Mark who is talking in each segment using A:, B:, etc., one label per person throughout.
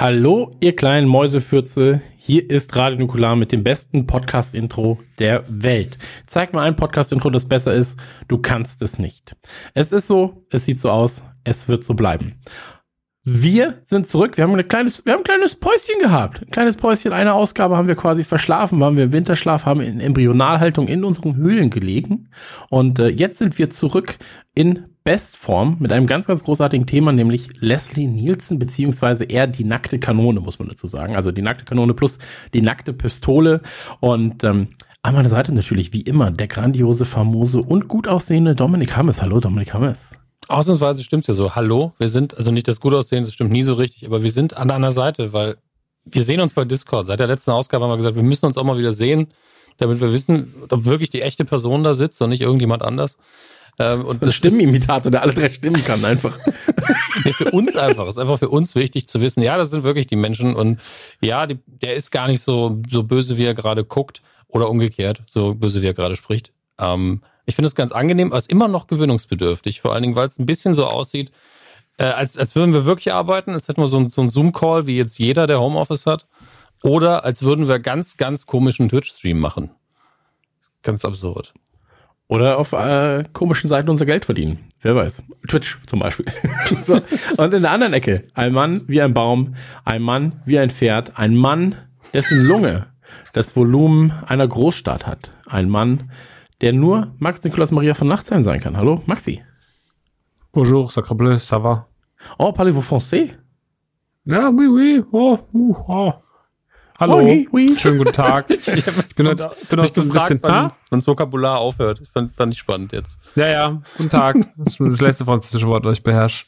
A: Hallo, ihr kleinen Mäusefürze. Hier ist Radio Nukular mit dem besten Podcast-Intro der Welt. Zeig mal ein Podcast-Intro, das besser ist. Du kannst es nicht. Es ist so, es sieht so aus, es wird so bleiben. Wir sind zurück. Wir haben, ein kleines, wir haben ein kleines Päuschen gehabt. Ein kleines Päuschen. Eine Ausgabe haben wir quasi verschlafen, waren wir im Winterschlaf, haben in Embryonalhaltung in unseren Höhlen gelegen. Und äh, jetzt sind wir zurück in Bestform mit einem ganz, ganz großartigen Thema, nämlich Leslie Nielsen, beziehungsweise eher die nackte Kanone, muss man dazu sagen. Also die nackte Kanone plus die nackte Pistole. Und ähm, an meiner Seite natürlich, wie immer, der grandiose, famose und gut aussehende Dominik Hammes. Hallo, Dominik Hammes.
B: Ausnahmsweise stimmt ja so. Hallo, wir sind, also nicht das gut aussehen, das stimmt nie so richtig, aber wir sind an einer Seite, weil wir sehen uns bei Discord. Seit der letzten Ausgabe haben wir gesagt, wir müssen uns auch mal wieder sehen, damit wir wissen, ob wirklich die echte Person da sitzt und nicht irgendjemand anders.
A: Ähm, und das Stimmenimitator, der alle drei Stimmen kann, einfach.
B: nee, für uns einfach. Es ist einfach für uns wichtig zu wissen, ja, das sind wirklich die Menschen und ja, die, der ist gar nicht so, so böse, wie er gerade guckt oder umgekehrt, so böse, wie er gerade spricht. Ähm, ich finde es ganz angenehm, aber es ist immer noch gewöhnungsbedürftig, vor allen Dingen, weil es ein bisschen so aussieht, äh, als, als würden wir wirklich arbeiten, als hätten wir so, so einen Zoom-Call, wie jetzt jeder, der Homeoffice hat, oder als würden wir ganz, ganz komischen Twitch-Stream machen. Ganz absurd.
A: Oder auf äh, komischen Seiten unser Geld verdienen. Wer weiß. Twitch zum Beispiel. so. Und in der anderen Ecke, ein Mann wie ein Baum, ein Mann wie ein Pferd, ein Mann, dessen Lunge das Volumen einer Großstadt hat. Ein Mann, der nur Max Nikolaus Maria von Nachtsheim sein kann. Hallo, Maxi.
C: Bonjour, sacre bleu, ça va?
A: Oh, parlez-vous français?
C: Ja, oui, oui. Oh, uh, oh. Hallo, oui, oui. schönen guten Tag.
B: ich, ich bin heute, bin heute ein bisschen, wann, wann das Vokabular aufhört. Fand, fand ich spannend jetzt.
C: Ja, ja, guten Tag. Das ist das letzte französische Wort, das ich beherrsche.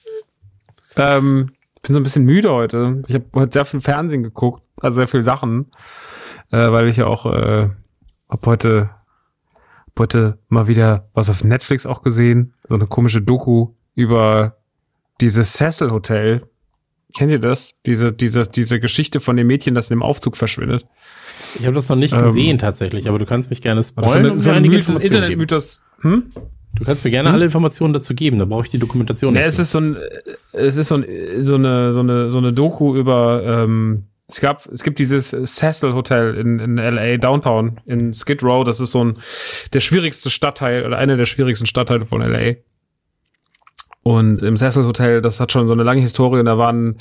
C: Ähm, ich bin so ein bisschen müde heute. Ich habe heute sehr viel Fernsehen geguckt, also sehr viel Sachen, äh, weil ich ja auch äh, hab heute hab heute mal wieder was auf Netflix auch gesehen, so eine komische Doku über dieses Cecil Hotel, Kennt ihr das? Diese, diese, diese Geschichte von dem Mädchen, das in dem Aufzug verschwindet.
A: Ich habe das noch nicht ähm, gesehen tatsächlich, aber du kannst mich gerne spoilern.
C: So eine, so ein Internet-Mythos.
A: Hm? Du kannst mir gerne hm? alle Informationen dazu geben, da brauche ich die Dokumentation.
C: Ja, es ist so ein, es ist so, ein, so eine, so eine, so eine Doku über, ähm, es gab, es gibt dieses Cecil Hotel in, in LA, Downtown, in Skid Row. Das ist so ein, der schwierigste Stadtteil oder einer der schwierigsten Stadtteile von LA. Und im Cecil Hotel, das hat schon so eine lange Historie und da waren,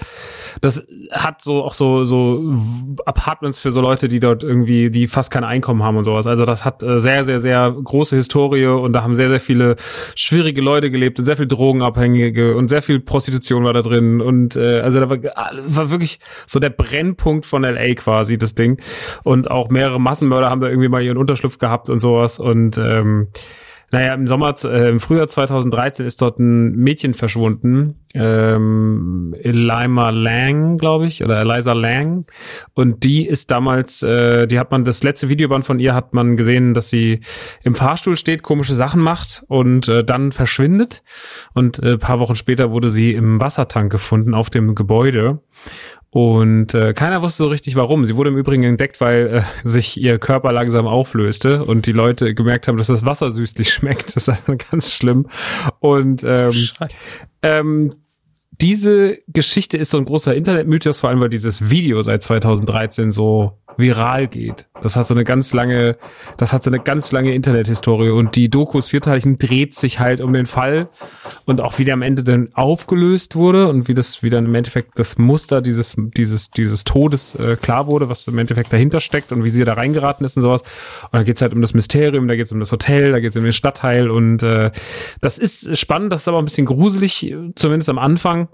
C: das hat so auch so, so Apartments für so Leute, die dort irgendwie, die fast kein Einkommen haben und sowas. Also das hat äh, sehr, sehr, sehr große Historie und da haben sehr, sehr viele schwierige Leute gelebt und sehr viel Drogenabhängige und sehr viel Prostitution war da drin und äh, also da war, war wirklich so der Brennpunkt von LA quasi, das Ding. Und auch mehrere Massenmörder haben da irgendwie mal ihren Unterschlupf gehabt und sowas und ähm, naja, im Sommer, äh, im Frühjahr 2013 ist dort ein Mädchen verschwunden, ähm, Elima Lang, glaube ich, oder Eliza Lang. Und die ist damals, äh, die hat man, das letzte Videoband von ihr hat man gesehen, dass sie im Fahrstuhl steht, komische Sachen macht und äh, dann verschwindet. Und äh, paar Wochen später wurde sie im Wassertank gefunden auf dem Gebäude. Und äh, keiner wusste so richtig warum. Sie wurde im Übrigen entdeckt, weil äh, sich ihr Körper langsam auflöste und die Leute gemerkt haben, dass das Wasser süßlich schmeckt. Das ist ganz schlimm. Und ähm, ähm, diese Geschichte ist so ein großer Internetmythos, vor allem weil dieses Video seit 2013 so viral geht. Das hat so eine ganz lange, das hat so eine ganz lange Internethistorie und die Dokus Vierteilchen dreht sich halt um den Fall und auch wie der am Ende dann aufgelöst wurde und wie das wie dann im Endeffekt das Muster dieses dieses dieses Todes äh, klar wurde, was im Endeffekt dahinter steckt und wie sie da reingeraten ist und sowas. Und da geht's halt um das Mysterium, da geht's um das Hotel, da geht's um den Stadtteil und äh, das ist spannend, das ist aber ein bisschen gruselig, zumindest am Anfang.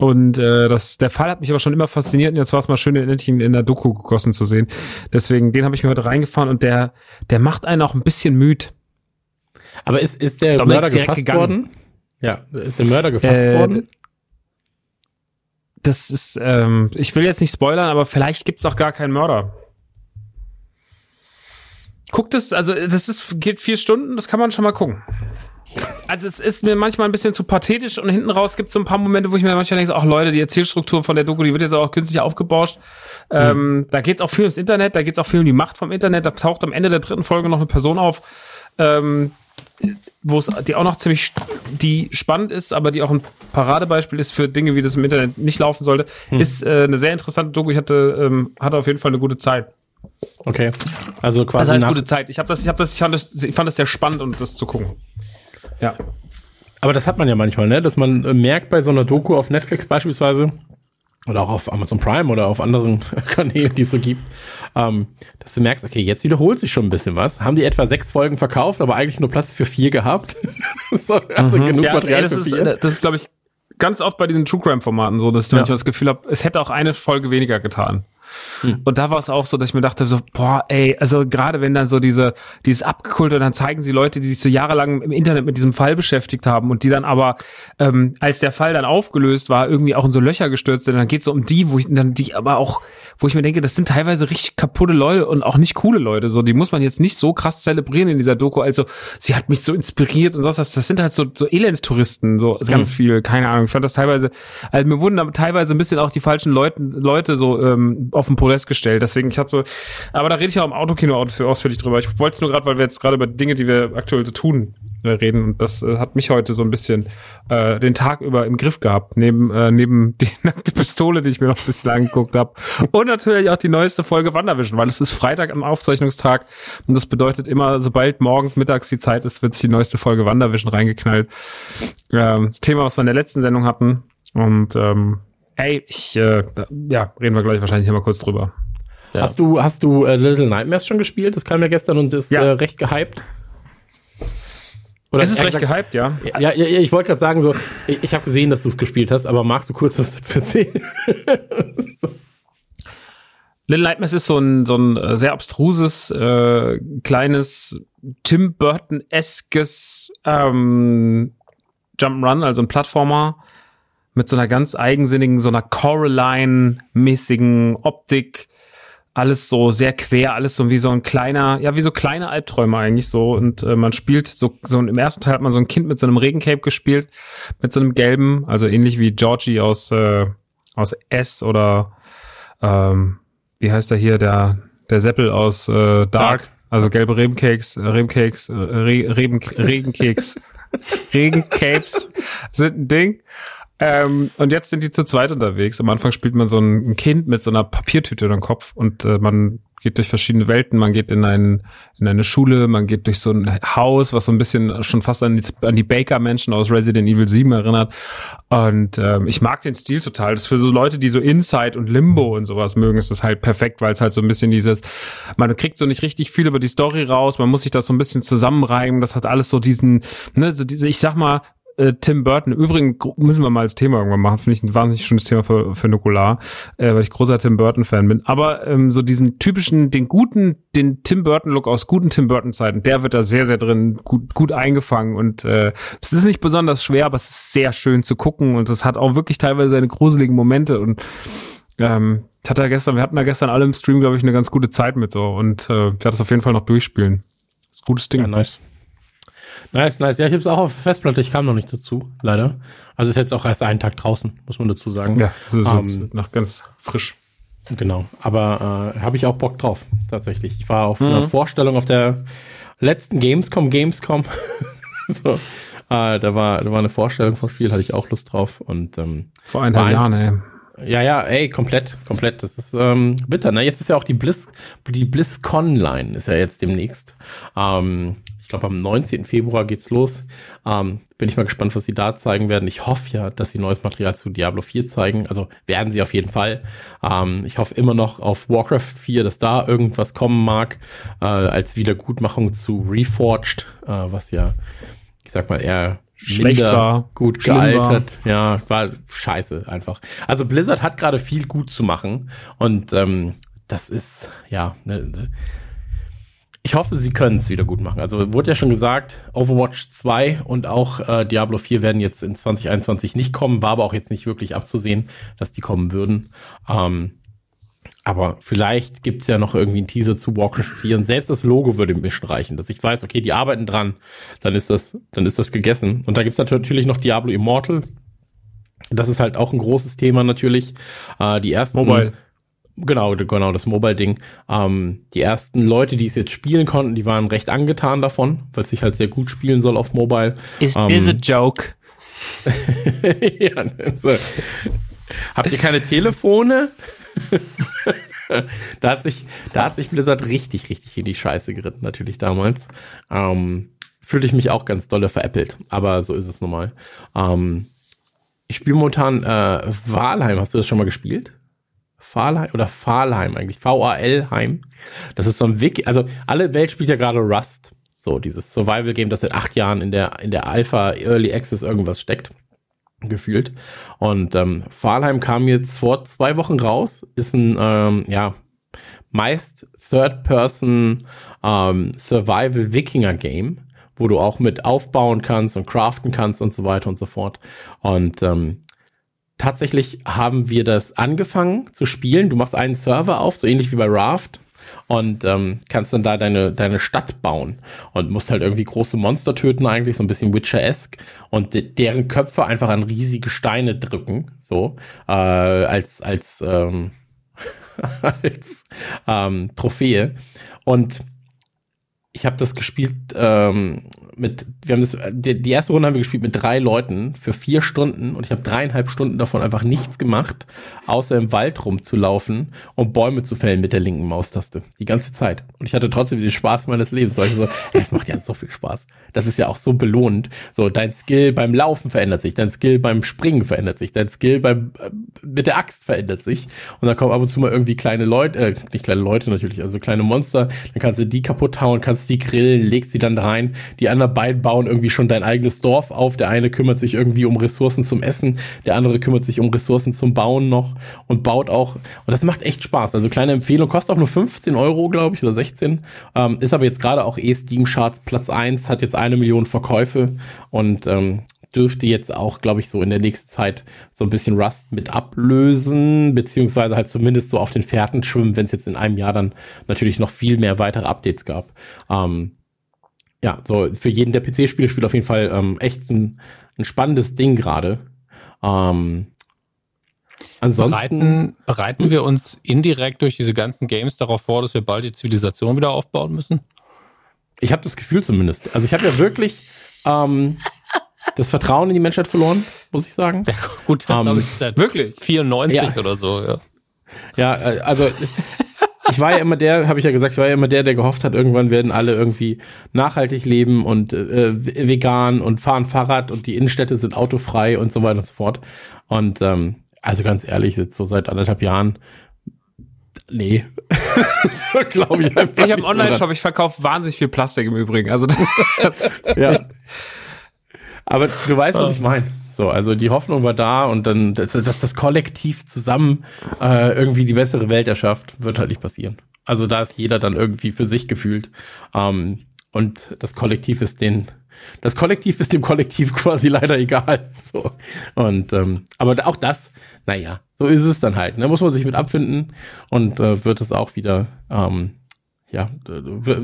C: Und äh, das, der Fall hat mich aber schon immer fasziniert und jetzt war es mal schön, den endlich in, in der Doku gegossen zu sehen. Deswegen, den habe ich mir heute reingefahren und der, der macht einen auch ein bisschen müd.
A: Aber ist, ist der
C: Dominik
A: Mörder gefasst
C: gegangen.
A: worden? Ja, ist der Mörder gefasst
C: Äh,
A: worden?
C: Das ist, ähm, ich will jetzt nicht spoilern, aber vielleicht gibt's auch gar keinen Mörder. Guckt es, also das ist, geht vier Stunden, das kann man schon mal gucken. Also es ist mir manchmal ein bisschen zu pathetisch und hinten raus gibt es so ein paar Momente, wo ich mir manchmal denke, ach Leute, die Erzählstruktur von der Doku, die wird jetzt auch künstlich aufgebauscht. Ähm, da geht es auch viel ums Internet, da geht es auch viel um die Macht vom Internet. Da taucht am Ende der dritten Folge noch eine Person auf, ähm, wo es die auch noch ziemlich die spannend ist, aber die auch ein Paradebeispiel ist für Dinge, wie das im Internet nicht laufen sollte. Ist äh, eine sehr interessante Doku. Ich hatte ähm, hatte auf jeden Fall eine gute Zeit.
A: Okay. Also quasi
C: heißt
A: nach,
C: gute Zeit? Ich habe das, ich habe das, ich fand das, ich fand das sehr spannend, um das zu gucken. Ja.
A: Aber das hat man ja manchmal, ne? Dass man äh, merkt bei so einer Doku auf Netflix beispielsweise oder auch auf Amazon Prime oder auf anderen Kanälen, die es so gibt, ähm, dass du merkst, okay, jetzt wiederholt sich schon ein bisschen was. Haben die etwa sechs Folgen verkauft, aber eigentlich nur Platz für vier gehabt? so, also genug
C: Mhm. Ja,
A: Material
C: ey, das
A: für
C: ist,
A: vier.
C: äh, das ist, glaube ich, ganz oft bei diesen True Crime Formaten so, dass ich
A: Ja.
C: manchmal das Gefühl habe, es hätte auch eine Folge weniger getan.
A: Hm.
C: Und da war es auch so, dass ich mir dachte, so, boah, ey, also gerade wenn dann so diese, dieses abgekulte und dann zeigen sie Leute, die sich so jahrelang im Internet mit diesem Fall beschäftigt haben und die dann aber, ähm, als der Fall dann aufgelöst war, irgendwie auch in so Löcher gestürzt sind, dann geht es so um die, wo ich dann die aber auch, wo ich mir denke, das sind teilweise richtig kaputte Leute und auch nicht coole Leute, so, die muss man jetzt nicht so krass zelebrieren in dieser Doku, also sie hat mich so inspiriert und sonst was, das sind halt so, so Elendstouristen, so ganz viel, keine Ahnung, ich fand das teilweise, also mir wurden da teilweise ein bisschen auch die falschen Leute, Leute so ähm, auf den Podest gestellt, deswegen ich hatte so, aber da rede ich auch im Autokino aus- ausführlich drüber, ich wollte es nur gerade, weil wir jetzt gerade über Dinge, die wir aktuell so tun, äh, reden. Und das äh, hat mich heute so ein bisschen äh, den Tag über im Griff gehabt, neben, äh, neben die nackte Pistole, die ich mir noch ein bisschen angeguckt habe und natürlich auch die neueste Folge Wandervision, weil es ist Freitag am Aufzeichnungstag. Und das bedeutet immer, sobald morgens, mittags die Zeit ist, wird sich die neueste Folge Wandervision reingeknallt. Ähm, Thema, was wir in der letzten Sendung hatten. Und ähm, ey, ich, äh, da, ja, reden wir gleich wahrscheinlich mal kurz drüber.
B: Ja.
A: Hast du, hast du äh, Little Nightmares schon gespielt? Das kam ja gestern und ist
C: Ja.
A: äh, recht gehypt. Oder
C: es ist
A: eher
C: recht
A: gesagt-
C: gehypt, ja.
A: Ja, ja, ja ich wollte gerade sagen, so, ich, ich habe gesehen, dass du es gespielt hast, aber magst du kurz was dazu erzählen?
C: Little Nightmares ist so ein, so ein äh, sehr abstruses, äh, kleines Tim Burton-eskes ähm, Jump'n'Run, also ein Plattformer mit so einer ganz eigensinnigen, so einer Coraline-mäßigen Optik. Alles so sehr quer, alles so wie so ein kleiner, ja, wie so kleine Albträume eigentlich so. Und äh, man spielt so, so im ersten Teil hat man so ein Kind mit so einem Regencape gespielt, mit so einem gelben, also ähnlich wie Georgie aus, äh, aus S oder ähm, wie heißt er hier, der, der Seppel aus äh, Dark,
A: Dark.
C: also gelbe Rebencakes, äh, Rebencakes, äh, Re Reben, Regenkeks, Regencapes sind ein Ding. Ähm, und jetzt sind die zu zweit unterwegs. Am Anfang spielt man so ein, Kind mit so einer Papiertüte über den Kopf und äh, man geht durch verschiedene Welten. Man geht in, ein, in eine Schule, man geht durch so ein Haus, was so ein bisschen schon fast an die, an die Baker-Menschen aus Resident Evil 7 erinnert. Und ähm, ich mag den Stil total. Das ist für so Leute, die so Inside und Limbo und sowas mögen, ist das halt perfekt, weil es halt so ein bisschen dieses, man kriegt so nicht richtig viel über die Story raus, man muss sich das so ein bisschen zusammenreimen. Das hat alles so diesen, ne, so diese, ich sag mal, äh, Tim Burton. Übrigens müssen wir mal als Thema irgendwann machen. Finde ich ein wahnsinnig schönes Thema für, für Nukular, äh, weil ich großer Tim Burton-Fan bin. Aber ähm, so diesen typischen, den guten, den Tim Burton-Look aus guten Tim Burton-Zeiten, der wird da sehr, sehr drin gut, gut eingefangen. Und äh, es ist nicht besonders schwer, aber es ist sehr schön zu gucken und es hat auch wirklich teilweise seine gruseligen Momente. Und ähm, hatte ja gestern, wir hatten da gestern alle im Stream, glaube ich, eine ganz gute Zeit mit so. Und äh, ich werde das auf jeden Fall noch durchspielen. ist ein gutes Ding.
A: Ja, nice. Nice, nice. Ja, ich habe es auch auf Festplatte, ich kam noch nicht dazu, leider. Also ist jetzt auch erst einen Tag draußen, muss man dazu sagen.
C: Ja, das ist
A: Ähm,
C: jetzt noch ganz frisch.
A: Genau, aber äh, habe ich auch Bock drauf, tatsächlich. Ich war auf
C: Mhm.
A: einer Vorstellung auf der letzten Gamescom, Gamescom. so, äh, da war, da war eine Vorstellung vom Spiel, hatte ich auch Lust drauf. Und ähm,
C: Vor eineinhalb Jahren, ey.
A: ja, ja, ey, komplett, komplett. Das ist ähm, bitter. Ne? Jetzt ist ja auch die Bliss, die BlizzCon-Line ist ja jetzt demnächst. Ähm, ich glaube, am 19. Februar geht's los. Ähm, bin ich mal gespannt, was sie da zeigen werden. Ich hoffe ja, dass sie neues Material zu Diablo 4 zeigen. Also werden sie auf jeden Fall. Ähm, ich hoffe immer noch auf Warcraft 4, dass da irgendwas kommen mag, äh, als Wiedergutmachung zu Reforged, äh, was ja, ich sag mal, eher
C: schlecht
A: minder
C: war,
A: gut gealtert. Ja, war scheiße einfach. Also Blizzard hat gerade viel gut zu machen und ähm, das ist ja. Ne. Ich hoffe, sie können es wieder gut machen. Also wurde ja schon gesagt, Overwatch 2 und auch äh, Diablo 4 werden jetzt in 2021 nicht kommen, war aber auch jetzt nicht wirklich abzusehen, dass die kommen würden. Ähm, aber vielleicht gibt's ja noch irgendwie einen Teaser zu Warcraft 4 und selbst das Logo würde mir schon reichen, dass ich weiß, okay, die arbeiten dran, dann ist das, dann ist das gegessen. Und da gibt's natürlich noch Diablo Immortal. Das ist halt auch ein großes Thema natürlich. Äh, die ersten
C: Mobile.
A: Genau, genau, das Mobile-Ding. Ähm, die ersten Leute, die es jetzt spielen konnten, die waren recht angetan davon, weil es sich halt sehr gut spielen soll auf Mobile.
B: Is
A: Ähm,
B: this a joke?
A: ja, also, habt ihr keine Telefone? da hat sich, da hat sich Blizzard richtig, richtig in die Scheiße geritten, natürlich damals. Ähm, fühlte ich mich auch ganz dolle veräppelt, aber so ist es nun mal. Ähm, ich spiele momentan äh, Valheim. Hast du das schon mal gespielt? Valheim oder Valheim eigentlich? V-A-L-Heim. Das ist so ein Wiki, also alle Welt spielt ja gerade Rust. So, dieses Survival-Game, das seit acht Jahren in der, in der Alpha Early Access irgendwas steckt. Gefühlt. Und ähm, Valheim kam jetzt vor zwei Wochen raus. Ist ein, ähm, ja, meist Third-Person ähm, wo du auch mit aufbauen kannst und craften kannst und so weiter und so fort. Und ähm, tatsächlich haben wir das angefangen zu spielen. Du machst einen Server auf, so ähnlich wie bei Raft. Und ähm, kannst dann da deine, deine Stadt bauen und musst halt irgendwie große Monster töten, eigentlich so ein bisschen Witcher-esque und de deren Köpfe einfach an riesige Steine drücken, so äh, als, als, ähm, als ähm, Trophäe. Und ich habe das gespielt ähm, mit, wir haben das, die, die erste Runde haben wir gespielt mit drei Leuten für vier Stunden und ich habe dreieinhalb Stunden davon einfach nichts gemacht, außer im Wald rumzulaufen und Bäume zu fällen mit der linken Maustaste. Die ganze Zeit. Und ich hatte trotzdem den Spaß meines Lebens, weil ich so, das macht ja so viel Spaß. Das ist ja auch so belohnt. So, dein Skill beim Laufen verändert sich, dein Skill beim Springen verändert sich, dein Skill beim, äh, mit der Axt verändert sich. Und dann kommen ab und zu mal irgendwie kleine Leute, äh, nicht kleine Leute natürlich, also kleine Monster, dann kannst du die kaputt hauen, kannst die grillen, legst sie dann da rein. Die anderen beiden bauen irgendwie schon dein eigenes Dorf auf. Der eine kümmert sich irgendwie um Ressourcen zum Essen, der andere kümmert sich um Ressourcen zum Bauen noch und baut auch. Und das macht echt Spaß. Also kleine Empfehlung, kostet auch nur 15 Euro, glaube ich, oder 16. Ähm, ist aber jetzt gerade auch eh Steam Charts Platz 1, hat jetzt eine Million Verkäufe und ähm, dürfte jetzt auch, glaube ich, so in der nächsten Zeit so ein bisschen Rust mit ablösen, beziehungsweise halt zumindest so auf den Fährten schwimmen, wenn es jetzt in einem Jahr dann natürlich noch viel mehr weitere Updates gab. Ähm, ja, so für jeden, der PC-Spiele spielt, auf jeden Fall ähm, echt ein, ein spannendes Ding gerade. Ähm, ansonsten.
B: Bereiten, bereiten wir uns indirekt durch diese ganzen Games darauf vor, dass wir bald die Zivilisation wieder aufbauen müssen?
A: Ich habe das Gefühl zumindest. Also ich habe ja wirklich ähm, das Vertrauen in die Menschheit verloren, muss ich sagen.
B: Ja, gut, das
A: Ähm,
B: habe ich seit
C: wirklich?
B: 94
A: Ja.
B: oder so. Ja.
A: Ja, äh, also ich war ja immer der, habe ich ja gesagt, ich war ja immer der, der gehofft hat, irgendwann werden alle irgendwie nachhaltig leben und äh, vegan und fahren Fahrrad und die Innenstädte sind autofrei und so weiter und so fort. Und ähm, also ganz ehrlich, so seit anderthalb Jahren, nee, glaube ich einfach
C: Ich habe Online-Shop, ich verkaufe wahnsinnig viel Plastik im Übrigen. Also
A: Ja. Aber du weißt, was ich meine. So, also die Hoffnung war da und dann, dass, dass das Kollektiv zusammen äh, irgendwie die bessere Welt erschafft, wird halt nicht passieren. Also da ist jeder dann irgendwie für sich gefühlt. Ähm, und das Kollektiv ist den, das Kollektiv ist dem Kollektiv quasi leider egal. So. Und ähm, aber auch das, naja, so ist es dann halt. Da ne? muss man sich mit abfinden und äh, wird es auch wieder ähm, ja,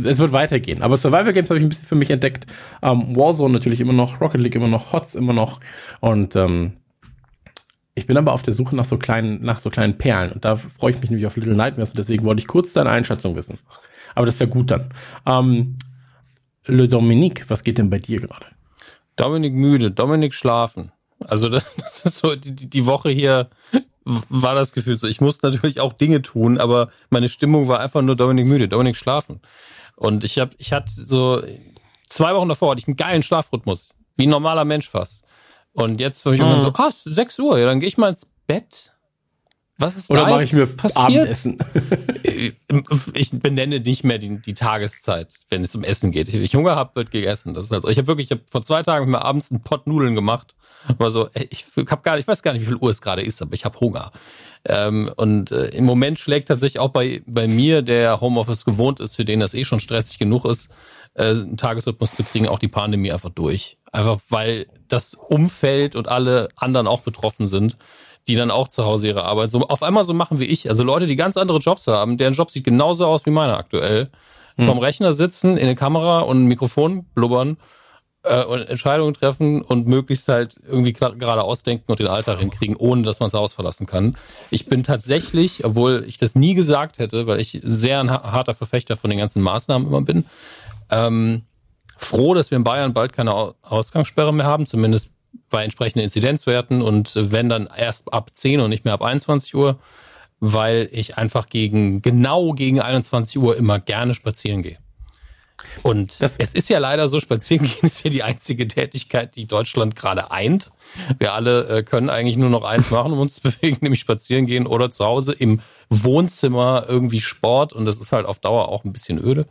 A: es wird weitergehen. Aber Survival Games habe ich ein bisschen für mich entdeckt. Ähm, Warzone natürlich immer noch, Rocket League immer noch, HOTS immer noch. Und ähm, ich bin aber auf der Suche nach so kleinen, nach so kleinen Perlen. Und da freue ich mich nämlich auf Little Nightmares. Und deswegen wollte ich kurz deine Einschätzung wissen. Aber das ist ja gut dann. Ähm, Le Dominique, was geht denn bei dir gerade?
B: Dominik müde, Dominik schlafen. Also das, das ist so die, die Woche hier war das Gefühl so. Ich musste natürlich auch Dinge tun, aber meine Stimmung war einfach nur Dominik müde, Dominik schlafen. Und ich habe, ich hatte so zwei Wochen davor hatte ich einen geilen Schlafrhythmus, wie ein normaler Mensch fast. Und jetzt war ich irgendwann so, ah, es ist 6 Uhr, ja, dann gehe ich mal ins Bett. Was ist
A: Oder mache ich mir
B: passiert?
A: Abendessen?
B: Ich benenne nicht mehr die, die Tageszeit, wenn es um Essen geht. Wenn ich Hunger habe, wird gegessen. Das ist also, ich habe wirklich, ich hab vor zwei Tagen mir abends einen Pott Nudeln gemacht. War so, ich hab gar, ich weiß gar nicht, wie viel Uhr es gerade ist, aber ich habe Hunger. Ähm, und äh, im Moment schlägt tatsächlich auch bei bei mir, der Homeoffice gewohnt ist, für den das eh schon stressig genug ist, äh, einen Tagesrhythmus zu kriegen, auch die Pandemie einfach durch. Einfach weil das Umfeld und alle anderen auch betroffen sind die dann auch zu Hause ihre Arbeit so auf einmal so machen wie ich. Also Leute, die ganz andere Jobs haben, deren Job sieht genauso aus wie meiner aktuell. Hm. Vom Rechner sitzen, in eine Kamera und ein Mikrofon blubbern äh, und Entscheidungen treffen und möglichst halt irgendwie gerade ausdenken und den Alltag hinkriegen, ohne dass man das Haus verlassen kann. Ich bin tatsächlich, obwohl ich das nie gesagt hätte, weil ich sehr ein harter Verfechter von den ganzen Maßnahmen immer bin, ähm, froh, dass wir in Bayern bald keine Ausgangssperre mehr haben, zumindest bei entsprechenden Inzidenzwerten und wenn dann erst ab 10 und nicht mehr ab 21 Uhr, weil ich einfach gegen, genau gegen 21 Uhr immer gerne spazieren gehe. Und das es ist ja leider so, spazieren gehen ist ja die einzige Tätigkeit, die Deutschland gerade eint. Wir alle äh, können eigentlich nur noch eins machen, um uns zu bewegen, nämlich spazieren gehen oder zu Hause im Wohnzimmer irgendwie Sport. Und das ist halt auf Dauer auch ein bisschen öde.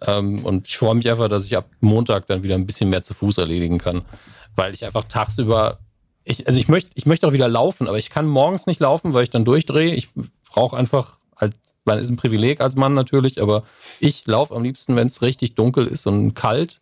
B: Ähm, und ich freue mich einfach, dass ich ab Montag dann wieder ein bisschen mehr zu Fuß erledigen kann weil ich einfach tagsüber, ich, also ich möchte, ich möchte auch wieder laufen, aber ich kann morgens nicht laufen, weil ich dann durchdrehe. Ich brauche einfach, als, man ist ein Privileg als Mann natürlich, aber ich laufe am liebsten, wenn es richtig dunkel ist und kalt.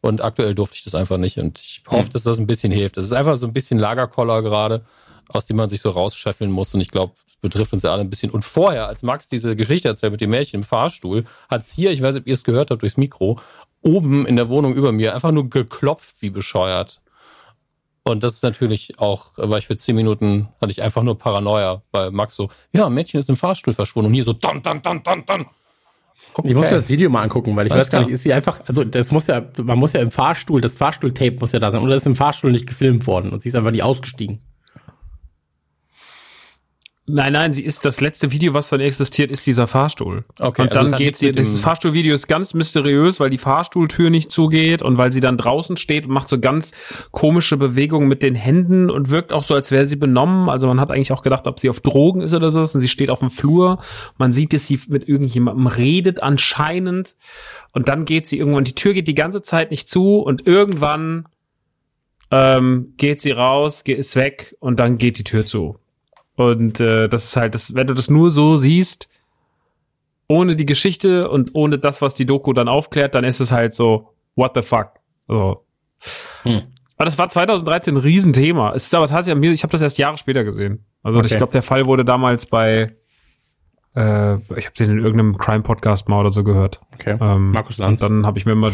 B: Und aktuell durfte ich das einfach nicht. Und ich hoffe, hm. dass das ein bisschen hilft. Das ist einfach so ein bisschen Lagerkoller gerade, aus dem man sich so rausscheffeln muss. Und ich glaube, das betrifft uns ja alle ein bisschen. Und vorher, als Max diese Geschichte erzählt mit dem Mädchen im Fahrstuhl, hat es hier, ich weiß nicht, ob ihr es gehört habt durchs Mikro, oben in der Wohnung über mir einfach nur geklopft wie bescheuert. Und das ist natürlich auch, weil ich für zehn Minuten hatte ich einfach nur Paranoia, weil Max so, ja, Mädchen ist im Fahrstuhl verschwunden und hier so, dann, dann, dann, dann, dann.
A: Okay. Ich muss mir das Video mal angucken, weil ich Alles weiß gar nicht, ist sie einfach, also das muss ja, man muss ja im Fahrstuhl, das Fahrstuhltape muss ja da sein, oder ist im Fahrstuhl nicht gefilmt worden und sie ist einfach nicht ausgestiegen.
C: Nein, nein, sie ist das letzte Video, was von ihr existiert, ist dieser Fahrstuhl.
B: Okay.
C: Und also dann geht sie, dieses Fahrstuhlvideo ist ganz mysteriös, weil die Fahrstuhltür nicht zugeht und weil sie dann draußen steht und macht so ganz komische Bewegungen mit den Händen und wirkt auch so, als wäre sie benommen. Also man hat eigentlich auch gedacht, ob sie auf Drogen ist oder so. Und sie steht auf dem Flur. Man sieht, dass sie mit irgendjemandem redet anscheinend. Und dann geht sie irgendwann, die Tür geht die ganze Zeit nicht zu und irgendwann ähm, geht sie raus, geht, ist weg und dann geht die Tür zu. Und äh, das ist halt, das, wenn du das nur so siehst, ohne die Geschichte und ohne das, was die Doku dann aufklärt, dann ist es halt so, what the fuck? So. Hm. Aber das war 2013 ein Riesenthema. Es ist aber tatsächlich, ich habe das erst Jahre später gesehen. Also okay. ich glaube, der Fall wurde damals bei, äh, ich habe den in irgendeinem Crime-Podcast mal oder so gehört.
A: Okay. Ähm,
C: Markus Lanz. Und dann habe ich mir immer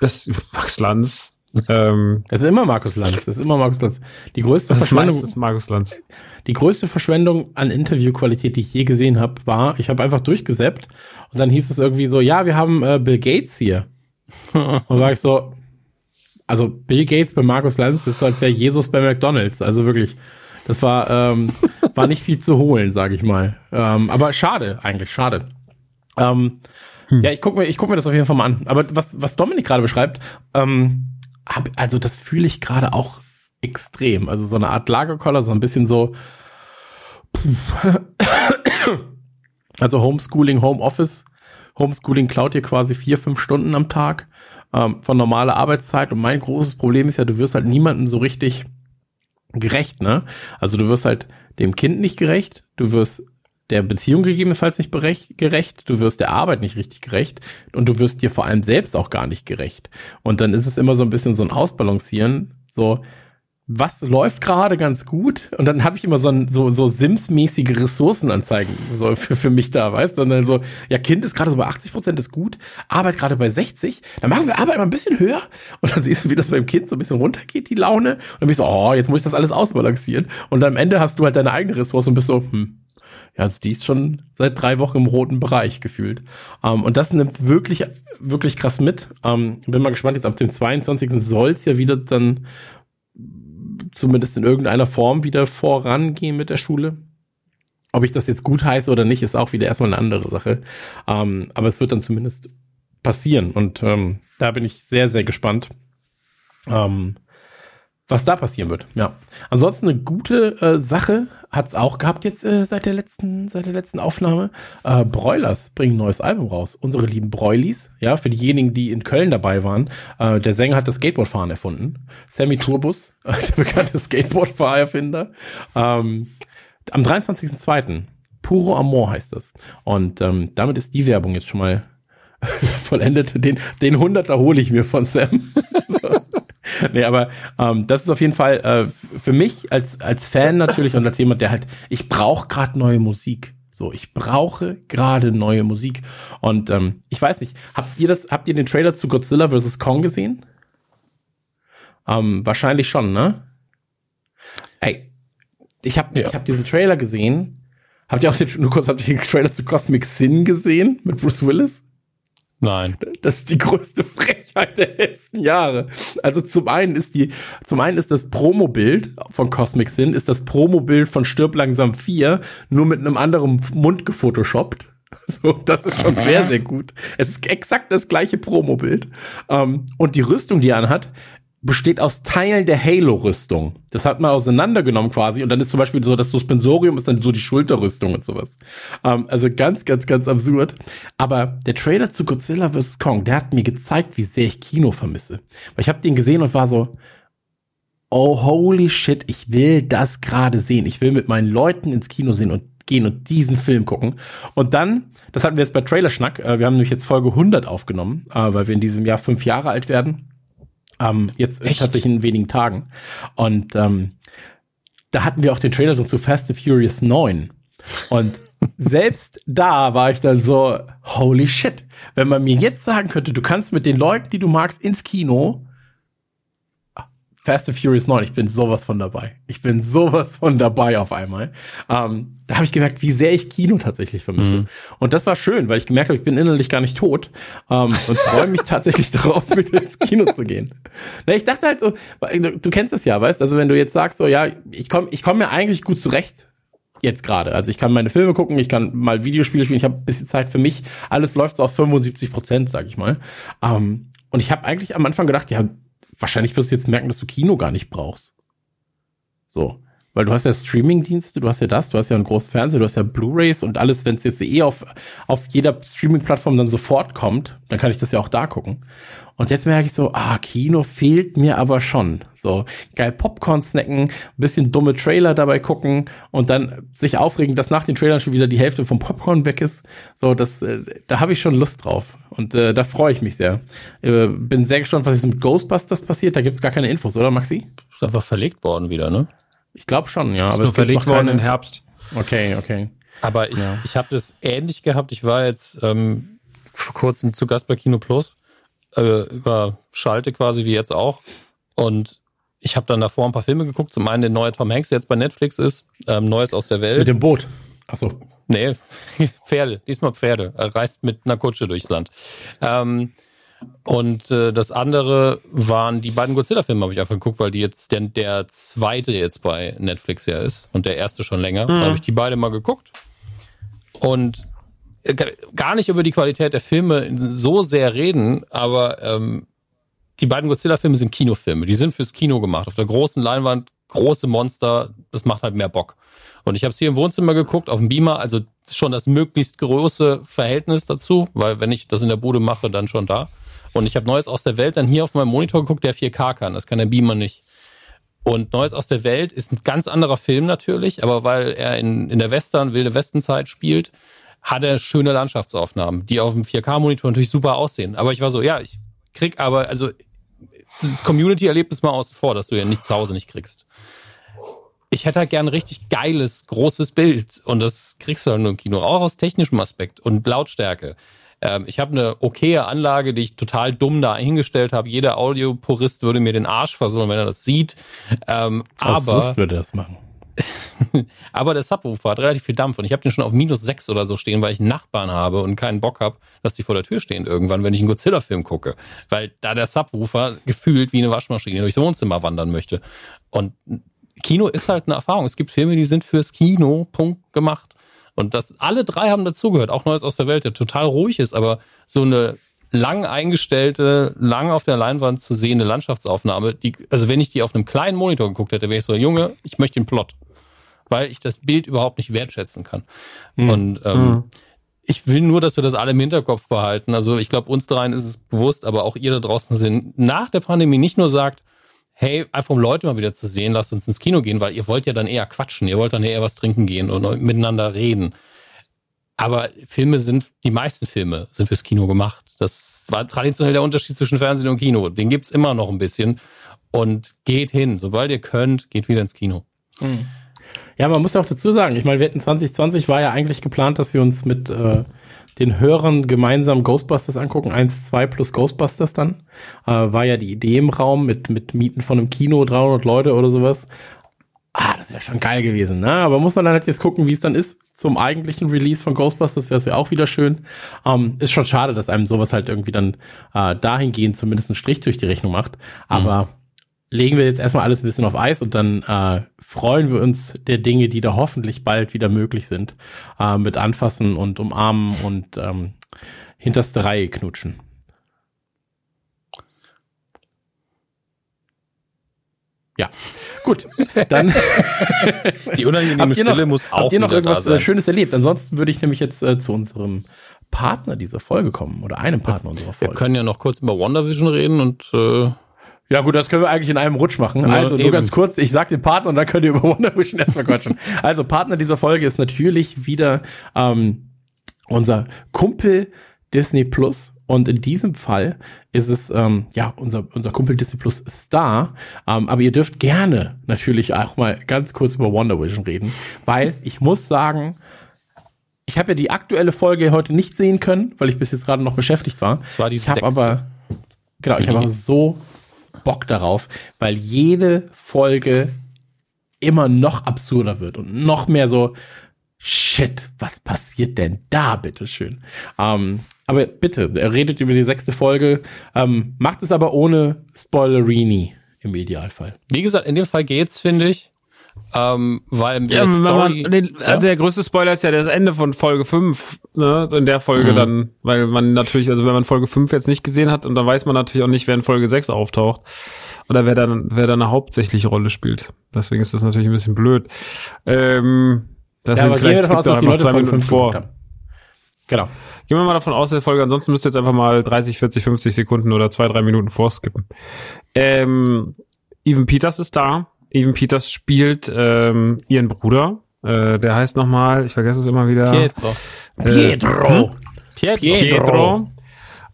C: das Max Lanz.
A: Ähm, das ist immer Markus Lanz. Das ist immer Markus Lanz. Die größte Verschwendung
C: ist Markus Lanz.
A: Die größte Verschwendung an Interviewqualität, die ich je gesehen habe, war, ich habe einfach durchgesäppt und dann hieß es irgendwie so, ja, wir haben äh, Bill Gates hier. und war ich so, also Bill Gates bei Markus Lanz ist so, als wäre Jesus bei McDonalds. Also wirklich, das war, ähm, war nicht viel zu holen, sage ich mal. Ähm, aber schade, eigentlich, schade. Ähm, hm. Ja, ich gucke mir, ich guck mir das auf jeden Fall mal an. Aber was, was Dominik gerade beschreibt, ähm, hab, also das fühle ich gerade auch extrem. Also so eine Art Lagerkoller, so ein bisschen so. Also Homeschooling, Homeoffice. Homeschooling klaut dir quasi vier, fünf Stunden am Tag ähm, von normaler Arbeitszeit. Und mein großes Problem ist ja, du wirst halt niemandem so richtig gerecht, ne? Also du wirst halt dem Kind nicht gerecht, du wirst der Beziehung gegebenenfalls nicht gerecht, du wirst der Arbeit nicht richtig gerecht und du wirst dir vor allem selbst auch gar nicht gerecht. Und dann ist es immer so ein bisschen so ein Ausbalancieren, so, was läuft gerade ganz gut und dann habe ich immer so ein, so so Sims-mäßige Ressourcenanzeigen so für, für mich da, weißt du? Und dann so, ja, Kind ist gerade so bei 80 Prozent ist gut, Arbeit gerade bei 60, dann machen wir Arbeit mal ein bisschen höher und dann siehst du, wie das beim Kind so ein bisschen runtergeht, die Laune und dann bist du so, oh, jetzt muss ich das alles ausbalancieren und dann am Ende hast du halt deine eigene Ressource und bist so, hm, ja, also die ist schon seit drei Wochen im roten Bereich gefühlt. Um, und das nimmt wirklich, wirklich krass mit. Um, bin mal gespannt, jetzt ab dem 22. soll es ja wieder dann zumindest in irgendeiner Form wieder vorangehen mit der Schule. Ob ich das jetzt gut heiße oder nicht, ist auch wieder erstmal eine andere Sache. Ähm, aber es wird dann zumindest passieren und ähm, da bin ich sehr, sehr gespannt. Ähm, was da passieren wird. Ja. Ansonsten eine gute äh, Sache hat's auch gehabt jetzt äh, seit der letzten seit der letzten Aufnahme. Äh, Broilers bringen ein neues Album raus. Unsere lieben Broilies, ja, für diejenigen, die in Köln dabei waren. Äh, der Sänger hat das Skateboardfahren erfunden. Sammy Turbus, der bekannte Skateboardfahrerfinder. Ähm, am 23.02. Puro Amor heißt das. Und ähm, damit ist die Werbung jetzt schon mal vollendet. Den, den 100er hole ich mir von Sam. so. Nee, aber ähm, das ist auf jeden Fall äh, für mich als, als Fan natürlich und als jemand, der halt, ich brauche gerade neue Musik. So, ich brauche gerade neue Musik. Und ähm, ich weiß nicht, habt ihr das, habt ihr den Trailer zu Godzilla vs. Kong gesehen? Ähm, wahrscheinlich schon, ne? Ey, ich habe ja. ich hab diesen Trailer gesehen. Habt ihr auch den, nur kurz, habt ihr den Trailer zu Cosmic Sin gesehen mit Bruce Willis?
B: Nein.
A: Das ist die größte Frechheit der letzten Jahre. Also zum einen ist die, zum einen ist das Promobild von Cosmic Sin, ist das Promobild von Stirb langsam 4, nur mit einem anderen Mund gefotoshoppt. So, das ist schon sehr, sehr gut. Es ist exakt das gleiche Promobild. Ähm, und die Rüstung, die er anhat, besteht aus Teilen der Halo-Rüstung. Das hat man auseinandergenommen quasi und dann ist zum Beispiel so, das Suspensorium ist dann so die Schulterrüstung und sowas. Ähm, also ganz, ganz, ganz absurd. Aber der Trailer zu Godzilla vs. Kong, der hat mir gezeigt, wie sehr ich Kino vermisse. Weil ich habe den gesehen und war so, oh holy shit, ich will das gerade sehen. Ich will mit meinen Leuten ins Kino sehen und gehen und diesen Film gucken. Und dann, das hatten wir jetzt bei Trailerschnack, äh, wir haben nämlich jetzt Folge 100 aufgenommen, äh, weil wir in diesem Jahr fünf Jahre alt werden. Ähm, jetzt Echt? tatsächlich in wenigen Tagen. Und ähm, da hatten wir auch den Trailer zu Fast and Furious 9. Und selbst da war ich dann so, holy shit. Wenn man mir jetzt sagen könnte, du kannst mit den Leuten, die du magst, ins Kino Fast and Furious 9, ich bin sowas von dabei. Ich bin sowas von dabei auf einmal. Ähm, da habe ich gemerkt, wie sehr ich Kino tatsächlich vermisse. Mhm. Und das war schön, weil ich gemerkt habe, ich bin innerlich gar nicht tot ähm, und freue mich tatsächlich darauf, mit ins Kino zu gehen. Na, ich dachte halt so, du, du kennst es ja, weißt, also wenn du jetzt sagst, so ja, ich komme ich komm mir eigentlich gut zurecht jetzt gerade. Also ich kann meine Filme gucken, ich kann mal Videospiele spielen, ich habe ein bisschen Zeit für mich. Alles läuft so auf 75 Prozent, sag ich mal. Ähm, und ich habe eigentlich am Anfang gedacht, ja, wahrscheinlich wirst du jetzt merken, dass du Kino gar nicht brauchst. So. Weil du hast ja Streaming-Dienste, du hast ja das, du hast ja einen großen Fernseher, du hast ja Blu-Rays und alles, wenn es jetzt eh auf, auf jeder Streaming-Plattform dann sofort kommt, dann kann ich das ja auch da gucken. Und jetzt merke ich so, ah, Kino fehlt mir aber schon. So, geil Popcorn snacken, bisschen dumme Trailer dabei gucken und dann sich aufregen, dass nach den Trailern schon wieder die Hälfte vom Popcorn weg ist. So, das, äh, da habe ich schon Lust drauf. Und äh, da freue ich mich sehr. Äh, bin sehr gespannt, was jetzt mit Ghostbusters passiert. Da gibt es gar keine Infos, oder Maxi?
B: Ist einfach verlegt worden wieder, ne?
A: Ich glaube schon, ja.
C: Ist aber nur es verlegt worden keine... im Herbst.
A: Okay, okay.
B: Aber ich, ja. ich habe das ähnlich gehabt. Ich war jetzt ähm, vor kurzem zu Gast bei Kino Plus äh, über Schalte quasi wie jetzt auch. Und ich habe dann davor ein paar Filme geguckt. Zum einen der neue Tom Hanks, der jetzt bei Netflix ist, ähm, Neues aus der Welt.
A: Mit dem Boot. Achso.
B: Nee, Pferde. Diesmal Pferde. Er reist mit einer Kutsche durchs Land. Ähm, und äh, das andere waren die beiden Godzilla-Filme, habe ich einfach geguckt, weil die jetzt der, der zweite jetzt bei Netflix ja ist und der erste schon länger. Mhm. Da habe ich die beide mal geguckt. Und äh, gar nicht über die Qualität der Filme so sehr reden, aber ähm, die beiden Godzilla-Filme sind Kinofilme. Die sind fürs Kino gemacht. Auf der großen Leinwand, große Monster, das macht halt mehr Bock. Und ich habe es hier im Wohnzimmer geguckt, auf dem Beamer, also schon das möglichst große Verhältnis dazu, weil wenn ich das in der Bude mache, dann schon da. Und ich habe Neues aus der Welt dann hier auf meinem Monitor geguckt, der 4K kann. Das kann der Beamer nicht. Und Neues aus der Welt ist ein ganz anderer Film natürlich, aber weil er in, in der Western, wilde Westenzeit spielt, hat er schöne Landschaftsaufnahmen, die auf dem 4K-Monitor natürlich super aussehen. Aber ich war so, ja, ich krieg aber, also das Community-Erlebnis mal außen vor, dass du ja nicht zu Hause nicht kriegst. Ich hätte halt gern ein richtig geiles, großes Bild und das kriegst du halt nur im Kino, auch aus technischem Aspekt und Lautstärke. Ähm, ich habe eine okaye Anlage, die ich total dumm da eingestellt habe. Jeder Audiopurist würde mir den Arsch versohlen, wenn er das sieht. Ähm, Aus aber
A: Lust würde das machen.
B: aber der Subwoofer hat relativ viel Dampf und ich habe den schon auf minus sechs oder so stehen, weil ich einen Nachbarn habe und keinen Bock habe, dass die vor der Tür stehen irgendwann, wenn ich einen Godzilla-Film gucke. Weil da der Subwoofer gefühlt wie eine Waschmaschine durchs Wohnzimmer wandern möchte. Und Kino ist halt eine Erfahrung. Es gibt Filme, die sind fürs Kino, Punkt, gemacht. Und das, alle drei haben dazugehört. Auch Neues aus der Welt, der total ruhig ist, aber so eine lang eingestellte, lang auf der Leinwand zu sehende Landschaftsaufnahme, die, also wenn ich die auf einem kleinen Monitor geguckt hätte, wäre ich so, Junge, ich möchte den Plot. Weil ich das Bild überhaupt nicht wertschätzen kann. Mhm. Und ähm, mhm. ich will nur, dass wir das alle im Hinterkopf behalten. Also ich glaube, uns dreien ist es bewusst, aber auch ihr da draußen sind, nach der Pandemie nicht nur sagt, hey, einfach um Leute mal wieder zu sehen, lasst uns ins Kino gehen, weil ihr wollt ja dann eher quatschen, ihr wollt dann eher was trinken gehen und miteinander reden. Aber Filme sind, die meisten Filme sind fürs Kino gemacht. Das war traditionell der Unterschied zwischen Fernsehen und Kino. Den gibt's immer noch ein bisschen. Und geht hin. Sobald ihr könnt, geht wieder ins Kino.
A: Ja, man muss auch dazu sagen, ich meine, wir hatten 2020 war ja eigentlich geplant, dass wir uns mit äh, den Hörern gemeinsam Ghostbusters angucken. Eins, zwei plus Ghostbusters dann. Äh, war ja die Idee im Raum mit, mit Mieten von einem Kino, 300 Leute oder sowas. Ah, das wäre schon geil gewesen, ne? Aber muss man dann halt jetzt gucken, wie es dann ist zum eigentlichen Release von Ghostbusters, wäre es ja auch wieder schön. Ähm, ist schon schade, dass einem sowas halt irgendwie dann äh, dahingehend zumindest einen Strich durch die Rechnung macht. Aber mhm. Legen wir jetzt erstmal alles ein bisschen auf Eis und dann äh, freuen wir uns der Dinge, die da hoffentlich bald wieder möglich sind. Äh, mit Anfassen und Umarmen und ähm, hinterste Reihe knutschen. Ja, gut. Dann
B: die unangenehme Stille noch, muss auch
A: habt ihr noch irgendwas äh, Schönes erlebt? Ansonsten würde ich nämlich jetzt äh, zu unserem Partner dieser Folge kommen oder einem Partner unserer Folge.
B: Wir können ja noch kurz über WandaVision reden und äh
A: ja gut, das können wir eigentlich in einem Rutsch machen. Ja, also nur eben. ganz kurz, ich sag den Partner und dann könnt ihr über WandaVision erstmal quatschen. Also Partner dieser Folge ist natürlich wieder ähm, unser Kumpel Disney Plus und in diesem Fall ist es ähm, ja unser, unser Kumpel Disney Plus Star. Ähm, aber ihr dürft gerne natürlich auch mal ganz kurz über Wonder Vision reden, weil ich muss sagen, ich habe ja die aktuelle Folge heute nicht sehen können, weil ich bis jetzt gerade noch beschäftigt war.
B: Das war die
A: ich habe aber genau, ich habe so Bock darauf, weil jede Folge immer noch absurder wird und noch mehr so Shit, was passiert denn da, bitteschön? Ähm, aber bitte, redet über die sechste Folge, ähm, macht es aber ohne Spoilerini im Idealfall.
B: Wie gesagt, in dem Fall geht's, finde ich. Ähm, weil
C: ja, Story, man, den, ja? also der größte Spoiler ist ja das Ende von Folge 5, ne? In der Folge mhm. dann, weil man natürlich, also wenn man Folge 5 jetzt nicht gesehen hat, und dann weiß man natürlich auch nicht, wer in Folge 6 auftaucht. Oder wer dann, wer dann eine hauptsächliche Rolle spielt. Deswegen ist das natürlich ein bisschen blöd. Ähm, Deswegen ja, vielleicht skippt er einfach zwei Minuten vor. Genau. Gehen wir mal davon aus, der Folge, ansonsten müsst ihr jetzt einfach mal 30, 40, 50 Sekunden oder zwei, drei Minuten vorskippen. Ähm, Evan Peters ist da. Evan Peters spielt ähm, ihren Bruder. Äh, der heißt nochmal, ich vergesse es immer wieder.
B: Pietro.
C: Äh, Pietro. Pietro. Pietro.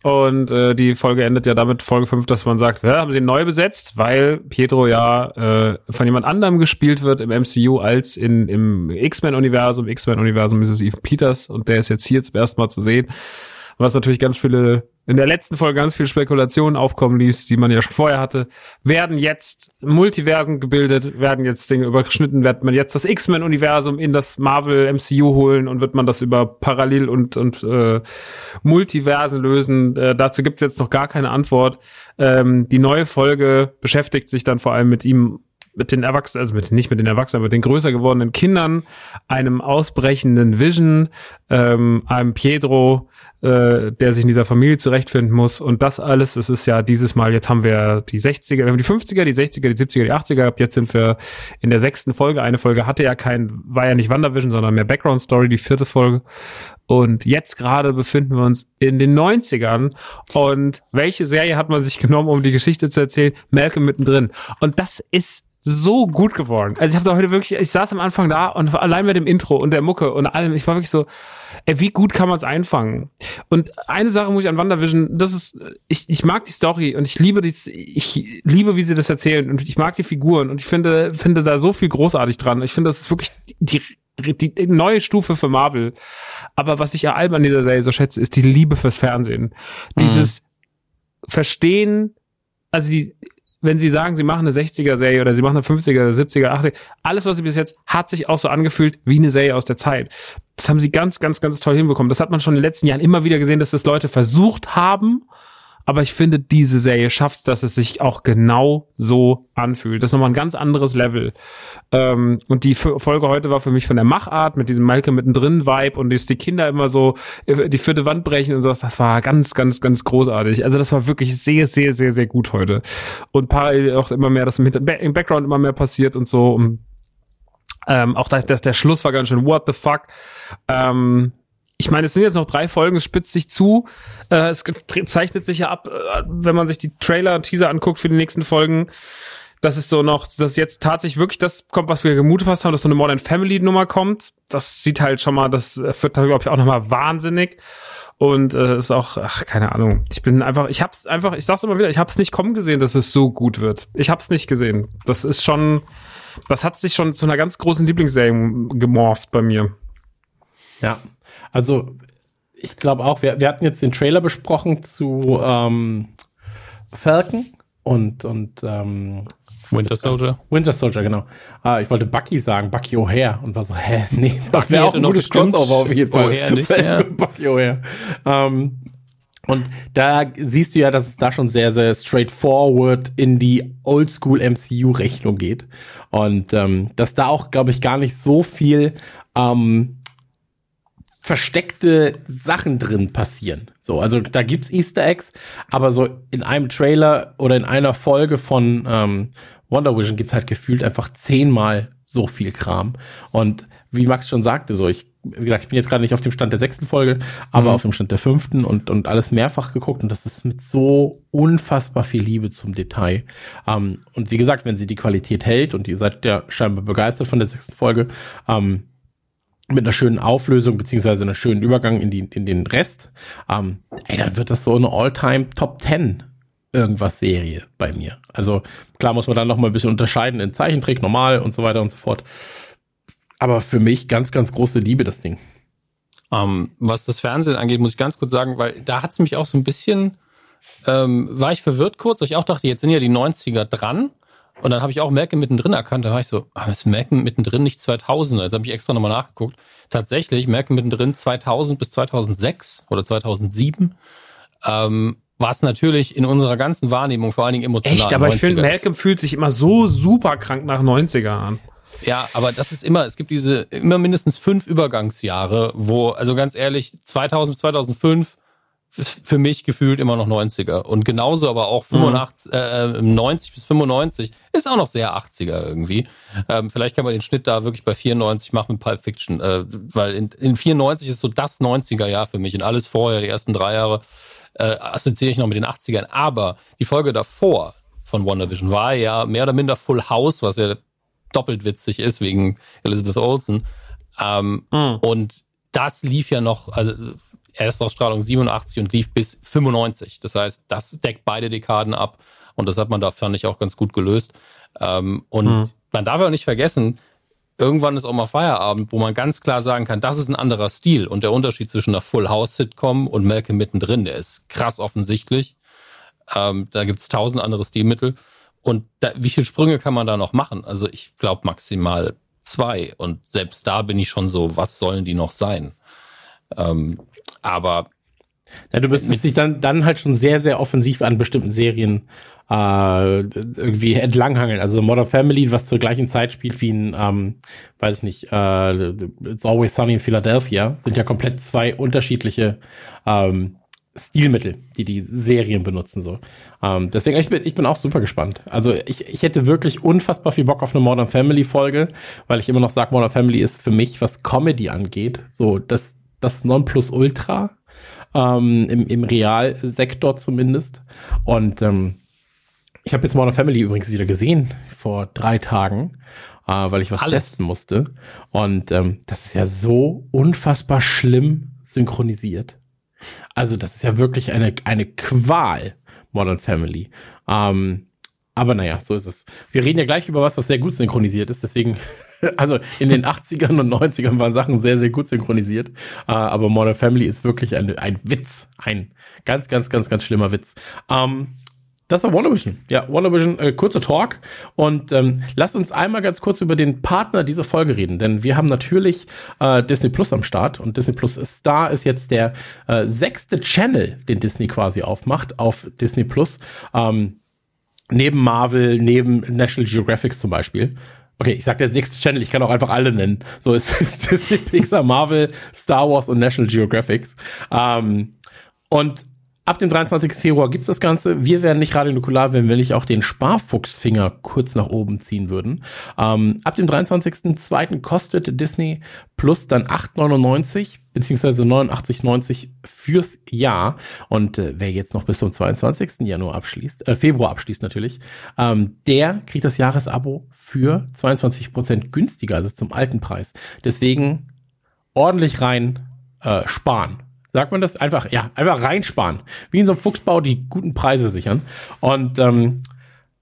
C: Und äh, die Folge endet ja damit, Folge 5, dass man sagt, ja, haben sie ihn neu besetzt, weil Pietro ja äh, von jemand anderem gespielt wird im MCU als in, im X-Men-Universum. X-Men-Universum ist es Eve Peters und der ist jetzt hier zum ersten Mal zu sehen was natürlich ganz viele, in der letzten Folge ganz viele Spekulationen aufkommen ließ, die man ja schon vorher hatte, werden jetzt Multiversen gebildet, werden jetzt Dinge überschnitten, wird man jetzt das X-Men-Universum in das Marvel MCU holen und wird man das über Parallel- und, und äh, Multiversen lösen. Äh, dazu gibt's jetzt noch gar keine Antwort. Ähm, die neue Folge beschäftigt sich dann vor allem mit ihm mit den Erwachsenen, also mit, nicht mit den Erwachsenen, mit den größer gewordenen Kindern, einem ausbrechenden Vision, ähm, einem Pietro, äh, der sich in dieser Familie zurechtfinden muss. Und das alles, es ist ja dieses Mal, jetzt haben wir die 60er, wir haben die 50er, die 60er, die 70er, die 80er gehabt. Jetzt sind wir in der sechsten Folge. Eine Folge hatte ja kein, war ja nicht WandaVision, sondern mehr Background Story, die vierte Folge. Und jetzt gerade befinden wir uns in den 90ern. Und welche Serie hat man sich genommen, um die Geschichte zu erzählen? Malcolm mittendrin. Und das ist so gut geworden. Also ich habe da heute wirklich, ich saß am Anfang da und allein mit dem Intro und der Mucke und allem, ich war wirklich so, ey, wie gut kann man es einfangen? Und eine Sache muss ich an WandaVision, das ist, ich, ich mag die Story und ich liebe die, ich liebe, wie sie das erzählen und ich mag die Figuren und ich finde, finde da so viel großartig dran. Ich finde, das ist wirklich die, die, neue Stufe für Marvel. Aber was ich ja allem an dieser Serie so schätze, ist die Liebe fürs Fernsehen. Dieses mhm. Verstehen, also die, wenn sie sagen, sie machen eine 60er-Serie oder sie machen eine 50er, 70er, 80er, alles, was sie bis jetzt hat sich auch so angefühlt wie eine Serie aus der Zeit. Das haben sie ganz, ganz, ganz toll hinbekommen. Das hat man schon in den letzten Jahren immer wieder gesehen, dass das Leute versucht haben, aber ich finde, diese Serie schafft, dass es sich auch genau so anfühlt. Das ist nochmal ein ganz anderes Level. Ähm, und die Folge heute war für mich von der Machart mit diesem Malcolm mittendrin Vibe und die Kinder immer so äh, die vierte Wand brechen und sowas. Das war ganz, ganz, ganz großartig. Also das war wirklich sehr, sehr, sehr, sehr gut heute. Und parallel auch immer mehr, dass im, im Background immer mehr passiert und so. Und, ähm, auch das, der Schluss war ganz schön what the fuck. Ähm, ich meine, es sind jetzt noch drei Folgen, es spitzt sich zu. Äh, es zeichnet sich ja ab, äh, wenn man sich die Trailer und Teaser anguckt für die nächsten Folgen, dass es so noch, dass jetzt tatsächlich wirklich das kommt, was wir gemutet haben, dass so eine Modern Family Nummer kommt. Das sieht halt schon mal, das wird, glaube ich, auch nochmal wahnsinnig. Und äh, ist auch, ach, keine Ahnung. Ich bin einfach, ich hab's einfach, ich sag's immer wieder, ich hab's nicht kommen gesehen, dass es so gut wird. Ich hab's nicht gesehen. Das ist schon, das hat sich schon zu einer ganz großen Lieblingsserie gemorpht bei mir.
A: Ja, also, ich glaube auch, wir, wir hatten jetzt den Trailer besprochen zu ähm, Falcon und, und ähm,
B: Winter Soldier.
A: Winter Soldier, genau. Ah, ich wollte Bucky sagen, Bucky O'Hare und war so, hä, nee, das wäre auch ein gutes Crossover auf jeden Fall. O'Hare nicht, ja. Bucky O'Hare. Ähm, und da siehst du ja, dass es da schon sehr, sehr straightforward in die Oldschool MCU-Rechnung geht. Und ähm, dass da auch, glaube ich, gar nicht so viel ähm, versteckte Sachen drin passieren. So, also da gibt's Easter Eggs, aber so in einem Trailer oder in einer Folge von ähm, Wonder Vision gibt's halt gefühlt einfach zehnmal so viel Kram. Und wie Max schon sagte, so ich, wie gesagt, ich bin jetzt gerade nicht auf dem Stand der sechsten Folge, aber mhm. auf dem Stand der fünften und, und alles mehrfach geguckt und das ist mit so unfassbar viel Liebe zum Detail. Ähm, und wie gesagt, wenn sie die Qualität hält und ihr seid ja scheinbar begeistert von der sechsten Folge, ähm, mit einer schönen Auflösung beziehungsweise einer schönen Übergang in, die, in den Rest, ähm, ey, dann wird das so eine All-Time Top 10 irgendwas Serie bei mir. Also klar muss man dann noch mal ein bisschen unterscheiden in Zeichentrick, normal und so weiter und so fort. Aber für mich ganz, ganz große Liebe, das Ding.
B: Um, ähm, was das Fernsehen angeht, muss ich ganz kurz sagen, weil da hat es mich auch so ein bisschen, ähm, war ich verwirrt kurz, weil ich auch dachte, jetzt sind ja die 90er dran. Und dann habe ich auch Malcolm mittendrin erkannt. Da war ich so, ah, ist Malcolm mittendrin nicht 2000? Jetzt habe ich extra nochmal nachgeguckt. Tatsächlich, Malcolm mittendrin 2000 bis 2006 oder 2007. Ähm, was natürlich in unserer ganzen Wahrnehmung vor allen Dingen emotional
C: Echt, aber ich finde, Malcolm fühlt sich immer so super krank nach 90er an.
B: Ja, aber das ist immer, es gibt diese immer mindestens fünf Übergangsjahre, wo, also ganz ehrlich, 2000 bis 2005 für mich gefühlt immer noch 90er. Und genauso aber auch 85, mhm. äh, 90 bis 95 ist auch noch sehr 80er irgendwie. Ähm, vielleicht kann man den Schnitt da wirklich bei 94 machen mit Pulp Fiction, äh, weil in, in 94 ist so das 90er Jahr für mich und alles vorher, die ersten drei Jahre, äh, assoziiere ich noch mit den 80ern. Aber die Folge davor von WandaVision war ja mehr oder minder Full House, was ja doppelt witzig ist wegen Elizabeth Olsen. Ähm, mhm. Und das lief ja noch, also Erstausstrahlung 87 und lief bis 95. Das heißt, das deckt beide Dekaden ab und das hat man da, fand ich, auch ganz gut gelöst. Ähm, und mhm. man darf auch nicht vergessen, irgendwann ist auch mal Feierabend, wo man ganz klar sagen kann, das ist ein anderer Stil und der Unterschied zwischen einer Full House Sitcom und Malcolm mittendrin, der ist krass offensichtlich. Ähm, da gibt's tausend andere Stilmittel. Und da, wie viele Sprünge kann man da noch machen? Also ich glaube maximal zwei. Und selbst da bin ich schon so, was sollen die noch sein? Ähm, aber
A: ja, du müsstest dich dann, dann halt schon sehr, sehr offensiv an bestimmten Serien äh, irgendwie entlanghangeln. Also Modern Family, was zur gleichen Zeit spielt wie ein, ähm, weiß ich nicht, äh, It's Always Sunny in Philadelphia, sind ja komplett zwei unterschiedliche ähm, Stilmittel, die die Serien benutzen so. Ähm, deswegen, ich bin, ich bin auch super gespannt. Also ich, ich hätte wirklich unfassbar viel Bock auf eine Modern Family Folge, weil ich immer noch sage, Modern Family ist für mich, was Comedy angeht, so das das Nonplusultra ähm, im, im Realsektor zumindest. Und ähm, ich habe jetzt Modern Family übrigens wieder gesehen vor drei Tagen, äh, weil ich was Alles. testen musste. Und ähm, das ist ja so unfassbar schlimm synchronisiert. Also das ist ja wirklich eine, eine Qual, Modern Family. Ähm, aber naja, so ist es. Wir reden ja gleich über was, was sehr gut synchronisiert ist, deswegen also in den 80ern und 90ern waren Sachen sehr, sehr gut synchronisiert. Uh, aber Modern Family ist wirklich ein, ein Witz. Ein ganz, ganz, ganz, ganz schlimmer Witz. Um, ähm, Das war WandaVision. Ja, WandaVision, äh, kurzer Talk. Und ähm, lass uns einmal ganz kurz über den Partner dieser Folge reden, denn wir haben natürlich äh, Disney Plus am Start und Disney Plus Star ist jetzt der äh, sechste Channel, den Disney quasi aufmacht auf Disney Plus. Ähm, neben Marvel, neben National Geographic zum Beispiel. Okay, ich sag der sechste Channel, ich kann auch einfach alle nennen. So ist es Disney, Pixar, Marvel, Star Wars und National Geographic. Ähm, und Ab dem 23. Februar gibt's das Ganze. Wir werden nicht radionukular, wenn wir nicht auch den Sparfuchsfinger kurz nach oben ziehen würden. Ähm, ab dem 23.02. kostet Disney Plus dann 8,99 beziehungsweise 89,90 fürs Jahr. Und äh, wer jetzt noch bis zum 22. Januar abschließt, äh, Februar abschließt natürlich, ähm, der kriegt das Jahresabo für 22 Prozent günstiger, also zum alten Preis. Deswegen ordentlich rein äh, sparen. Sagt man das? Einfach, ja, einfach reinsparen. Wie in so einem Fuchsbau die guten Preise sichern. Und ähm,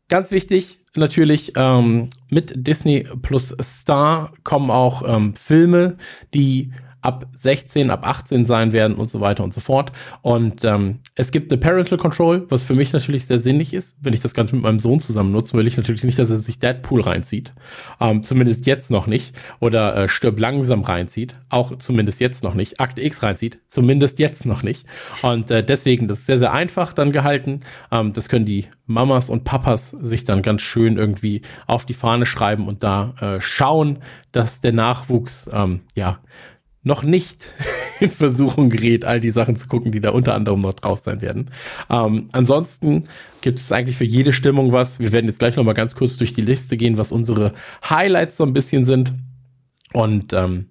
A: ganz wichtig, natürlich, ähm, mit Disney Plus Star kommen auch ähm, Filme, die ab 16, ab 18 sein werden und so weiter und so fort. Und ähm, es gibt eine Parental Control, was für mich natürlich sehr sinnig ist, wenn ich das Ganze mit meinem Sohn zusammen nutze, will ich natürlich nicht, dass er sich Deadpool reinzieht. Ähm, zumindest jetzt noch nicht. Oder äh, Stirb langsam reinzieht. Auch zumindest jetzt noch nicht. Akte X reinzieht. Zumindest jetzt noch nicht. Und äh, deswegen, das ist sehr, sehr einfach dann gehalten. Ähm, das können die Mamas und Papas sich dann ganz schön irgendwie auf die Fahne schreiben und da äh, schauen, dass der Nachwuchs, ähm, ja, noch nicht in Versuchung gerät, all die Sachen zu gucken, die da unter anderem noch drauf sein werden. Ähm, ansonsten gibt es eigentlich für jede Stimmung was. Wir werden jetzt gleich noch mal ganz kurz durch die Liste gehen, was unsere Highlights so ein bisschen sind. Und ähm,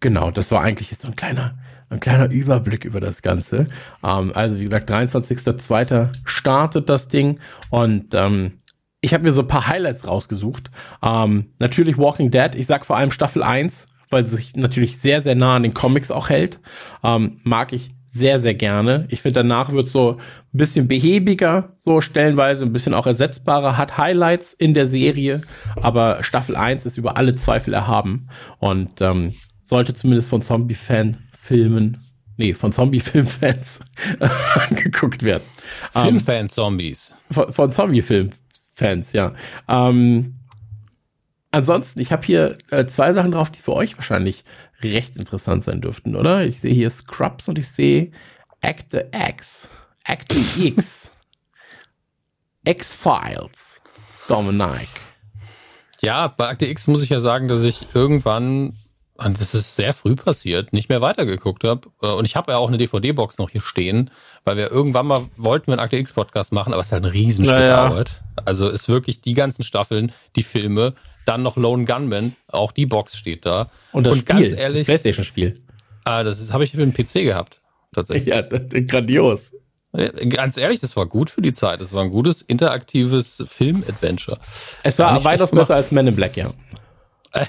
A: genau, das war eigentlich so ein kleiner, ein kleiner Überblick über das Ganze. Ähm, also wie gesagt, 23.02. startet das Ding und ähm, ich habe mir so ein paar Highlights rausgesucht. Ähm, natürlich Walking Dead. Ich sag vor allem Staffel 1 weil sie sich natürlich sehr, sehr nah an den Comics auch hält. Ähm, mag ich sehr, sehr gerne. Ich finde, danach wird so ein bisschen behäbiger, so stellenweise ein bisschen auch ersetzbarer, hat Highlights in der Serie, aber Staffel 1 ist über alle Zweifel erhaben und ähm, sollte zumindest von Zombie-Fan-Filmen, nee, von Zombie-Filmfans angeguckt werden.
B: Filmfan-Zombies.
A: Ähm, von, von Zombie-Film-Fans, ja. Ähm, ansonsten, ich habe hier äh, zwei Sachen drauf, die für euch wahrscheinlich recht interessant sein dürften, oder? Ich sehe hier Scrubs und ich sehe Acte X, Acte X, X-Files, Dominic.
B: Ja, bei Akte X muss ich ja sagen, dass ich irgendwann, und das ist sehr früh passiert, nicht mehr weitergeguckt habe. Äh, und ich habe ja auch eine DVD-Box noch hier stehen, weil wir irgendwann mal wollten wir einen Akte X-Podcast machen, aber es ist halt ein Riesenstück naja. Arbeit. Also ist wirklich die ganzen Staffeln, die Filme, dann noch Lone Gunman, auch die Box steht da.
A: Und das und Spiel, ganz ehrlich, das PlayStation-Spiel.
B: Ah, das habe ich für den PC gehabt, tatsächlich.
A: Ja, grandios.
B: Ganz ehrlich, das war gut für die Zeit. Das war ein gutes interaktives Film-Adventure.
A: Es war, war weitaus besser als Men in Black, ja.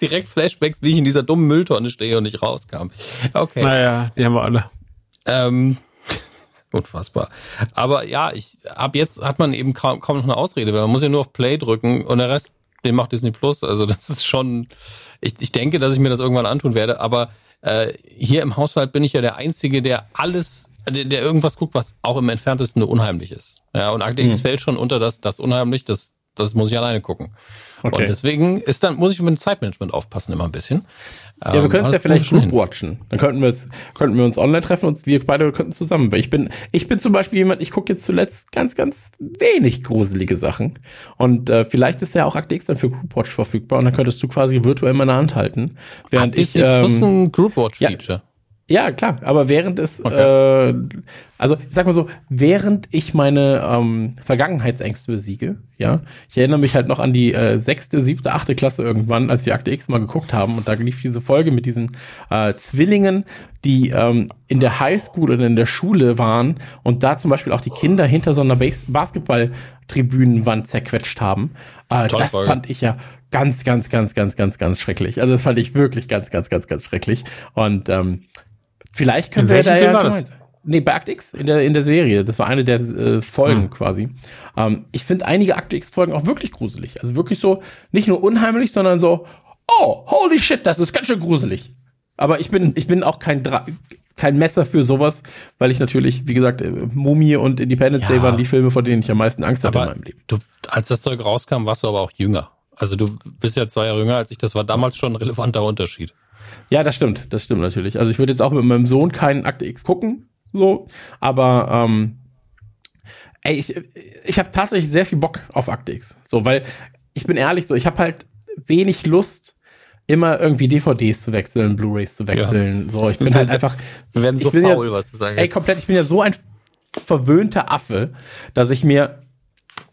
B: Direkt Flashbacks, wie ich in dieser dummen Mülltonne stehe und nicht rauskam. Okay.
C: Naja, die haben wir alle.
B: Ähm, Unfassbar. Aber ja, ich ab jetzt hat man eben kaum, kaum noch eine Ausrede, weil man muss ja nur auf Play drücken und der Rest, den macht Disney Plus. Also das ist schon, ich, ich denke, dass ich mir das irgendwann antun werde, aber äh, hier im Haushalt bin ich ja der Einzige, der alles, der, der irgendwas guckt, was auch im entferntesten nur unheimlich ist. Ja, und Akte X hm. fällt schon unter das, das unheimlich, das das muss ich alleine gucken. Okay. Und deswegen ist dann, muss ich mit dem Zeitmanagement aufpassen immer ein bisschen.
A: Ja, wir ähm, können es ja vielleicht Group watchen. Dann könnten wir es, könnten wir uns online treffen und wir beide könnten zusammen. Ich bin, ich bin zum Beispiel jemand, ich gucke jetzt zuletzt ganz, ganz wenig gruselige Sachen. Und äh, vielleicht ist ja auch Akte X dann für Group Watch verfügbar und dann könntest du quasi virtuell meine Hand halten.
B: Während Ach, ich, ähm, ein Group Watch Feature.
A: Ja, ja, klar, aber während es, okay. äh, also ich sag mal so, während ich meine ähm, Vergangenheitsängste besiege, ja, ich erinnere mich halt noch an die äh, sechste, siebte, achte Klasse irgendwann, als wir Akte X mal geguckt haben und da lief diese Folge mit diesen äh, Zwillingen, die ähm, in der Highschool oder in der Schule waren und da zum Beispiel auch die Kinder hinter so einer Bas Basketballtribünenwand zerquetscht haben. Äh, das Folge. fand ich ja ganz, ganz, ganz, ganz, ganz, ganz schrecklich. Also das fand ich wirklich ganz, ganz, ganz, ganz schrecklich. Und ähm, Vielleicht können in wir da Film ja war das? Nee, bei Act X in der, in der Serie. Das war eine der äh, Folgen hm. quasi. Ähm, ich finde einige Act X-Folgen auch wirklich gruselig. Also wirklich so, nicht nur unheimlich, sondern so, oh, holy shit, das ist ganz schön gruselig. Aber ich bin, ich bin auch kein Dra kein Messer für sowas, weil ich natürlich, wie gesagt, äh, Mumie und Independence
B: Ja.
A: Day waren die Filme, vor denen ich am meisten Angst hatte in
B: Aber
A: meinem Leben.
B: du, als das Zeug rauskam, warst du aber auch jünger. Also du bist ja zwei Jahre jünger als ich. Das war damals schon ein relevanter Unterschied.
A: Ja, das stimmt, das stimmt natürlich. Also ich würde jetzt auch mit meinem Sohn keinen Akte X gucken, so, aber ähm, ey, ich, ich habe tatsächlich sehr viel Bock auf Akte X, so, weil ich bin ehrlich so, ich habe halt wenig Lust immer irgendwie DVDs zu wechseln, Blu-rays zu wechseln, so, ich bin halt einfach
B: Wir werden so
A: ich bin ja-
B: faul, was du sagen
A: Ey, komplett, ich bin ja so ein verwöhnter Affe, dass ich mir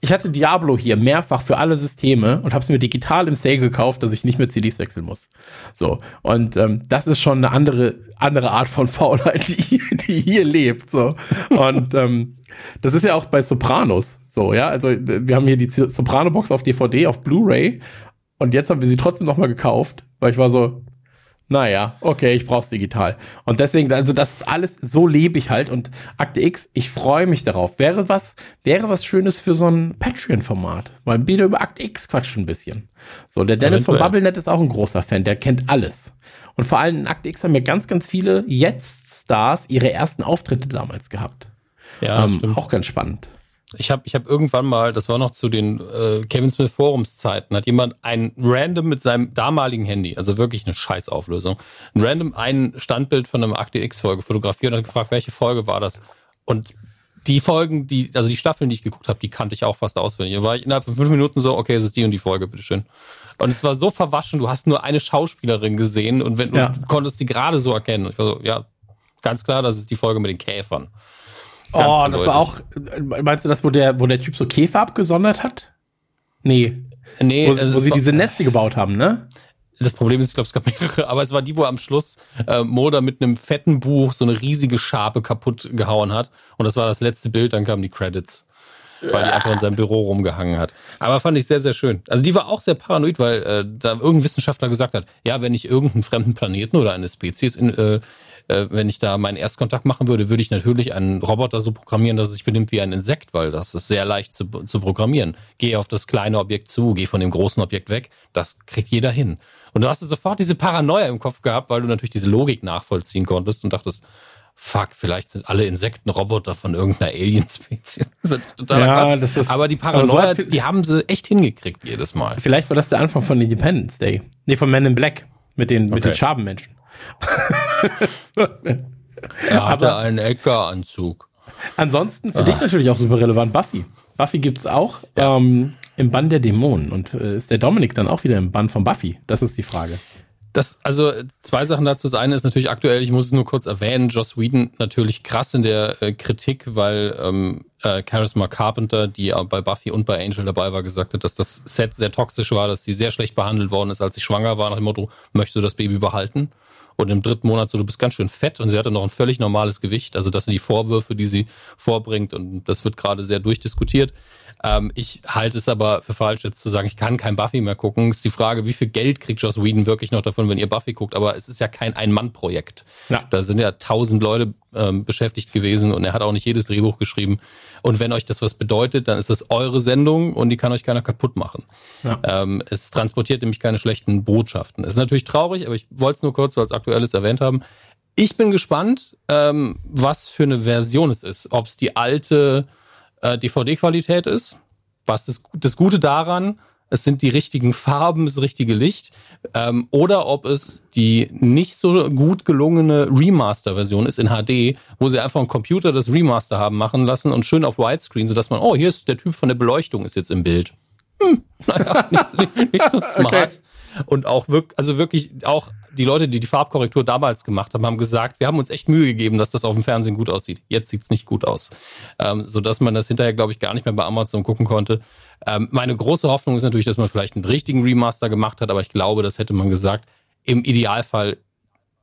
A: ich hatte Diablo hier mehrfach für alle Systeme und habe es mir digital im Sale gekauft, dass ich nicht mehr CDs wechseln muss. So und ähm, das ist schon eine andere andere Art von Faulheit, die, die hier lebt. So und ähm, das ist ja auch bei Sopranos so, ja. Also wir haben hier die Soprano Box auf DVD, auf Blu-ray und jetzt haben wir sie trotzdem noch mal gekauft, weil ich war so, naja, okay, ich brauch's digital. Und deswegen, also das ist alles, so lebe ich halt. Und Akte X, ich freue mich darauf. Wäre was, wäre was Schönes für so ein Patreon-Format. Mal wieder über Akte X quatschen ein bisschen. So, der Dennis von. BubbleNet ist auch ein großer Fan, der kennt alles. Und vor allem in Akte X haben ja ganz, ganz viele Jetzt-Stars ihre ersten Auftritte damals gehabt.
B: Ja,
A: ähm,
B: stimmt.
A: auch ganz spannend.
B: Ich habe ich hab irgendwann mal, das war noch zu den äh, Kevin Smith Forumszeiten, hat jemand ein random mit seinem damaligen Handy, also wirklich eine Scheißauflösung, ein random ein Standbild von einem Akte X Folge fotografiert und hat gefragt, welche Folge war das? Und die Folgen, die, also die Staffeln, die ich geguckt habe, die kannte ich auch fast auswendig. Da war ich innerhalb von fünf Minuten so, okay, es ist die und die Folge, bitteschön. Und es war so verwaschen, du hast nur eine Schauspielerin gesehen und wenn
A: Ja.
B: du konntest sie gerade so erkennen. Und ich war so, ja, ganz klar, das ist die Folge mit den Käfern. Ganz
A: Oh, das war auch, meinst du das, wo der, wo der Typ so Käfer abgesondert hat? Nee.
B: Nee,
A: Wo,
B: also
A: wo sie diese Neste gebaut haben, ne?
B: Das Problem ist, ich glaube, es gab mehrere, aber es war die, wo am Schluss äh, Mulder mit einem fetten Buch so eine riesige Schabe kaputt gehauen hat. Und das war das letzte Bild, dann kamen die Credits. Weil die einfach in seinem Büro rumgehangen hat. Aber fand ich sehr, sehr schön. Also die war auch sehr paranoid, weil äh, da irgendein Wissenschaftler gesagt hat, ja, wenn ich irgendeinen fremden Planeten oder eine Spezies in, äh, äh, wenn ich da meinen Erstkontakt machen würde, würde ich natürlich einen Roboter so programmieren, dass es sich benimmt wie ein Insekt, weil das ist sehr leicht zu, zu programmieren. Geh auf das kleine Objekt zu, geh von dem großen Objekt weg. Das kriegt jeder hin. Und du hast sofort diese Paranoia im Kopf gehabt, weil du natürlich diese Logik nachvollziehen konntest und dachtest, fuck, vielleicht sind alle Insekten Roboter von irgendeiner Alien-Spezies. Das ist totaler
A: Ja,
B: Quatsch.
A: das ist-
B: aber die
A: aber so
B: Paranoia,
A: hat viel-
B: die haben sie echt hingekriegt jedes Mal.
A: Vielleicht war das der Anfang von Independence Day. Nee, von Men in Black. Mit den, mit
B: Okay.
A: den Schabenmenschen.
B: Er hatte
A: Aber-
B: einen Eckeranzug.
A: Ansonsten für dich natürlich auch super relevant Buffy. Buffy gibt's auch ähm, im Bann der Dämonen. Und äh, ist der Dominik dann auch wieder im Bann von Buffy? Das ist die Frage.
B: Das, also zwei Sachen dazu. Das eine ist natürlich aktuell, ich muss es nur kurz erwähnen, Joss Whedon natürlich krass in der äh, Kritik, weil ähm, äh, Charisma Carpenter, die auch bei Buffy und bei Angel dabei war, gesagt hat, dass das Set sehr toxisch war, dass sie sehr schlecht behandelt worden ist, als sie schwanger war, nach dem Motto, möchtest du das Baby behalten? Und im dritten Monat so, du bist ganz schön fett und sie hatte noch ein völlig normales Gewicht. Also das sind die Vorwürfe, die sie vorbringt und das wird gerade sehr durchdiskutiert. Ähm, ich halte es aber für falsch, jetzt zu sagen, ich kann kein Buffy mehr gucken. Ist die Frage, wie viel Geld kriegt Joss Whedon wirklich noch davon, wenn ihr Buffy guckt? Aber es ist ja kein Ein-Mann-Projekt.
A: Ja.
B: Da sind ja tausend Leute ähm, beschäftigt gewesen und er hat auch nicht jedes Drehbuch geschrieben. Und wenn euch das was bedeutet, dann ist das eure Sendung und die kann euch keiner kaputt machen.
A: Ja.
B: Ähm, es transportiert nämlich keine schlechten Botschaften. Es ist natürlich traurig, aber ich wollte es nur kurz, weil es aktuelles erwähnt haben. Ich bin gespannt, ähm, was für eine Version es ist. Ob es die alte äh, DVD-Qualität ist. Was ist das Gute daran? Es sind die richtigen Farben, das richtige Licht. Ähm, oder ob es die nicht so gut gelungene Remaster-Version ist in HD, wo sie einfach am Computer das Remaster haben machen lassen und schön auf Widescreen, sodass man, oh, hier ist der Typ von der Beleuchtung ist jetzt im Bild. Hm, naja, nicht, nicht, nicht so smart. Und auch wirklich, also wirklich auch die Leute, die die Farbkorrektur damals gemacht haben, haben gesagt, wir haben uns echt Mühe gegeben, dass das auf dem Fernsehen gut aussieht. Jetzt sieht's nicht gut aus. Ähm, so dass man das hinterher, glaube ich, gar nicht mehr bei Amazon gucken konnte. Ähm, meine große Hoffnung ist natürlich, dass man vielleicht einen richtigen Remaster gemacht hat, aber ich glaube, das hätte man gesagt. Im Idealfall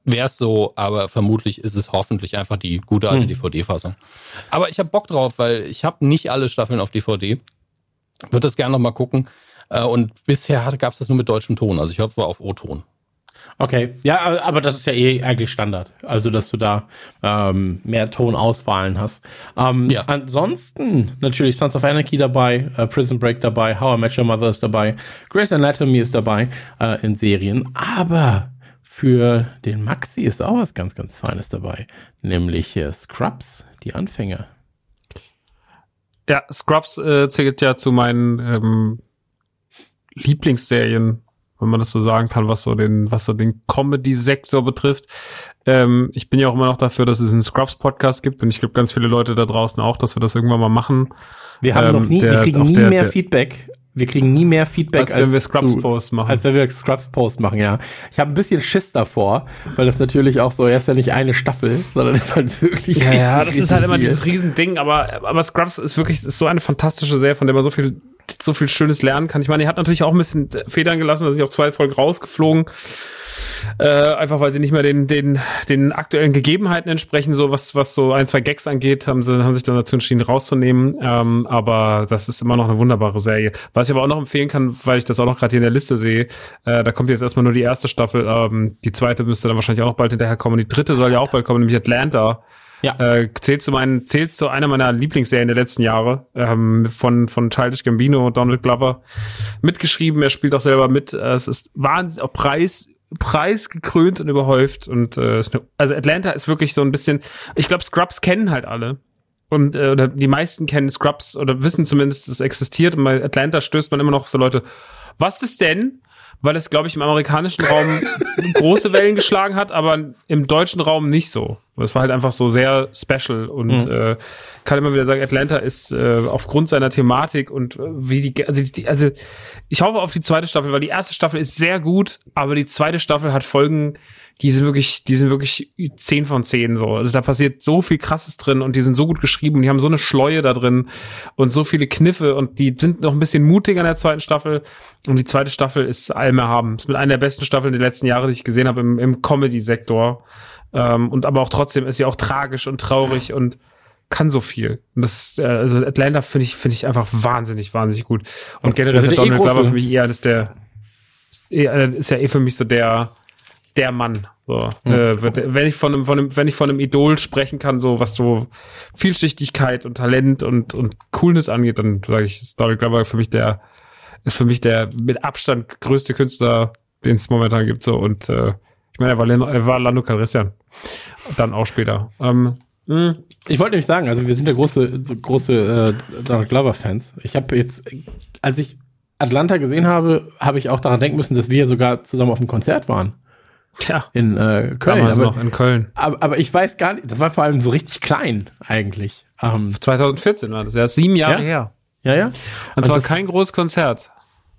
B: wäre es so, aber vermutlich ist es hoffentlich einfach die gute alte
A: Hm.
B: DVD-Fassung. Aber ich habe Bock drauf, weil ich habe nicht alle Staffeln auf DVD. Würde das gerne noch mal gucken. Äh, Und bisher gab es das nur mit deutschem Ton. Also ich hoffe auf O-Ton.
A: Okay, ja, aber- das ist ja eh eigentlich Standard. Also, dass du da ähm, mehr Tonauswahlen hast. Ähm,
B: Ja.
A: Ansonsten natürlich Sons of Anarchy dabei, äh, Prison Break dabei, How I Met Your Mother ist dabei, Grey's Anatomy ist dabei äh, in Serien. Aber für den Maxi ist auch was ganz, ganz Feines dabei. Nämlich äh, Scrubs, die Anfänger.
C: Ja, Scrubs äh, zählt ja zu meinen ähm, Lieblingsserien, wenn man das so sagen kann, was so den, was so den Comedy-Sektor betrifft. Ähm, ich bin ja auch immer noch dafür, dass es einen Scrubs-Podcast gibt und ich glaube ganz viele Leute da draußen auch, dass wir das irgendwann mal machen.
A: Wir haben
C: Ähm,
A: noch nie,
C: der-
A: wir kriegen nie
C: der-
A: mehr
C: der-
A: Feedback. Wir kriegen nie mehr Feedback,
C: Als wenn wir Scrubs-Post machen.
A: Als wenn wir Scrubs Post machen, ja. Ich habe ein bisschen Schiss davor, weil das natürlich auch so, er ist ja nicht eine Staffel, sondern ist halt wirklich.
C: Ja, ja,
A: richtig,
C: das ist halt
A: richtig
C: immer
A: viel.
C: dieses Riesending, aber, aber Scrubs ist wirklich ist so eine fantastische Serie, von der man so viel, so viel Schönes lernen kann. Ich meine, die hat natürlich auch ein bisschen Federn gelassen, da sind auch zwei Folgen rausgeflogen. Äh, einfach weil sie nicht mehr den, den, den aktuellen Gegebenheiten entsprechen, so was, was so ein, zwei Gags angeht, haben sie, haben sich dann dazu entschieden, rauszunehmen. Ähm, aber das ist immer noch eine wunderbare Serie. Was ich aber auch noch empfehlen kann, weil ich das auch noch gerade hier in der Liste sehe, äh, da kommt jetzt erstmal nur die erste Staffel, ähm, die zweite müsste dann wahrscheinlich auch noch bald hinterher kommen. Die dritte soll ja auch bald kommen, nämlich Atlanta.
A: Ja.
C: Äh, zählt zu meinen, zählt zu einer meiner Lieblingsserien der letzten Jahre, ähm, von, von Childish Gambino und Donald Glover. Mitgeschrieben, er spielt auch selber mit. Äh, es ist wahnsinnig auch Preis, preisgekrönt und überhäuft. Und äh, ist eine, also Atlanta ist wirklich so ein bisschen, ich glaube, Scrubs kennen halt alle. Und äh, oder die meisten kennen Scrubs oder wissen zumindest, dass es existiert. Und bei Atlanta stößt man immer noch auf so Leute, was ist denn? Weil es, glaube ich, im amerikanischen Raum große Wellen geschlagen hat, aber im deutschen Raum nicht so. Es war halt einfach so sehr special und äh, kann immer wieder sagen, Atlanta ist äh, aufgrund seiner Thematik und äh, wie die, also, die, also ich hoffe auf die zweite Staffel, weil die erste Staffel ist sehr gut, aber die zweite Staffel hat Folgen, die sind wirklich, die sind wirklich 10 von 10 so. Also da passiert so viel krasses drin und die sind so gut geschrieben, die haben so eine Schleue da drin und so viele Kniffe und die sind noch ein bisschen mutiger in der zweiten Staffel und die zweite Staffel ist allem erhaben. Ist mit einer der besten Staffeln der letzten Jahre, die ich gesehen habe im, im Comedy-Sektor. Ähm, und aber auch trotzdem ist sie auch tragisch und traurig und kann so viel. Und das ist, äh, also Atlanta finde ich, finde ich einfach wahnsinnig, wahnsinnig gut. Und generell
A: sind
C: ist
A: ja eh
C: Donald Glover für mich eher eines der, ist, eher, ist ja eh für mich so der, der Mann. So, äh, wenn ich von einem, von einem, wenn ich von einem Idol sprechen kann, so was so Vielschichtigkeit und Talent und und Coolness angeht, dann sage ich, ist Donald Glover für mich der ist für mich der mit Abstand größte Künstler, den es momentan gibt. So und äh, ich meine, er war, Leno- er war Lando Calrissian. Dann auch später. Ähm, mh,
A: Ich wollte nämlich sagen, also wir sind ja große, große äh, Donald Glover-Fans. Ich habe jetzt, als ich Atlanta gesehen habe, habe ich auch daran denken müssen, dass wir sogar zusammen auf einem Konzert waren
C: ja,
A: in äh, Köln.
C: damals
A: Aber,
C: noch in Köln.
A: aber, aber ich weiß gar nicht, das war vor allem so richtig klein eigentlich. Ähm,
C: 2014 war das ja, sieben Jahre
A: Ja?
C: her.
A: ja, ja.
C: Und zwar
A: das-
C: kein großes Konzert.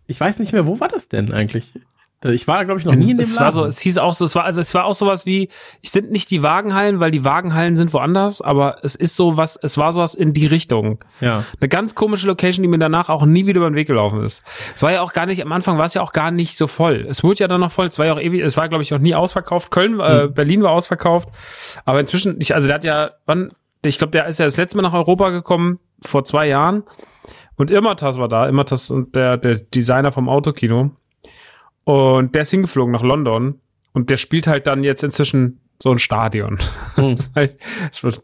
A: Ich weiß nicht mehr, wo war das denn eigentlich? Ich war, glaube ich, noch nie in dem
C: es
A: Laden.
C: war so, es hieß auch so, es war, also es war auch sowas wie, es sind nicht die Wagenhallen, weil die Wagenhallen sind woanders, aber es ist so was, es war sowas in die Richtung.
A: ja.
C: Eine ganz komische Location, die mir danach auch nie wieder über den Weg gelaufen ist. Es war ja auch gar nicht, am Anfang war es ja auch gar nicht so voll. Es wurde ja dann noch voll, es war ja auch ewig, es war, glaube ich, auch nie ausverkauft. Köln, äh, Berlin war ausverkauft. Aber inzwischen, ich, also der hat ja, wann, ich glaube, der ist ja das letzte Mal nach Europa gekommen, vor zwei Jahren. Und Immertas war da, Immertas und der, der Designer vom Autokino. Und der ist hingeflogen nach London. Und der spielt halt dann jetzt inzwischen so ein Stadion.
A: Hm.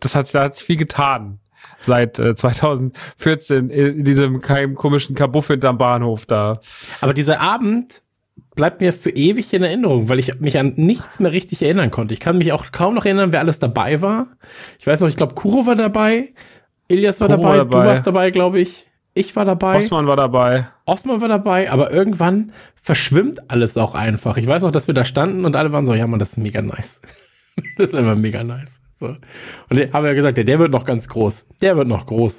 C: Das hat, da hat sich viel getan. Seit äh, 2014 in diesem keinem komischen Kabuff hinterm Bahnhof da.
A: Aber dieser Abend bleibt mir für ewig in Erinnerung, weil ich mich an nichts mehr richtig erinnern konnte. Ich kann mich auch kaum noch erinnern, wer alles dabei war. Ich weiß noch, ich glaube, Kuro war dabei, Ilias war
C: Kuro
A: dabei,
C: war
A: du
C: dabei.
A: warst dabei, glaube ich. Ich war dabei,
C: Osman war dabei.
A: Osman war dabei, aber irgendwann verschwimmt alles auch einfach. Ich weiß noch, dass wir da standen und alle waren so, ja man, das ist mega nice. das ist immer mega nice. So. Und der, haben wir ja gesagt, der, der wird noch ganz groß. Der wird noch groß.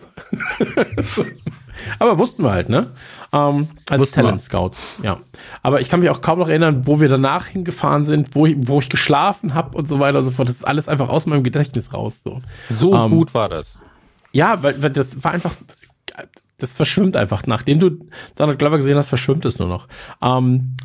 A: aber wussten wir halt, ne? Ähm, als
C: Wussten.
A: Talent Scouts, ja. Aber ich kann mich auch kaum noch erinnern, wo wir danach hingefahren sind, wo ich, wo ich geschlafen habe und so weiter und so fort. Das ist alles einfach aus meinem Gedächtnis raus. So.
B: So
A: Ähm,
B: gut war das.
A: Ja, weil, weil das war einfach, das verschwimmt einfach. Nachdem du Donald Glover gesehen hast, verschwimmt es nur noch. Ähm,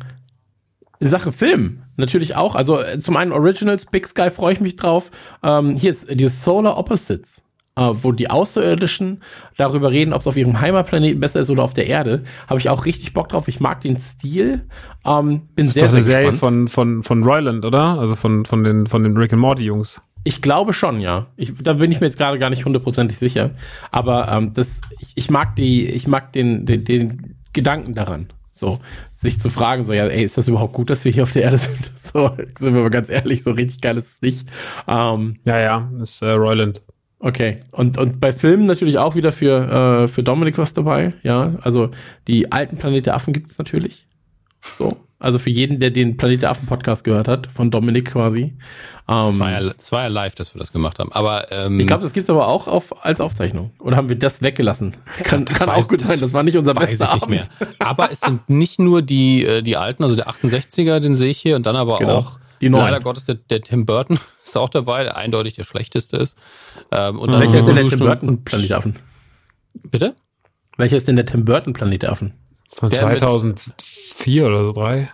A: in Sache Film natürlich auch. Also äh, zum einen Originals, Big Sky freue ich mich drauf. Ähm, hier ist dieses Solar Opposites, äh, wo die Außerirdischen darüber reden, ob es auf ihrem Heimatplaneten besser ist oder auf der Erde. Habe ich auch richtig Bock drauf. Ich mag den Stil. Ähm, bin
C: Das ist
A: sehr,
C: doch eine
A: sehr
C: Serie
A: gespannt.
C: von, von, von Royland, oder? Also von, von den, von den Rick and Morty Jungs.
A: Ich glaube schon, ja. Ich, da bin ich mir jetzt gerade gar nicht hundertprozentig sicher. Aber ähm, das, ich, ich mag die, ich mag den, den, den Gedanken daran. So, sich zu fragen, so, ja, ey, ist das überhaupt gut, dass wir hier auf der Erde sind? So, sind wir mal ganz ehrlich, so richtig geil ist es nicht. Ähm,
C: Ja, ja, ist äh, Royland.
A: Okay. Und, und bei Filmen natürlich auch wieder für, äh, für Dominik was dabei, ja. Also die alten Planet der Affen gibt es natürlich. So. Also für jeden, der den Planet der Affen Podcast gehört hat, von Dominik quasi. Ähm,
B: Das war, ja, das war ja live, dass wir das gemacht haben. Aber ähm,
A: ich glaube, das gibt's aber auch auf, als Aufzeichnung. Oder haben wir das weggelassen? Kann,
B: das
A: kann
B: weiß-
A: auch gut
B: das
A: sein. Das war nicht unser
B: weiß
A: bester
B: ich nicht
A: Abend.
B: mehr. Aber es sind nicht nur die, äh, die alten, also der 68er, den sehe ich hier, und dann aber
A: Genau.
B: auch
A: Die neuen.
B: leider Gottes der, der Tim Burton ist auch dabei, der eindeutig der schlechteste ist. Ähm, und dann
A: Welcher ist denn der Tim Burton Planet Affen?
B: Bitte?
A: Welcher ist denn der Tim Burton Planet Affen?
C: Von
B: Der mit-
C: 2004 oder so, drei.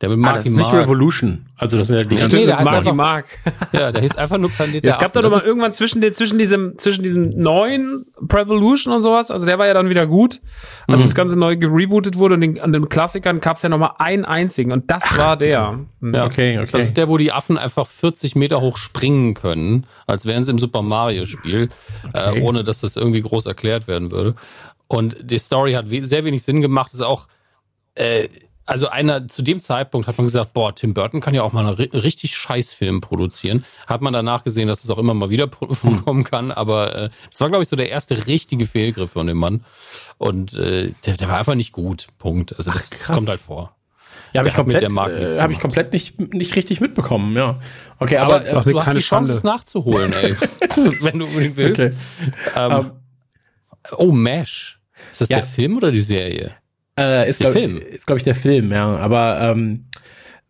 B: Der mit
A: Ah,
B: Marky
A: das ist nicht
B: Mark.
A: Revolution. Also das sind ja die
B: Nee,
A: ganzen.
B: nee, der heißt
C: Marky
B: einfach-
C: Mark.
B: Ja, der hieß einfach nur Planet
C: Ja, es gab
B: Affen.
C: doch mal irgendwann zwischen, den, zwischen diesem, zwischen diesem neuen Revolution und sowas, also der war ja dann wieder gut, als
B: Mhm.
C: das Ganze neu gerebootet wurde und den, an den Klassikern gab es ja noch mal einen einzigen und das war der.
B: Ja,
A: Okay, okay.
B: Das ist der, wo die Affen einfach 40 Meter hoch springen können, als wären sie im Super Mario Spiel,
A: Okay.
B: äh, ohne dass das irgendwie groß erklärt werden würde. Und die Story hat we sehr wenig Sinn gemacht. Ist auch, äh, also einer, zu dem Zeitpunkt hat man gesagt, boah, Tim Burton kann ja auch mal einen ri richtig Scheißfilm produzieren. Hat man danach gesehen, dass es auch immer mal wieder pro- vorkommen kann, aber äh, das war, glaube ich, so der erste richtige Fehlgriff von dem Mann. Und äh, der, der war einfach nicht gut. Punkt. Also das, das
A: krass.
B: kommt halt vor.
A: Ja, habe ich komplett, äh, hab ich komplett nicht, nicht richtig mitbekommen, ja. Okay,
B: Aber,
A: aber,
B: äh,
C: auch
B: du hast
C: keine
B: die Chance, es nachzuholen, ey. Wenn du unbedingt willst.
A: Okay.
B: Ähm,
A: Ähm,
B: oh, Mesh. Ist das
A: Ja.
B: der Film oder die Serie?
A: Äh,
B: Ist
A: ist,
B: der
A: glaub,
B: Film.
A: Ist, glaube ich, der Film, ja. Aber ähm,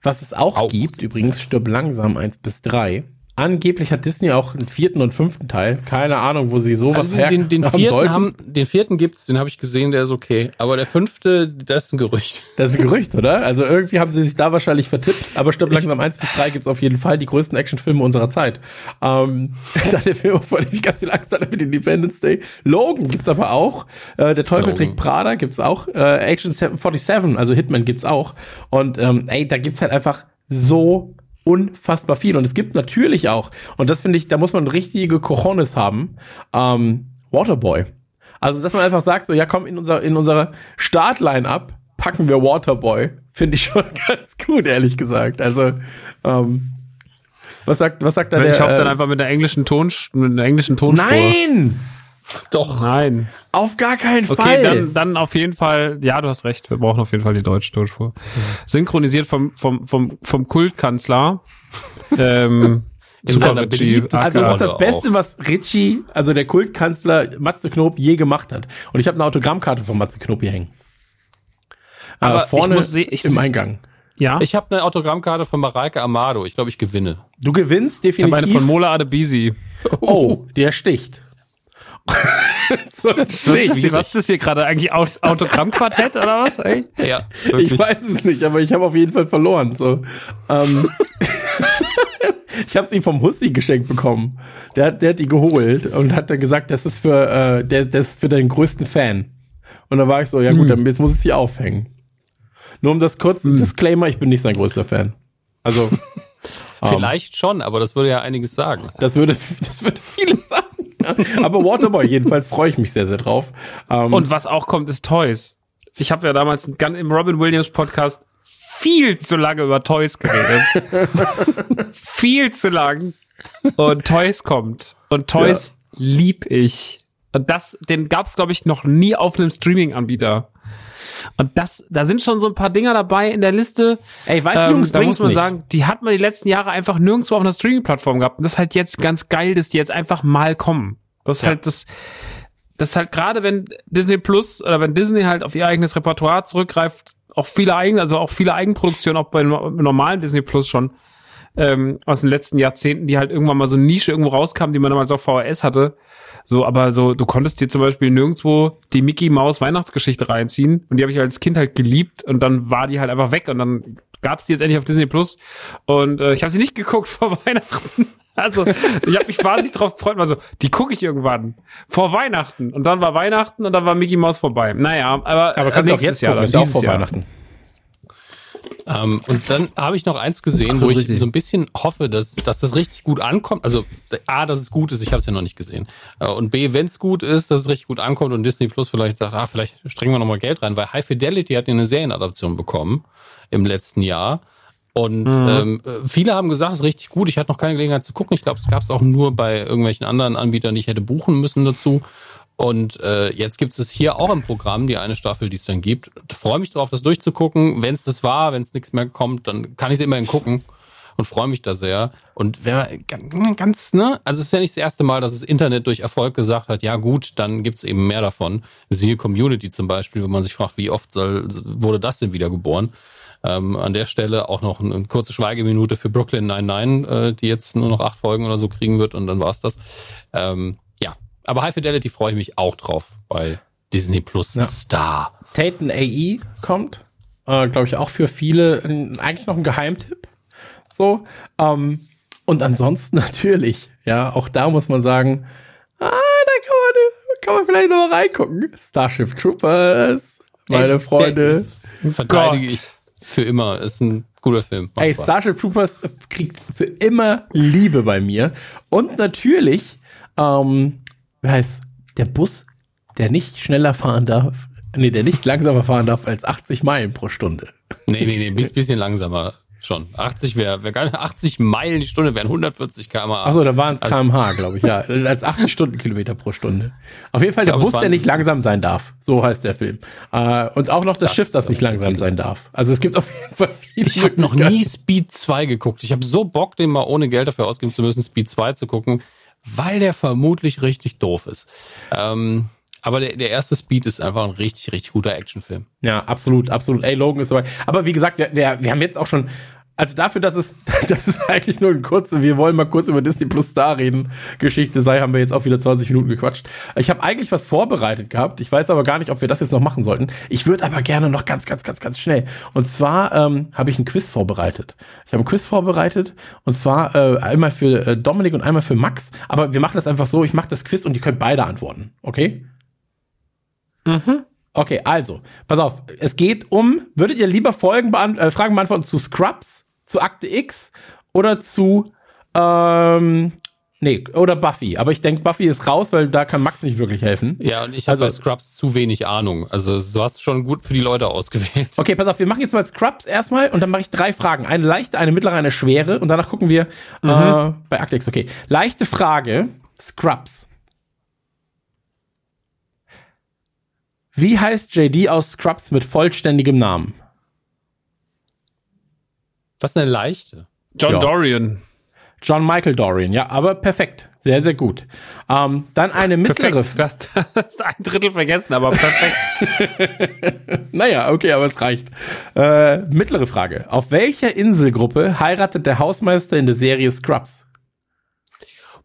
A: was es auch,
B: Auch.
A: gibt, übrigens, stirb langsam eins bis drei. Angeblich hat Disney auch einen vierten und fünften Teil. Keine Ahnung, wo sie sowas
B: Also den, den, den
A: haben
B: vierten
A: sollten.
B: haben, den vierten gibt's, den habe ich gesehen, der ist okay. Aber der fünfte, das ist ein Gerücht.
A: Das ist ein Gerücht, oder? Also irgendwie haben sie sich da wahrscheinlich vertippt. Aber stirb langsam eins bis drei gibt's auf jeden Fall die größten Actionfilme unserer Zeit. Ähm, dann der Film, vor dem ich ganz viel Angst hatte mit Independence Day. Logan gibt's aber auch. Äh, der Teufel
B: Logan.
A: trägt Prada gibt's auch. Äh, Agent 47, also Hitman gibt's auch. Und ähm, ey, da gibt's halt einfach so unfassbar viel. Und es gibt natürlich auch, und das finde ich, da muss man richtige Cojones haben, ähm, Waterboy. Also, dass man einfach sagt, so, ja, komm, in unser, in unserer Startline ab, packen wir Waterboy. Finde ich schon ganz gut, ehrlich gesagt. Also, ähm, was sagt, was sagt da der?
C: ich hoffe dann
A: äh,
C: einfach mit einer englischen Ton, mit einer englischen Tonspur.
A: Nein!
B: Doch.
C: Nein.
A: Auf gar keinen
C: Okay,
A: Fall.
C: dann, dann auf jeden Fall, ja, du hast recht, wir brauchen auf jeden Fall die deutsche Tonspur. Synchronisiert vom, vom, vom, vom Kultkanzler. ähm,
B: In seiner
C: Richie,
B: beliebtesten
A: also das ist das Beste, was Ritchie, also der Kultkanzler Matze Knob, je gemacht hat. Und ich habe eine Autogrammkarte von Matze Knob hier hängen.
C: Aber
A: äh,
C: ich
A: vorne
C: muss se- ich-
A: im Eingang.
C: Ja, ich,
B: Ich habe eine Autogrammkarte von Mareike Amado. Ich glaube, ich gewinne.
A: Du gewinnst
C: habe
A: definitiv.
C: eine von Mola Adebisi.
A: oh, der sticht. So,
C: Was ist, das hier, was ist das hier gerade? Eigentlich Au- Autogrammquartett oder was? Ey?
B: Ja,
A: Ich weiß es nicht, aber ich habe auf jeden Fall verloren. So. Ähm, ich habe sie vom Hussi geschenkt bekommen. Der, hat- der hat die geholt und hat dann gesagt, das ist für, äh, der, das ist für deinen größten Fan. Und dann war ich so, ja gut, dann jetzt muss ich sie aufhängen. Nur um das kurze Disclaimer, ich bin nicht sein größter Fan. Also,
B: Vielleicht schon, aber das würde ja einiges sagen.
A: das würde, das würde viele sagen. Ja. Aber Waterboy, jedenfalls freue ich mich sehr, sehr drauf. Ähm,
C: Und was auch kommt, ist Toys. Ich habe ja damals im Robin Williams Podcast viel zu lange über Toys geredet. viel zu lang. Und Toys kommt. Und Toys lieb ich. Und das, den gab's glaube ich noch nie auf einem Streaming-Anbieter. Und das, da sind schon so ein paar Dinger dabei in der Liste.
A: ey, weißt du,
C: Ähm,
A: Jungs,
C: da muss man
A: nicht.
C: sagen, die hat man die letzten Jahre einfach nirgendwo auf einer Streaming-Plattform gehabt. Und das ist halt jetzt ganz geil, dass die jetzt einfach mal kommen. Das ist
A: Ja.
C: halt das, das ist halt gerade, wenn Disney Plus oder wenn Disney halt auf ihr eigenes Repertoire zurückgreift, auch viele eigene, also auch viele Eigenproduktionen, auch bei no- normalen Disney Plus schon, ähm, aus den letzten Jahrzehnten, die halt irgendwann mal so eine Nische irgendwo rauskam, die man damals auf VHS hatte. So, aber so, du konntest dir zum Beispiel nirgendwo die Mickey Maus Weihnachtsgeschichte reinziehen und die habe ich als Kind halt geliebt und dann war die halt einfach weg und dann gab's die jetzt endlich auf Disney Plus und äh, ich habe sie nicht geguckt vor Weihnachten. Also, ich habe mich wahnsinnig drauf gefreut, mal so, die gucke ich irgendwann vor Weihnachten und dann war Weihnachten und dann war Mickey Maus vorbei. Naja, aber,
A: Aber
C: äh,
A: kannst du auch jetzt gucken,
C: dann
A: ja auch
C: dieses
A: vor
C: Jahr.
A: Weihnachten.
B: Ähm, und dann habe ich noch eins gesehen, wo ich so ein bisschen hoffe, dass, dass das richtig gut ankommt. Also A, dass es gut ist, ich habe es ja noch nicht gesehen. Äh, Und B, wenn es gut ist, dass es richtig gut ankommt und Disney Plus vielleicht sagt, ah, vielleicht strengen wir nochmal Geld rein, weil High Fidelity hat ja eine Serienadaption bekommen im letzten Jahr. Und ähm, äh, viele haben gesagt, es ist richtig gut. Ich hatte noch keine Gelegenheit zu gucken. Ich glaube, es gab es auch nur bei irgendwelchen anderen Anbietern, die ich hätte buchen müssen dazu. Und äh, jetzt gibt es hier auch im Programm die eine Staffel, die es dann gibt. Freue mich drauf, das durchzugucken. Wenn es das war, wenn es nichts mehr kommt, dann kann ich es immerhin gucken und freue mich da sehr. Und wer ganz, ne, also es ist ja nicht das erste Mal, dass das Internet durch Erfolg gesagt hat, ja gut, dann gibt's eben mehr davon. Siehe Community zum Beispiel, wo man sich fragt, wie oft soll, wurde das denn wieder geboren? Ähm, an der Stelle auch noch eine kurze Schweigeminute für Brooklyn 99, äh, die jetzt nur noch acht Folgen oder so kriegen wird und dann war's das. Ähm, aber High Fidelity freue ich mich auch drauf bei Disney Plus
A: Ja.
B: Star.
A: Taten AI kommt, äh, glaube ich, auch für viele ein, eigentlich noch ein Geheimtipp. So. Ähm, und ansonsten natürlich, ja, auch da muss man sagen, ah, da kann man, kann man vielleicht noch mal reingucken. Starship Troopers, meine
B: Ey,
A: Freunde.
B: Verteidige
C: Gott.
B: ich für immer. Ist ein guter Film. Macht
A: Ey,
B: Spaß.
A: Starship Troopers kriegt für immer Liebe bei mir. Und natürlich, ähm, wie heißt der Bus, der nicht schneller fahren darf, nee, der nicht langsamer fahren darf als 80 Meilen pro Stunde.
B: Nee, nee, nee, bis bisschen langsamer schon. 80 wäre, wär gar nicht, 80 Meilen die Stunde wären 140 km/h.
A: Achso, da waren es
B: Also-
A: kmh, glaube ich, ja. Als 80 Stundenkilometer pro Stunde. Auf jeden Fall der
B: glaube, es
A: Bus, der nicht langsam sein darf. So heißt der Film. Äh, und auch noch das,
B: Das
A: Schiff, das nicht langsam sein darf. Also es gibt auf jeden Fall viele
B: Ich habe noch nie Speed 2 geguckt. Ich habe so Bock, den mal ohne Geld dafür ausgeben zu müssen, Speed 2 zu gucken, weil der vermutlich richtig doof ist. Ähm, aber der, der erste Speed ist einfach ein richtig, richtig guter Actionfilm.
A: Ja, absolut, absolut. Ey, Logan ist dabei. Aber wie gesagt, wir, wir, wir haben jetzt auch schon, also dafür, dass es, das ist eigentlich nur ein kurze, wir wollen mal kurz über Disney Plus Star reden, Geschichte sei, haben wir jetzt auch wieder 20 Minuten gequatscht. Ich habe eigentlich was vorbereitet gehabt. Ich weiß aber gar nicht, ob wir das jetzt noch machen sollten. Ich würde aber gerne noch ganz, ganz, ganz, ganz schnell. Und zwar ähm, habe ich ein Quiz vorbereitet. Ich habe ein Quiz vorbereitet und zwar äh, einmal für äh, Dominik und einmal für Max. Aber wir machen das einfach so, ich mache das Quiz und ihr könnt beide antworten. Okay?
C: Mhm.
A: Okay, also, pass auf. Es geht um, würdet ihr lieber Folgen beant äh, Fragen beantworten zu Scrubs, zu Akte X oder zu, ähm, nee, oder Buffy. Aber ich denke, Buffy ist raus, weil da kann Max nicht wirklich helfen.
B: Ja, und ich habe
A: Also-
B: bei Scrubs zu wenig Ahnung. Also du hast schon gut für die Leute ausgewählt.
A: Okay, pass auf, wir machen jetzt mal Scrubs erstmal und dann mache ich drei Fragen. Eine leichte, eine mittlere, eine schwere und danach gucken wir äh, bei Akte X. Okay, leichte Frage, Scrubs. Wie heißt JD aus Scrubs mit vollständigem Namen?
B: Ist eine leichte.
C: John
A: Ja.
C: Dorian.
A: John Michael Dorian, ja, aber perfekt. Sehr, sehr gut. Ähm, dann eine mittlere.
C: Perfekt. Du hast, hast ein Drittel vergessen, aber perfekt.
A: Naja, okay, aber es reicht. Äh, mittlere Frage. Auf welcher Inselgruppe heiratet der Hausmeister in der Serie Scrubs?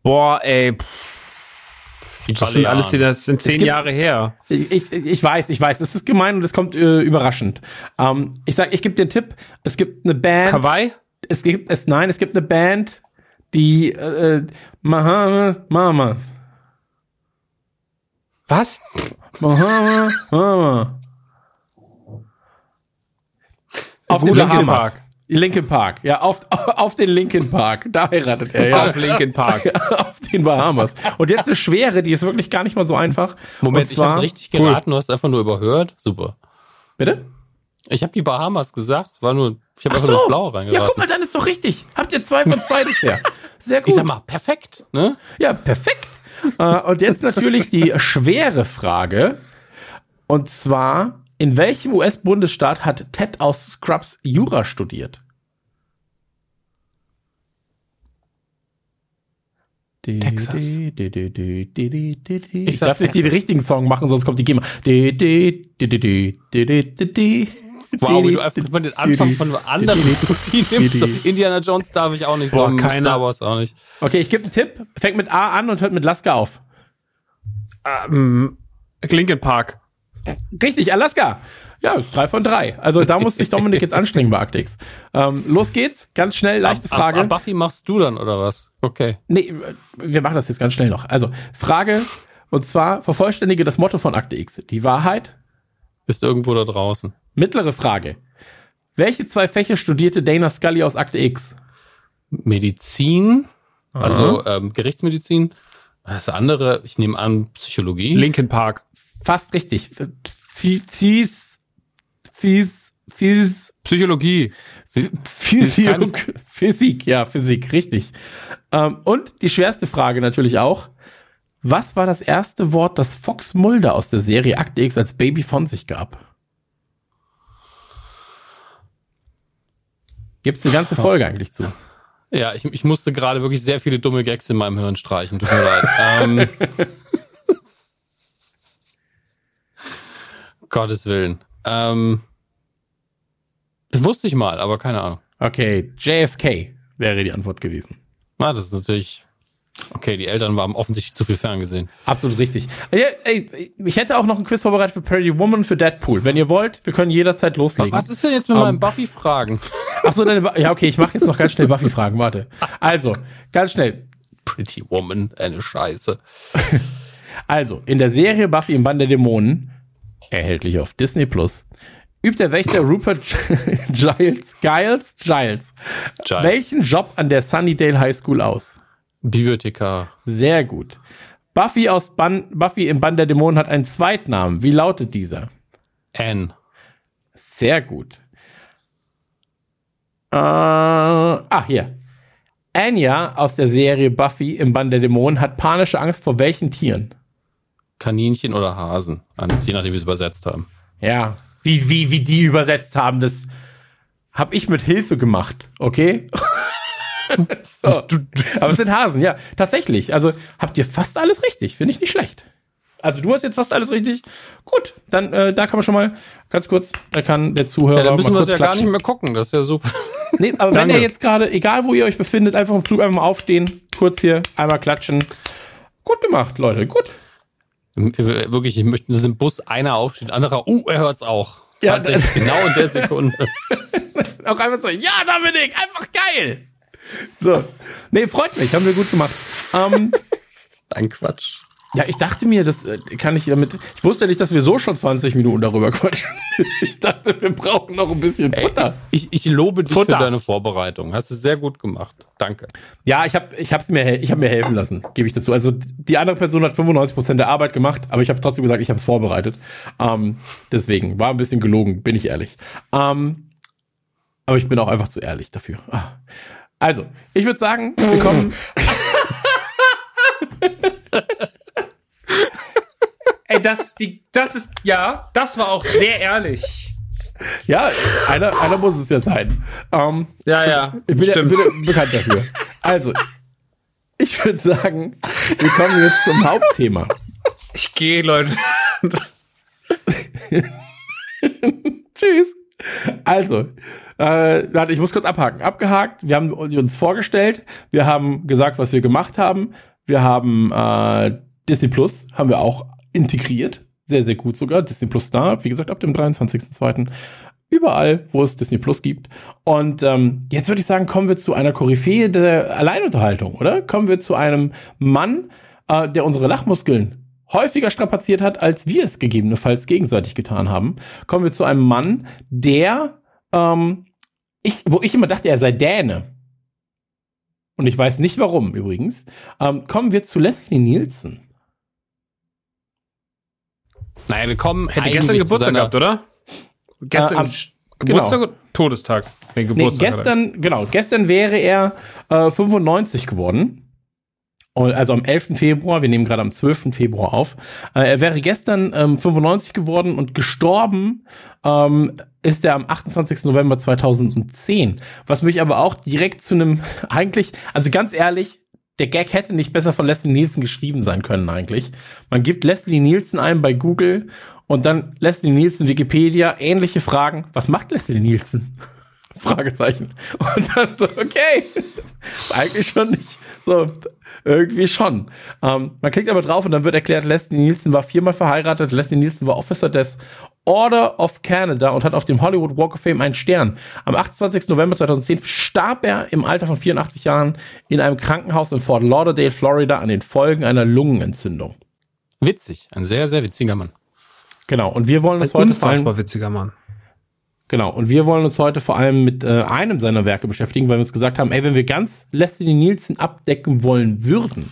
C: Boah, ey.
B: Die
C: Das sind alles wieder, das sind zehn
A: gibt-
C: Jahre her.
A: Ich, ich, ich weiß, ich weiß, es ist gemein und es kommt äh, überraschend. Ähm, ich sag, ich gebe dir einen Tipp. Es gibt eine Band.
C: Hawaii?
A: Es gibt es, nein, es gibt eine Band, die äh, Mahamas, Mamas.
C: Was?
A: Mahama, Mama. Auf
C: Linkin
A: Bahamas.
C: Park.
A: Linkin Park, ja, auf, auf den Linkin Park. Da heiratet er, ja.
C: Auf Linkin Park.
A: auf den Bahamas. Und jetzt eine schwere, die ist wirklich gar nicht mal so einfach.
B: Moment,
A: Und
B: ich habe
A: zwar-
B: richtig geraten, du hast einfach nur überhört. Super.
A: Bitte?
B: Ich habe die Bahamas gesagt, es war nur, ich habe
A: Ach
B: einfach nur
A: so.
B: das Blaue
A: Ja,
B: reingeraten.
A: guck mal, dann ist doch richtig. Habt ihr zwei von zwei bisher. Sehr gut.
B: ich sag mal, perfekt, ne?
A: Ja, perfekt. äh, und jetzt natürlich die schwere Frage. Und zwar, in welchem US-Bundesstaat hat Ted aus Scrubs Jura studiert?
B: Texas.
A: Ich darf nicht den richtigen Song machen, sonst kommt die GEMA.
B: Wow, wie du einfach mal den Anfang von anderen Melodie nimmst. So, Indiana Jones darf ich auch nicht,
C: Boah,
B: so
C: keiner-
B: Star Wars auch nicht.
A: Okay, ich gebe einen Tipp. Fängt mit A an und hört mit Laska auf.
C: Ähm, Linkin Park.
A: Richtig, Alaska. Ja, ist drei von drei. Also da muss sich Dominik jetzt anstrengen bei Arctics. Ähm, los geht's. Ganz schnell, leichte
B: Ab-
A: Frage.
B: Ab, ab Buffy machst du dann, oder was? Okay.
A: Nee, wir machen das jetzt ganz schnell noch. Also, Frage, und zwar vervollständige das Motto von Akte X. Die Wahrheit.
B: Bist irgendwo da draußen.
A: Mittlere Frage. Welche zwei Fächer studierte Dana Scully aus Akte X?
B: Medizin, also ähm, Gerichtsmedizin. Das andere, ich nehme an, Psychologie.
C: Linkin Park.
A: Fast richtig. Fies, fies, fies,
C: Psychologie.
A: Physik, Physik, ja, Physik, richtig. Ähm, und die schwerste Frage natürlich auch. Was war das erste Wort, das Fox Mulder aus der Serie Akte X als Baby von sich gab? Gibt's eine ganze Folge eigentlich zu.
B: Ja, ich, ich musste gerade wirklich sehr viele dumme Gags in meinem Hirn streichen. Tut mir leid. ähm, Gottes Willen. Ähm, wusste ich mal, aber keine Ahnung.
A: Okay, JFK wäre die Antwort gewesen.
B: Na, das ist natürlich. Okay, die Eltern waren offensichtlich zu viel ferngesehen.
A: Absolut richtig. Ey, ich hätte auch noch ein Quiz vorbereitet für Pretty Woman für Deadpool. Wenn ihr wollt, wir können jederzeit loslegen.
B: Was ist denn jetzt mit
A: Um,
B: meinen Buffy-Fragen?
A: Achso, ja, okay, ich mache jetzt noch ganz schnell Buffy-Fragen. Warte. Also, ganz schnell.
B: Pretty Woman, eine Scheiße.
A: Also, in der Serie Buffy im Bann der Dämonen, erhältlich auf Disney Plus, übt der Wächter Rupert Giles, Giles, Giles,
B: Giles.
A: welchen Job an der Sunnydale High School aus?
B: Bibliothekar.
A: Sehr gut. Buffy aus Bann, Buffy im Bann der Dämonen hat einen Zweitnamen. Wie lautet dieser?
B: Anne.
A: Sehr gut. Äh, ah, hier. Anya aus der Serie Buffy im Bann der Dämonen hat panische Angst vor welchen Tieren?
B: Kaninchen oder Hasen. Eins, je nachdem, wie sie es übersetzt haben.
A: Ja, wie, wie, wie die übersetzt haben, das habe ich mit Hilfe gemacht, okay? so. Aber es sind Hasen, ja, tatsächlich. Also habt ihr fast alles richtig, finde ich nicht schlecht. Also du hast jetzt fast alles richtig. Gut, dann äh, da kann man schon mal ganz kurz, da kann der Zuhörer
B: Ja, dann müssen wir es ja gar
A: klatschen.
B: nicht mehr gucken. Das ist ja super.
A: Nee, aber wenn ihr jetzt gerade, egal wo ihr euch befindet, einfach im Zug einfach mal aufstehen, kurz hier einmal klatschen. Gut gemacht, Leute, gut.
B: Wirklich, ich möchte, dass im Bus einer aufsteht, anderer, uh, er hört's auch.
A: Ja,
B: Tatsächlich, genau in der Sekunde.
A: Auch einfach so, ja, Dominik, einfach geil. So. Nee, freut mich, haben wir gut gemacht. Ähm,
B: Ein Quatsch.
A: Ja, ich dachte mir, das äh, kann ich damit. Ich wusste nicht, dass wir so schon 20 Minuten darüber quatschen. Ich dachte, wir brauchen noch ein bisschen
B: Ey,
A: Futter.
B: ich, ich lobe dich
A: Futter.
B: für deine Vorbereitung. Hast du sehr gut gemacht. Danke.
A: Ja, ich habe ich hab's mir, ich hab mir helfen lassen, gebe ich dazu. Also die andere Person hat 95% der Arbeit gemacht, aber ich habe trotzdem gesagt, ich habe es vorbereitet. Ähm, deswegen war ein bisschen gelogen, bin ich ehrlich. Ähm, aber ich bin auch einfach zu ehrlich dafür. Ah. Also, ich würde sagen, wir kommen.
C: Ey, das, die, das ist, ja, das war auch sehr ehrlich.
A: ja, einer, einer muss es ja sein. Ähm,
C: Ja, ja,
A: ich bin, ja,
C: stimmt.
A: bin ja bekannt dafür. Also, ich würde sagen, wir kommen jetzt zum Hauptthema.
C: Ich gehe, Leute.
A: Tschüss. Also, äh, ich muss kurz abhaken. Abgehakt, wir haben uns vorgestellt, wir haben gesagt, was wir gemacht haben. Wir haben äh, Disney Plus, haben wir auch integriert. Sehr, sehr gut sogar. Disney Plus da, wie gesagt, ab dem 23.02. Überall, wo es Disney Plus gibt. Und ähm, jetzt würde ich sagen, kommen wir zu einer Koryphäe der Alleinunterhaltung, oder? Kommen wir zu einem Mann, äh, der unsere Lachmuskeln häufiger strapaziert hat, als wir es gegebenenfalls gegenseitig getan haben. Kommen wir zu einem Mann, der, ähm, ich, wo ich immer dachte, er sei Däne. Und ich weiß nicht warum übrigens. Ähm, kommen wir zu Leslie Nielsen.
B: Naja, wir kommen
C: Hätte gestern Geburtstag gehabt, oder? Gestern
A: Äh, am-
C: Geburtstag oder Todestag? Nee,
A: Nee,
C: Geburtstag. er.
A: gestern, genau, gestern wäre er äh, 95 geworden. Also am 11. Februar, wir nehmen gerade am 12. Februar auf. Äh, er wäre gestern ähm, 95 geworden und gestorben ähm, ist er am 28. November 2010. Was mich aber auch direkt zu einem, eigentlich, also ganz ehrlich, der Gag hätte nicht besser von Leslie Nielsen geschrieben sein können eigentlich. Man gibt Leslie Nielsen ein bei Google und dann Leslie Nielsen Wikipedia, ähnliche Fragen. Was macht Leslie Nielsen? Fragezeichen. Und dann so, okay, eigentlich schon nicht. So, irgendwie schon. Ähm, man klickt aber drauf und dann wird erklärt, Leslie Nielsen war viermal verheiratet. Leslie Nielsen war Officer des Order of Canada und hat auf dem Hollywood Walk of Fame einen Stern. Am 28. November 2010 starb er im Alter von 84 Jahren in einem Krankenhaus in Fort Lauderdale, Florida, an den Folgen einer Lungenentzündung.
B: Witzig, ein sehr, sehr witziger Mann.
A: Genau, und wir wollen
C: Ein
A: uns heute vor
C: unfassbar
A: allem,
C: witziger Mann.
A: Genau, und wir wollen uns heute vor allem mit äh, einem seiner Werke beschäftigen, weil wir uns gesagt haben, ey, wenn wir ganz Leslie Nielsen abdecken wollen würden,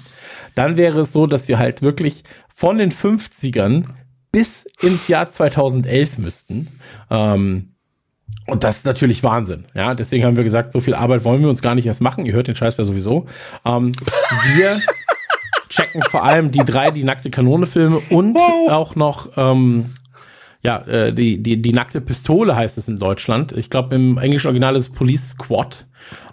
A: dann wäre es so, dass wir halt wirklich von den 50ern bis ins Jahr 2011 müssten. Ähm, und das ist natürlich Wahnsinn. Ja, deswegen haben wir gesagt, so viel Arbeit wollen wir uns gar nicht erst machen. Ihr hört den Scheiß ja sowieso. Ähm, wir checken vor allem die drei, die nackte Kanone-Filme und auch noch ähm, ja, äh, die, die, die nackte Pistole heißt es in Deutschland. Ich glaube, im englischen Original ist es Police Squad.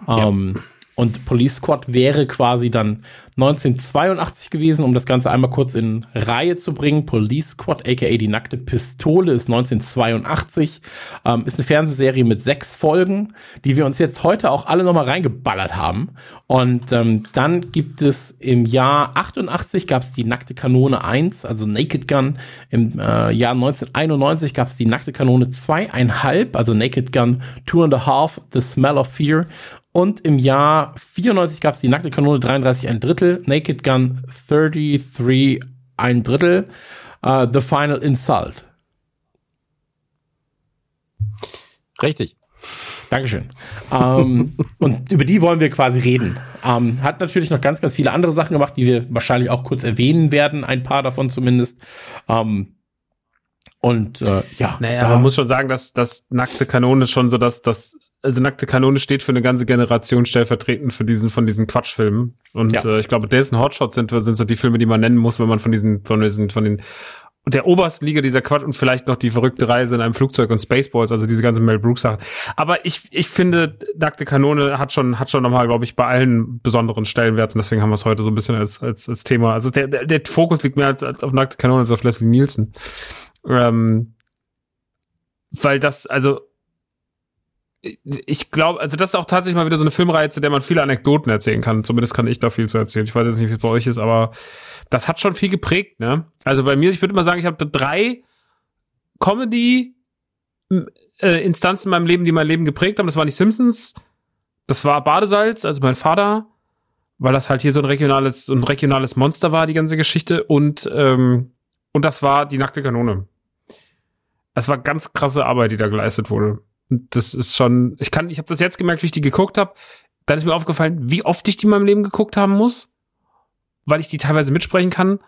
A: Ähm, ja. Und Police Squad wäre quasi dann 1982 gewesen, um das Ganze einmal kurz in Reihe zu bringen. Police Squad, aka die nackte Pistole, ist 1982. Ähm, ist eine Fernsehserie mit sechs Folgen, die wir uns jetzt heute auch alle nochmal reingeballert haben. Und ähm, dann gibt es im Jahr 88 gab es die nackte Kanone 1, also Naked Gun. Im äh, Jahr 1991 gab es die nackte Kanone 2,5, also Naked Gun Two and a Half, The Smell of Fear. Und im Jahr 94 gab es die nackte Kanone 33 ein Drittel, Naked Gun 33 ein Drittel, uh, The Final Insult.
B: Richtig.
A: Dankeschön. ähm, und über die wollen wir quasi reden. Ähm, hat natürlich noch ganz, ganz viele andere Sachen gemacht, die wir wahrscheinlich auch kurz erwähnen werden, ein paar davon zumindest. Ähm, und äh, ja.
C: Naja, man muss schon sagen, dass das nackte Kanone schon so dass das also nackte Kanone steht für eine ganze Generation stellvertretend für diesen von diesen Quatschfilmen und ja. äh, ich glaube Jason Hotshot sind sind so die Filme, die man nennen muss, wenn man von diesen von diesen von den der obersten Liga dieser Quatsch und vielleicht noch die verrückte Reise in einem Flugzeug und Spaceballs, also diese ganze Mel Brooks Sachen. Aber ich, ich finde, nackte Kanone hat schon, hat schon nochmal, glaube ich, bei allen besonderen Stellenwert und deswegen haben wir es heute so ein bisschen als, als, als Thema. Also der, der, der Fokus liegt mehr als, als auf nackte Kanone als auf Leslie Nielsen. Ähm, weil das, also ich glaube, also das ist auch tatsächlich mal wieder so eine Filmreihe, zu der man viele Anekdoten erzählen kann. Zumindest kann ich da viel zu erzählen. Ich weiß jetzt nicht, wie es bei euch ist, aber das hat schon viel geprägt, ne? Also bei mir, ich würde mal sagen, ich habe drei Comedy äh, Instanzen in meinem Leben, die mein Leben geprägt haben. Das war nicht Simpsons, das war Badesalz, also mein Vater, weil das halt hier so ein regionales, ein regionales Monster war, die ganze Geschichte. Und, ähm, und das war die nackte Kanone. Es war ganz krasse Arbeit, die da geleistet wurde. Das ist schon, ich kann, ich habe das jetzt gemerkt, wie ich die geguckt habe. Dann ist mir aufgefallen, wie oft ich die in meinem Leben geguckt haben muss, weil ich die teilweise mitsprechen kann.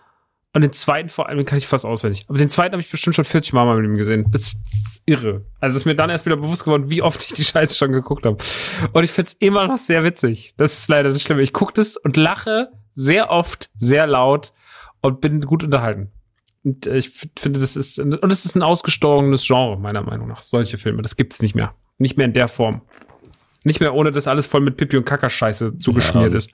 C: Und den zweiten vor allem kann ich fast auswendig. Aber den zweiten habe ich bestimmt schon 40 Mal in meinem Leben gesehen. Das ist irre. Also ist mir dann erst wieder bewusst geworden, wie oft ich die Scheiße schon geguckt habe. Und ich find's immer noch sehr witzig. Das ist leider das Schlimme. Ich gucke das und lache sehr oft, sehr laut und bin gut unterhalten. Und äh, ich finde, das ist, und das ist ein ausgestorbenes Genre, meiner Meinung nach. Solche Filme, das gibt's nicht mehr. Nicht mehr in der Form. Nicht mehr ohne, dass alles voll mit Pipi und Kackerscheiße zugeschmiert ja. ist.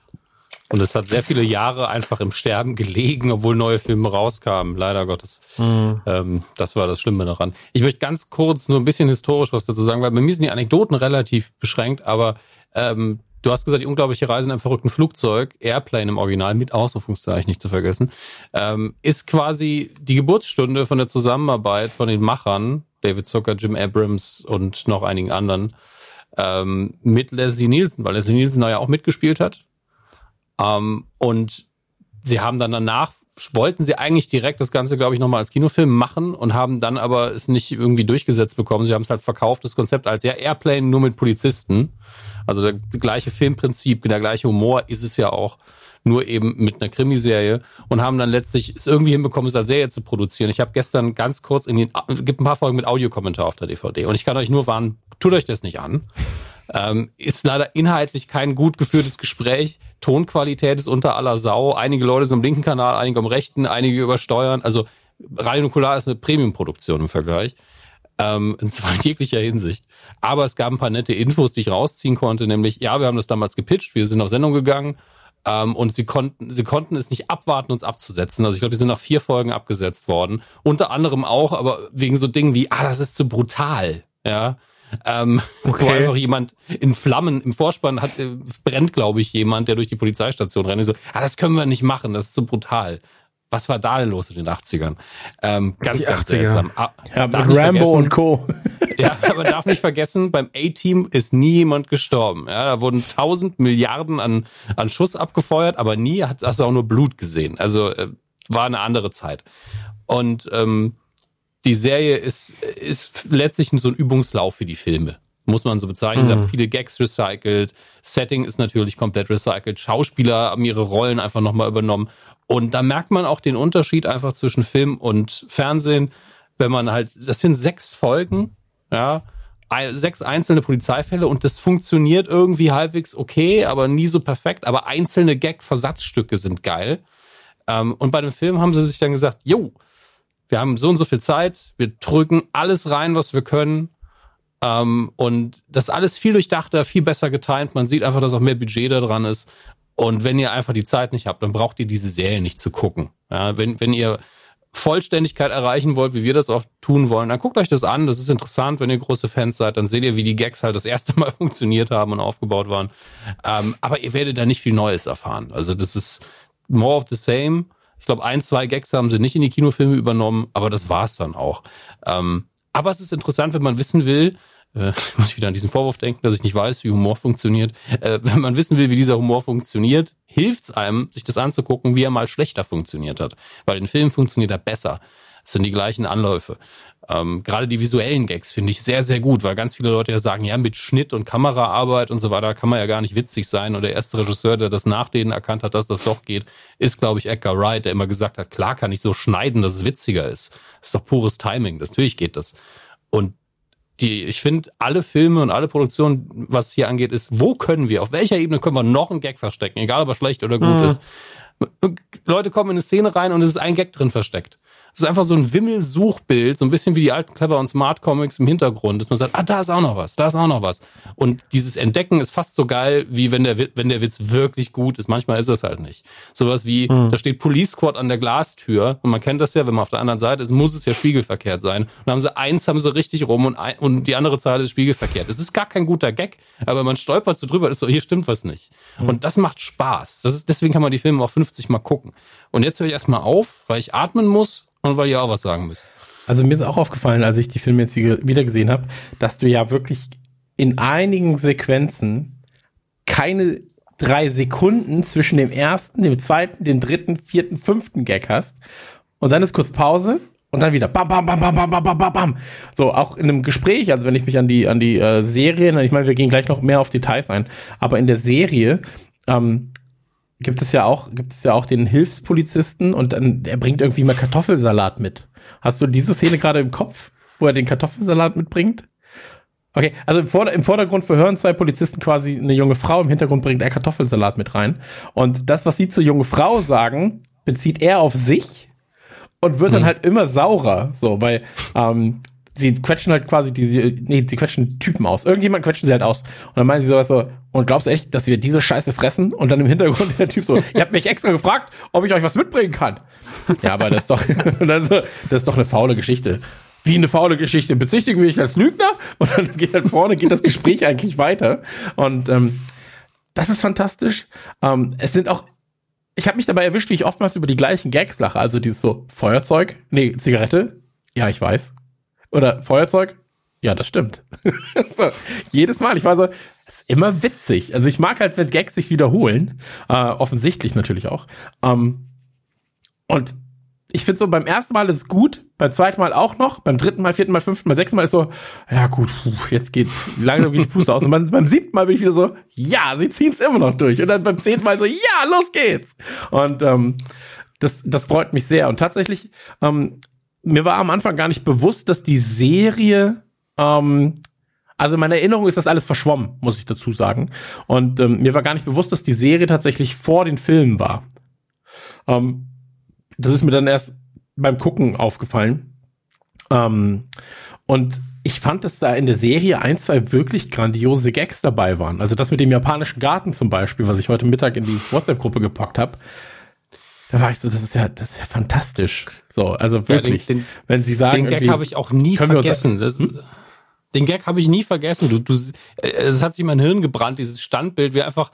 B: Und es hat sehr viele Jahre einfach im Sterben gelegen, obwohl neue Filme rauskamen. Leider Gottes. Mhm. Ähm, das war das Schlimme daran. Ich möchte ganz kurz nur ein bisschen historisch was dazu sagen, weil bei mir sind die Anekdoten relativ beschränkt, aber ähm, Du hast gesagt, die unglaubliche Reise in einem verrückten Flugzeug, Airplane im Original, mit Ausrufungszeichen nicht zu vergessen, ähm, ist quasi die Geburtsstunde von der Zusammenarbeit von den Machern, David Zucker, Jim Abrams und noch einigen anderen, ähm, mit Leslie Nielsen, weil Leslie Nielsen da ja auch mitgespielt hat. Ähm, und sie haben dann danach wollten sie eigentlich direkt das Ganze, glaube ich, nochmal als Kinofilm machen und haben dann aber es nicht irgendwie durchgesetzt bekommen. Sie haben es halt verkauft, das Konzept als ja Airplane nur mit Polizisten. Also der gleiche Filmprinzip, der gleiche Humor ist es ja auch, nur eben mit einer Krimiserie und haben dann letztlich es irgendwie hinbekommen, es als Serie zu produzieren. Ich habe gestern ganz kurz in den, gibt ein paar Folgen mit Audiokommentar auf der DVD und ich kann euch nur warnen, tut euch das nicht an. Ähm, ist leider inhaltlich kein gut geführtes Gespräch. Tonqualität ist unter aller Sau. Einige Leute sind im linken Kanal, einige am rechten, einige übersteuern. Also Radio Nukular ist eine Premium-Produktion im Vergleich. Ähm, und zwar in jeglicher Hinsicht. Aber es gab ein paar nette Infos, die ich rausziehen konnte, nämlich, ja, wir haben das damals gepitcht, wir sind auf Sendung gegangen ähm, und sie konnten, sie konnten es nicht abwarten, uns abzusetzen. Also ich glaube, die sind nach vier Folgen abgesetzt worden. Unter anderem auch, aber wegen so Dingen wie, ah, das ist zu brutal. Ja. Ähm, okay. Wo einfach jemand in Flammen im Vorspann hat, äh, brennt, glaube ich, jemand, der durch die Polizeistation rennt. Und so, ah, das können wir nicht machen, das ist zu brutal. Was war da denn los in den 80ern? Ähm, ganz, die ganz 80er. seltsam. Ah,
A: ja, mit Rambo und Co.
B: Ja, aber man darf nicht vergessen, beim A-Team ist nie jemand gestorben. Ja, da wurden tausend Milliarden an, an Schuss abgefeuert, aber nie hat das auch nur Blut gesehen. Also äh, war eine andere Zeit. Und ähm, die Serie ist, ist letztlich so ein Übungslauf für die Filme. Muss man so bezeichnen. Mhm. Sie haben viele Gags recycelt. Setting ist natürlich komplett recycelt. Schauspieler haben ihre Rollen einfach nochmal übernommen. Und da merkt man auch den Unterschied einfach zwischen Film und Fernsehen. Wenn man halt, das sind sechs Folgen, ja, sechs einzelne Polizeifälle und das funktioniert irgendwie halbwegs okay, aber nie so perfekt. Aber einzelne Gag-Versatzstücke sind geil. Ähm, und bei dem Film haben sie sich dann gesagt, jo, wir haben so und so viel Zeit, wir drücken alles rein, was wir können. Ähm, und das alles viel durchdachter, viel besser getimt. Man sieht einfach, dass auch mehr Budget da dran ist. Und wenn ihr einfach die Zeit nicht habt, dann braucht ihr diese Serie nicht zu gucken. Ja, wenn, wenn ihr Vollständigkeit erreichen wollt, wie wir das oft tun wollen, dann guckt euch das an. Das ist interessant, wenn ihr große Fans seid. Dann seht ihr, wie die Gags halt das erste Mal funktioniert haben und aufgebaut waren. Ähm, aber ihr werdet da nicht viel Neues erfahren. Also das ist more of the same. Ich glaube, ein, zwei Gags haben sie nicht in die Kinofilme übernommen, aber das war's dann auch. Ähm, aber es ist interessant, wenn man wissen will, äh, muss ich wieder an diesen Vorwurf denken, dass ich nicht weiß, wie Humor funktioniert. Äh, wenn man wissen will, wie dieser Humor funktioniert, hilft es einem, sich das anzugucken, wie er mal schlechter funktioniert hat. Weil in Filmen funktioniert er besser. Es sind die gleichen Anläufe. Ähm, gerade die visuellen Gags finde ich sehr, sehr gut, weil ganz viele Leute ja sagen, ja, mit Schnitt und Kameraarbeit und so weiter kann man ja gar nicht witzig sein. Und der erste Regisseur, der das nach denen erkannt hat, dass das doch geht, ist, glaube ich, Edgar Wright, der immer gesagt hat, klar kann ich so schneiden, dass es witziger ist. Das ist doch pures Timing. Natürlich geht das. Und die, ich finde, alle Filme und alle Produktionen, was hier angeht, ist, wo können wir, auf welcher Ebene können wir noch einen Gag verstecken, egal ob er schlecht oder gut mhm. ist. Leute kommen in eine Szene rein und es ist ein Gag drin versteckt. Es ist einfach so ein Wimmelsuchbild, so ein bisschen wie die alten Clever und Smart Comics im Hintergrund, dass man sagt, ah, da ist auch noch was, da ist auch noch was. Und dieses Entdecken ist fast so geil, wie wenn der, wenn der Witz wirklich gut ist. Manchmal ist es halt nicht. Sowas wie, mhm. da steht Police Squad an der Glastür und man kennt das ja, wenn man auf der anderen Seite ist, muss es ja spiegelverkehrt sein. Und dann haben sie eins, haben sie richtig rum und, ein, und die andere Zahl ist spiegelverkehrt. Es ist gar kein guter Gag, aber man stolpert so drüber, ist so, hier stimmt was nicht. Mhm. Und das macht Spaß. Das ist, deswegen kann man die Filme auch 50 Mal gucken. Und jetzt höre ich erstmal auf, weil ich atmen muss und weil ihr auch was sagen müsst.
A: Also mir ist auch aufgefallen, als ich die Filme jetzt wieder gesehen habe, dass du ja wirklich in einigen Sequenzen keine drei Sekunden zwischen dem ersten, dem zweiten, dem dritten, vierten, fünften Gag hast. Und dann ist kurz Pause und dann wieder bam, bam, bam, bam, bam, bam, bam, bam. So, auch in einem Gespräch, also wenn ich mich an die, an die äh, Serien, ich meine, wir gehen gleich noch mehr auf Details ein, aber in der Serie ähm, gibt es ja auch, gibt es ja auch den Hilfspolizisten und dann, er bringt irgendwie mal Kartoffelsalat mit. Hast du diese Szene gerade im Kopf, wo er den Kartoffelsalat mitbringt? Okay, also im, Vorder im Vordergrund verhören zwei Polizisten quasi eine junge Frau, im Hintergrund bringt er Kartoffelsalat mit rein. Und das, was sie zur jungen Frau sagen, bezieht er auf sich und wird mhm. dann halt immer saurer. So, weil ähm, sie quetschen halt quasi diese, nee, sie quetschen Typen aus. Irgendjemand quetschen sie halt aus. Und dann meinen sie sowas so, und glaubst du echt, dass wir diese Scheiße fressen? Und dann im Hintergrund der Typ so, ihr habt mich extra gefragt, ob ich euch was mitbringen kann. Ja, aber das ist doch, dann das ist doch eine faule Geschichte. Wie eine faule Geschichte. Bezichtigen wir dich als Lügner? Und dann geht halt vorne, geht das Gespräch eigentlich weiter. Und ähm, das ist fantastisch. Ähm, es sind auch ich habe mich dabei erwischt, wie ich oftmals über die gleichen Gags lache. Also dieses so Feuerzeug, nee, Zigarette. Ja, ich weiß. Oder Feuerzeug? Ja, das stimmt. so, jedes Mal. Ich war so, immer witzig. Also ich mag halt, wenn Gags sich wiederholen. Äh, offensichtlich natürlich auch. Ähm, und ich finde so, beim ersten Mal ist es gut, beim zweiten Mal auch noch, beim dritten Mal, vierten Mal, fünften Mal, sechsten Mal ist so, ja gut, jetzt geht langsam geht die Puste aus. Und beim, beim siebten Mal bin ich wieder so, ja, sie ziehen es immer noch durch. Und dann beim zehnten Mal so, ja, los geht's. Und ähm, das, das freut mich sehr. Und tatsächlich ähm, mir war am Anfang gar nicht bewusst, dass die Serie, ähm, also meine Erinnerung ist das alles verschwommen, muss ich dazu sagen. Und ähm, mir war gar nicht bewusst, dass die Serie tatsächlich vor den Filmen war. Ähm, das ist mir dann erst beim Gucken aufgefallen. Ähm, und ich fand, dass da in der Serie ein, zwei wirklich grandiose Gags dabei waren. Also das mit dem japanischen Garten zum Beispiel, was ich heute Mittag in die WhatsApp-Gruppe gepackt habe da war ich so, das ist ja, das ist ja fantastisch. So, also wirklich. Ja, den, den,
B: wenn Sie sagen, den Gag habe ich auch nie vergessen. Das, hm? Den Gag habe ich nie vergessen. Du, du, äh, es hat sich in mein Hirn gebrannt, dieses Standbild, wie einfach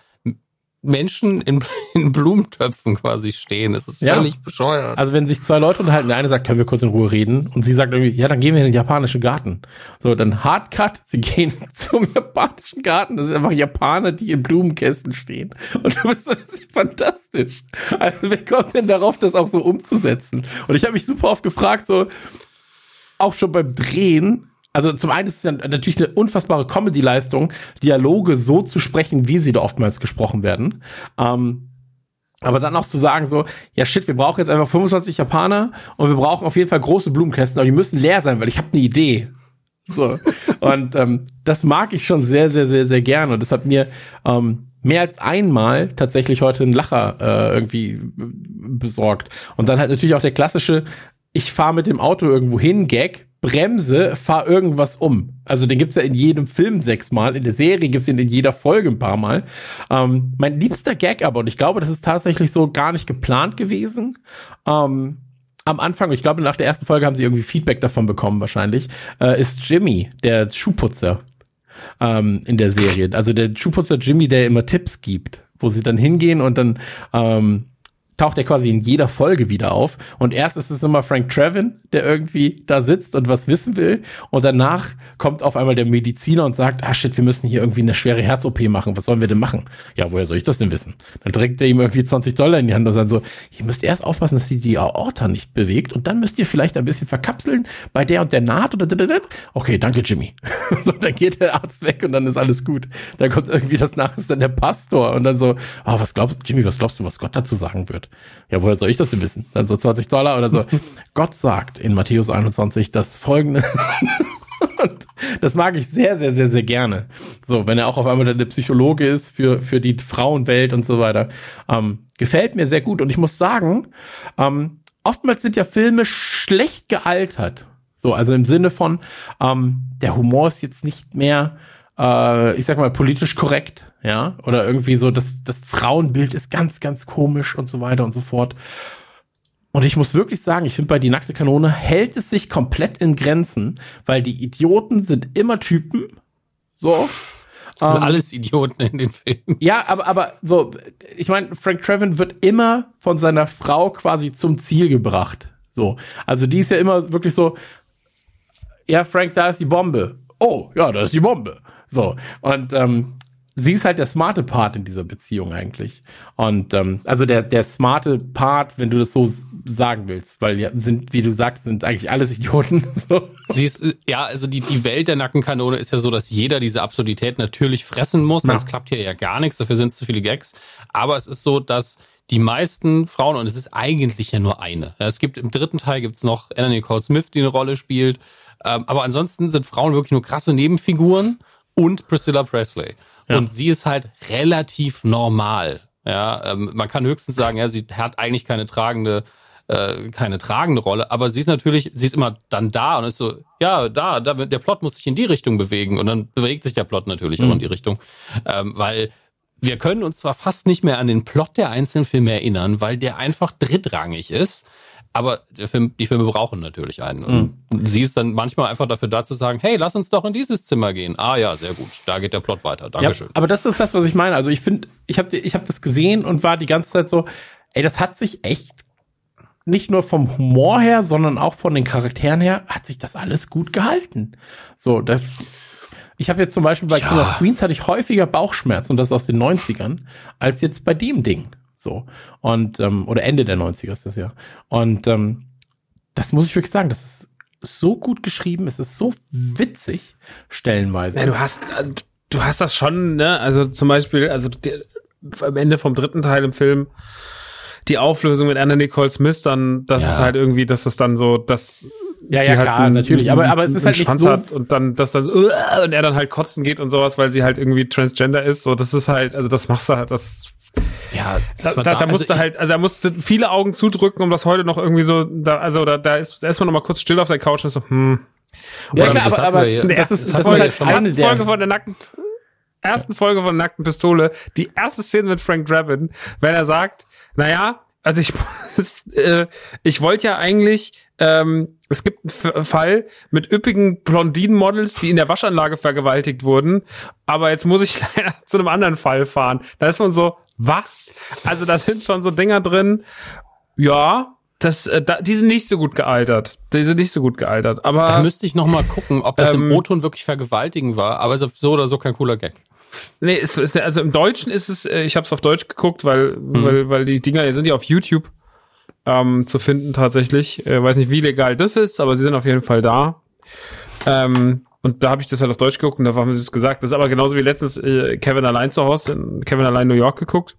B: Menschen in, in Blumentöpfen quasi stehen. Das ist völlig ja. bescheuert.
A: Also wenn sich zwei Leute unterhalten, der eine sagt, können wir kurz in Ruhe reden? Und sie sagt irgendwie, ja, dann gehen wir in den japanischen Garten. So, dann Hardcut, sie gehen zum japanischen Garten. Das sind einfach Japaner, die in Blumenkästen stehen. Und das ist fantastisch. Also wer kommt denn darauf, das auch so umzusetzen? Und ich habe mich super oft gefragt, so, auch schon beim Drehen also zum einen ist es ja natürlich eine unfassbare Comedy-Leistung, Dialoge so zu sprechen, wie sie da oftmals gesprochen werden. Ähm, aber dann auch zu sagen so, ja shit, wir brauchen jetzt einfach 25 Japaner und wir brauchen auf jeden Fall große Blumenkästen, aber die müssen leer sein, weil ich habe eine Idee. So. und ähm, das mag ich schon sehr, sehr, sehr, sehr gerne. Und das hat mir ähm, mehr als einmal tatsächlich heute einen Lacher äh, irgendwie besorgt. Und dann halt natürlich auch der klassische, ich fahre mit dem Auto irgendwo hin, Gag, bremse, fahr irgendwas um. Also den gibt's ja in jedem Film sechsmal, in der Serie gibt's ihn in jeder Folge ein paar Mal. Ähm, mein liebster Gag aber, und ich glaube, das ist tatsächlich so gar nicht geplant gewesen, ähm, am Anfang, ich glaube, nach der ersten Folge haben sie irgendwie Feedback davon bekommen, wahrscheinlich, äh, ist Jimmy, der Schuhputzer ähm, in der Serie. Also der Schuhputzer Jimmy, der immer Tipps gibt, wo sie dann hingehen und dann ähm, taucht er quasi in jeder Folge wieder auf. Und erst ist es immer Frank Trevin, der irgendwie da sitzt und was wissen will. Und danach kommt auf einmal der Mediziner und sagt, ah shit, wir müssen hier irgendwie eine schwere Herz-OP machen. Was sollen wir denn machen? Ja, woher soll ich das denn wissen? Dann trägt er ihm irgendwie 20 Dollar in die Hand und sagt so, ihr müsst erst aufpassen, dass sie die Aorta nicht bewegt und dann müsst ihr vielleicht ein bisschen verkapseln bei der und der Naht oder okay, danke Jimmy. so, dann geht der Arzt weg und dann ist alles gut. Dann kommt irgendwie das nach, ist dann der Pastor und dann so, oh, was glaubst du, Jimmy, was glaubst du, was Gott dazu sagen wird? Ja, woher soll ich das denn wissen? Dann so 20 Dollar oder so. Gott sagt in Matthäus 21 das folgende. Und das mag ich sehr, sehr, sehr, sehr gerne. So, wenn er auch auf einmal der Psychologe ist für, für die Frauenwelt und so weiter. Ähm, gefällt mir sehr gut. Und ich muss sagen, ähm, oftmals sind ja Filme schlecht gealtert. So, also im Sinne von, ähm, der Humor ist jetzt nicht mehr, äh, ich sag mal, politisch korrekt ja, oder irgendwie so, das, das Frauenbild ist ganz, ganz komisch und so weiter und so fort. Und ich muss wirklich sagen, ich finde bei Die nackte Kanone hält es sich komplett in Grenzen, weil die Idioten sind immer Typen. So.
B: Ähm, alles Idioten in den Filmen.
A: Ja, aber, aber so, ich meine, Frank Trevin wird immer von seiner Frau quasi zum Ziel gebracht. So. Also die ist ja immer wirklich so, ja, Frank, da ist die Bombe. Oh, ja, da ist die Bombe. So. Und ähm, sie ist halt der smarte Part in dieser Beziehung eigentlich. Und ähm, also der, der smarte Part, wenn du das so sagen willst, weil ja, sind, wie du sagst, sind eigentlich alles Idioten. So.
B: Sie ist, ja, also die, die Welt der Nackenkanone ist ja so, dass jeder diese Absurdität natürlich fressen muss, sonst ja. klappt hier ja gar nichts, dafür sind es zu viele Gags. Aber es ist so, dass die meisten Frauen, und es ist eigentlich ja nur eine. Es gibt im dritten Teil gibt's noch Anna Nicole Smith, die eine Rolle spielt. Ähm, aber ansonsten sind Frauen wirklich nur krasse Nebenfiguren und Priscilla Presley. Ja. Und sie ist halt relativ normal. Ja, ähm, man kann höchstens sagen, ja, sie hat eigentlich keine tragende, äh, keine tragende Rolle, aber sie ist natürlich, sie ist immer dann da und ist so, ja, da, da, der Plot muss sich in die Richtung bewegen und dann bewegt sich der Plot natürlich mhm. auch in die Richtung, ähm, weil wir können uns zwar fast nicht mehr an den Plot der einzelnen Filme erinnern, weil der einfach drittrangig ist. Aber Film, die Filme brauchen natürlich einen. Und mhm. sie ist dann manchmal einfach dafür da zu sagen, hey, lass uns doch in dieses Zimmer gehen. Ah ja, sehr gut. Da geht der Plot weiter. Dankeschön. Ja,
A: aber das ist das, was ich meine. Also ich finde, ich habe ich hab das gesehen und war die ganze Zeit so, ey, das hat sich echt nicht nur vom Humor her, sondern auch von den Charakteren her, hat sich das alles gut gehalten. So, das. Ich habe jetzt zum Beispiel bei ja. King of Queens hatte ich häufiger Bauchschmerz und das aus den 90ern, als jetzt bei dem Ding. So. Und, ähm, oder Ende der 90er ist das ja. Und ähm, das muss ich wirklich sagen, das ist so gut geschrieben, es ist so witzig, stellenweise.
C: Ja, du hast, also, du hast das schon, ne? Also zum Beispiel, also die, am Ende vom dritten Teil im Film, die Auflösung mit Anna Nicole Smith, dann, das ja. ist halt irgendwie, dass es dann so, dass
A: ja, ja, halt klar, einen, natürlich. Aber, aber es ist halt nicht
C: Schwanz so. Hat und dann, dass dann, und er dann halt kotzen geht und sowas, weil sie halt irgendwie transgender ist. So, das ist halt, also das machst du halt, das ja, da, da, da, da musste also halt, also da musste viele Augen zudrücken, um das heute noch irgendwie so, da, also da, da ist, da ist man noch mal kurz still auf der Couch und so, hm.
A: Ja, klar, aber, aber ja. das ist, das, das ist halt eine
C: der Folge von der nackten, ersten Folge von der nackten Pistole, die erste Szene mit Frank Drabin, wenn er sagt, naja, also ich, äh, ich wollte ja eigentlich, ähm, es gibt einen Fall mit üppigen Blondinen-Models, die in der Waschanlage vergewaltigt wurden, aber jetzt muss ich leider zu einem anderen Fall fahren. Da ist man so, was? Also da sind schon so Dinger drin. Ja, das, äh, da, die sind nicht so gut gealtert. Die sind nicht so gut gealtert. Aber
B: da müsste ich noch mal gucken, ob das ähm, im O-Ton wirklich vergewaltigen war. Aber ist so oder so kein cooler Gag.
C: Nee, es ist, also im Deutschen ist es, äh, ich habe es auf Deutsch geguckt, weil, mhm. weil, weil die Dinger sind ja auf YouTube. Ähm, zu finden tatsächlich. Äh, weiß nicht, wie legal das ist, aber sie sind auf jeden Fall da. Ähm, und da habe ich das halt auf Deutsch geguckt und da haben sie es gesagt. Das ist aber genauso wie letztens äh, Kevin allein zu Hause, in Kevin allein New York geguckt.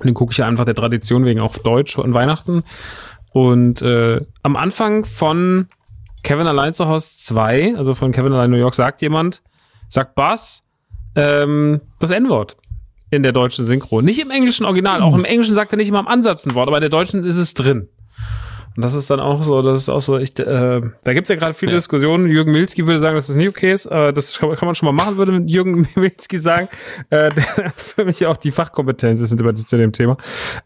C: Und den gucke ich ja einfach der Tradition wegen auf Deutsch an Weihnachten. Und äh, am Anfang von Kevin allein zu Hause 2, also von Kevin allein New York, sagt jemand, sagt Bass, ähm, das N-Wort in der deutschen Synchro. Nicht im englischen Original, auch im englischen sagt er nicht immer am Ansatz ein Wort, aber in der deutschen ist es drin. Und das ist dann auch so, das ist auch so, ich, äh, da gibt's ja gerade viele
B: Ja.
C: Diskussionen. Jürgen Milzki würde sagen, dass das nicht okay ist. Äh, das kann, kann man schon mal machen, würde Jürgen Milzki sagen. Äh, der für mich auch die Fachkompetenz ist zu dem Thema.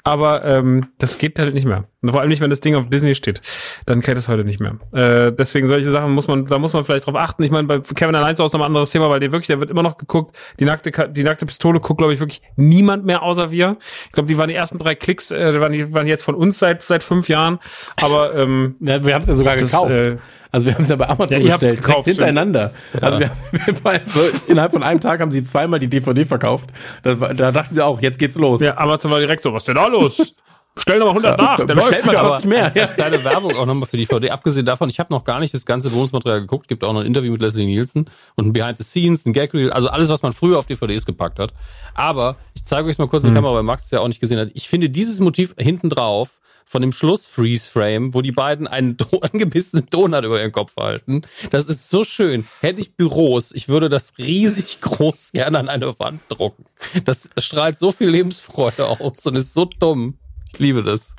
C: Aber ähm, das geht halt nicht mehr. Und vor allem nicht, wenn das Ding auf Disney steht. Dann geht es heute nicht mehr. Äh, deswegen solche Sachen muss man, da muss man vielleicht drauf achten. Ich meine, bei Kevin allein ist noch ein anderes Thema, weil der wirklich, der wird immer noch geguckt. Die nackte, die nackte Pistole guckt, glaube ich, wirklich niemand mehr außer wir. Ich glaube, die waren die ersten drei Klicks, äh, waren, die, waren jetzt von uns seit seit fünf Jahren. Aber ähm,
A: Ja, wir haben es ja sogar
C: das,
A: gekauft.
C: äh,
A: also wir haben es ja bei Amazon
C: Ja,
A: bestellt,
C: gekauft,
A: hintereinander. Also wir, wir innerhalb von einem Tag haben sie zweimal die DVD verkauft. Da, da dachten sie auch, jetzt geht's los.
C: ja, Amazon war direkt so, was ist denn da los? Stell noch mal 100 nach, der läuft
A: mal
C: wieder.
A: 20 mehr.
B: Als, als kleine Werbung auch nochmal für die DVD. Abgesehen davon, ich habe noch gar nicht das ganze Bonusmaterial geguckt. Gibt auch noch ein Interview mit Leslie Nielsen und ein Behind the Scenes, ein Gag Reel, also alles, was man früher auf DVDs gepackt hat. Aber ich zeige euch mal kurz in die Kamera, weil Max es ja auch nicht gesehen hat. Ich finde dieses Motiv hinten drauf von dem Schluss-Freeze-Frame, wo die beiden einen Do angebissenen Donut über ihren Kopf halten. Das ist so schön. Hätte ich Büros, ich würde das riesig groß gerne an eine Wand drucken. Das strahlt so viel Lebensfreude aus und ist so dumm. Ich liebe das.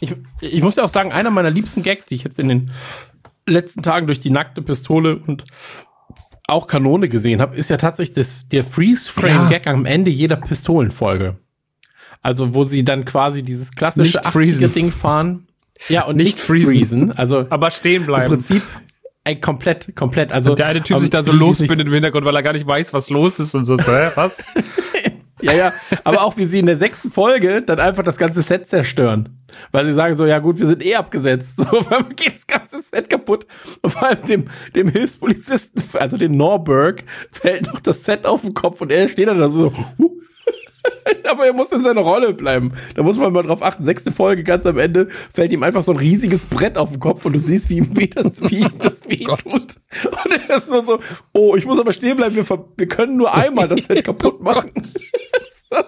A: Ich, ich muss ja auch sagen, einer meiner liebsten Gags, die ich jetzt in den letzten Tagen durch die nackte Pistole und auch Kanone gesehen habe, ist ja tatsächlich das, der Freeze-Frame-Gag am Ende jeder Pistolenfolge. Also, wo sie dann quasi dieses klassische. 80er-Ding fahren. Ja, und
C: Nicht
A: nicht,
C: freezen.
A: freezen. Also,
C: Aber stehen
A: im
C: bleiben.
A: Prinzip, ey, komplett, komplett. Also,
C: der eine Typ
A: ähm,
C: sich dann so losbindet im Hintergrund, weil er gar nicht weiß, was los ist und so. so, Hä, was?
A: Ja, ja, aber auch wie sie in der sechsten Folge dann einfach das ganze Set zerstören. Weil sie sagen so, ja gut, wir sind eh abgesetzt. So, weil geht das ganze Set kaputt. Und vor allem dem, dem Hilfspolizisten, also den Norberg, fällt noch das Set auf den Kopf und er steht dann da so, huh. Aber er muss in seiner Rolle bleiben. Da muss man mal drauf achten. Sechste Folge, ganz am Ende, fällt ihm einfach so ein riesiges Brett auf den Kopf und du siehst, wie ihm weh das, wie ihm das weh
B: Gott.
A: tut. Und er ist nur so, oh, ich muss aber stehen bleiben, wir, wir können nur einmal das Set kaputt machen.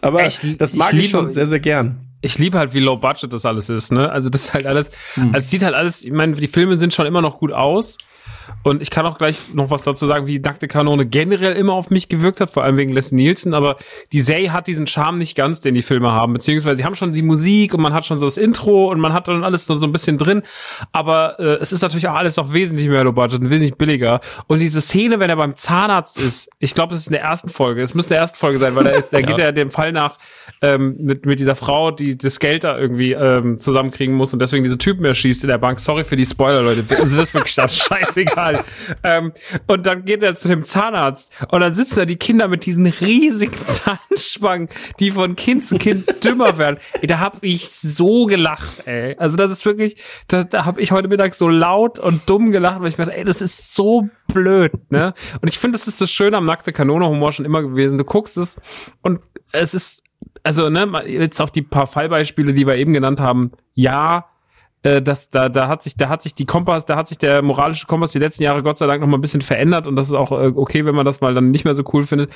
A: aber
C: Ich-
A: das
C: ich
A: mag ich,
C: liebe-
A: schon sehr, sehr gern.
C: ich liebe halt, wie low budget das alles ist, ne? Also das ist halt alles,
A: Hm.
C: also es sieht halt alles, ich meine, die Filme sind schon immer noch gut aus. Und ich kann auch gleich noch was dazu sagen, wie Nackte Kanone generell immer auf mich gewirkt hat, vor allem wegen Leslie Nielsen, aber die Serie hat diesen Charme nicht ganz, den die Filme haben, beziehungsweise sie haben schon die Musik und man hat schon so das Intro und man hat dann alles so, so ein bisschen drin, aber äh, es ist natürlich auch alles noch wesentlich mehr low budget und wesentlich billiger. Und diese Szene, wenn er beim Zahnarzt ist, ich glaube, das ist in der ersten Folge, es müsste in der ersten Folge sein, weil da, da geht er dem Fall nach, ähm, mit, mit dieser Frau, die das Geld da irgendwie ähm, zusammenkriegen muss und deswegen diese Typen erschießt in der Bank. Sorry für die Spoiler, Leute. Also das ist wirklich dann scheißegal. Ähm, und dann geht er zu dem Zahnarzt und dann sitzen da die Kinder mit diesen riesigen Zahnspangen, die von Kind zu Kind dümmer werden. Ey, da hab ich so gelacht, ey. Also das ist wirklich, da, da habe ich heute Mittag so laut und dumm gelacht, weil ich mir dachte, ey, das ist so blöd, ne? Und ich finde, das ist das Schöne am nackte Kanone-Humor schon immer gewesen. Du guckst es und es ist also ne, jetzt auf die paar Fallbeispiele, die wir eben genannt haben, ja, äh, das, da, da hat sich, da hat sich die Kompass, da hat sich der moralische Kompass die letzten Jahre Gott sei Dank noch mal ein bisschen verändert und das ist auch äh, okay, wenn man das mal dann nicht mehr so cool findet.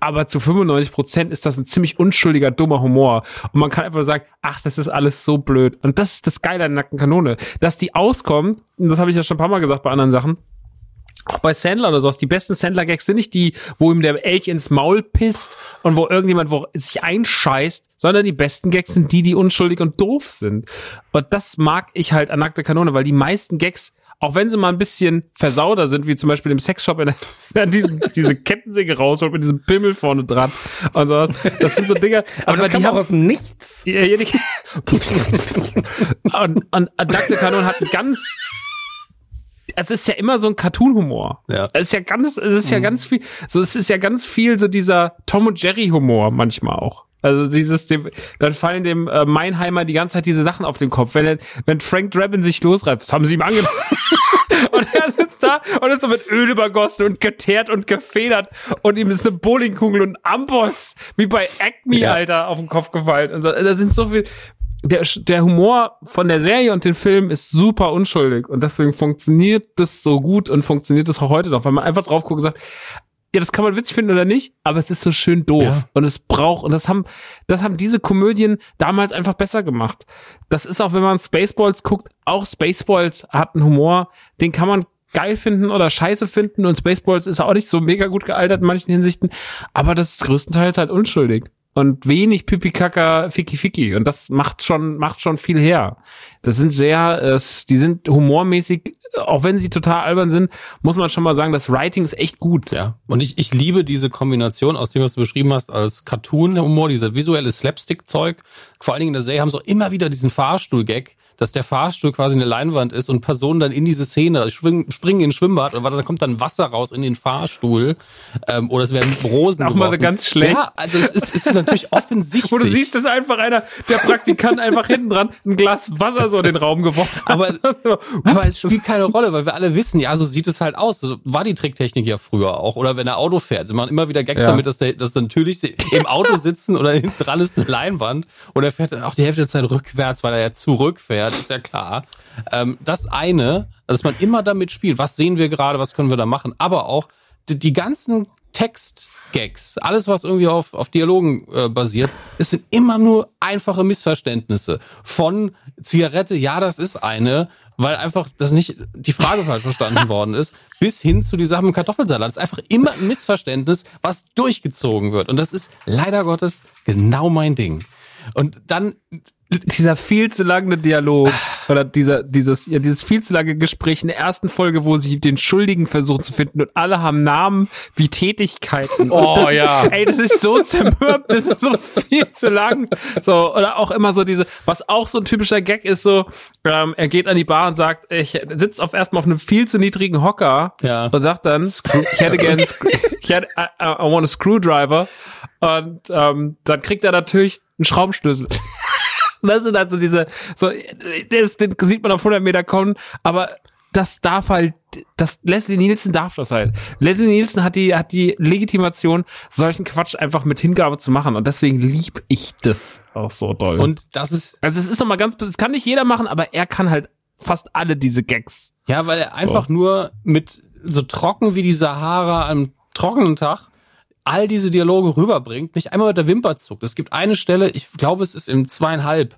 C: Aber zu 95 Prozent ist das ein ziemlich unschuldiger, dummer Humor und man kann einfach nur sagen, ach, das ist alles so blöd. Und das ist das Geile an der nackten Kanone, dass die auskommt. Und das habe ich ja schon ein paar Mal gesagt bei anderen Sachen auch bei Sandler oder sowas, die besten Sandler-Gags sind nicht die, wo ihm der Elch ins Maul pisst und wo irgendjemand wo sich einscheißt, sondern die besten Gags sind die, die unschuldig und doof sind. Und das mag ich halt an nackter Kanone, weil die meisten Gags, auch wenn sie mal ein bisschen versauter sind, wie zum Beispiel im Sexshop, wenn er diesen, diese Kettensäge rausholt mit diesem Pimmel vorne dran und so, das sind so Dinge,
A: Aber das
C: die
A: kam auch aus dem Nichts.
C: ja, ja, die, und, und Nackte Kanon hat ein ganz es ist ja immer so ein Cartoon-Humor.
B: Ja.
C: Es ist ja ganz, es ist ja ganz viel, so es ist ja ganz viel so dieser Tom und Jerry-Humor manchmal auch. Also dieses, dem, dann fallen dem äh, Meinheimer die ganze Zeit diese Sachen auf den Kopf. Wenn, er, wenn Frank Drabin sich losreißt, das haben sie ihm angetan. und er sitzt sitzt da und ist so mit Öl übergossen und geteert und gefedert und ihm ist eine Bowlingkugel und ein Amboss wie bei Acme,
B: Ja.
C: Alter, auf den Kopf gefallen. Und so. Da sind so viel. Der, der Humor von der Serie und dem Film ist super unschuldig und deswegen funktioniert das so gut und funktioniert das auch heute noch, weil man einfach drauf guckt und sagt, ja, das kann man witzig finden oder nicht, aber es ist so schön doof
B: Ja.
C: und es braucht und das haben das haben diese Komödien damals einfach besser gemacht. Das ist auch, wenn man Spaceballs guckt, auch Spaceballs hat einen Humor, den kann man geil finden oder scheiße finden und Spaceballs ist auch nicht so mega gut gealtert in manchen Hinsichten, aber das ist größtenteils halt unschuldig und wenig Pipi-Kaka, Fiki-Fiki und das macht schon macht schon viel her. Das sind sehr, äh, die sind humormäßig, auch wenn sie total albern sind, muss man schon mal sagen, das Writing ist echt gut.
B: Ja, und ich, ich liebe diese Kombination aus dem, was du beschrieben hast, als Cartoon-Humor, dieser visuelle Slapstick-Zeug. Vor allen Dingen in der Serie haben sie auch immer wieder diesen Fahrstuhl-Gag, dass der Fahrstuhl quasi eine Leinwand ist und Personen dann in diese Szene springen, springen in Schwimmbad und dann kommt dann Wasser raus in den Fahrstuhl ähm, oder es werden Rosen
C: Auch mal so ganz schlecht.
B: Ja, also es ist, es ist natürlich offensichtlich.
C: Wo du siehst, dass einfach einer, der Praktikant einfach hinten dran ein Glas Wasser so in den Raum geworfen hat.
B: Aber, aber es spielt keine Rolle, weil wir alle wissen, ja, so sieht es halt aus. So war die Tricktechnik ja früher auch. Oder wenn er Auto fährt. Sie machen immer wieder Gags
C: Ja.
B: damit, dass, der, dass natürlich sie im Auto sitzen oder hinten dran ist eine Leinwand. Und er fährt dann auch die Hälfte der Zeit rückwärts, weil er ja zurückfährt, ist ja klar. Ähm, das eine, dass man immer damit spielt. Was sehen wir gerade, was können wir da machen? Aber auch die, die ganzen Textgags, alles was irgendwie auf, auf Dialogen äh, basiert, es sind immer nur einfache Missverständnisse. Von Zigarette, ja, das ist eine, weil einfach das nicht die Frage falsch verstanden worden ist, bis hin zu die Sache mit dem Kartoffelsalat. Das ist einfach immer ein Missverständnis, was durchgezogen wird. Und das ist leider Gottes genau mein Ding. Und dann
C: dieser viel zu lange Dialog oder dieser, dieses, ja, dieses viel zu lange Gespräch in der ersten Folge, wo sie den Schuldigen versuchen zu finden und alle haben Namen wie Tätigkeiten.
A: Oh,
C: das,
A: ja.
C: Ey, das ist so zermürbt, das ist so viel zu lang. So, oder auch immer so diese, was auch so ein typischer Gag ist, so, ähm, er geht an die Bar und sagt, ich sitzt auf erstmal auf einem viel zu niedrigen Hocker
B: Ja.
C: und sagt dann, ich hätte gern, ich hätte, I, I I want a screwdriver. Und ähm, dann kriegt er natürlich einen Schraubenschlüssel. Das sind also diese, so, das, den sieht man auf 100 Meter kommen, aber das darf halt, das, Leslie Nielsen darf das halt. Leslie Nielsen hat die, hat die Legitimation, solchen Quatsch einfach mit Hingabe zu machen und deswegen lieb ich das auch so doll.
B: Und das ist,
C: also es ist nochmal ganz, das kann nicht jeder machen, aber er kann halt fast alle diese Gags.
B: ja, weil er einfach nur mit so trocken wie die Sahara am trockenen Tag all diese Dialoge rüberbringt, nicht einmal mit der Wimper zuckt. Es gibt eine Stelle, ich glaube, es ist im zweieinhalb,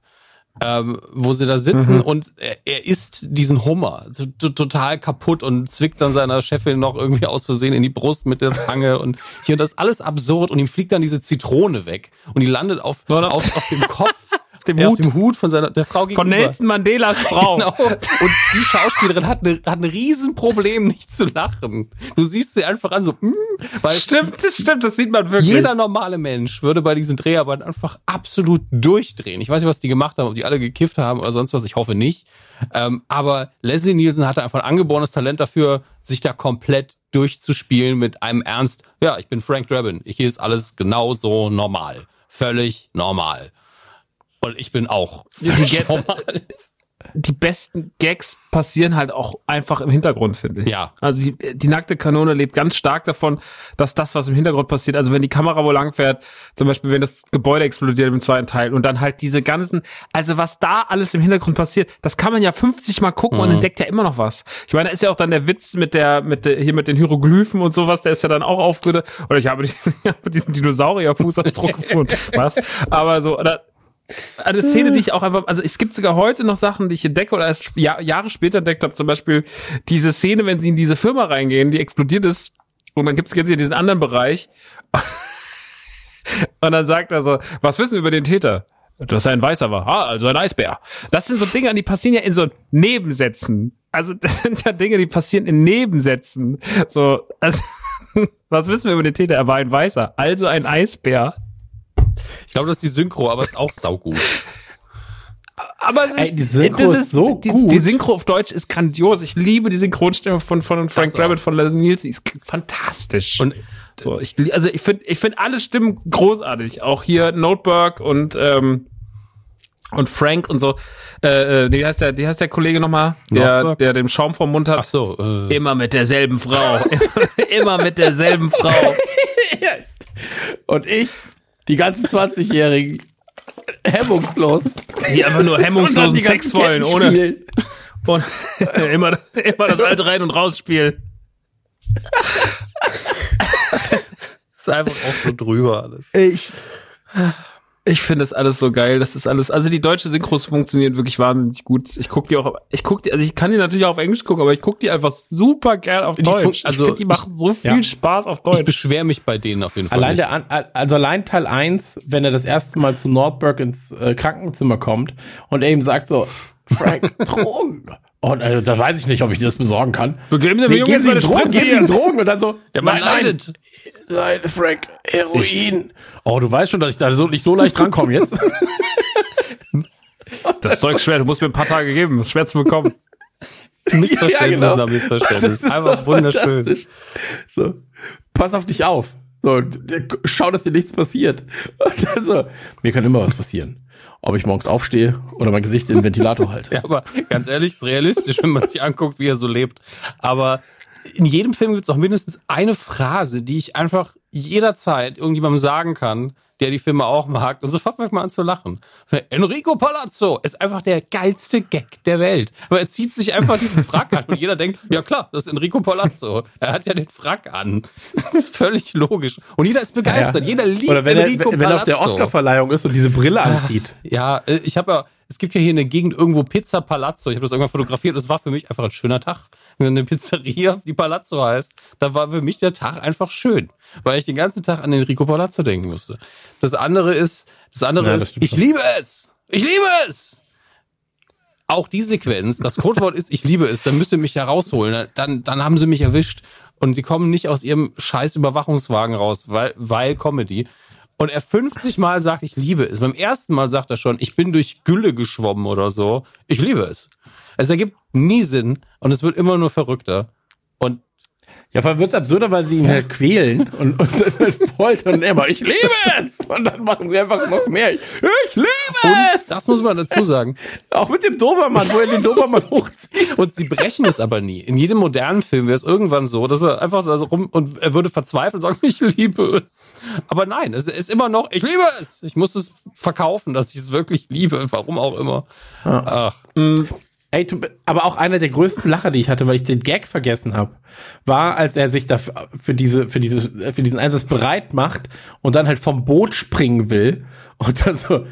B: ähm, wo sie da sitzen und er, er isst diesen Hummer total kaputt und zwickt dann seiner Chefin noch irgendwie aus Versehen in die Brust mit der Zange und hier und das ist alles absurd und ihm fliegt dann diese Zitrone weg und die landet auf-
C: auf,
B: auf dem Kopf.
C: Auf dem
B: ja, auf
C: Hut.
B: dem Hut von seiner der Frau gegenüber.
C: Von Nelson Mandelas Frau.
B: Genau. Und die Schauspielerin hat, ne, hat ein Riesenproblem, nicht zu lachen. Du siehst sie einfach an, so, mm, weil
C: Stimmt, das stimmt, das sieht man wirklich.
B: jeder normale Mensch würde bei diesen Dreharbeiten einfach absolut durchdrehen. Ich weiß nicht, was die gemacht haben, ob die alle gekifft haben oder sonst was. Ich hoffe nicht. Ähm, aber Leslie Nielsen hatte einfach ein angeborenes Talent dafür, sich da komplett durchzuspielen mit einem Ernst. Ja, ich bin Frank Drabin. Hier ist alles genauso normal. Völlig normal. Und ich bin auch
C: Die
B: völlig
C: Get-
B: normal.
C: die besten Gags passieren halt auch einfach im Hintergrund, finde ich.
B: Ja.
C: Also die, die nackte Kanone lebt ganz stark davon, dass das, was im Hintergrund passiert, also wenn die Kamera wo lang fährt, zum Beispiel wenn das Gebäude explodiert im zweiten Teil und dann halt diese ganzen, also was da alles im Hintergrund passiert, das kann man ja 50 Mal gucken und
B: Mhm.
C: entdeckt ja immer noch was. Ich meine, da ist ja auch dann der Witz mit der, mit der, hier mit den Hieroglyphen und sowas, der ist ja dann auch aufgeführt. Oder ich habe, die, ich habe diesen Dinosaurier-Fußabdruck gefunden. Was? Aber so, oder eine Szene, die ich auch einfach, also es gibt sogar heute noch Sachen, die ich entdecke oder erst Jahr, Jahre später entdeckt habe. Zum Beispiel diese Szene, wenn sie in diese Firma reingehen, die explodiert ist und dann gibt es jetzt hier diesen anderen Bereich und dann sagt er so, was wissen wir über den Täter? Dass er ein Weißer war. Ah, also ein Eisbär. Das sind so Dinge, die passieren ja in so Nebensätzen. Also das sind ja Dinge, die passieren in Nebensätzen. So, also, was wissen wir über den Täter? Er war ein Weißer, also ein Eisbär.
B: Ich glaube, das ist die Synchro, aber ist auch saugut.
C: Aber es ist,
A: Ey, die Synchro
C: das
A: ist so
C: die,
A: gut.
C: Die Synchro auf Deutsch ist grandios. Ich liebe die Synchronstimme von, von Frank. Rabbit, von Leslie Nielsen. Die ist fantastisch.
B: Und
C: so, ich, also ich finde, ich finde alle Stimmen großartig. Auch hier Noteberg und, ähm, und Frank und so. Äh, äh, wie heißt der, wie heißt der Kollege nochmal? Der, der den Schaum vom Mund hat.
B: Ach so, äh,
C: Immer mit derselben Frau. Immer mit derselben Frau.
A: Und ich, die ganzen 20-Jährigen, hemmungslos.
C: Die einfach nur hemmungslosen Sex wollen, ohne
A: spielen.
C: und immer, immer das alte Rein- und Rausspiel.
B: ist einfach auch so drüber alles.
C: Ich, ich finde das alles so geil. Das ist alles, also die deutsche Synchros funktioniert wirklich wahnsinnig gut. Ich gucke die auch, ich gucke die, also ich kann die natürlich auch auf Englisch gucken, aber ich gucke die einfach super geil auf Deutsch.
B: fun- also
C: ich finde, die machen so viel
A: ja.
C: Spaß auf
B: Ich
C: Deutsch.
B: beschwere mich bei denen auf jeden Fall.
A: Allein
B: nicht.
A: der, An- also allein Teil 1, wenn er das erste Mal zu Nordberg ins äh, Krankenzimmer kommt und er ihm sagt so, Frank, Drogen. Und äh, da weiß ich nicht, ob ich dir das besorgen kann.
C: Geben Sie mir
A: Nee, ihm
C: meine
A: Drogen, geben Sie. Drogen und dann so,
B: Ja, man leidet.
A: Nein, Frank, Heroin. Oh, du weißt schon, dass ich da so, nicht so leicht rankomme jetzt.
C: Das Zeug ist schwer, du musst mir ein paar Tage geben, ist schwer zu bekommen.
B: Missverständnis
A: Ja, genau.
B: Missverständnis. Einfach wunderschön.
A: So, pass auf dich auf. So, der- schau, dass dir nichts passiert. Und dann so, mir kann immer was passieren. Ob ich morgens aufstehe oder mein Gesicht in den Ventilator halte.
B: Ja, aber ganz ehrlich, ist realistisch, wenn man sich anguckt, wie er so lebt. Aber in jedem Film gibt es auch mindestens eine Phrase, die ich einfach jederzeit irgendjemandem sagen kann, der die Filme auch mag. Und sofort fängt man an zu lachen. Enrico Palazzo ist einfach der geilste Gag der Welt. Aber er zieht sich einfach diesen Frack an und jeder denkt, ja klar, das ist Enrico Palazzo. Er hat ja den Frack an. Das ist völlig logisch. Und jeder ist begeistert. Jeder liebt
A: Oder wenn er,
B: Enrico
A: wenn er auf der
B: Palazzo.
A: Oscarverleihung ist und diese Brille anzieht.
B: Ja, äh, ich habe ja, es gibt ja hier in der Gegend irgendwo Pizza Palazzo. Ich habe das irgendwann fotografiert. Das war für mich einfach ein schöner Tag. Eine Pizzeria, die Palazzo heißt, da war für mich der Tag einfach schön, weil ich den ganzen Tag an Enrico Palazzo denken musste. Das andere ist, das andere
A: Ja, das
B: ist, ich
A: schon.
B: liebe es, ich liebe es. Auch die Sequenz, das Codewort ist, ich liebe es, dann müsst ihr mich ja rausholen. Dann, dann haben sie mich erwischt und sie kommen nicht aus ihrem scheiß Überwachungswagen raus, weil, weil Comedy. Und er 50 Mal sagt, ich liebe es. Beim ersten Mal sagt er schon, ich bin durch Gülle geschwommen oder so. Ich liebe es. Es ergibt nie Sinn und es wird immer nur verrückter. Und
A: Ja, vor allem wird's absurder, weil sie ihn halt quälen und, und dann halt foltern und immer, ich liebe es! Und dann machen sie einfach noch mehr. Ich, ich liebe es!
B: das muss man dazu sagen.
A: Auch mit dem Dobermann, wo er den Dobermann hochzieht.
B: Und sie brechen es aber nie. In jedem modernen Film wäre es irgendwann so, dass er einfach da so rum und er würde verzweifeln und sagen, ich liebe es. Aber nein, es ist immer noch, ich liebe es. Ich muss es verkaufen, dass ich es wirklich liebe, warum auch immer. Ach,
A: Ey, aber auch einer der größten Lacher, die ich hatte, weil ich den Gag vergessen habe, war, als er sich da für, für diese, für diese, für diesen Einsatz bereit macht und dann halt vom Boot springen will und dann so.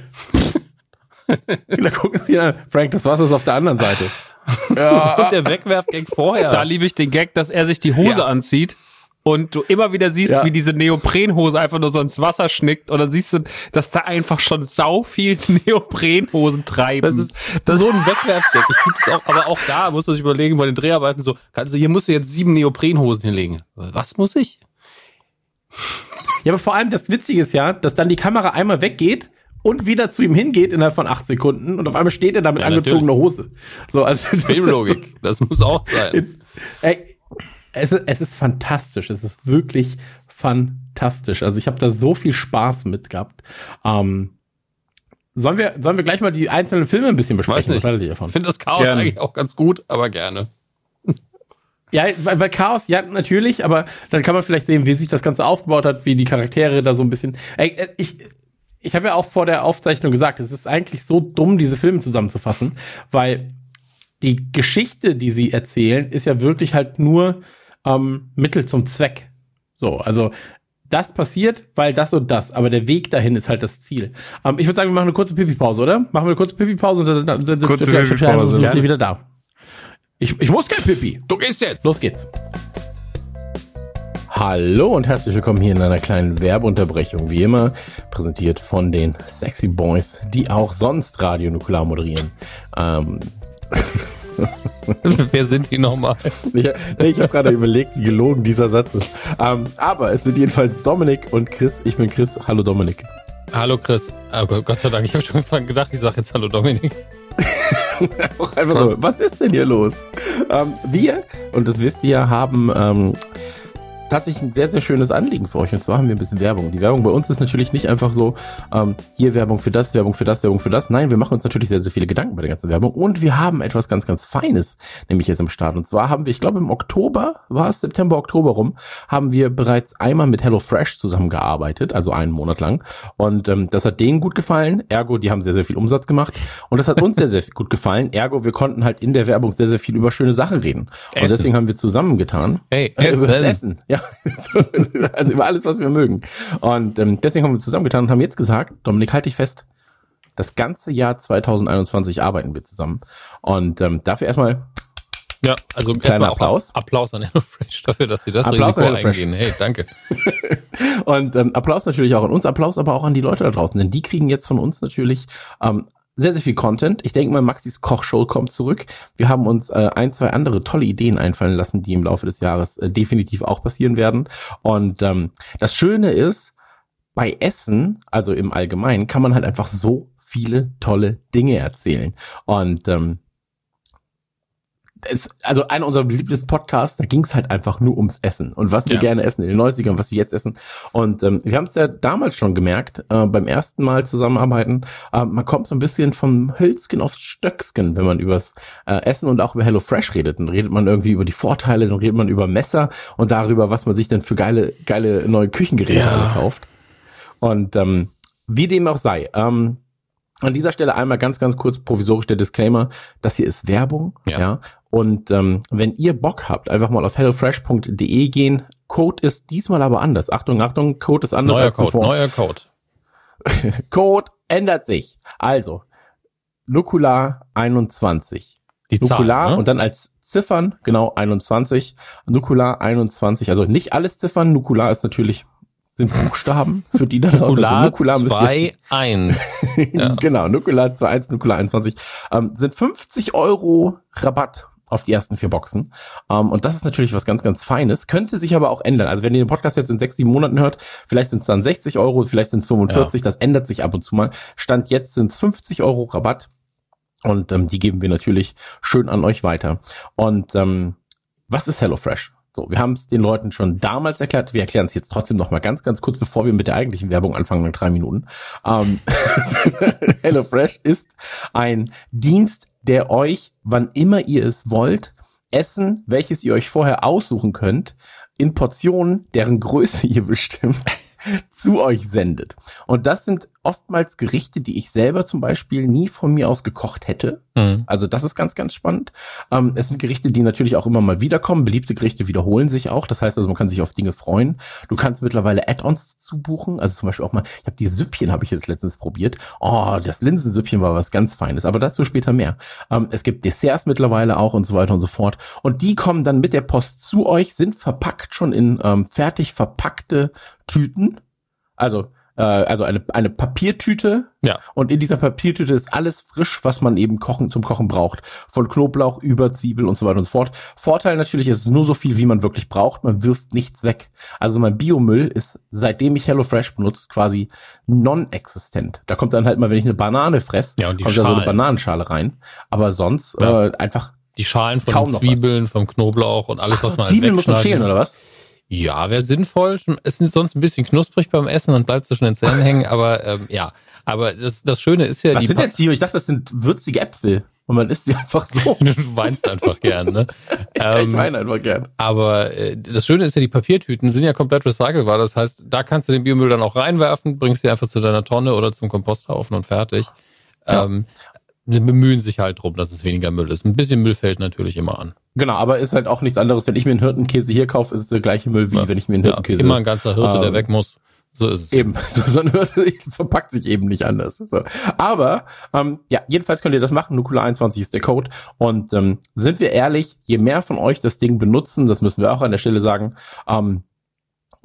A: da gucken sie an, Frank, das Wasser ist auf der anderen Seite. Ja,
B: und der Wegwerfgag vorher.
C: Da liebe ich den Gag, dass er sich die Hose
B: Ja.
C: anzieht und du immer wieder siehst,
A: Ja.
C: wie diese Neoprenhose einfach nur so ins Wasser schnickt und dann siehst du, dass da einfach schon sau viel Neoprenhosen treiben.
B: Das ist so ein Wegwerfgag. Ich liebe es auch, aber auch da muss man sich überlegen bei den Dreharbeiten so, kannst du, hier musst du jetzt sieben Neoprenhosen hinlegen. Was muss ich?
A: Ja, aber vor allem das Witzige ist ja, dass dann die Kamera einmal weggeht und wieder zu ihm hingeht innerhalb von acht Sekunden und auf einmal steht er da mit
B: Ja,
A: angezogener Hose. So, also
B: Filmlogik. Das muss auch sein.
A: Ey, es, ist- es ist fantastisch. Es ist wirklich fantastisch. Also ich habe da so viel Spaß mit gehabt. Ähm, sollen wir, sollen wir gleich mal die einzelnen Filme ein bisschen
B: Weiß
A: besprechen?
B: nicht.
A: Was haltet ihr
B: Ich finde das Chaos
C: Gerne.
B: eigentlich auch ganz gut, aber gerne.
A: Ja, weil, weil Chaos, ja, natürlich, aber dann kann man vielleicht sehen, wie sich das Ganze aufgebaut hat, wie die Charaktere da so ein bisschen. Ey, äh, ich, ich habe ja auch vor der Aufzeichnung gesagt, es ist eigentlich so dumm, diese Filme zusammenzufassen, weil die Geschichte, die sie erzählen, ist ja wirklich halt nur ähm, Mittel zum Zweck. So, also das passiert, weil das und das, aber der Weg dahin ist halt das Ziel. Ähm, ich würde sagen, wir machen eine kurze Pipi-Pause, oder? Machen wir eine kurze Pipi-Pause und dann, dann, dann dann- dann-
B: gerne.
A: wieder da. Ich, ich muss kein Pipi.
B: Du gehst jetzt!
A: Los geht's. Hallo und herzlich willkommen hier in einer kleinen Werbeunterbrechung. Wie immer präsentiert von den Sexy Boys, die auch sonst Radio Nukular moderieren. Ähm,
B: Wer sind die nochmal?
A: ich nee, ich habe gerade überlegt, wie gelogen dieser Satz ist. Ähm, aber es sind jedenfalls Dominik und Chris. Ich bin Chris. Hallo Dominik.
B: Hallo Chris. Oh Gott, Gott sei Dank, ich habe schon gedacht, ich sage jetzt Hallo Dominik.
A: Auch einfach so, was ist denn hier los? Ähm, wir, und das wisst ihr, haben ähm, tatsächlich ein sehr, sehr schönes Anliegen für euch. Und zwar haben wir ein bisschen Werbung. Die Werbung bei uns ist natürlich nicht einfach so, ähm, hier Werbung für das, Werbung für das, Werbung für das. Nein, wir machen uns natürlich sehr, sehr viele Gedanken bei der ganzen Werbung. Und wir haben etwas ganz, ganz Feines, nämlich jetzt im Start. Und zwar haben wir, ich glaube im Oktober, war es September, Oktober rum, haben wir bereits einmal mit HelloFresh zusammengearbeitet, also einen Monat lang. Und ähm, das hat denen gut gefallen. Ergo, die haben sehr, sehr viel Umsatz gemacht. Und das hat uns sehr, sehr gut gefallen. Ergo, wir konnten halt in der Werbung sehr, sehr viel über schöne Sachen reden.
B: Essen.
A: Und deswegen haben wir zusammengetan.
B: Hey,
A: Äh,
B: Essen.
A: Essen. Ja, also über alles, was wir mögen. Und ähm, deswegen haben wir zusammengetan und haben jetzt gesagt, Dominik, halt dich fest, das ganze Jahr 2021 arbeiten wir zusammen. Und ähm, dafür erstmal
B: Ja, also
A: Kleiner
B: erstmal
A: Applaus.
B: Applaus an HelloFresh dafür, dass sie das
A: Applaus
B: Risiko eingehen. Hey, danke.
A: Und ähm, Applaus natürlich auch an uns, Applaus aber auch an die Leute da draußen, denn die kriegen jetzt von uns natürlich ähm, sehr, sehr viel Content. Ich denke mal, Maxis Kochshow kommt zurück. Wir haben uns äh, ein, zwei andere tolle Ideen einfallen lassen, die im Laufe des Jahres äh, definitiv auch passieren werden. Und ähm, das Schöne ist, bei Essen, also im Allgemeinen, kann man halt einfach so viele tolle Dinge erzählen. Und ähm, es, also einer unserer beliebtesten Podcasts, da ging es halt einfach nur ums Essen und was wir
B: Ja.
A: gerne essen in den 90ern, was wir jetzt essen. Und ähm, wir haben es ja damals schon gemerkt, äh, beim ersten Mal zusammenarbeiten, äh, man kommt so ein bisschen vom Hölzchen aufs Stöcksken, wenn man übers äh, Essen und auch über HelloFresh redet. Dann redet man irgendwie über die Vorteile, dann redet man über Messer und darüber, was man sich denn für geile, geile neue Küchengeräte
B: Ja.
A: kauft. Und ähm, wie dem auch sei, ähm, an dieser Stelle einmal ganz, ganz kurz provisorisch der Disclaimer. Das hier ist Werbung. Ja.
B: Ja.
A: Und ähm, wenn ihr Bock habt, einfach mal auf hellofresh.de gehen. Code ist diesmal aber anders. Achtung, Achtung, Code ist anders
B: Neuer
A: als
B: Code,
A: zuvor.
B: neuer Code.
A: Code ändert sich. Also, Nukular 21.
B: Die Zahl,
A: Nukular
B: ne?
A: und dann als Ziffern, genau 21. Nukular 21. Also nicht alles Ziffern. Nukular ist natürlich, sind Buchstaben für die da draußen. Also
B: Nukular
A: müsst ihr-
B: 2, 1. Ja.
A: genau, Nukular 21, Nukular 21, ähm, sind 50 Euro Rabatt auf die ersten vier Boxen. Ähm, und das ist natürlich was ganz, ganz Feines. Könnte sich aber auch ändern. Also wenn ihr den Podcast jetzt in sechs, sieben Monaten hört, vielleicht sind es dann 60 Euro, vielleicht sind es 45, das ändert sich ab und zu mal. Stand jetzt sind es 50 Euro Rabatt. Und ähm, die geben wir natürlich schön an euch weiter. Und ähm, was ist HelloFresh? So, wir haben es den Leuten schon damals erklärt. Wir erklären es jetzt trotzdem noch mal ganz, ganz kurz, bevor wir mit der eigentlichen Werbung anfangen, nach drei Minuten. Ähm, HelloFresh ist ein Dienst, der euch, wann immer ihr es wollt, Essen, welches ihr euch vorher aussuchen könnt, in Portionen, deren Größe ihr bestimmt, zu euch sendet. Und das sind oftmals Gerichte, die ich selber zum Beispiel nie von mir aus gekocht hätte.
B: Hm.
A: Also das ist ganz, ganz spannend. Ähm, es sind Gerichte, die natürlich auch immer mal wiederkommen. Beliebte Gerichte wiederholen sich auch. Das heißt also, man kann sich auf Dinge freuen. Du kannst mittlerweile Add-ons dazu buchen. Also zum Beispiel auch mal, ich habe die Süppchen, habe ich jetzt letztens probiert. Oh, das Linsensüppchen war was ganz Feines. Aber dazu später mehr. Ähm, es gibt Desserts mittlerweile auch und so weiter und so fort. Und die kommen dann mit der Post zu euch, sind verpackt schon in ähm, fertig verpackte Tüten. Also äh, also eine, eine Papiertüte
B: Ja.
A: und in dieser Papiertüte ist alles frisch, was man eben kochen, zum Kochen braucht. Von Knoblauch über Zwiebel und so weiter und so fort. Vorteil natürlich ist es ist nur so viel, wie man wirklich braucht. Man wirft nichts weg. Also mein Biomüll ist, seitdem ich HelloFresh benutze, quasi non-existent. Da kommt dann halt mal, wenn ich eine Banane fresse,
B: Ja,
A: kommt da so eine
B: Schalen.
A: Bananenschale rein. Aber sonst
B: Ja.
A: äh, einfach
B: Die Schalen von
A: Kaum
B: Zwiebeln, vom Knoblauch und alles, was man halt
A: Zwiebeln muss man schälen, oder was?
B: Ja, wäre sinnvoll. Es ist sonst ein bisschen knusprig beim Essen und bleibt zwischen den Zähnen hängen, aber ähm, ja. Aber das, das Schöne ist ja,
A: Was
B: die
A: sind denn Zwiebeln? Ich dachte, das sind würzige Äpfel. Und man isst sie einfach so.
B: du weinst einfach gern, ne?
A: ich
B: Ähm,
A: meine einfach gern.
B: Aber äh, das Schöne ist ja, die Papiertüten sind ja komplett recycelbar. Das heißt, da kannst du den Biomüll dann auch reinwerfen, bringst sie einfach zu deiner Tonne oder zum Komposthaufen und fertig.
A: Ja.
B: Ähm, sie bemühen sich halt drum, dass es weniger Müll ist. Ein bisschen Müll fällt natürlich immer an.
A: Genau, aber ist halt auch nichts anderes. Wenn ich mir einen Hirtenkäse hier kaufe, ist es der gleiche Müll, wie
B: Ja.
A: wenn ich mir einen
B: Ja,
A: Hirtenkäse...
B: immer ein ganzer Hirte, der
A: ähm,
B: weg muss. So ist es.
A: Eben, so, so ein Hirte verpackt sich eben nicht anders. So. Aber ähm, ja, jedenfalls könnt ihr das machen. Nukula 21 ist der Code. Und ähm, sind wir ehrlich, je mehr von euch das Ding benutzen, das müssen wir auch an der Stelle sagen, ähm,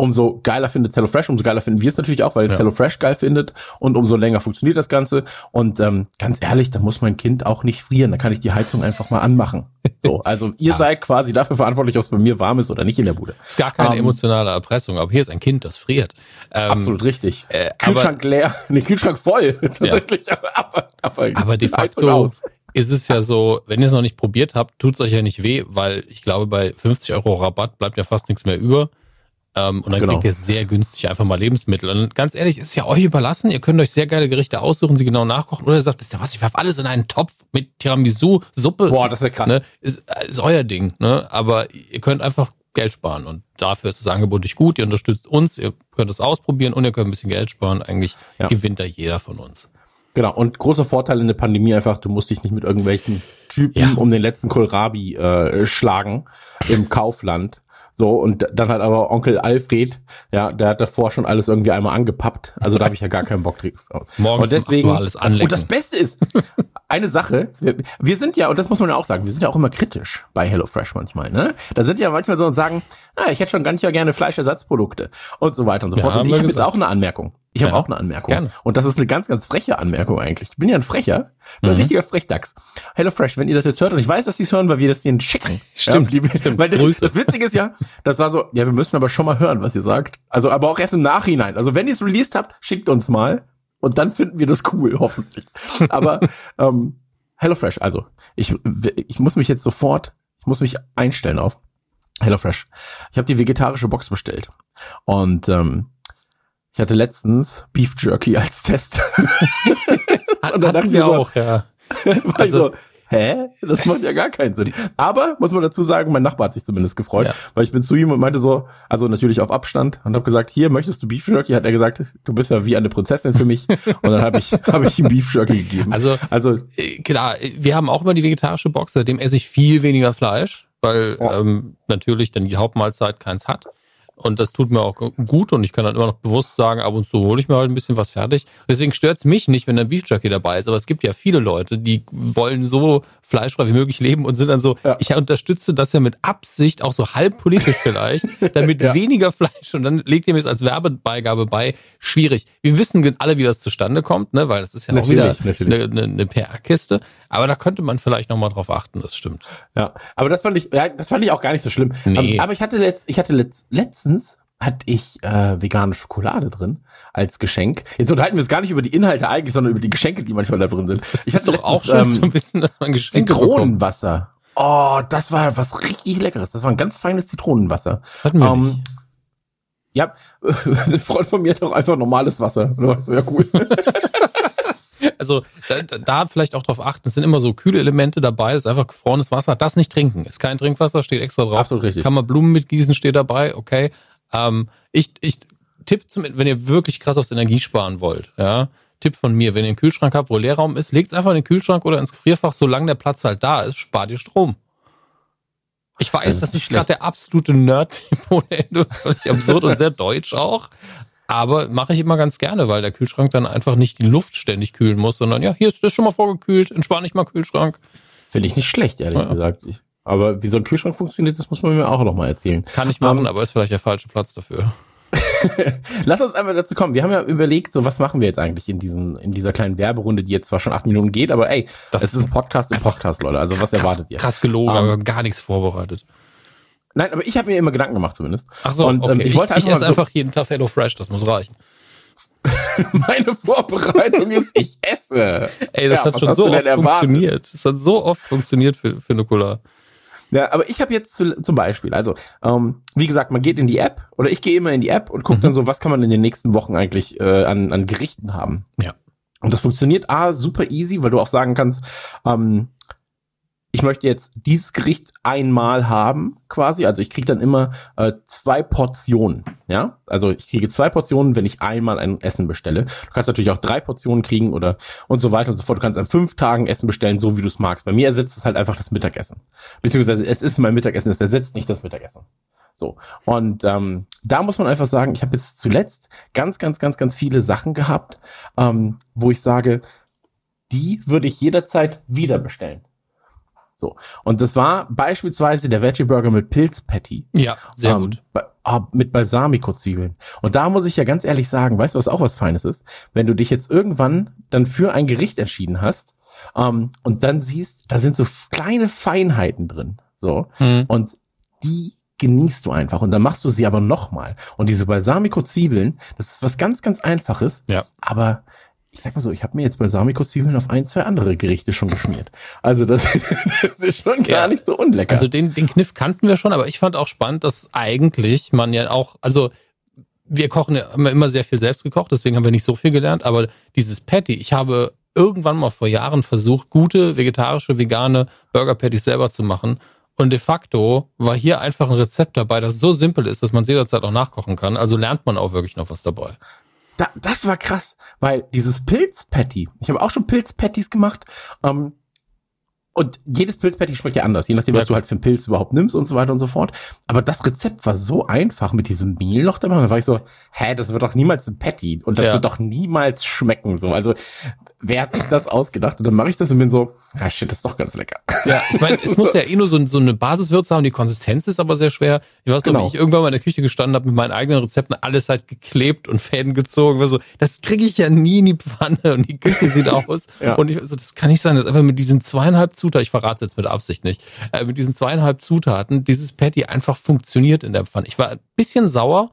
A: umso geiler findet HelloFresh, umso geiler finden wir es natürlich auch, weil es
B: Ja.
A: HelloFresh geil findet und umso länger funktioniert das Ganze. Und ähm, ganz ehrlich, da muss mein Kind auch nicht frieren, da kann ich die Heizung einfach mal anmachen. So, also ihr
B: Ja.
A: seid quasi dafür verantwortlich, ob es bei mir warm ist oder nicht in der Bude.
B: Ist gar keine
A: Ähm,
B: emotionale Erpressung, aber hier ist ein Kind, das friert. Ähm,
A: Absolut richtig.
B: äh,
A: Kühlschrank leer, nee, Kühlschrank voll, tatsächlich, aber, aber,
B: Aber de facto ist es ja so, wenn ihr es noch nicht probiert habt, tut's euch ja nicht weh, weil ich glaube, bei 50 Euro Rabatt bleibt ja fast nichts mehr über. Ähm, und dann
A: Genau.
B: kriegt ihr sehr günstig einfach mal Lebensmittel. Und ganz ehrlich, ist ja euch überlassen. Ihr könnt euch sehr geile Gerichte aussuchen, sie genau nachkochen. Oder ihr sagt, wisst ihr was, ich werfe alles in einen Topf mit Tiramisu, Suppe.
A: Boah, das wär krass.
B: Ne? Ist, ist euer Ding. Ne? Aber ihr könnt einfach Geld sparen. Und dafür ist das Angebot nicht gut. Ihr unterstützt uns, ihr könnt es ausprobieren und ihr könnt ein bisschen Geld sparen. Eigentlich
A: Ja.
B: gewinnt da jeder von uns.
A: Genau, und großer Vorteil in der Pandemie einfach, du musst dich nicht mit irgendwelchen Typen
B: Ja.
A: um den letzten Kohlrabi äh, schlagen im Kaufland. So, und dann hat aber Onkel Alfred, ja, der hat davor schon alles irgendwie einmal angepappt. Also da habe ich ja gar keinen Bock drauf.
B: Morgens
A: und deswegen,
B: alles anlecken.
A: Und das Beste ist, eine Sache, wir, wir sind ja, und das muss man ja auch sagen, wir sind ja auch immer kritisch bei HelloFresh manchmal, ne? Da sind ja manchmal so und sagen, ah, ich hätte schon ganz ja gerne Fleischersatzprodukte und so weiter und so
B: Ja,
A: fort. Und ich habe jetzt auch eine Anmerkung. Ich habe
B: Ja.
A: auch eine Anmerkung.
B: Gerne.
A: Und das ist eine ganz, ganz freche Anmerkung eigentlich. Ich bin ja ein Frecher. Bin ein
B: Mhm.
A: richtiger Frechdachs. HelloFresh, wenn ihr das jetzt hört, und ich weiß, dass die es hören, weil wir das denen schicken.
B: Stimmt,
A: Ja, die,
B: stimmt.
A: Weil das,
B: Grüße.
A: das Witzige ist ja, das war so, ja, wir müssen aber schon mal hören, was ihr sagt. Also, aber auch erst im Nachhinein. Also, wenn ihr es released habt, schickt uns mal. Und dann finden wir das cool, hoffentlich. Aber, ähm, HelloFresh, also, ich, ich muss mich jetzt sofort, ich muss mich einstellen auf HelloFresh. Ich habe die vegetarische Box bestellt. Und, ähm, ich hatte letztens Beef Jerky als Test. Und dann dachten wir so-
B: auch, ja.
A: War
B: Also-
A: ich so, hä? Das macht ja gar keinen Sinn. Aber, muss man dazu sagen, mein Nachbar hat sich zumindest gefreut,
B: Ja.
A: weil ich bin zu ihm und meinte so, also natürlich auf Abstand und habe gesagt, hier, möchtest du Beef Jerky? Hat er gesagt, du bist ja wie eine Prinzessin für mich. Und dann habe ich, habe ich ihm Beef Jerky gegeben.
B: Also,
A: also
B: äh, klar, wir haben auch immer die vegetarische Box, seitdem esse ich viel weniger Fleisch, weil
A: Ja.
B: ähm, natürlich dann die Hauptmahlzeit keins hat. Und das tut mir auch gut und ich kann dann immer noch bewusst sagen, ab und zu hole ich mir halt ein bisschen was fertig. Deswegen stört's mich nicht, wenn ein Beef Jerky dabei ist. Aber es gibt ja viele Leute, die wollen so fleischfrei wie möglich leben und sind dann so,
A: Ja.
B: ich unterstütze das ja mit Absicht, auch so halb politisch vielleicht, damit
A: Ja.
B: weniger Fleisch und dann legt ihr mir es als Werbebeigabe bei. Schwierig. Wir wissen alle, wie das zustande kommt, ne? weil das ist ja auch wieder
A: Natürlich, natürlich.
B: eine, eine, eine PR-Kiste. Aber da könnte man vielleicht nochmal drauf achten, das stimmt.
A: Ja, aber das fand ich, ja, das fand ich auch gar nicht so schlimm.
B: Nee.
A: Ähm, aber ich hatte letzt, ich hatte letzt, letztens hatte ich äh, vegane Schokolade drin als Geschenk. Jetzt unterhalten wir uns gar nicht über die Inhalte eigentlich, sondern über die Geschenke, die manchmal da drin sind.
B: Das
A: ich
B: ist doch auch schön
A: ähm,
B: zu wissen, dass man Geschenke.
A: Zitronenwasser. Oh, das war was richtig Leckeres. Das war ein ganz feines Zitronenwasser.
B: Das hatten wir
A: Ähm,
B: nicht.
A: ja, ein Freund von mir hat auch einfach normales Wasser. Und da war ich so, ja, cool.
B: Also da, da- da vielleicht auch drauf achten. Es sind immer so kühle Elemente dabei. Das ist einfach gefrorenes Wasser. Das nicht trinken. Ist kein Trinkwasser, steht extra drauf.
A: Absolut richtig.
B: Kann man Blumen mitgießen, steht dabei. Okay. Ähm, ich ich Tipp, zum, wenn ihr wirklich krass aufs Energiesparen wollt, ja. Tipp von mir, wenn ihr einen Kühlschrank habt, wo Leerraum ist, legt einfach in den Kühlschrank oder ins Gefrierfach, solange der Platz halt da ist, spart ihr Strom. Ich weiß,
A: Das ist
B: das
A: nicht
B: ist gerade der absolute Nerd-Tipp ohne Ende, völlig absurd und sehr deutsch auch. Aber mache ich immer ganz gerne, weil der Kühlschrank dann einfach nicht die Luft ständig kühlen muss, sondern ja, hier ist das schon mal vorgekühlt, entspann ich mal Kühlschrank.
A: Finde ich nicht schlecht, ehrlich
B: Ja.
A: gesagt. Ich, aber wie so ein Kühlschrank funktioniert, das muss man mir auch noch mal erzählen.
B: Kann ich machen,
A: Ähm,
B: aber ist vielleicht der falsche Platz dafür.
A: Lass uns einmal dazu kommen. Wir haben ja überlegt, so was machen wir jetzt eigentlich in diesen, in dieser kleinen Werberunde, die jetzt zwar schon acht Minuten geht, aber ey,
B: Das
A: es ist ein Podcast im Podcast, Leute. Also was erwartet ihr?
B: Krass gelogen,
A: Ähm,
B: aber gar nichts vorbereitet.
A: Nein, aber ich habe mir immer Gedanken gemacht zumindest.
B: Ach so,
A: und,
B: okay.
A: ähm, ich wollte einfach
B: ich esse
A: so-
B: einfach jeden Tag Hello Fresh, das muss reichen.
A: Meine Vorbereitung ist, ich esse.
B: Ey, das
A: Ja,
B: hat schon so oft
A: erwartet?
B: funktioniert. Das hat so oft funktioniert für, für Nikola.
A: Ja, aber ich habe jetzt zu, zum Beispiel, also ähm, wie gesagt, man geht in die App oder ich gehe immer in die App und gucke
B: Mhm.
A: dann so, was kann man in den nächsten Wochen eigentlich äh, an, an Gerichten haben.
B: Ja.
A: Und das funktioniert A, super easy, weil du auch sagen kannst, ähm, ich möchte jetzt dieses Gericht einmal haben, quasi. Also ich kriege dann immer äh, zwei Portionen. Ja, also ich kriege zwei Portionen, wenn ich einmal ein Essen bestelle. Du kannst natürlich auch drei Portionen kriegen oder und so weiter und so fort. Du kannst an fünf Tagen Essen bestellen, so wie du es magst. Bei mir ersetzt es halt einfach das Mittagessen. Beziehungsweise es ist mein Mittagessen, es ersetzt nicht das Mittagessen. So. Und ähm, da muss man einfach sagen, ich habe jetzt zuletzt ganz, ganz, ganz, ganz viele Sachen gehabt, ähm, wo ich sage, die würde ich jederzeit wieder bestellen. So. Und das war beispielsweise der Veggie Burger mit Pilzpatty.
B: Ja, sehr
A: Ähm,
B: gut.
A: ba- ah, mit Balsamico-Zwiebeln. Und da muss ich ja ganz ehrlich sagen, weißt du, was auch was Feines ist? Wenn du dich jetzt irgendwann dann für ein Gericht entschieden hast ähm, und dann siehst, da sind so kleine Feinheiten drin. So.
B: Hm.
A: Und die genießt du einfach. Und dann machst du sie aber nochmal. Und diese Balsamico-Zwiebeln, das ist was ganz, ganz Einfaches.
B: Ja.
A: Aber ich sag mal so, ich habe mir jetzt Balsamico-Zwiebeln auf ein, zwei andere Gerichte schon geschmiert. Also das, das ist schon gar
B: Ja.
A: nicht so unlecker.
B: Also den, den Kniff kannten wir schon, aber ich fand auch spannend, dass eigentlich man ja auch, also wir kochen ja immer, immer sehr viel selbst gekocht, deswegen haben wir nicht so viel gelernt, aber dieses Patty, ich habe irgendwann mal vor Jahren versucht, gute vegetarische, vegane Burger Patties selber zu machen. Und de facto war hier einfach ein Rezept dabei, das so simpel ist, dass man es jederzeit auch nachkochen kann. Also lernt man auch wirklich noch was dabei.
A: Da, das war krass, weil dieses Pilz-Patty, ich habe auch schon Pilz-Patties gemacht, ähm, und jedes Pilz-Patty schmeckt ja anders, je nachdem, was
B: Ja.
A: du halt für einen Pilz überhaupt nimmst und so weiter und so fort. Aber das Rezept war so einfach mit diesem Mehl noch dabei. Da war ich so, hä, das wird doch niemals ein Patty und das
B: Ja.
A: wird doch niemals schmecken. So, also wer hat sich das ausgedacht? Und dann mache ich das und bin so, ah shit, das ist doch ganz lecker.
B: Ja, ich meine, es muss ja eh nur so, so eine Basiswürze haben, die Konsistenz ist aber sehr schwer. Ich weiß noch,
A: Genau.
B: wie ich irgendwann mal in der Küche gestanden habe mit meinen eigenen Rezepten, alles halt geklebt und Fäden gezogen. War so, das kriege ich ja nie in die Pfanne und die Küche sieht aus.
A: Ja.
B: Und ich so, das kann nicht sein, dass einfach mit diesen zweieinhalb Zutaten, ich verrate es jetzt mit Absicht nicht, äh, mit diesen zweieinhalb Zutaten dieses Patty einfach funktioniert in der Pfanne. Ich war ein bisschen sauer,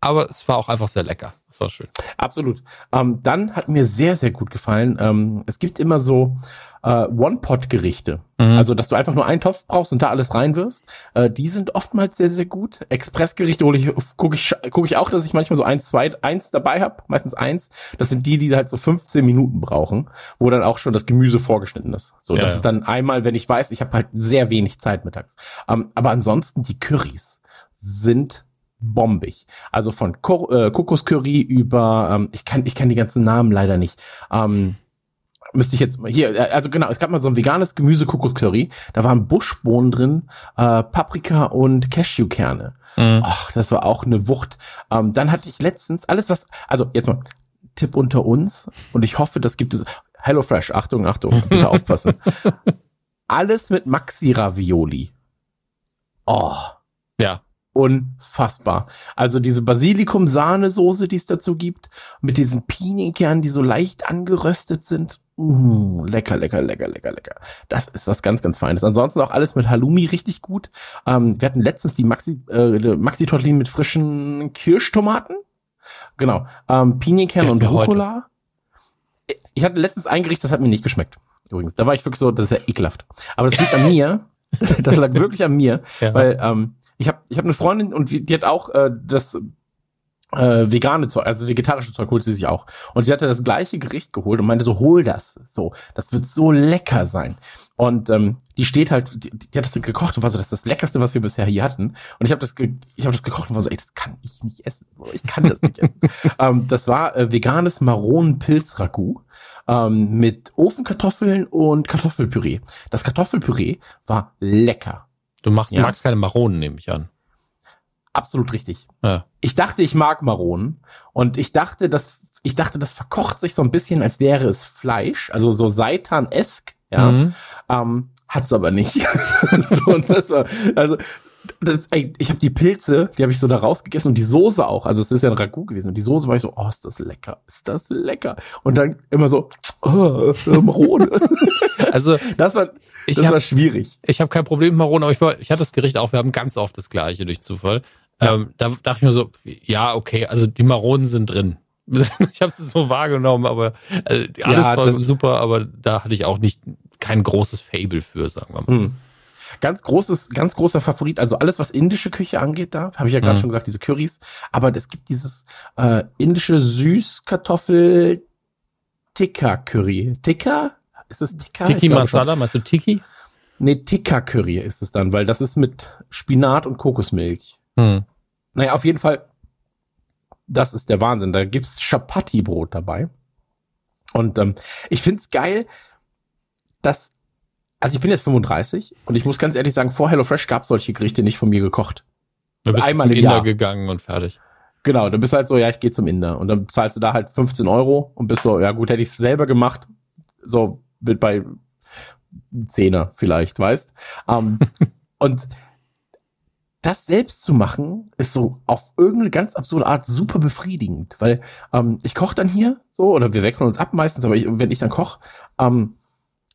B: aber es war auch einfach sehr lecker. Das war schön.
A: Absolut. Ähm, dann hat mir sehr, sehr gut gefallen. Ähm, es gibt immer so äh, One-Pot-Gerichte.
B: Mhm.
A: Also, dass du einfach nur einen Topf brauchst und da alles reinwirfst. Äh, die sind oftmals sehr, sehr gut. Expressgerichte hole ich, gucke ich, guck ich auch, dass ich manchmal so eins, zwei, eins dabei habe. Meistens eins. Das sind die, die halt so 15 Minuten brauchen, wo dann auch schon das Gemüse vorgeschnitten ist. So,
B: Ja,
A: das
B: ja.
A: ist dann einmal, wenn ich weiß, ich habe halt sehr wenig Zeit mittags. Ähm, aber ansonsten die Currys sind bombig. Also von Ko äh, Kokoscurry über, ähm, ich kann, ich kann die ganzen Namen leider nicht. Ähm, müsste ich jetzt hier, äh, also genau, es gab mal so ein veganes Gemüse Kokoscurry, da waren Buschbohnen drin, äh, Paprika und Cashewkerne.
B: Mhm.
A: Ach, das war auch eine Wucht. Ähm, dann hatte ich letztens alles was, also jetzt mal Tipp unter uns und ich hoffe, das gibt es. HelloFresh, Achtung, Achtung, bitte aufpassen. Alles mit Maxi Ravioli. Oh,
B: Ja.
A: Unfassbar. Also diese Basilikum-Sahnesoße, die es dazu gibt, mit diesen Pinienkernen, die so leicht angeröstet sind. Mm, lecker, lecker, lecker, lecker, lecker. Das ist was ganz, ganz Feines. Ansonsten auch alles mit Halloumi richtig gut. Ähm, wir hatten letztens die Maxi, äh, die Maxi-Tortellini mit frischen Kirschtomaten. Genau. Ähm, Pinienkerne und
B: heute.
A: Rucola. Ich hatte letztens ein Gericht, das hat mir nicht geschmeckt. Übrigens, da war ich wirklich so, das ist ja ekelhaft. Aber das liegt an mir. Das lag wirklich an mir,
B: Ja.
A: weil ähm, ich habe ich hab eine Freundin und die, hat auch äh, das äh, vegane Zeug, also vegetarische Zeug holt sie sich auch. Und sie hatte das gleiche Gericht geholt und meinte so, hol das. So, das wird so lecker sein. Und ähm, die steht halt, die, die hat das gekocht und war so, das ist das Leckerste, was wir bisher hier hatten. Und ich habe das, ge ich habe das gekocht und war so, ey, das kann ich nicht essen. So, ich kann das nicht essen. ähm, das war äh, veganes Maronenpilz-Ragout ähm, mit Ofenkartoffeln und Kartoffelpüree. Das Kartoffelpüree war lecker.
B: Du machst,
A: Ja.
B: magst keine Maronen, nehme ich an.
A: Absolut richtig.
B: Ja.
A: ich dachte, ich mag Maronen und ich dachte, das, ich dachte, das verkocht sich so ein bisschen, als wäre es Fleisch, also so Seitan-esk, ja.
B: Mhm.
A: Ähm, hat's aber nicht. so, war, also, das, ey, ich habe die Pilze, die habe ich so da rausgegessen und die Soße auch. Also es ist ja ein Ragout gewesen und die Soße war ich so, oh, ist das lecker, ist das lecker. Und dann immer so, oh, Marone.
B: Also
A: Das war, das
B: habe
A: war schwierig.
B: ich hab kein Problem mit Maronen, aber ich, war, ich hatte das Gericht auch, wir haben ganz oft das gleiche durch Zufall.
A: Ja.
B: Ähm, da dachte ich mir so, ja, okay, also die Maronen sind drin. Ich habe es so wahrgenommen, aber äh, alles
A: Ja,
B: war super, aber da hatte ich auch nicht kein großes Fable für, sagen wir mal.
A: Hm. Ganz großes, ganz großer Favorit. Also alles, was indische Küche angeht, da habe ich ja gerade
B: Mhm.
A: schon gesagt, diese Currys. Aber es gibt dieses äh, indische Süßkartoffel Tikka Curry. Tikka? Ist es Tikka?
B: Tiki
A: glaub.
B: Masala, meinst du Tiki?
A: Nee, Tikka Curry ist es dann, weil das ist mit Spinat und Kokosmilch.
B: Hm.
A: Naja, auf jeden Fall, das ist der Wahnsinn. Da gibt's Chapati-Brot dabei. Und ähm, ich find's geil, dass, also ich bin jetzt 35 und ich muss ganz ehrlich sagen, vor HelloFresh gab's solche Gerichte nicht von mir gekocht.
B: Du bist
A: Einmal
B: zum
A: im
B: Inder
A: Jahr.
B: gegangen und fertig.
A: Genau, du bist halt so, ja, ich gehe zum Inder. Und dann zahlst du da halt 15 Euro und bist so, ja gut, hätte ich's selber gemacht, so mit bei Zehner vielleicht, weißt. Ähm, und das selbst zu machen, ist so auf irgendeine ganz absurde Art super befriedigend, weil ähm, ich koche dann hier so, oder wir wechseln uns ab meistens, aber ich, wenn ich dann koche, ähm,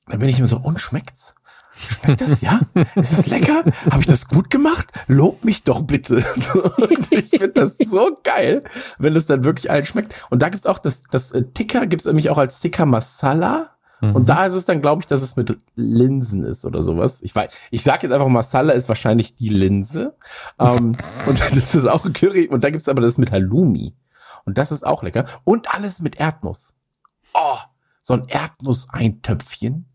A: dann bin ich immer so, und schmeckt's? Schmeckt das? Ja? Ist es lecker? Habe ich das gut gemacht? Lob mich doch bitte. Und ich finde das so geil, wenn es dann wirklich allen schmeckt. Und da gibt's auch das, das äh, Ticker, gibt's nämlich auch als Ticker Masala. Und
B: Mhm.
A: da ist es dann, glaube ich, dass es mit Linsen ist oder sowas. Ich weiß, ich sage jetzt einfach, Masala ist wahrscheinlich die Linse. Ähm, und das ist auch ein Curry. Und da gibt's aber das mit Halloumi. Und das ist auch lecker. Und alles mit Erdnuss. Oh, so ein Erdnusseintöpfchen.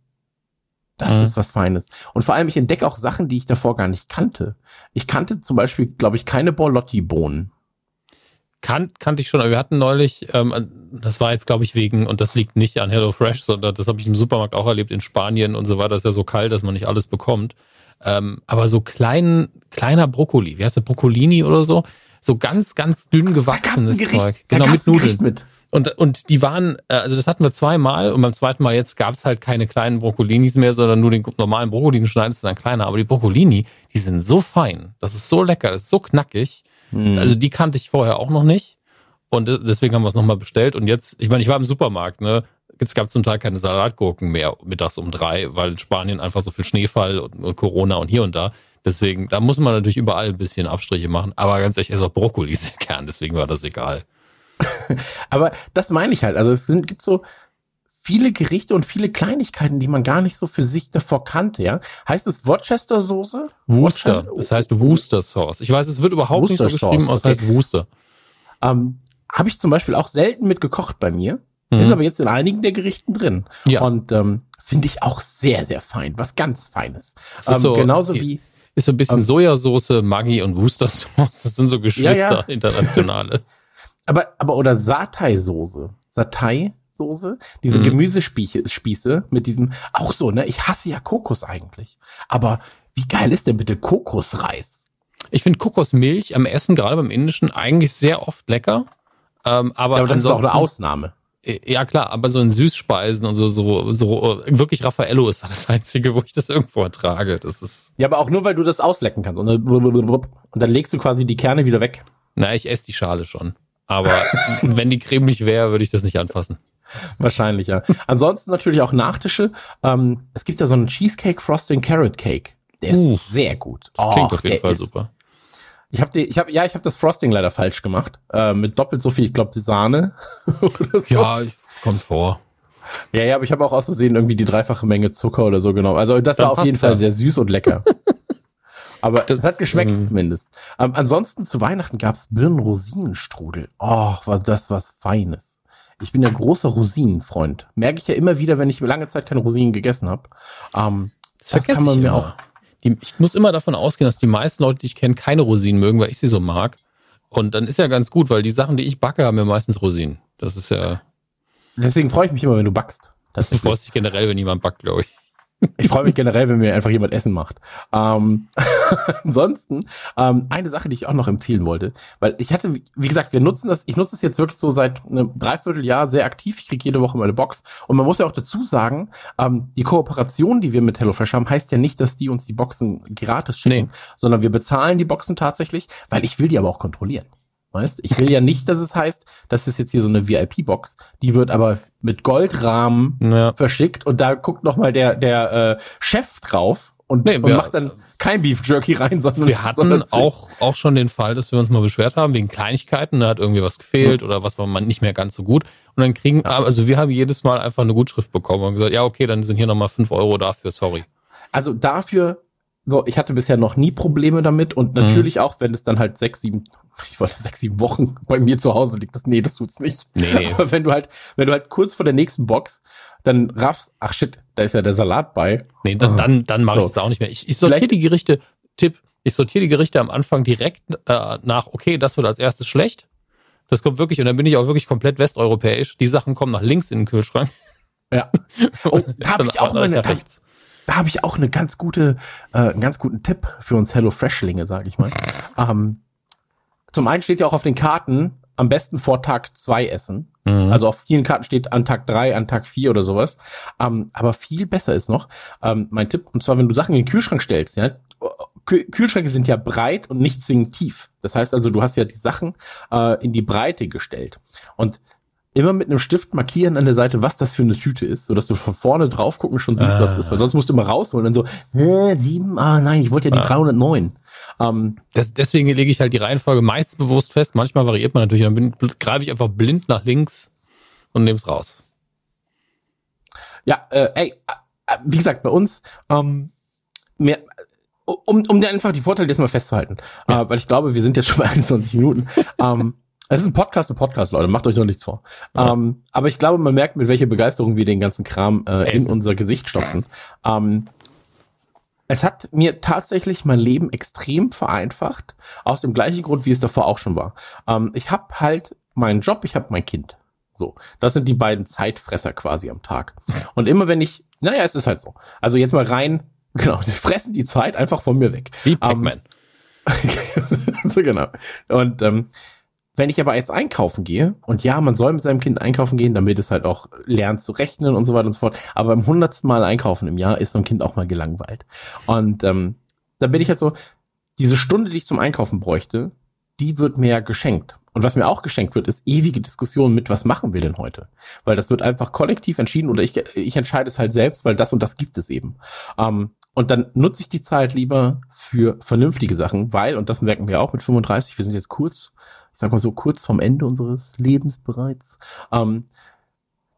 A: Das
B: Mhm.
A: ist was Feines. Und vor allem, ich entdecke auch Sachen, die ich davor gar nicht kannte. Ich kannte zum Beispiel, glaube ich, keine Borlotti-Bohnen.
B: Kan kannte ich schon, aber wir hatten neulich, ähm, das war jetzt, glaube ich, wegen, und das liegt nicht an HelloFresh, sondern das habe ich im Supermarkt auch erlebt in Spanien und so weiter. Das ist ja so kalt, dass man nicht alles bekommt. Ähm, aber so klein, kleiner Brokkoli, wie heißt der, Brokkolini oder so? So ganz, ganz dünn gewachsenes Zeug. Genau, mit Nudeln.
A: Mit.
B: Und, und die waren, äh, also das hatten wir zweimal und beim zweiten Mal jetzt gab's halt keine kleinen Brokkolinis mehr, sondern nur den normalen Brokkolini schneidest du dann kleiner. Aber die Brokkolini, die sind so fein, das ist so lecker, das ist so knackig.
A: Hm.
B: Also die kannte ich vorher auch noch nicht. Und de- deswegen haben wir es nochmal bestellt. Und jetzt, ich meine, ich war im Supermarkt, ne? Es gab zum Teil keine Salatgurken mehr mittags um drei, weil in Spanien einfach so viel Schneefall und, und Corona und hier und da. Deswegen, da muss man natürlich überall ein bisschen Abstriche machen. Aber ganz ehrlich, ich esse auch Brokkoli sehr gern, deswegen war das egal.
A: Aber das meine ich halt. Also es sind, gibt so viele Gerichte und viele Kleinigkeiten, die man gar nicht so für sich davor kannte, ja. Heißt es Worcester-Soße?
B: Wooster. Das heißt Wooster Sauce. Ich weiß, es wird überhaupt nicht so
A: Worcester
B: geschrieben, aber es heißt Wooster.
A: Ähm, Habe ich zum Beispiel auch selten mit gekocht bei mir.
B: Mhm.
A: Ist aber jetzt in einigen der Gerichten drin.
B: Ja.
A: Und ähm, finde ich auch sehr, sehr fein. Was ganz Feines. Ähm,
B: so-
A: genauso wie,
B: Ist so ein bisschen
A: Ähm,
B: Sojasauce, Maggi und Wooster Sauce. Das sind so Geschwister,
A: Ja, ja.
B: internationale.
A: aber, aber oder Satay-Soße. Satay-Soße. Diese
B: Mhm.
A: Gemüsespieße Spieße mit diesem, auch so, ne? Ich hasse ja Kokos eigentlich. Aber wie geil ist denn bitte Kokosreis?
B: Ich finde Kokosmilch am Essen, gerade beim Indischen, eigentlich sehr oft lecker. Ähm, aber,
A: Ja, aber das ist auch eine Ausnahme.
B: Ja, klar, aber so in Süßspeisen und so, so, so, äh, wirklich Raffaello ist das Einzige, wo ich das irgendwo ertrage. Das ist,
A: Ja, aber auch nur, weil du das auslecken kannst. Und dann, und dann legst du quasi die Kerne wieder weg.
B: na, ich esse die Schale schon. Aber wenn die cremig wäre, würde ich das nicht anfassen.
A: Wahrscheinlich, ja. Ansonsten natürlich auch Nachtische. Ähm, es gibt ja so einen Cheesecake Frosting Carrot Cake. Der ist
B: Uh,
A: sehr gut.
B: Klingt
A: Och,
B: auf jeden Fall
A: ist-
B: super.
A: Ich habe ich habe ja, ich habe das Frosting leider falsch gemacht. Äh, mit doppelt so viel, ich glaube, Sahne so.
B: Ja, kommt vor.
A: ja, ja, aber ich habe auch aus Versehen irgendwie die dreifache Menge Zucker oder so genommen. Also das
B: Dann
A: war auf jeden
B: passt's
A: Fall
B: ja.
A: sehr süß und lecker. aber
B: Das,
A: es hat geschmeckt
B: ähm,
A: zumindest. Ähm, ansonsten zu Weihnachten gab's Birnen-Rosinenstrudel. Och, was das was Feines. Ich bin ja großer Rosinenfreund. Merke ich ja immer wieder, wenn ich lange Zeit keine Rosinen gegessen habe. Ähm, das,
B: vergesse
A: kann man
B: ich
A: mir
B: immer.
A: auch.
B: Die, ich muss immer davon ausgehen, dass die meisten Leute, die ich kenne, keine Rosinen mögen, weil ich sie so mag. Und dann ist ja ganz gut, weil die Sachen, die ich backe, haben ja meistens Rosinen. Das ist ja,
A: Deswegen freue ich mich immer, wenn du backst. Tatsächlich.
B: freust dich generell, wenn jemand backt, glaube ich.
A: Ich freue mich generell, wenn mir einfach jemand Essen macht. Ähm, ansonsten, ähm, eine Sache, die ich auch noch empfehlen wollte, weil ich hatte, wie- gesagt, wir nutzen das, ich nutze das jetzt wirklich so seit einem Dreivierteljahr sehr aktiv. Ich kriege jede Woche meine Box. Und man muss ja auch dazu sagen, ähm, die Kooperation, die wir mit HelloFresh haben, heißt ja nicht, dass die uns die Boxen gratis schicken,
B: Nee.
A: sondern wir bezahlen die Boxen tatsächlich, weil ich will die aber auch kontrollieren. Weißt, ich will ja nicht, dass es heißt, das ist jetzt hier so eine VIP-Box, die wird aber mit Goldrahmen
B: Ja.
A: verschickt und da guckt noch mal der der äh, Chef drauf und,
B: Nee,
A: und
B: wir-
A: macht dann kein Beef Jerky rein, sondern
B: Wir hatten
A: sondern
B: auch, auch schon den Fall, dass wir uns mal beschwert haben wegen Kleinigkeiten, da hat irgendwie was gefehlt oder was war man nicht mehr ganz so gut. Und dann kriegen, also wir haben jedes Mal einfach eine Gutschrift bekommen und gesagt, ja, okay, dann sind hier nochmal fünf Euro dafür, sorry.
A: also dafür so ich hatte bisher noch nie Probleme damit und
B: Mhm.
A: natürlich auch wenn es dann halt sechs sieben ich wollte sechs sieben Wochen bei mir zu Hause liegt das nee das tut's nicht
B: Nee,
A: aber wenn du halt wenn du halt kurz vor der nächsten Box dann raffst ach shit da ist ja der Salat bei
B: Nee, dann, dann, dann mache
A: So.
B: ich es auch nicht mehr. Ich, ich sortiere die Gerichte, Tipp, ich sortiere die Gerichte am Anfang direkt äh, nach, okay, das wird als erstes schlecht. Das kommt wirklich, und dann bin ich auch wirklich komplett westeuropäisch. Die Sachen kommen nach links in den Kühlschrank.
A: ja oh, da habe ich auch meine da,
B: rechts.
A: da habe ich auch eine ganz gute, äh, einen ganz guten Tipp für uns Hello Freshlinge, sage ich mal. ähm, zum einen steht ja auch auf den Karten, am besten vor Tag zwei essen.
B: Mhm.
A: Also auf vielen Karten steht an Tag drei, an Tag vier oder sowas. Ähm, aber viel besser ist noch, ähm, mein Tipp, und zwar, wenn du Sachen in den Kühlschrank stellst, ja, Kü- Kühlschränke sind ja breit und nicht zwingend tief. Das heißt also, du hast ja die Sachen äh, in die Breite gestellt. Und immer mit einem Stift markieren an der Seite, was das für eine Tüte ist, sodass du von vorne drauf gucken schon siehst, was das ist. Weil sonst musst du immer rausholen und dann so, hä, sieben, ah nein, ich wollte ja die
B: Ah.
A: 309. Ähm,
B: Das, deswegen lege ich halt die Reihenfolge meist bewusst fest. Manchmal variiert man natürlich. Dann bin, greife ich einfach blind nach links und nehme es raus.
A: Ja, äh, ey, äh, wie gesagt, bei uns, ähm, mehr, um, um dir einfach die Vorteile jetzt mal festzuhalten, äh, weil ich glaube, wir sind jetzt schon bei 21 Minuten. ähm, es ist ein Podcast, ein Podcast, Leute, macht euch noch nichts vor.
B: Ja.
A: Ähm, aber ich glaube, man merkt, mit welcher Begeisterung wir den ganzen Kram äh, in unser Gesicht stopfen. Ähm, es hat mir tatsächlich mein Leben extrem vereinfacht, aus dem gleichen Grund, wie es davor auch schon war. Ähm, ich habe halt meinen Job, ich habe mein Kind. So, das sind die beiden Zeitfresser quasi am Tag. Und immer wenn ich, naja, es ist halt so. Also jetzt mal rein, genau, die fressen die Zeit einfach von mir weg.
B: Wie
A: Ähm,
B: Pac-Man.
A: so genau. Und ähm, wenn ich aber jetzt einkaufen gehe, und ja, man soll mit seinem Kind einkaufen gehen, damit es halt auch lernt zu rechnen und so weiter und so fort, aber beim hundertsten Mal einkaufen im Jahr ist so ein Kind auch mal gelangweilt. Und ähm, da bin ich halt so, diese Stunde, die ich zum Einkaufen bräuchte, die wird mir ja geschenkt. Und was mir auch geschenkt wird, ist ewige Diskussionen mit, was machen wir denn heute? Weil das wird einfach kollektiv entschieden oder ich, ich entscheide es halt selbst, weil das und das gibt es eben. Ähm, und dann nutze ich die Zeit lieber für vernünftige Sachen, weil, und das merken wir auch mit 35, wir sind jetzt kurz, sag mal so, kurz vom Ende unseres Lebens bereits. Ähm,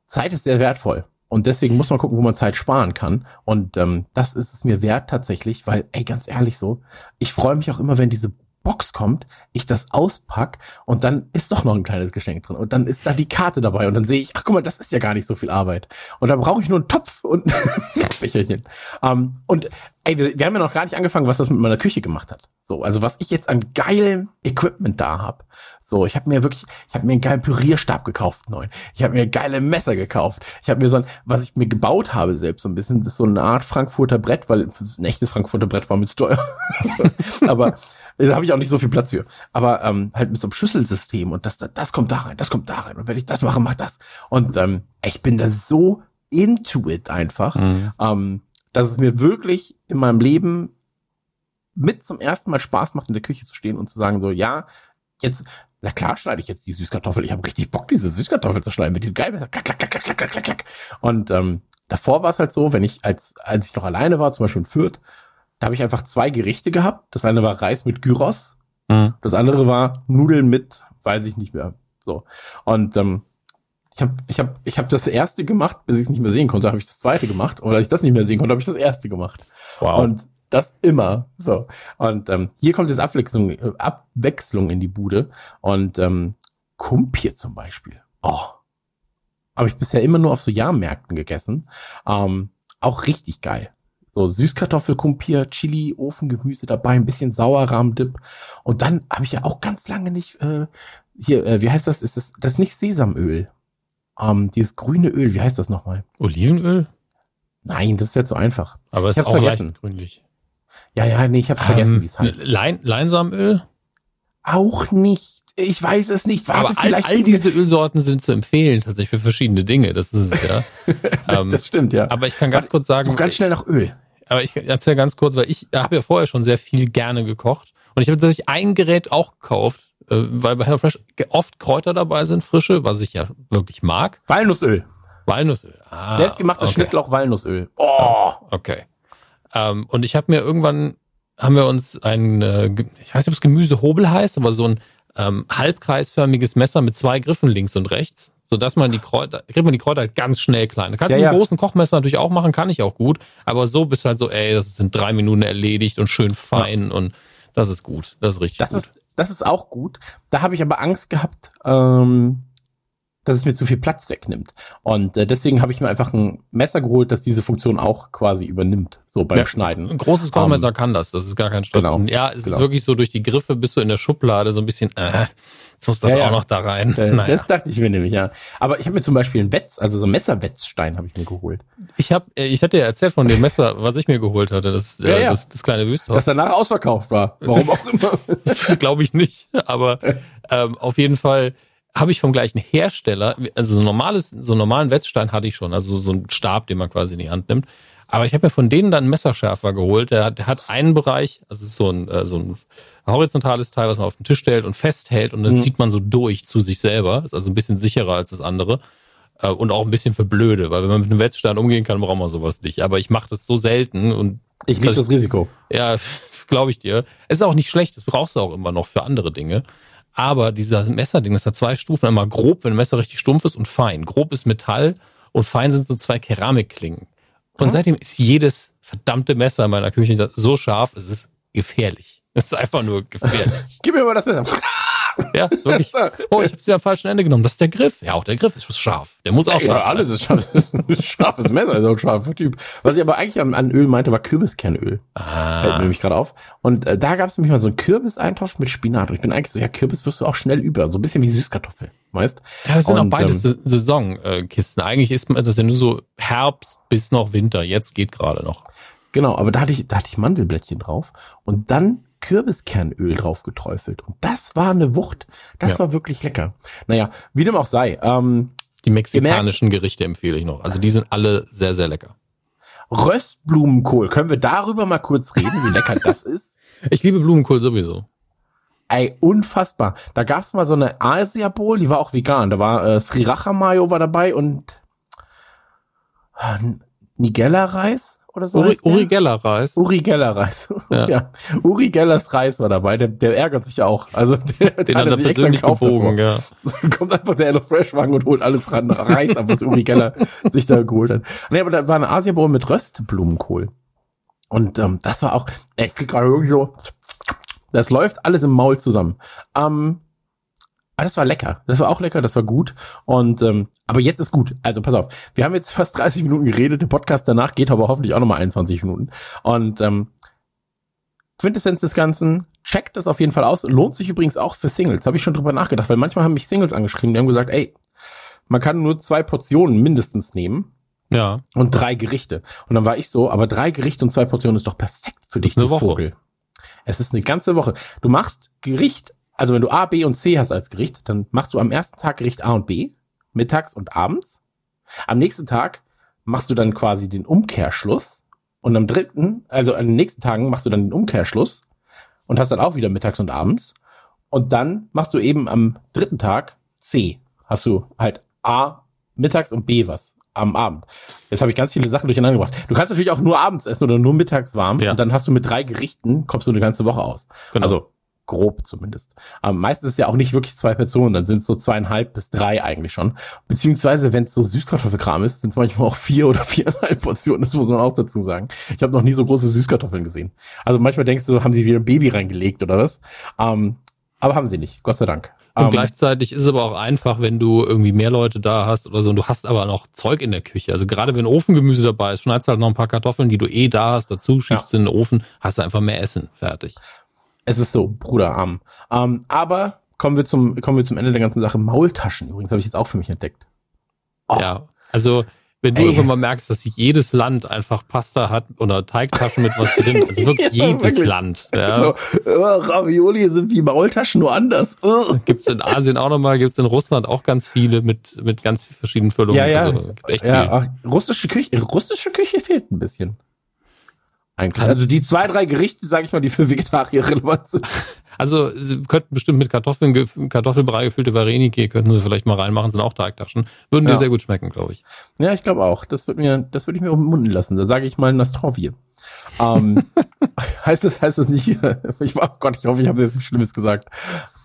A: Zeit ist sehr wertvoll. Und deswegen muss man gucken, wo man Zeit sparen kann. Und ähm, das ist es mir wert tatsächlich, weil, ey, ganz ehrlich so, ich freue mich auch immer, wenn diese Box kommt, ich das auspack und dann ist doch noch ein kleines Geschenk drin und dann ist da die Karte dabei und dann sehe ich, ach guck mal, das ist ja gar nicht so viel Arbeit und da brauche ich nur einen Topf und ein Mixbecherchen. Ähm, und ey, wir, wir haben ja noch gar nicht angefangen, was das mit meiner Küche gemacht hat. So, also was ich jetzt an geilem Equipment da hab. So, ich habe mir wirklich, ich habe mir einen geilen Pürierstab gekauft, neuen. Ich habe mir geile Messer gekauft. Ich habe mir so ein, was ich mir gebaut habe selbst so ein bisschen, das ist so eine Art Frankfurter Brett, weil ein echtes Frankfurter Brett war mit Steuer. Aber da habe ich auch nicht so viel Platz für. Aber ähm, halt mit so einem Schüsselsystem und das, das, das kommt da rein, das kommt da rein. Und wenn ich das mache, mach das. Und ähm, ich bin da so into it einfach,
B: Mhm.
A: ähm, dass es mir wirklich in meinem Leben mit zum ersten Mal Spaß macht, in der Küche zu stehen und zu sagen, so, ja, jetzt, na klar schneide ich jetzt die Süßkartoffel. Ich habe richtig Bock, diese Süßkartoffel zu schneiden mit diesem Messer. Klack, klack, klack, klack, klack, klack, klack. Und ähm, davor war es halt so, wenn ich, als, als ich noch alleine war, zum Beispiel in Fürth, da habe ich einfach zwei Gerichte gehabt. Das eine war Reis mit Gyros,
B: Mhm.
A: das andere war Nudeln mit, weiß ich nicht mehr. So. Und ähm, ich habe ich hab, ich hab das erste gemacht, bis ich es nicht mehr sehen konnte, habe ich das zweite gemacht. Oder als ich das nicht mehr sehen konnte, habe ich das erste gemacht.
B: Wow.
A: Und das immer. So. Und ähm, hier kommt jetzt Abwechslung, äh, Abwechslung in die Bude. Und ähm, Kumpir zum Beispiel. Oh. Habe ich bisher immer nur auf so Jahrmärkten gegessen. Ähm, auch richtig geil. So Süßkartoffelkumpir, Chili, Ofengemüse dabei, ein bisschen Sauerrahmdip. Und dann habe ich ja auch ganz lange nicht, äh, hier, äh, wie heißt das? Ist das, das ist nicht Sesamöl. Ähm, dieses grüne Öl, wie heißt das nochmal?
B: Olivenöl?
A: Nein, das wäre zu einfach.
B: Aber
A: Ich
B: ist auch
A: vergessen.
B: leicht grünlich.
A: Ja, ja, nee, ich hab's vergessen, wie es heißt.
B: Lein, Leinsamenöl?
A: Auch nicht. Ich weiß es nicht. Warte,
B: Aber all, all diese Ölsorten sind zu empfehlen, tatsächlich für verschiedene Dinge. Das ist es ja. ähm,
A: Das stimmt, ja.
B: aber ich kann ganz kurz sagen,
A: so ganz schnell nach Öl.
B: aber ich erzähle ganz kurz, weil ich habe ja vorher schon sehr viel gerne gekocht. Und ich habe tatsächlich ein Gerät auch gekauft, äh, weil bei HelloFresh oft Kräuter dabei sind, frische, was ich ja wirklich mag.
A: Walnussöl.
B: Walnussöl. Ah,
A: Selbstgemachtes
B: okay.
A: Schnittlauch-Walnussöl. Oh.
B: Okay. Ähm, und ich habe mir irgendwann, haben wir uns ein, äh, ich weiß nicht, ob es Gemüsehobel heißt, aber so ein ähm, halbkreisförmiges Messer mit zwei Griffen links und rechts, sodass man die Kräuter, kriegt man die Kräuter halt ganz schnell klein. Du kannst
A: Ja,
B: mit einem
A: ja.
B: großen Kochmesser natürlich auch machen, kann ich auch gut, aber so bist du halt so, ey, das sind drei Minuten erledigt und schön fein und das ist gut. Das ist richtig
A: Das
B: gut.
A: ist, das ist auch gut. Da habe ich aber Angst gehabt, ähm, dass es mir zu viel Platz wegnimmt. Und äh, deswegen habe ich mir einfach ein Messer geholt, das diese Funktion auch quasi übernimmt, so beim
B: Ja,
A: Schneiden.
B: Ein großes Kochmesser kann das, das ist gar kein Stress.
A: Genau,
B: ja, es
A: genau.
B: ist wirklich so, durch die Griffe bist du in der Schublade so ein bisschen, äh, jetzt muss das
A: Ja, ja.
B: auch noch da rein.
A: Äh,
B: naja.
A: Das dachte ich mir nämlich, ja. Aber ich habe mir zum Beispiel ein Wetz, also so ein Messerwetzstein habe ich mir geholt.
B: Ich habe, ich hatte ja erzählt von dem Messer, was ich mir geholt hatte, das,
A: Ja,
B: äh,
A: ja.
B: das, das kleine
A: Das
B: Wüsthaus.
A: danach ausverkauft war. Warum auch immer.
B: Glaube ich nicht, aber ähm, auf jeden Fall habe ich vom gleichen Hersteller, also so ein normales, so einen normalen Wetzstein hatte ich schon, also so ein Stab, den man quasi in die Hand nimmt. Aber ich habe mir von denen dann einen Messerschärfer geholt. Der, hat- der hat einen Bereich, also ist so ein, äh, so ein horizontales Teil, was man auf den Tisch stellt und festhält und dann
A: Mhm.
B: zieht man so durch zu sich selber. Ist also ein bisschen sicherer als das andere. Äh, Und auch ein bisschen für blöde, weil wenn man mit einem Wetzstein umgehen kann, braucht man sowas nicht. Aber ich mache das so selten und
A: Ich liebe das Risiko.
B: ja, glaube ich dir. Es ist auch nicht schlecht, das brauchst du auch immer noch für andere Dinge. Aber dieser Messerding, das hat zwei Stufen. Einmal grob, wenn ein Messer richtig stumpf ist und fein. Grob ist Metall und fein sind so zwei Keramikklingen. Und seitdem ist jedes verdammte Messer in meiner Küche so scharf, es ist gefährlich. Es ist einfach nur gefährlich.
A: Gib mir mal das Messer.
B: Ja, wirklich. Oh, ich habe sie am falschen Ende genommen. Das ist der Griff. Ja, auch der Griff ist scharf. Der muss auch scharf
A: Ja,
B: sein.
A: alles ist scharf. Das ist ein scharfes Messer, ist auch ein scharfer Typ. Was ich aber eigentlich an, an Öl meinte, war Kürbiskernöl. Fällt mir
B: Ah,
A: nämlich gerade auf. Und äh, da gab es nämlich mal so einen Kürbiseintopf mit Spinat. Und ich bin eigentlich so, ja, Kürbis wirst du auch schnell über. So ein bisschen wie Süßkartoffel, weißt?
B: ja, das sind auch
A: Und,
B: beides
A: ähm,
B: Saisonkisten. Eigentlich ist das ja nur so Herbst bis noch Winter. Jetzt geht gerade noch.
A: Genau, aber da hatte ich, da hatte ich Mandelblättchen drauf und dann Kürbiskernöl drauf geträufelt. Und das war eine Wucht. Das
B: Ja.
A: war wirklich lecker. Naja, wie dem auch sei. Ähm,
B: Die mexikanischen Gerichte empfehle ich noch. Also die sind alle sehr, sehr lecker.
A: Röstblumenkohl. Können wir darüber mal kurz reden, wie lecker das ist?
B: Ich liebe Blumenkohl sowieso.
A: Ey, unfassbar. Da gab's mal so eine Asia Bowl, die war auch vegan. Da war äh, Sriracha Mayo war dabei und äh, Nigella Reis oder so.
B: Uri? Uri Geller Reis.
A: Uri Geller Reis. Ja.
B: Ja.
A: Uri Gellers Reis war dabei. Der, der ärgert sich auch. Also der,
B: Den
A: hat
B: er
A: sich
B: persönlich gebogen, ja.
A: Kommt einfach der HelloFresh Wagen und holt alles ran. Reis ab, was Uri Geller sich da geholt hat. Nee, aber da war eine Asia Bowl mit Röstblumenkohl. Und ähm, das war auch, ich krieg gerade irgendwie so, das läuft alles im Maul zusammen. Ähm, aber das war lecker. Das war auch lecker, das war gut. Und ähm, aber jetzt ist gut. Also pass auf, wir haben jetzt fast 30 Minuten geredet. Der Podcast danach geht aber hoffentlich auch nochmal 21 Minuten. Und ähm, Quintessenz des Ganzen, checkt das auf jeden Fall aus. Lohnt sich übrigens auch für Singles. Habe ich schon drüber nachgedacht, weil manchmal haben mich Singles angeschrieben, die haben gesagt, ey, man kann nur zwei Portionen mindestens nehmen
B: Ja.
A: und drei Gerichte. Und dann war ich so, aber drei Gerichte und zwei Portionen ist doch perfekt für dich,
B: eine Woche.
A: Vogel. Es ist eine ganze Woche. Du machst Gericht, also wenn du A, B und C hast als Gericht, dann machst du am ersten Tag Gericht A und B, mittags und abends. Am nächsten Tag machst du dann quasi den Umkehrschluss. Und am dritten, also an den nächsten Tagen machst du dann den Umkehrschluss und hast dann auch wieder mittags und abends. Und dann machst du eben am dritten Tag C. Hast du halt A mittags und B was am Abend. Jetzt habe ich ganz viele Sachen durcheinander gebracht. Du kannst natürlich auch nur abends essen oder nur mittags warm.
B: Ja.
A: Und dann hast du mit drei Gerichten, kommst du eine ganze Woche aus.
B: Genau.
A: Also grob zumindest. Aber meistens ist ja auch nicht wirklich zwei Personen, dann sind es so zweieinhalb bis drei eigentlich schon. Beziehungsweise, wenn es so Süßkartoffelkram ist, sind es manchmal auch vier oder viereinhalb Portionen, das muss man auch dazu sagen. Ich habe noch nie so große Süßkartoffeln gesehen. Also manchmal denkst du, haben sie wieder ein Baby reingelegt oder was? Ähm, aber haben sie nicht, Gott sei Dank.
B: Und
A: Ähm,
B: gleichzeitig ist es aber auch einfach, wenn du irgendwie mehr Leute da hast oder so und du hast aber noch Zeug in der Küche. Also gerade wenn Ofengemüse dabei ist, schneidest du halt noch ein paar Kartoffeln, die du eh da hast, dazu schiebst in den Ofen, hast du einfach mehr Essen. Fertig.
A: Es ist so, Bruderarm. Ähm, aber kommen wir zum kommen wir zum Ende der ganzen Sache. Maultaschen übrigens habe ich jetzt auch für mich entdeckt. Oh.
B: Ja. Also wenn du
A: Ey.
B: irgendwann mal merkst, dass jedes Land einfach Pasta hat oder Teigtaschen mit was drin, also wirklich
A: Ja,
B: jedes
A: wirklich.
B: Land. Ja.
A: So, äh, Ravioli sind wie Maultaschen, nur anders. Äh.
B: Gibt's in Asien auch nochmal, gibt's in Russland auch ganz viele mit, mit ganz verschiedenen Füllungen.
A: Ja, ja.
B: Also, gibt
A: ja ach, russische Küche, russische Küche fehlt ein bisschen. Eigentlich. Also die zwei, drei Gerichte, sage ich mal, die für Vegetarier relevant sind.
B: Also sie könnten bestimmt mit Kartoffeln, Kartoffelbrei gefüllte Vareniki, könnten sie vielleicht mal reinmachen, sind auch Teigtaschen. Würden dir
A: Ja.
B: sehr gut schmecken, glaube ich.
A: Ja, ich glaube auch. Das wird mir, das würde ich mir auch munden lassen. Da sage ich mal Nastrovie. Ähm, heißt das, heißt das nicht? Ich oh Gott, ich hoffe, ich habe jetzt nichts Schlimmes gesagt.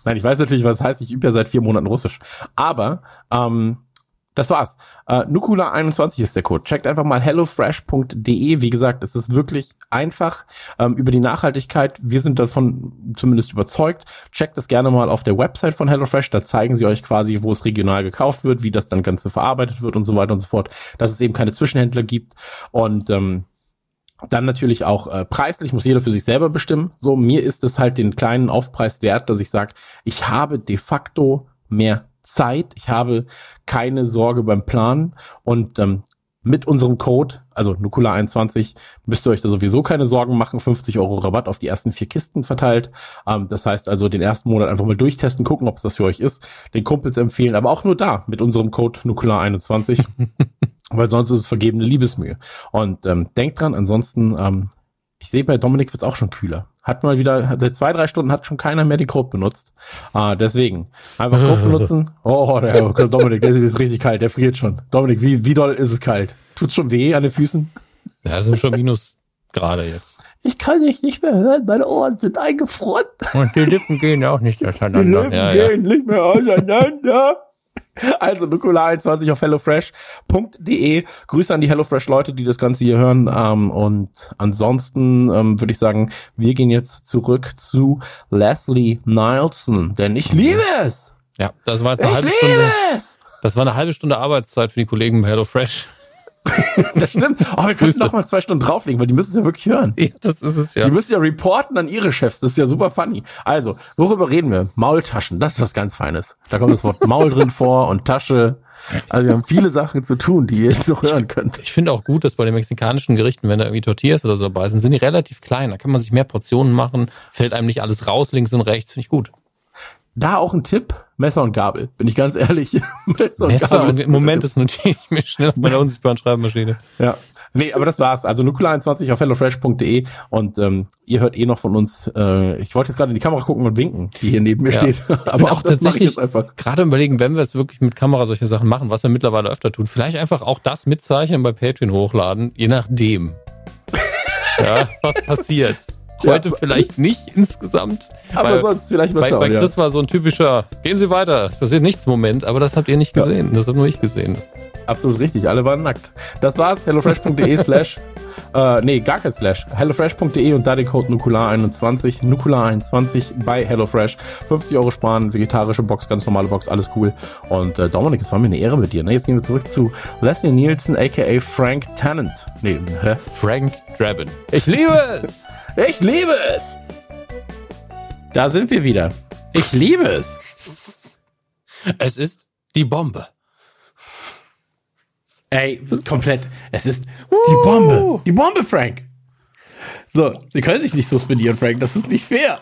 A: Nein, ich weiß natürlich, was es heißt. Ich übe ja seit vier Monaten Russisch. Aber ähm, das war's. Äh, Nukula21 ist der Code. Checkt einfach mal hellofresh.de. Wie gesagt, es ist wirklich einfach ähm, über die Nachhaltigkeit. Wir sind davon zumindest überzeugt. Checkt das gerne mal auf der Website von HelloFresh. Da zeigen sie euch quasi, wo es regional gekauft wird, wie das dann Ganze verarbeitet wird und so weiter und so fort. Dass es eben keine Zwischenhändler gibt. Und ähm, dann natürlich auch äh, preislich muss jeder für sich selber bestimmen. So, mir ist es halt den kleinen Aufpreis wert, dass ich sage, ich habe de facto mehr Zeit, ich habe keine Sorge beim Planen und ähm, mit unserem Code, also Nukula21, müsst ihr euch da sowieso keine Sorgen machen. 50 Euro Rabatt auf die ersten vier Kisten verteilt. Ähm, das heißt also, den ersten Monat einfach mal durchtesten, gucken, ob es das für euch ist. Den Kumpels empfehlen, aber auch nur da mit unserem Code Nukula21. weil sonst ist es vergebene Liebesmühe. Und ähm, denkt dran, ansonsten, ähm, ich sehe bei Dominik wird es auch schon kühler. Hat mal wieder, seit zwei, drei Stunden hat schon keiner mehr die Code benutzt. Ah, deswegen. Einfach Code benutzen. Oh, der Dominik, der ist richtig kalt, der friert schon. Dominik, wie, wie doll ist es kalt? Tut's schon weh an den Füßen?
B: Ja, sind schon Minus gerade jetzt.
A: Ich kann dich nicht mehr hören, meine Ohren sind eingefroren.
B: Und die Lippen gehen auch nicht
A: Die
B: auseinander.
A: Lippen
B: Ja, ja.
A: gehen nicht mehr auseinander. Also Nukular21 auf hellofresh.de. Grüße an die HelloFresh-Leute, die das Ganze hier hören. Ähm, und ansonsten ähm, würde ich sagen, wir gehen jetzt zurück zu Leslie Nielsen, denn ich liebe es.
B: ja, das war jetzt
A: Ich
B: eine halbe
A: liebe
B: Stunde.
A: es.
B: Das war eine halbe Stunde Arbeitszeit für die Kollegen bei HelloFresh.
A: Das stimmt. Oh, wir können
B: Grüße.
A: noch mal zwei Stunden drauflegen, weil die müssen es ja wirklich hören.
B: Ja, das ist es ja.
A: Die müssen ja reporten an ihre Chefs. Das ist ja super funny. Also, worüber reden wir? Maultaschen. Das ist was ganz Feines. Da kommt das Wort Maul drin vor und Tasche. Also wir haben viele Sachen zu tun, die ihr jetzt noch hören könnt.
B: Ich finde auch gut, dass bei den mexikanischen Gerichten, wenn da irgendwie Tortillas oder so dabei sind, sind die relativ klein. Da kann man sich mehr Portionen machen, fällt einem nicht alles raus, links und rechts. Finde ich gut.
A: Da auch ein Tipp, Messer und Gabel. Bin ich ganz ehrlich. Messer,
B: Messer
A: Gabel
B: und im Moment ist notiere ich mir schnell auf meiner unsichtbaren Schreibmaschine.
A: Ja. Nee, aber das war's. Also Nukular21 auf hellofresh.de und ähm, ihr hört eh noch von uns. Äh, ich wollte jetzt gerade in die Kamera gucken und winken, die hier neben mir
B: Ja.
A: steht. aber
B: auch
A: das ich
B: tatsächlich-
A: jetzt einfach.
B: Gerade überlegen, wenn wir es wirklich mit Kamera solche Sachen machen, was wir mittlerweile öfter tun, vielleicht einfach auch das mitzeichnen bei Patreon hochladen, je nachdem. ja, was passiert. Heute vielleicht nicht insgesamt.
A: Aber
B: weil
A: sonst vielleicht mal
B: bei,
A: schauen.
B: bei
A: ja.
B: Chris war so ein typischer, gehen Sie weiter, es passiert nichts Moment, aber das habt ihr nicht
A: Ja.
B: gesehen. Das habe nur ich gesehen.
A: Absolut richtig, alle waren nackt. Das war's, hellofresh.de slash, äh, nee, gar kein slash, hellofresh.de und da den Code Nukular21, Nukular21 bei HelloFresh. 50 Euro sparen, vegetarische Box, ganz normale Box, alles cool. Und äh, Dominik, es war mir eine Ehre mit dir. Ne? Jetzt gehen wir zurück zu Leslie Nielsen, aka Frank Tennant. Nee, hä?
B: Frank Drabin. Ich liebe es!
A: Ich liebe es! Da sind wir wieder. Ich liebe es.
B: Es ist die Bombe.
A: Ey, komplett. Es ist die Bombe. Die Bombe, Frank. So, Sie können sich nicht suspendieren, Frank. Das ist nicht fair.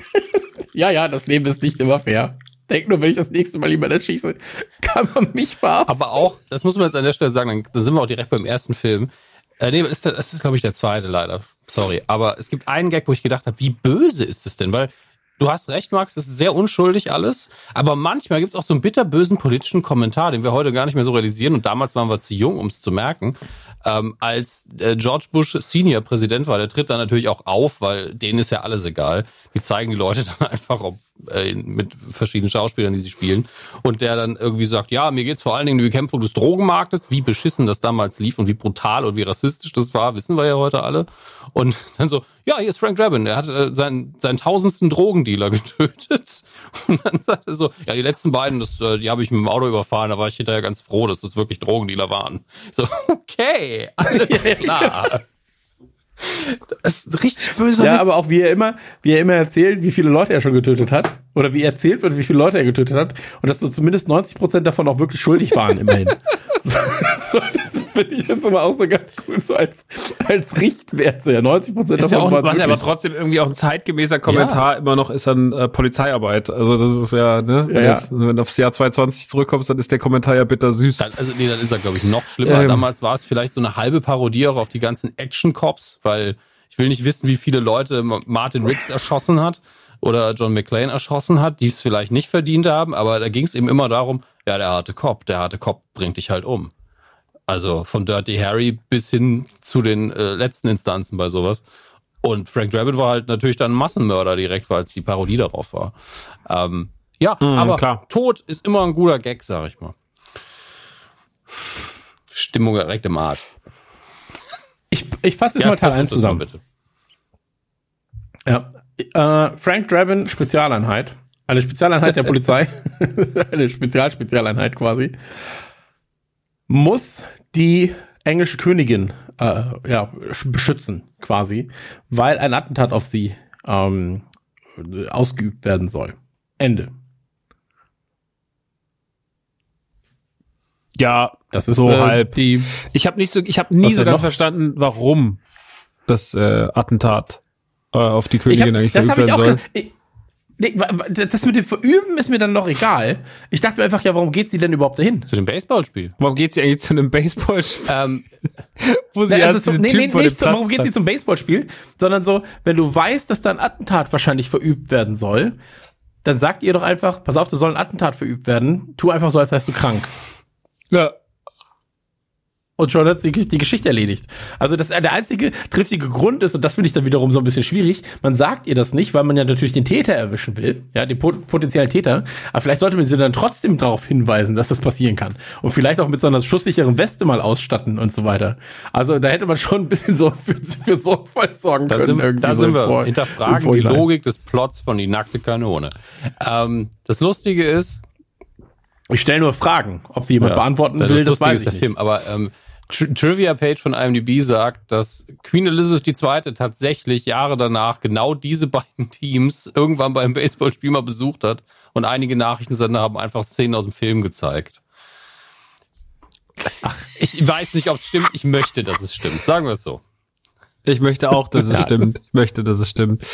A: ja, ja, das Leben ist nicht immer fair. Denk nur, wenn ich das nächste Mal jemanden erschieße, kann man mich verhaften.
B: Aber auch, das muss man jetzt an der Stelle sagen, dann, dann sind wir auch direkt beim ersten Film. Äh, nee, das ist, das ist glaube ich, der zweite leider. Sorry. Aber es gibt einen Gag, wo ich gedacht habe, wie böse ist es denn? Weil du hast recht, Max, das ist sehr unschuldig alles. Aber manchmal gibt es auch so einen bitterbösen politischen Kommentar, den wir heute gar nicht mehr so realisieren. Und damals waren wir zu jung, um es zu merken. Ähm, als äh, George Bush Senior Präsident war, der tritt dann natürlich auch auf, weil denen ist ja alles egal. Die zeigen die Leute dann einfach ob, äh, mit verschiedenen Schauspielern, die sie spielen. Und der dann irgendwie sagt, ja, mir geht's vor allen Dingen um die Bekämpfung des Drogenmarktes, wie beschissen das damals lief und wie brutal und wie rassistisch das war, wissen wir ja heute alle. Und dann so, ja, hier ist Frank Drabin, der hat äh, seinen, seinen tausendsten Drogendealer getötet. Und dann sagt er so, ja, die letzten beiden, das, äh, die habe ich mit dem Auto überfahren, da war ich hinterher ganz froh, dass das wirklich Drogendealer waren. So, okay, alles klar. Das ist ein richtig böser
A: Ja,
B: Witz.
A: aber auch wie er immer, wie er immer erzählt, wie viele Leute er schon getötet hat. Oder wie erzählt wird, wie viele Leute er getötet hat. Und dass so zumindest 90 Prozent davon auch wirklich schuldig waren, immerhin. so, so, finde ich jetzt immer auch so ganz cool, so als, als Richtwert. So, ja, 90 Prozent
B: Ist ja
A: davon
B: auch-
A: waren
C: Was ja aber trotzdem irgendwie auch ein zeitgemäßer Kommentar immer noch ist an äh, Polizeiarbeit. Also das ist ja, ne, wenn,
A: Ja, ja.
C: Jetzt, wenn du aufs Jahr 22 zurückkommst, dann ist der Kommentar ja bitter süß.
B: Dann, also nee, dann ist er, glaube ich, noch schlimmer.
C: Ähm.
B: Damals war es vielleicht so eine halbe Parodie auch auf die ganzen Action-Cops, weil ich will nicht wissen, wie viele Leute Martin Riggs erschossen hat oder John McClane erschossen hat, die es vielleicht nicht verdient haben, aber da ging es eben immer darum, ja, der harte Cop, der harte Cop bringt dich halt um. Also von Dirty Harry bis hin zu den äh, letzten Instanzen bei sowas. Und Frank Drabin war halt natürlich dann ein Massenmörder direkt, weil es die Parodie darauf war. Ähm, ja,
C: Mhm,
B: aber
C: klar.
B: Tod ist immer ein guter Gag, sag ich mal. Stimmung direkt im Arsch.
A: Ich, ich fasse jetzt mal Teil
B: fass
A: 1
B: uns das mal
A: zusammen.
B: bitte.
A: Ja. Äh, Frank Drabin, Spezialeinheit. Eine Spezialeinheit der Polizei. eine Spezial-Spezialeinheit quasi. Muss die englische Königin äh, ja, sch- beschützen, quasi, weil ein Attentat auf sie ähm, ausgeübt werden soll. Ende.
C: Ja,
A: Das ist
C: so
A: äh,
C: halb.
A: die.
C: Ich habe nicht so, ich habe nie so ganz
A: noch?
C: verstanden, warum das äh, Attentat äh, auf die
A: Ich hab,
C: Königin eigentlich verübt werden soll.
A: Ich, Nee, das mit dem Verüben ist mir dann noch egal. Ich dachte mir einfach, ja, warum geht sie denn überhaupt dahin?
B: Zu dem Baseballspiel.
C: Warum geht sie eigentlich zu einem Baseballspiel,
B: Ähm,
C: wo sie
A: Nee, also zum, nee,
C: Typen
A: nee, nicht so, warum geht sie zum Baseballspiel, sondern so, wenn du weißt, dass da ein Attentat wahrscheinlich verübt werden soll, dann sagt ihr doch einfach, pass auf, da soll ein Attentat verübt werden, tu einfach so, als wärst du krank.
C: Ja.
A: Und schon hat sie die, Geschichte erledigt. Also das der einzige triftige Grund ist, und das finde ich dann wiederum so ein bisschen schwierig, man sagt ihr das nicht, weil man ja natürlich den Täter erwischen will, ja, den pot potenziellen Täter, aber vielleicht sollte man sie dann trotzdem darauf hinweisen, dass das passieren kann. Und vielleicht auch mit so einer schusssicheren Weste mal ausstatten und so weiter. Also da hätte man schon ein bisschen so für, für Sorgfalt sorgen
B: da
A: können.
B: sind, da
A: so
B: sind wir.
A: Vor-
B: Hinterfragen die. Logik des Plots von Die nackte Kanone. Ähm, das Lustige ist,
A: Ich stelle nur Fragen. Ob sie jemand
B: Ja,
A: beantworten
B: das
A: will, das
B: Lustige
A: weiß ich
B: der
A: nicht.
B: Film. Aber ähm, Tri Trivia Page von IMDb sagt, dass Queen Elizabeth II. tatsächlich Jahre danach genau diese beiden Teams irgendwann beim Baseballspiel mal besucht hat und einige Nachrichtensender haben einfach Szenen aus dem Film gezeigt. Ach, ich weiß nicht, ob es stimmt. Ich möchte, dass es stimmt. Sagen wir es so.
C: Ich möchte auch, dass es stimmt. Ich möchte, dass es stimmt.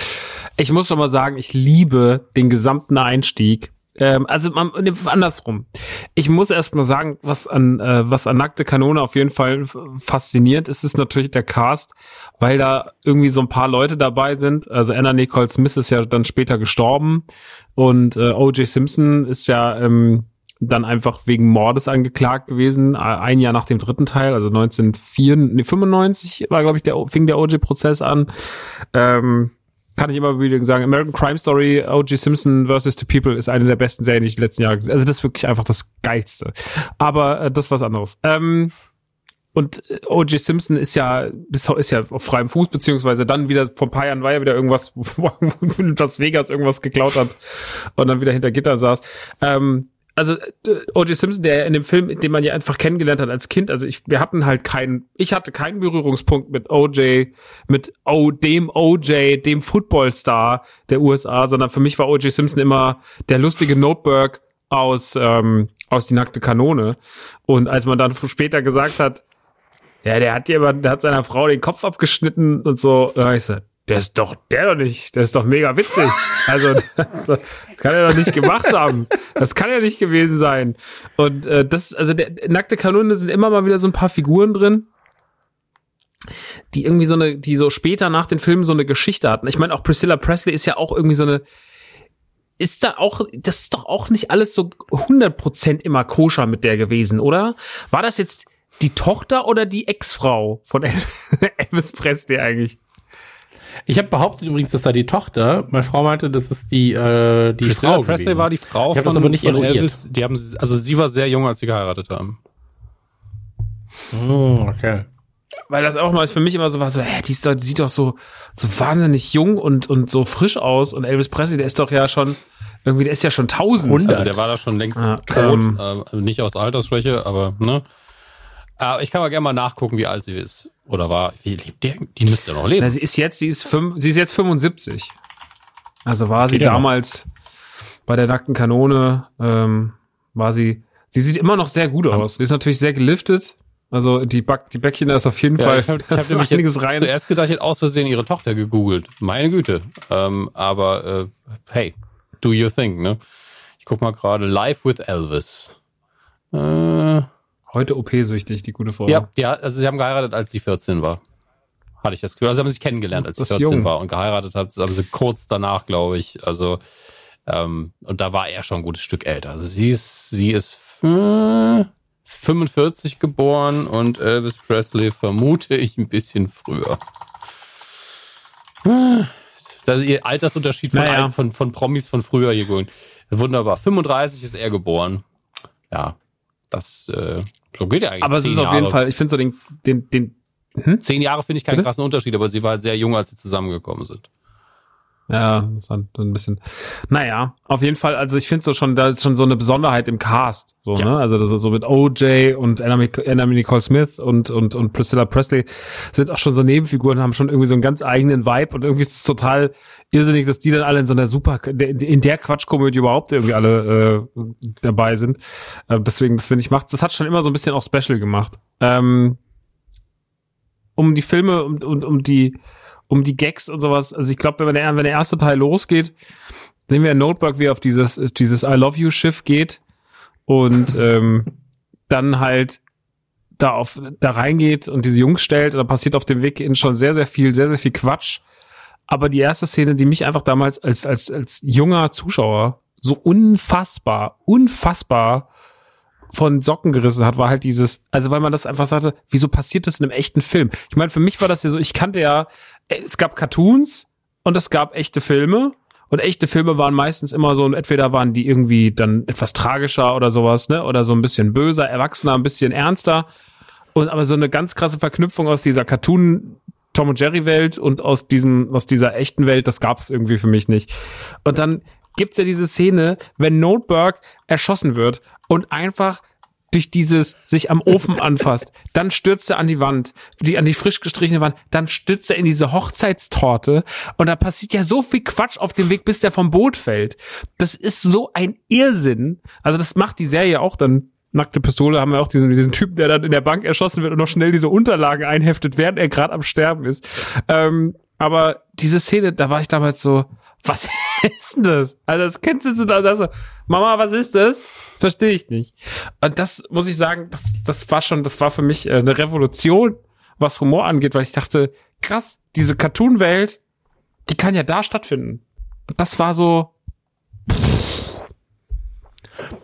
C: Ich muss schon mal sagen, ich liebe den gesamten Einstieg. Ähm, also man, nee, andersrum. Ich muss erst mal sagen, was an äh, was an nackte Kanone auf jeden Fall fasziniert ist, ist natürlich der Cast, weil da irgendwie so ein paar Leute dabei sind. Also Anna Nicole Smith ist ja dann später gestorben und äh, O.J. Simpson ist ja ähm, dann einfach wegen Mordes angeklagt gewesen, äh, ein Jahr nach dem dritten Teil, also 1995 war, glaube ich, der fing der OJ-Prozess an. Ähm, kann ich immer wieder sagen, American Crime Story, O.J. Simpson vs. The People ist eine der besten Serien, die ich die letzten Jahre gesehen habe. Also das ist wirklich einfach das Geilste. Aber äh, das ist was anderes. Ähm, und äh, O.J. Simpson ist ja, ist ja auf freiem Fuß, beziehungsweise dann wieder, vor ein paar Jahren war ja wieder irgendwas, wo in Las Vegas irgendwas geklaut hat und dann wieder hinter Gitter saß. Ähm, also äh, O.J. Simpson, der in dem Film, den man ja einfach kennengelernt hat als Kind, also ich, wir hatten halt keinen, ich hatte keinen Berührungspunkt mit O.J., mit o, dem O.J., dem Footballstar der USA, sondern für mich war O.J. Simpson immer der lustige Notebook aus, ähm, aus die nackte Kanone. Und als man dann später gesagt hat, ja, der hat jemand, der hat seiner Frau den Kopf abgeschnitten und so, da hab ich gesagt, der ist doch, der doch nicht, der ist doch mega witzig. Also, das kann er doch nicht gemacht haben. Das kann ja nicht gewesen sein. Und äh, das, also der, nackte Kanone sind immer mal wieder so ein paar Figuren drin, die irgendwie so eine, die so später nach den Filmen so eine Geschichte hatten. Ich meine, auch Priscilla Presley ist ja auch irgendwie so eine, ist da auch, das ist doch auch nicht alles so 100% immer koscher mit der gewesen, oder? War das jetzt die Tochter oder die Ex-Frau von El- Elvis Presley eigentlich?
A: Ich habe behauptet übrigens, das sei die Tochter. Meine Frau meinte, das ist die, äh, die
B: Priscilla
A: Frau
B: Presley
A: gewesen.
B: war die Frau
A: Ich hab
B: von,
A: das aber nicht
B: von
A: eruiert.
B: Elvis. Die haben, sie- also sie war sehr jung, als sie geheiratet haben.
A: Oh, okay.
C: Weil das auch mal für mich immer so war, so, hä, die, ist doch, die sieht doch so, so wahnsinnig jung und, und so frisch aus. Und Elvis Presley, der ist doch ja schon, irgendwie, der ist ja schon tausend.
B: Also der war da schon längst
C: Ah,
B: tot,
C: ähm.
B: äh, nicht aus Altersschwäche, aber ne. Aber ich kann mal gerne mal nachgucken, wie alt sie ist. Oder war. Wie lebt der? Die müsste noch leben.
C: Na, sie ist jetzt, sie ist fünf, sie ist jetzt 75. Also war sie
A: ja noch.
C: damals bei der nackten Kanone, ähm, war sie, sie sieht immer noch sehr gut aus. Sie ist natürlich sehr geliftet. Also die, Back, die Bäckchen da ist auf jeden
B: Ja,
C: Fall
B: ich habe hab nämlich
C: einiges
B: jetzt
C: rein.
B: zuerst gedacht, ich hätte aus Versehen ihre Tochter gegoogelt. Meine Güte. Ähm, aber äh, hey, do your thing, ne? Ich guck mal gerade Live with Elvis. Äh,
C: Heute OP-süchtig, die gute Frau.
B: ja, ja, also sie haben geheiratet, als sie 14 war. Hatte ich das Gefühl. Also sie haben sich kennengelernt, als sie
C: Das ist
B: 14
C: jung.
B: war und geheiratet hat, aber sie kurz danach, glaube ich. Also ähm, und da war er schon ein gutes Stück älter. Also sie ist, sie ist äh, 45 geboren und Elvis Presley vermute ich ein bisschen früher. Also ihr Altersunterschied von,
C: Naja.
B: von, von Promis von früher hier. Wunderbar. 35 ist er geboren. Ja, das äh, so geht ja eigentlich.
C: Aber es ist auf jeden
B: Jahre.
C: Fall, ich finde so den, den, den,
B: Zehn Jahre finde ich keinen
C: Bitte?
B: krassen Unterschied, aber sie war halt sehr jung, als sie zusammengekommen sind.
C: Ja, das ist ein bisschen. Naja, auf jeden Fall, also ich finde so schon, da ist schon so eine Besonderheit im Cast. So,
B: Ja.
C: ne? Also das ist so mit OJ und Anna, Anna Nicole Smith und, und, und Priscilla Presley sind auch schon so Nebenfiguren, haben schon irgendwie so einen ganz eigenen Vibe und irgendwie ist es total irrsinnig, dass die dann alle in so einer super, in der Quatschkomödie überhaupt irgendwie alle äh, dabei sind. Äh, deswegen, das finde ich, macht, das hat schon immer so ein bisschen auch special gemacht. Ähm, um die Filme und um, um die um die Gags und sowas. Also ich glaube, wenn der, wenn der erste Teil losgeht, sehen wir Notebook, wie er auf dieses, dieses I Love You Schiff geht und ähm, dann halt da auf da reingeht und diese Jungs stellt, und da passiert auf dem Weg in schon sehr, sehr viel, sehr, sehr viel Quatsch. Aber die erste Szene, die mich einfach damals als, als, als junger Zuschauer so unfassbar, unfassbar von Socken gerissen hat, war halt dieses, also weil man das einfach sagte, wieso passiert das in einem echten Film? Ich meine, für mich war das ja so, ich kannte ja, es gab Cartoons und es gab echte Filme und echte Filme waren meistens immer so, entweder waren die irgendwie dann etwas tragischer oder sowas, ne, oder so ein bisschen böser, erwachsener, ein bisschen ernster. Und aber so eine ganz krasse Verknüpfung aus dieser Cartoon Tom und Jerry Welt und aus diesem aus dieser echten Welt, das gab's irgendwie für mich nicht. Und dann gibt's ja diese Szene, wenn Noteberg erschossen wird und einfach durch dieses sich am Ofen anfasst, dann stürzt er an die Wand, die an die frisch gestrichene Wand, dann stürzt er in diese Hochzeitstorte und da passiert ja so viel Quatsch auf dem Weg, bis der vom Boot fällt. Das ist so ein Irrsinn. Also das macht die Serie auch dann nackte Pistole haben wir auch diesen, diesen Typen, der dann in der Bank erschossen wird und noch schnell diese Unterlagen einheftet, während er gerade am Sterben ist. Ähm, aber diese Szene, da war ich damals so, was ist denn das? Also das kennst du da, das so, Mama, was ist das? Verstehe ich nicht. Und das muss ich sagen, das, das war schon, das war für mich äh, eine Revolution, was Humor angeht, weil ich dachte, krass, diese Cartoon-Welt, die kann ja da stattfinden. Und das war so.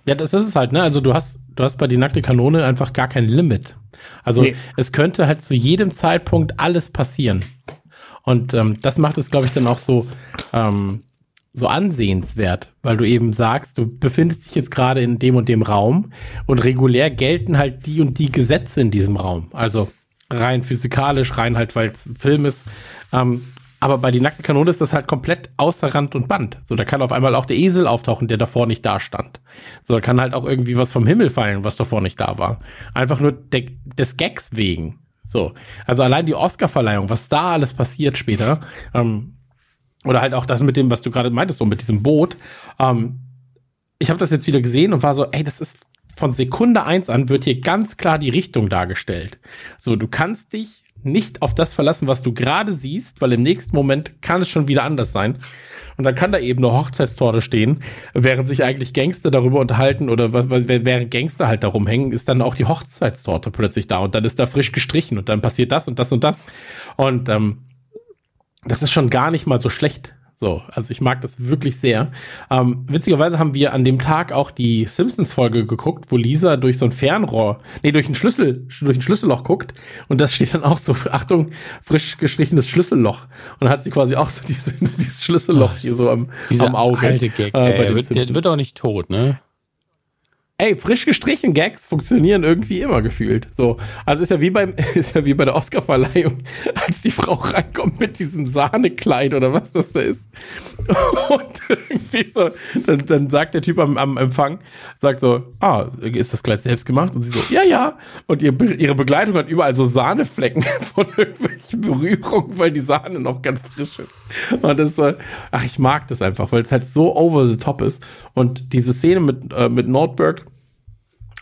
A: Ja, das ist es halt, ne? Also du hast, du hast bei die nackte Kanone einfach gar kein Limit. Also nee. es könnte halt zu jedem Zeitpunkt alles passieren. Und ähm, das macht es, glaube ich, dann auch so, ähm, so ansehenswert, weil du eben sagst, du befindest dich jetzt gerade in dem und dem Raum und regulär gelten halt die und die Gesetze in diesem Raum. Also rein physikalisch, rein halt, weil es Film ist. Ähm, aber bei die nackten Kanone ist das halt komplett außer Rand und Band. So, da kann auf einmal auch der Esel auftauchen, der davor nicht da stand. So, da kann halt auch irgendwie was vom Himmel fallen, was davor nicht da war. Einfach nur der, des Gags wegen. So, also allein die Oscar-Verleihung, was da alles passiert später, ähm, oder halt auch das mit dem, was du gerade meintest, so mit diesem Boot. Ähm, ich habe das jetzt wieder gesehen und war so, ey, das ist von Sekunde eins an wird hier ganz klar die Richtung dargestellt. So, du kannst dich nicht auf das verlassen, was du gerade siehst, weil im nächsten Moment kann es schon wieder anders sein. Und dann kann da eben eine Hochzeitstorte stehen, während sich eigentlich Gangster darüber unterhalten oder während Gangster halt darum hängen, ist dann auch die Hochzeitstorte plötzlich da und dann ist da frisch gestrichen und dann passiert das und das und das. Und ähm, das ist schon gar nicht mal so schlecht. So, also ich mag das wirklich sehr. Ähm, witzigerweise haben wir an dem Tag auch die Simpsons-Folge geguckt, wo Lisa durch so ein Fernrohr, nee, durch ein Schlüssel, durch ein Schlüsselloch guckt und das steht dann auch so, Achtung, frisch gestrichenes Schlüsselloch. Und dann hat sie quasi auch so dieses, dieses Schlüsselloch hier so am, am Auge.
B: Alte Gag, äh, ey, der, wird, der wird auch nicht tot, ne?
A: Ey, frisch gestrichen Gags funktionieren irgendwie immer gefühlt. So, also ist ja wie beim, ist ja wie bei der Oscarverleihung, als die Frau reinkommt mit diesem Sahnekleid oder was das da ist. Und irgendwie so, dann, dann sagt der Typ am, am Empfang, sagt so, ah, ist das Kleid selbst gemacht? Und sie so, ja, ja. Und ihr, ihre Begleitung hat überall so Sahneflecken von irgendwelchen Berührungen, weil die Sahne noch ganz frisch ist. Und das, äh, ach, ich mag das einfach, weil es halt so over the top ist. Und diese Szene mit, äh, mit Nordberg,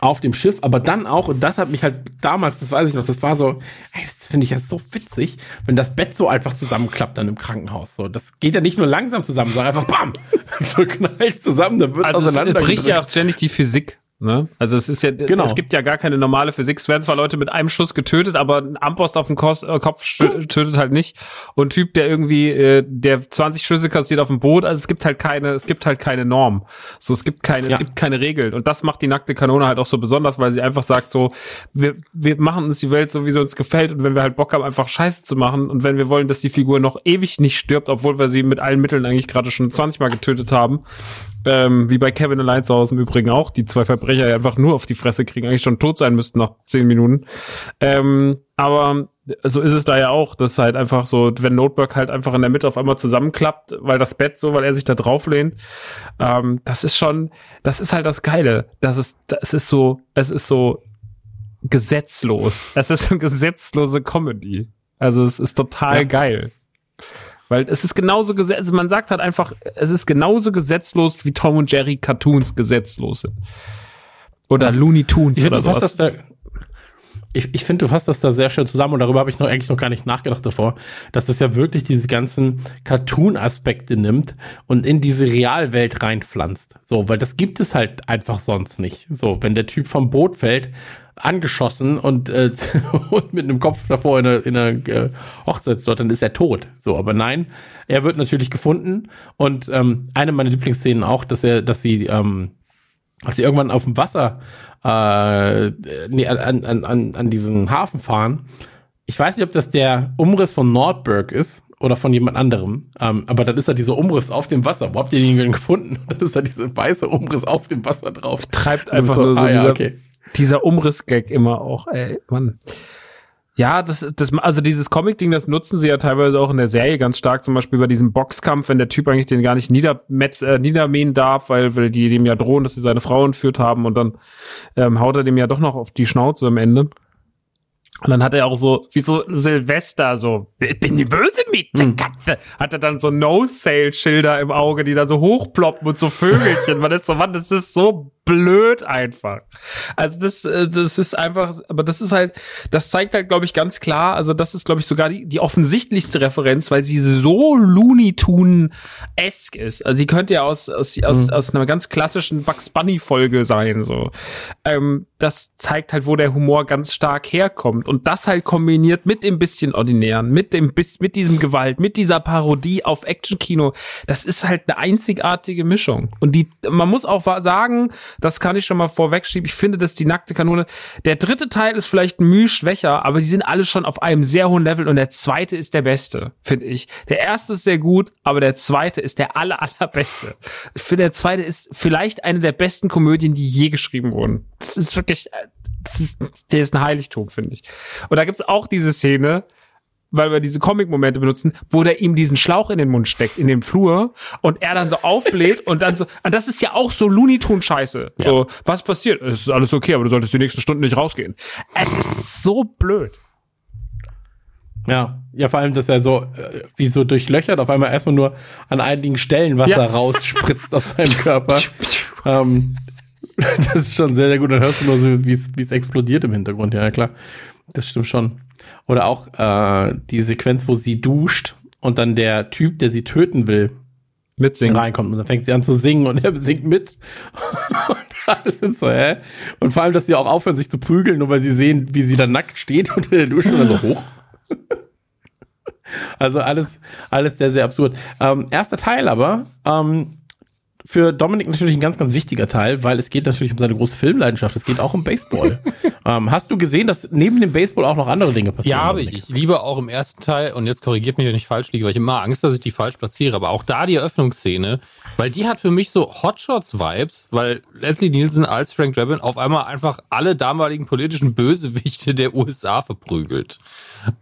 A: auf dem Schiff, aber dann auch, und das hat mich halt damals, das weiß ich noch, das war so, ey, das finde ich ja so witzig, wenn das Bett so einfach zusammenklappt dann im Krankenhaus. So, das geht ja nicht nur langsam zusammen, sondern einfach bam, so knallt zusammen, dann wird
C: also auseinander. Es bricht ja auch ständig die Physik. Ne? Also es ist ja, genau. es gibt ja gar keine normale Physik. Es werden zwar Leute mit einem Schuss getötet, aber ein Ampost auf dem Kos äh, Kopf tötet halt nicht. Und Typ, der irgendwie, äh, der 20 Schüsse kassiert auf dem Boot, also es gibt halt keine, es gibt halt keine Norm. So, es gibt keine, ja. es gibt keine Regeln. Und das macht die nackte Kanone halt auch so besonders, weil sie einfach sagt so, wir, wir machen uns die Welt so, wie sie uns gefällt. Und wenn wir halt Bock haben, einfach Scheiße zu machen und wenn wir wollen, dass die Figur noch ewig nicht stirbt, obwohl wir sie mit allen Mitteln eigentlich gerade schon 20 Mal getötet haben, ähm, wie bei Kevin allein zu Hause im Übrigen auch, die zwei Verbrecher einfach nur auf die Fresse kriegen, eigentlich schon tot sein müssten nach zehn Minuten. Ähm, aber so ist es da ja auch, dass halt einfach so, wenn Notebook halt einfach in der Mitte auf einmal zusammenklappt, weil das Bett so, weil er sich da drauf lehnt, ähm, das ist schon, das ist halt das Geile. Das ist, das ist so, es ist so gesetzlos. Es ist eine gesetzlose Comedy. Also es ist total ja. geil. Weil es ist genauso gesetzt, also man sagt halt einfach, es ist genauso gesetzlos wie Tom und Jerry Cartoons gesetzlos sind. Oder Looney Tunes oder sowas.
A: Da, ich, ich finde, du fasst das da sehr schön zusammen und darüber habe ich noch eigentlich noch gar nicht nachgedacht davor, dass das ja wirklich diese ganzen Cartoon-Aspekte nimmt und in diese Realwelt reinpflanzt. So, weil das gibt es halt einfach sonst nicht. So, wenn der Typ vom Boot fällt, angeschossen und, äh, und mit einem Kopf davor in einer, in einer äh, Hochzeitsdort, dann ist er tot. So, aber nein, er wird natürlich gefunden und ähm, eine meiner Lieblingsszenen auch, dass er, dass sie ähm, als sie irgendwann auf dem Wasser äh, nee, an, an, an, an diesen Hafen fahren. Ich weiß nicht, ob das der Umriss von Nordberg ist oder von jemand anderem. Ähm, aber dann ist da dieser Umriss auf dem Wasser. Wo habt ihr den gefunden? Dann ist da dieser weiße Umriss auf dem Wasser drauf.
C: Treibt einfach so, nur so ah, dieser, okay. Dieser Umriss-Gag immer auch, ey, Mann. Ja, das, das, also dieses Comic-Ding, das nutzen sie ja teilweise auch in der Serie ganz stark, zum Beispiel bei diesem Boxkampf, wenn der Typ eigentlich den gar nicht niedermetz, äh, niedermähen darf, weil, weil die dem ja drohen, dass sie seine Frau entführt haben und dann ähm, haut er dem ja doch noch auf die Schnauze am Ende. Und dann hat er auch so, wie so Silvester, so, ich bin die Böse mit der hm. Katze. Hat er dann so No-Sale-Schilder im Auge, die dann so hochploppen und so Vögelchen. Man ist so, Mann, das ist so blöd einfach. Also das, äh, das ist einfach, aber das ist halt, das zeigt halt, glaube ich, ganz klar, also das ist, glaube ich, sogar die, die offensichtlichste Referenz, weil sie so Looney Tune-esque ist. Also die könnte ja aus, aus, aus, mhm. aus einer ganz klassischen Bugs Bunny-Folge sein, so. Ähm, das zeigt halt, wo der Humor ganz stark herkommt. Und das halt kombiniert mit dem bisschen Ordinären, mit dem, mit diesem Gewalt, mit dieser Parodie auf Action-Kino. Das ist halt eine einzigartige Mischung. Und die, man muss auch sagen, das kann ich schon mal vorwegschieben. Ich finde, dass die nackte Kanone, der dritte Teil ist vielleicht müh schwächer, aber die sind alle schon auf einem sehr hohen Level und der zweite ist der beste, finde ich. Der erste ist sehr gut, aber der zweite ist der aller, allerbeste. Ich finde, der zweite ist vielleicht eine der besten Komödien, die je geschrieben wurden. Das ist wirklich, das ist, der ist ein Heiligtum, finde ich. Und da gibt's auch diese Szene, weil wir diese Comic-Momente benutzen, wo der ihm diesen Schlauch in den Mund steckt, in dem Flur, und er dann so aufbläht und dann so, und das ist ja auch so Looney Tunes-Scheiße. Ja. So, was passiert? Es ist alles okay, aber du solltest die nächsten Stunden nicht rausgehen. Es ist so blöd.
A: Ja, ja, vor allem, dass er so, äh, wie so durchlöchert, auf einmal erstmal nur an einigen Stellen Wasser ja. rausspritzt aus seinem Körper. ähm, das ist schon sehr, sehr gut. Dann hörst du nur so, wie es explodiert im Hintergrund. Ja, klar. Das stimmt schon. Oder auch äh, die Sequenz, wo sie duscht und dann der Typ, der sie töten will, mitsingen reinkommt und dann fängt sie an zu singen und er singt mit und alles sind so, hä? Und vor allem, dass sie auch aufhören, sich zu prügeln, nur weil sie sehen, wie sie dann nackt steht unter der Dusche und dann so hoch. also alles, alles sehr, sehr absurd. Ähm, erster Teil aber, ähm, für Dominik natürlich ein ganz, ganz wichtiger Teil, weil es geht natürlich um seine große Filmleidenschaft. Es geht auch um Baseball. ähm, hast du gesehen, dass neben dem Baseball auch noch andere Dinge passieren?
B: Ja, habe ich. Ich liebe auch im ersten Teil, und jetzt korrigiert mich, wenn ich falsch liege, weil ich immer Angst, dass ich die falsch platziere, aber auch da die Eröffnungsszene, weil die hat für mich so Hotshots-Vibes, weil Leslie Nielsen als Frank Drabin auf einmal einfach alle damaligen politischen Bösewichte der USA verprügelt.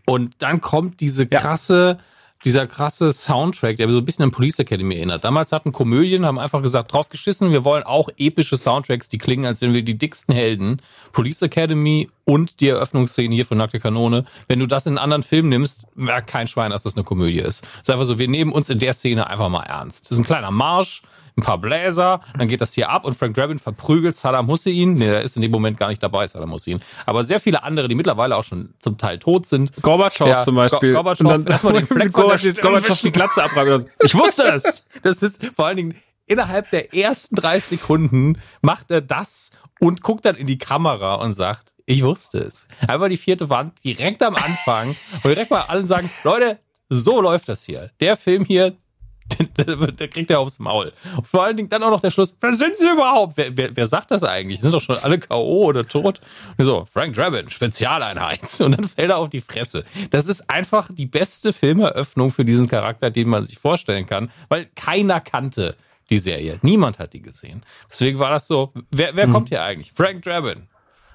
B: Und dann kommt diese krasse... Ja dieser krasse Soundtrack, der so ein bisschen an Police Academy erinnert. Damals hatten Komödien, haben einfach gesagt, drauf geschissen, wir wollen auch epische Soundtracks, die klingen, als wenn wir die dicksten Helden. Police Academy und die Eröffnungsszene hier von Nackte Kanone. Wenn du das in einen anderen Film nimmst, merkt kein Schwein, dass das eine Komödie ist. Es ist einfach so, wir nehmen uns in der Szene einfach mal ernst. Das ist ein kleiner Marsch, ein paar Bläser, dann geht das hier ab und Frank Drabin verprügelt Saddam Hussein. Nee, der ist in dem Moment gar nicht dabei, Saddam Hussein. Aber sehr viele andere, die mittlerweile auch schon zum Teil tot sind.
C: Gorbatschow ja, zum Beispiel.
B: Gorbatschow, und dann erstmal den Fleck
C: Gorbatschow, Gorbatschow die Glatze abreiben.
B: Ich wusste es! Das ist vor allen Dingen innerhalb der ersten 30 Sekunden macht er das und guckt dann in die Kamera und sagt, ich wusste es. Einfach die vierte Wand direkt am Anfang und direkt mal allen sagen, Leute, so läuft das hier. Der Film hier, der kriegt er aufs Maul. vor allen Dingen dann auch noch der Schluss. Wer sind sie überhaupt? Wer, wer, wer sagt das eigentlich? Sind doch schon alle K.O. oder tot? Und so, Frank Drabin, Spezialeinheit. Und dann fällt er auf die Fresse. Das ist einfach die beste Filmeröffnung für diesen Charakter, den man sich vorstellen kann, weil keiner kannte die Serie. Niemand hat die gesehen. Deswegen war das so, wer, wer mhm. kommt hier eigentlich? Frank Drabin.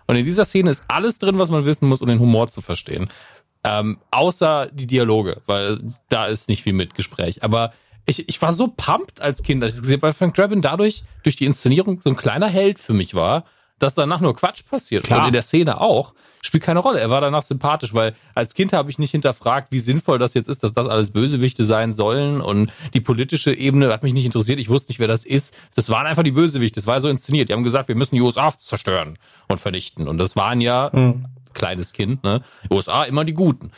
B: Und in dieser Szene ist alles drin, was man wissen muss, um den Humor zu verstehen. Ähm, außer die Dialoge, weil da ist nicht viel mit Gespräch. Aber ich, ich war so pumped als Kind, als ich gesehen weil Frank Drabin dadurch, durch die Inszenierung, so ein kleiner Held für mich war, dass danach nur Quatsch passiert. Klar. Und in der Szene auch. Spielt keine Rolle. Er war danach sympathisch, weil als Kind habe ich nicht hinterfragt, wie sinnvoll das jetzt ist, dass das alles Bösewichte sein sollen. Und die politische Ebene hat mich nicht interessiert. Ich wusste nicht, wer das ist. Das waren einfach die Bösewichte. Das war so inszeniert. Die haben gesagt, wir müssen die USA zerstören und vernichten. Und das waren ja mhm. Kleines Kind, ne? USA immer die Guten,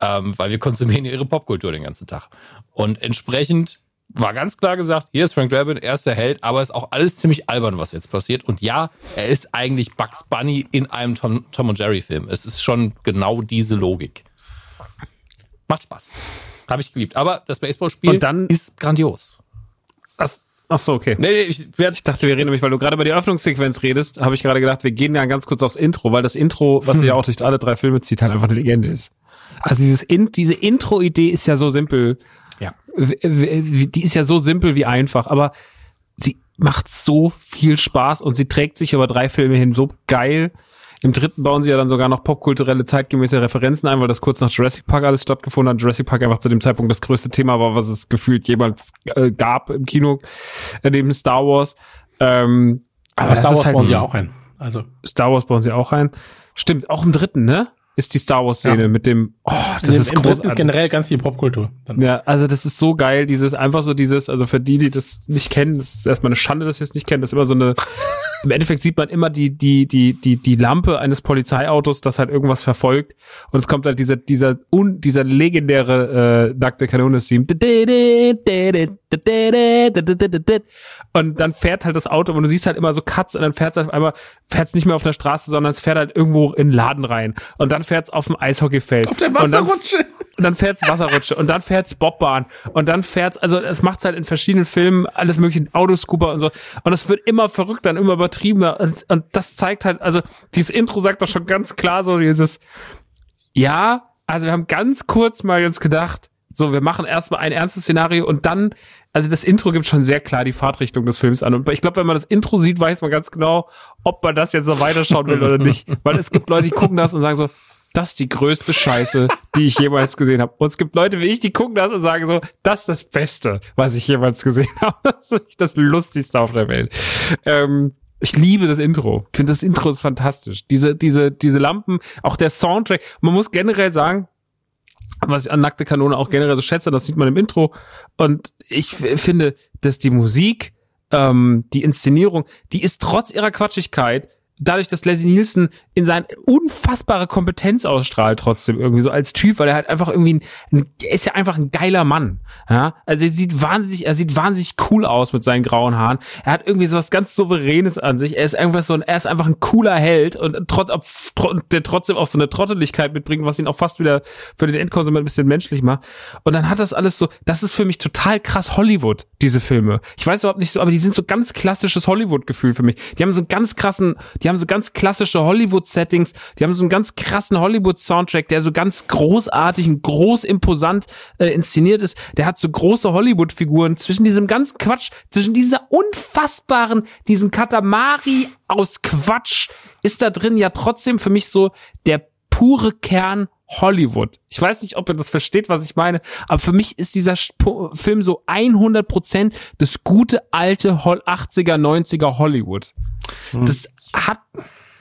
B: ähm, weil wir konsumieren ihre Popkultur den ganzen Tag. Und entsprechend war ganz klar gesagt, hier ist Frank Drabin, er ist der Held, aber ist auch alles ziemlich albern, was jetzt passiert. Und ja, er ist eigentlich Bugs Bunny in einem Tom, Tom und Jerry Film. Es ist schon genau diese Logik. Macht Spaß. Habe ich geliebt. Aber das Baseballspiel
C: Und dann-
B: ist grandios.
C: Ach, ach so, okay.
B: Nee, ich, werd,
C: Ich dachte, wir reden nämlich, weil du gerade über die Öffnungssequenz redest, habe ich gerade gedacht, wir gehen ja ganz kurz aufs Intro, weil das Intro, was sich ja auch durch alle drei Filme zieht, halt einfach eine Legende ist. Also dieses In diese Intro-Idee ist ja so simpel.
B: Ja.
C: Die ist ja so simpel wie einfach, aber sie macht so viel Spaß und sie trägt sich über drei Filme hin so geil. Im dritten bauen sie ja dann sogar noch popkulturelle zeitgemäße Referenzen ein, weil das kurz nach Jurassic Park alles stattgefunden hat. Jurassic Park einfach zu dem Zeitpunkt das größte Thema war, was es gefühlt jemals äh, gab im Kino, äh, neben Star Wars. Ähm,
A: Aber
C: das
A: Star Wars
C: halt-
A: bauen sie auch ein. Also,
C: Star Wars bauen sie auch ein. Stimmt, auch im dritten, ne? Ist die Star Wars Szene
A: Ja.
C: mit dem, oh, das
A: im,
C: ist
A: im dritten ist generell ganz viel Popkultur.
C: Ja, also das ist so geil, dieses, einfach so dieses, also für die, die das nicht kennen, das ist erstmal eine Schande, dass sie es nicht kennen, das ist immer so eine, im Endeffekt sieht man immer die, die, die, die, die Lampe eines Polizeiautos, das halt irgendwas verfolgt und es kommt halt dieser, dieser, un, dieser legendäre, äh, nackte Kanone-Theme. Und dann fährt halt das Auto und du siehst halt immer so Cuts und dann fährt es auf einmal, fährt es nicht mehr auf der Straße, sondern es fährt halt irgendwo in den Laden rein und dann fährt es auf dem Eishockeyfeld.
A: Auf der
C: dann-
A: Wasserrutsche.
C: und dann fährt's Wasserrutsche und dann fährt's Bobbahn und dann fährt's, also es macht's halt in verschiedenen Filmen, alles mögliche, Autoscooper und so. Und es wird immer verrückter und immer übertriebener und, und das zeigt halt, also dieses Intro sagt doch schon ganz klar so dieses, ja, also wir haben ganz kurz mal jetzt gedacht, so, wir machen erstmal ein ernstes Szenario und dann, also das Intro gibt schon sehr klar die Fahrtrichtung des Films an. Und ich glaube, wenn man das Intro sieht, weiß man ganz genau, ob man das jetzt noch weiterschauen will oder nicht. Weil es gibt Leute, die gucken das und sagen so, das ist die größte Scheiße, die ich jemals gesehen habe. Und es gibt Leute wie ich, die gucken das und sagen so, das ist das Beste, was ich jemals gesehen habe. Das ist das Lustigste auf der Welt. Ähm, ich liebe das Intro. Ich finde, das Intro ist fantastisch. Diese, diese, diese Lampen, auch der Soundtrack. Man muss generell sagen, was ich an Nackte Kanone auch generell so schätze, das sieht man im Intro. Und ich finde, dass die Musik, ähm, die Inszenierung, die ist trotz ihrer Quatschigkeit, dadurch, dass Leslie Nielsen in seine unfassbare Kompetenz ausstrahlt, trotzdem irgendwie so als Typ, weil er halt einfach irgendwie, ein, er ist ja einfach ein geiler Mann. Ja, also er sieht wahnsinnig, er sieht wahnsinnig cool aus mit seinen grauen Haaren. Er hat irgendwie so was ganz Souveränes an sich. Er ist einfach so ein, er ist einfach ein cooler Held und trotz, der trotzdem auch so eine Trotteligkeit mitbringt, was ihn auch fast wieder für den Endkonsument ein bisschen menschlich macht. Und dann hat das alles so, das ist für mich total krass Hollywood, diese Filme. Ich weiß überhaupt nicht so, aber die sind so ganz klassisches Hollywood-Gefühl für mich. Die haben so einen ganz krassen, die haben so ganz klassische Hollywood-Settings, die haben so einen ganz krassen Hollywood-Soundtrack, der so ganz großartig und groß imposant äh, inszeniert ist. Der hat so große Hollywood-Figuren zwischen diesem ganz Quatsch, zwischen dieser unfassbaren, diesen Katamari aus Quatsch, ist da drin ja trotzdem für mich so der pure Kern Hollywood. Ich weiß nicht, ob ihr das versteht, was ich meine, aber für mich ist dieser Film so 100% das gute alte Hol- 80er, 90er Hollywood. Das hat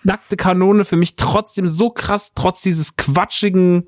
C: nackte Kanone für mich trotzdem so krass, trotz dieses quatschigen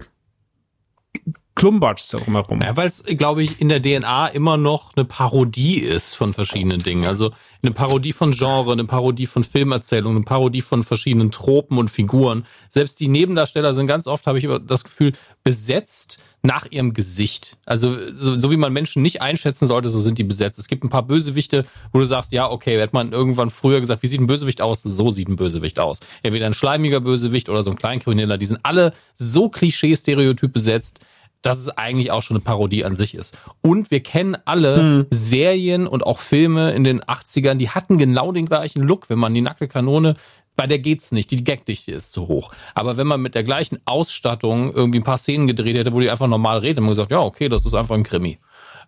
C: Klumbatschs drumherum.
B: Ja, weil es, glaube ich, in der DNA immer noch eine Parodie ist von verschiedenen Dingen. Also eine Parodie von Genre, eine Parodie von Filmerzählungen, eine Parodie von verschiedenen Tropen und Figuren. Selbst die Nebendarsteller sind ganz oft, habe ich das Gefühl, besetzt nach ihrem Gesicht. Also so, so wie man Menschen nicht einschätzen sollte, so sind die besetzt. Es gibt ein paar Bösewichte, wo du sagst, ja, okay, hätte man irgendwann früher gesagt, wie sieht ein Bösewicht aus? So sieht ein Bösewicht aus. Entweder ein schleimiger Bösewicht oder so ein Kleinkrimineller. Die sind alle so Klischee-Stereotyp besetzt, dass es eigentlich auch schon eine Parodie an sich ist. Und wir kennen alle Serien und auch Filme in den 80ern, die hatten genau den gleichen Look. Wenn man die nackte Kanone, bei der geht's nicht, die Gagdichte ist zu hoch. Aber wenn man mit der gleichen Ausstattung irgendwie ein paar Szenen gedreht hätte, wo die einfach normal redet, dann man gesagt, ja, okay, das ist einfach ein Krimi.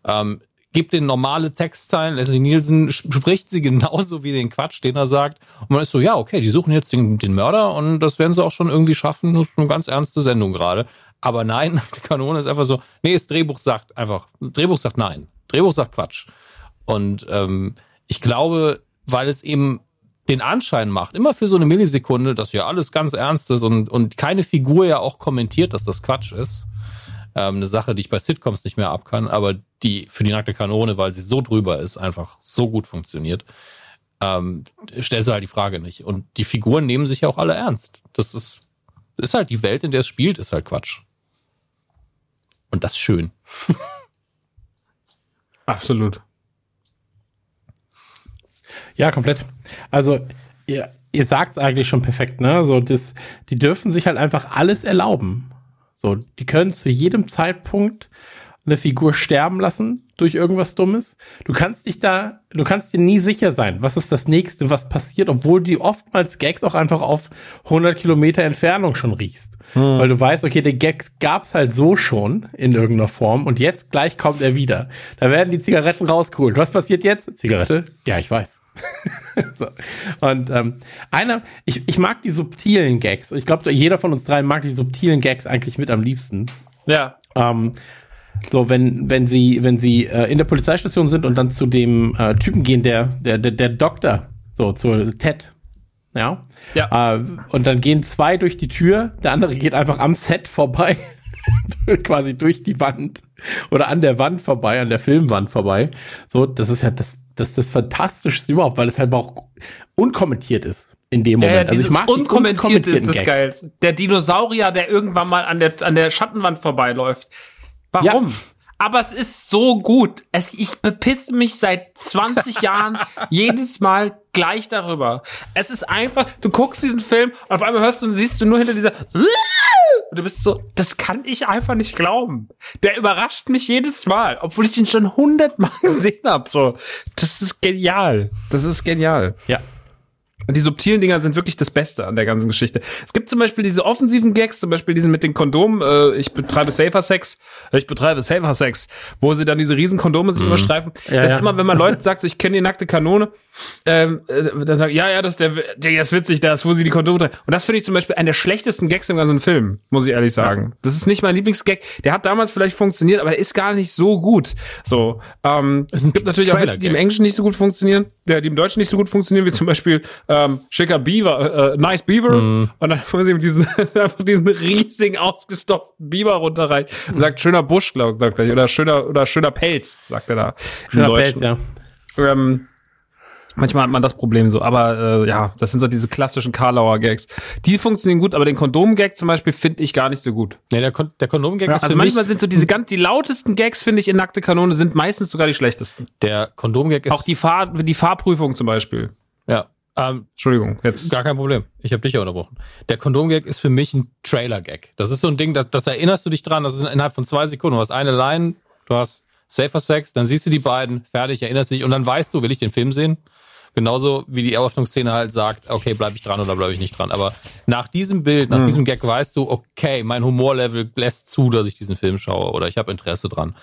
B: Ähm, gibt den normale Textzeilen, Leslie Nielsen spricht sie genauso wie den Quatsch, den er sagt. Und man ist so, ja, okay, die suchen jetzt den, den Mörder und das werden sie auch schon irgendwie schaffen. Das ist eine ganz ernste Sendung gerade. Aber nein, die Kanone ist einfach so, nee, das Drehbuch sagt einfach, Drehbuch sagt nein. Drehbuch sagt Quatsch. Und ähm, ich glaube, weil es eben den Anschein macht, immer für so eine Millisekunde, dass ja alles ganz ernst ist und, und keine Figur ja auch kommentiert, dass das Quatsch ist. Ähm, eine Sache, die ich bei Sitcoms nicht mehr ab kann, aber die für die nackte Kanone, weil sie so drüber ist, einfach so gut funktioniert, ähm, stellt sie halt die Frage nicht. Und die Figuren nehmen sich ja auch alle ernst. Das ist ist halt die Welt, in der es spielt, ist halt Quatsch. Und das schön.
C: Absolut.
A: Ja, komplett. Also, ihr, ihr sagt es eigentlich schon perfekt, ne? So, das, die dürfen sich halt einfach alles erlauben. So, die können zu jedem Zeitpunkt eine Figur sterben lassen durch irgendwas Dummes. Du kannst dich da, du kannst dir nie sicher sein, was ist das nächste, was passiert, obwohl die oftmals Gags auch einfach auf 100 Kilometer Entfernung schon riechst. Hm. Weil du weißt, okay, der Gags gab's halt so schon in irgendeiner Form und jetzt gleich kommt er wieder. Da werden die Zigaretten rausgeholt. Was passiert jetzt? Zigarette? Ja, ich weiß. so. Und ähm, einer, ich, ich mag die subtilen Gags. Ich glaube, jeder von uns drei mag die subtilen Gags eigentlich mit am liebsten.
C: Ja.
A: Ähm, so, wenn, wenn sie, wenn sie äh, in der Polizeistation sind und dann zu dem äh, Typen gehen, der, der, der, der Doktor, so, zu Ted. Ja.
C: Ja.
A: Äh, und dann gehen zwei durch die Tür, der andere geht einfach am Set vorbei. quasi durch die Wand oder an der Wand vorbei, an der Filmwand vorbei. So, das ist ja das, das, ist das Fantastischste überhaupt, weil es halt auch unkommentiert ist in dem Moment.
C: Ja, also ich mag unkommentiert ist das Gags. geil. Der Dinosaurier, der irgendwann mal an der, an der Schattenwand vorbeiläuft. Warum? Ja. Aber es ist so gut. Es, ich bepisse mich seit 20 Jahren jedes Mal gleich darüber. Es ist einfach, du guckst diesen Film und auf einmal hörst du und siehst du nur hinter dieser und du bist so, das kann ich einfach nicht glauben. Der überrascht mich jedes Mal, obwohl ich ihn schon hundertmal gesehen habe. So, das ist genial. Das ist genial.
A: Ja.
C: Und die subtilen Dinger sind wirklich das Beste an der ganzen Geschichte. Es gibt zum Beispiel diese offensiven Gags, zum Beispiel diesen mit den Kondomen, äh, ich betreibe Safer Sex, ich betreibe Safer Sex, wo sie dann diese riesen Kondome sich mhm. überstreifen. Ja, das ja. ist immer, wenn man Leute sagt, so, ich kenne die nackte Kanone, ähm, äh, dann sagt, ja, ja, das ist der, der ist witzig, das, wo sie die Kondome tragen. Und das finde ich zum Beispiel einen der schlechtesten Gags im ganzen Film, muss ich ehrlich sagen. Das ist nicht mein Lieblingsgag. Der hat damals vielleicht funktioniert, aber der ist gar nicht so gut. So, ähm, es gibt natürlich auch Witze, die im Englischen nicht so gut funktionieren, die im Deutschen nicht so gut funktionieren, wie zum Beispiel ähm, schicker Beaver, äh, nice Beaver. Mm. Und dann muss ihm diesen, einfach diesen riesigen, ausgestopften Beaver runterreichen. Und sagt, schöner Busch, glaube ich, oder schöner, oder schöner Pelz, sagt er da.
A: Schöner Pelz, ja.
C: Ähm, Manchmal hat man das Problem so, aber äh, ja, das sind so diese klassischen Karlauer Gags. Die funktionieren gut, aber den Kondom-Gag zum Beispiel finde ich gar nicht so gut.
B: Nee, der, Kon der Kondom-Gag
C: ja, ist Also manchmal sind so diese ganz, die lautesten Gags, finde ich, in nackte Kanone sind meistens sogar die schlechtesten.
B: Der Kondom-Gag ist.
C: Auch die Fahr die Fahrprüfung zum Beispiel. Ähm, Entschuldigung,
B: jetzt. Gar kein Problem. Ich habe dich ja unterbrochen. Der Kondom-Gag ist für mich ein Trailer-Gag. Das ist so ein Ding, das, das erinnerst du dich dran, das ist innerhalb von zwei Sekunden. Du hast eine Line, du hast Safer Sex, dann siehst du die beiden, fertig, erinnerst dich und dann weißt du, will ich den Film sehen? Genauso wie die Eröffnungsszene halt sagt, okay, bleibe ich dran oder bleibe ich nicht dran. Aber nach diesem Bild, nach mhm. diesem Gag weißt du, okay, mein Humorlevel lässt zu, dass ich diesen Film schaue oder ich habe Interesse dran.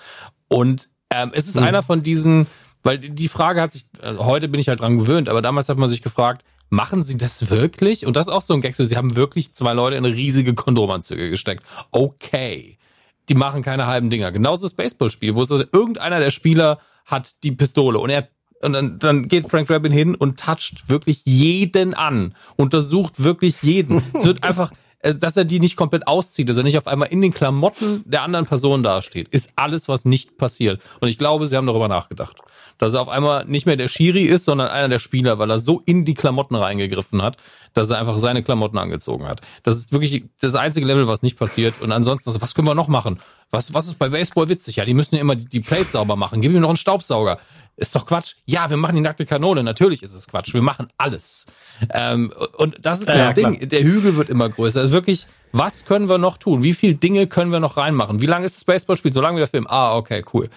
B: Und ähm, es ist mhm. einer von diesen, weil die Frage hat sich, also heute bin ich halt dran gewöhnt, aber damals hat man sich gefragt, machen sie das wirklich? Und das ist auch so ein Gag, so, sie haben wirklich zwei Leute in riesige Kondomanzüge gesteckt. Okay. Die machen keine halben Dinger. Genauso das Baseballspiel, wo so irgendeiner der Spieler hat die Pistole und er und dann, dann geht Frank Rabin hin und toucht wirklich jeden an, untersucht wirklich jeden. es wird einfach, dass er die nicht komplett auszieht, dass er nicht auf einmal in den Klamotten der anderen Person dasteht, ist alles, was nicht passiert. Und ich glaube, sie haben darüber nachgedacht. Dass er auf einmal nicht mehr der Schiri ist, sondern einer der Spieler, weil er so in die Klamotten reingegriffen hat, dass er einfach seine Klamotten angezogen hat. Das ist wirklich das einzige Level, was nicht passiert. Und ansonsten, was können wir noch machen? Was, was ist bei Baseball witzig? Ja, die müssen ja immer die, die Plate sauber machen. Gib ihm noch einen Staubsauger. Ist doch Quatsch. Ja, wir machen die nackte Kanone. Natürlich ist es Quatsch. Wir machen alles. Ähm, und das ist das ja, Ding. Klar. Der Hügel wird immer größer. Also wirklich, was können wir noch tun? Wie viele Dinge können wir noch reinmachen? Wie lange ist das Baseballspiel? So lange wie der Film. Ah, okay, cool.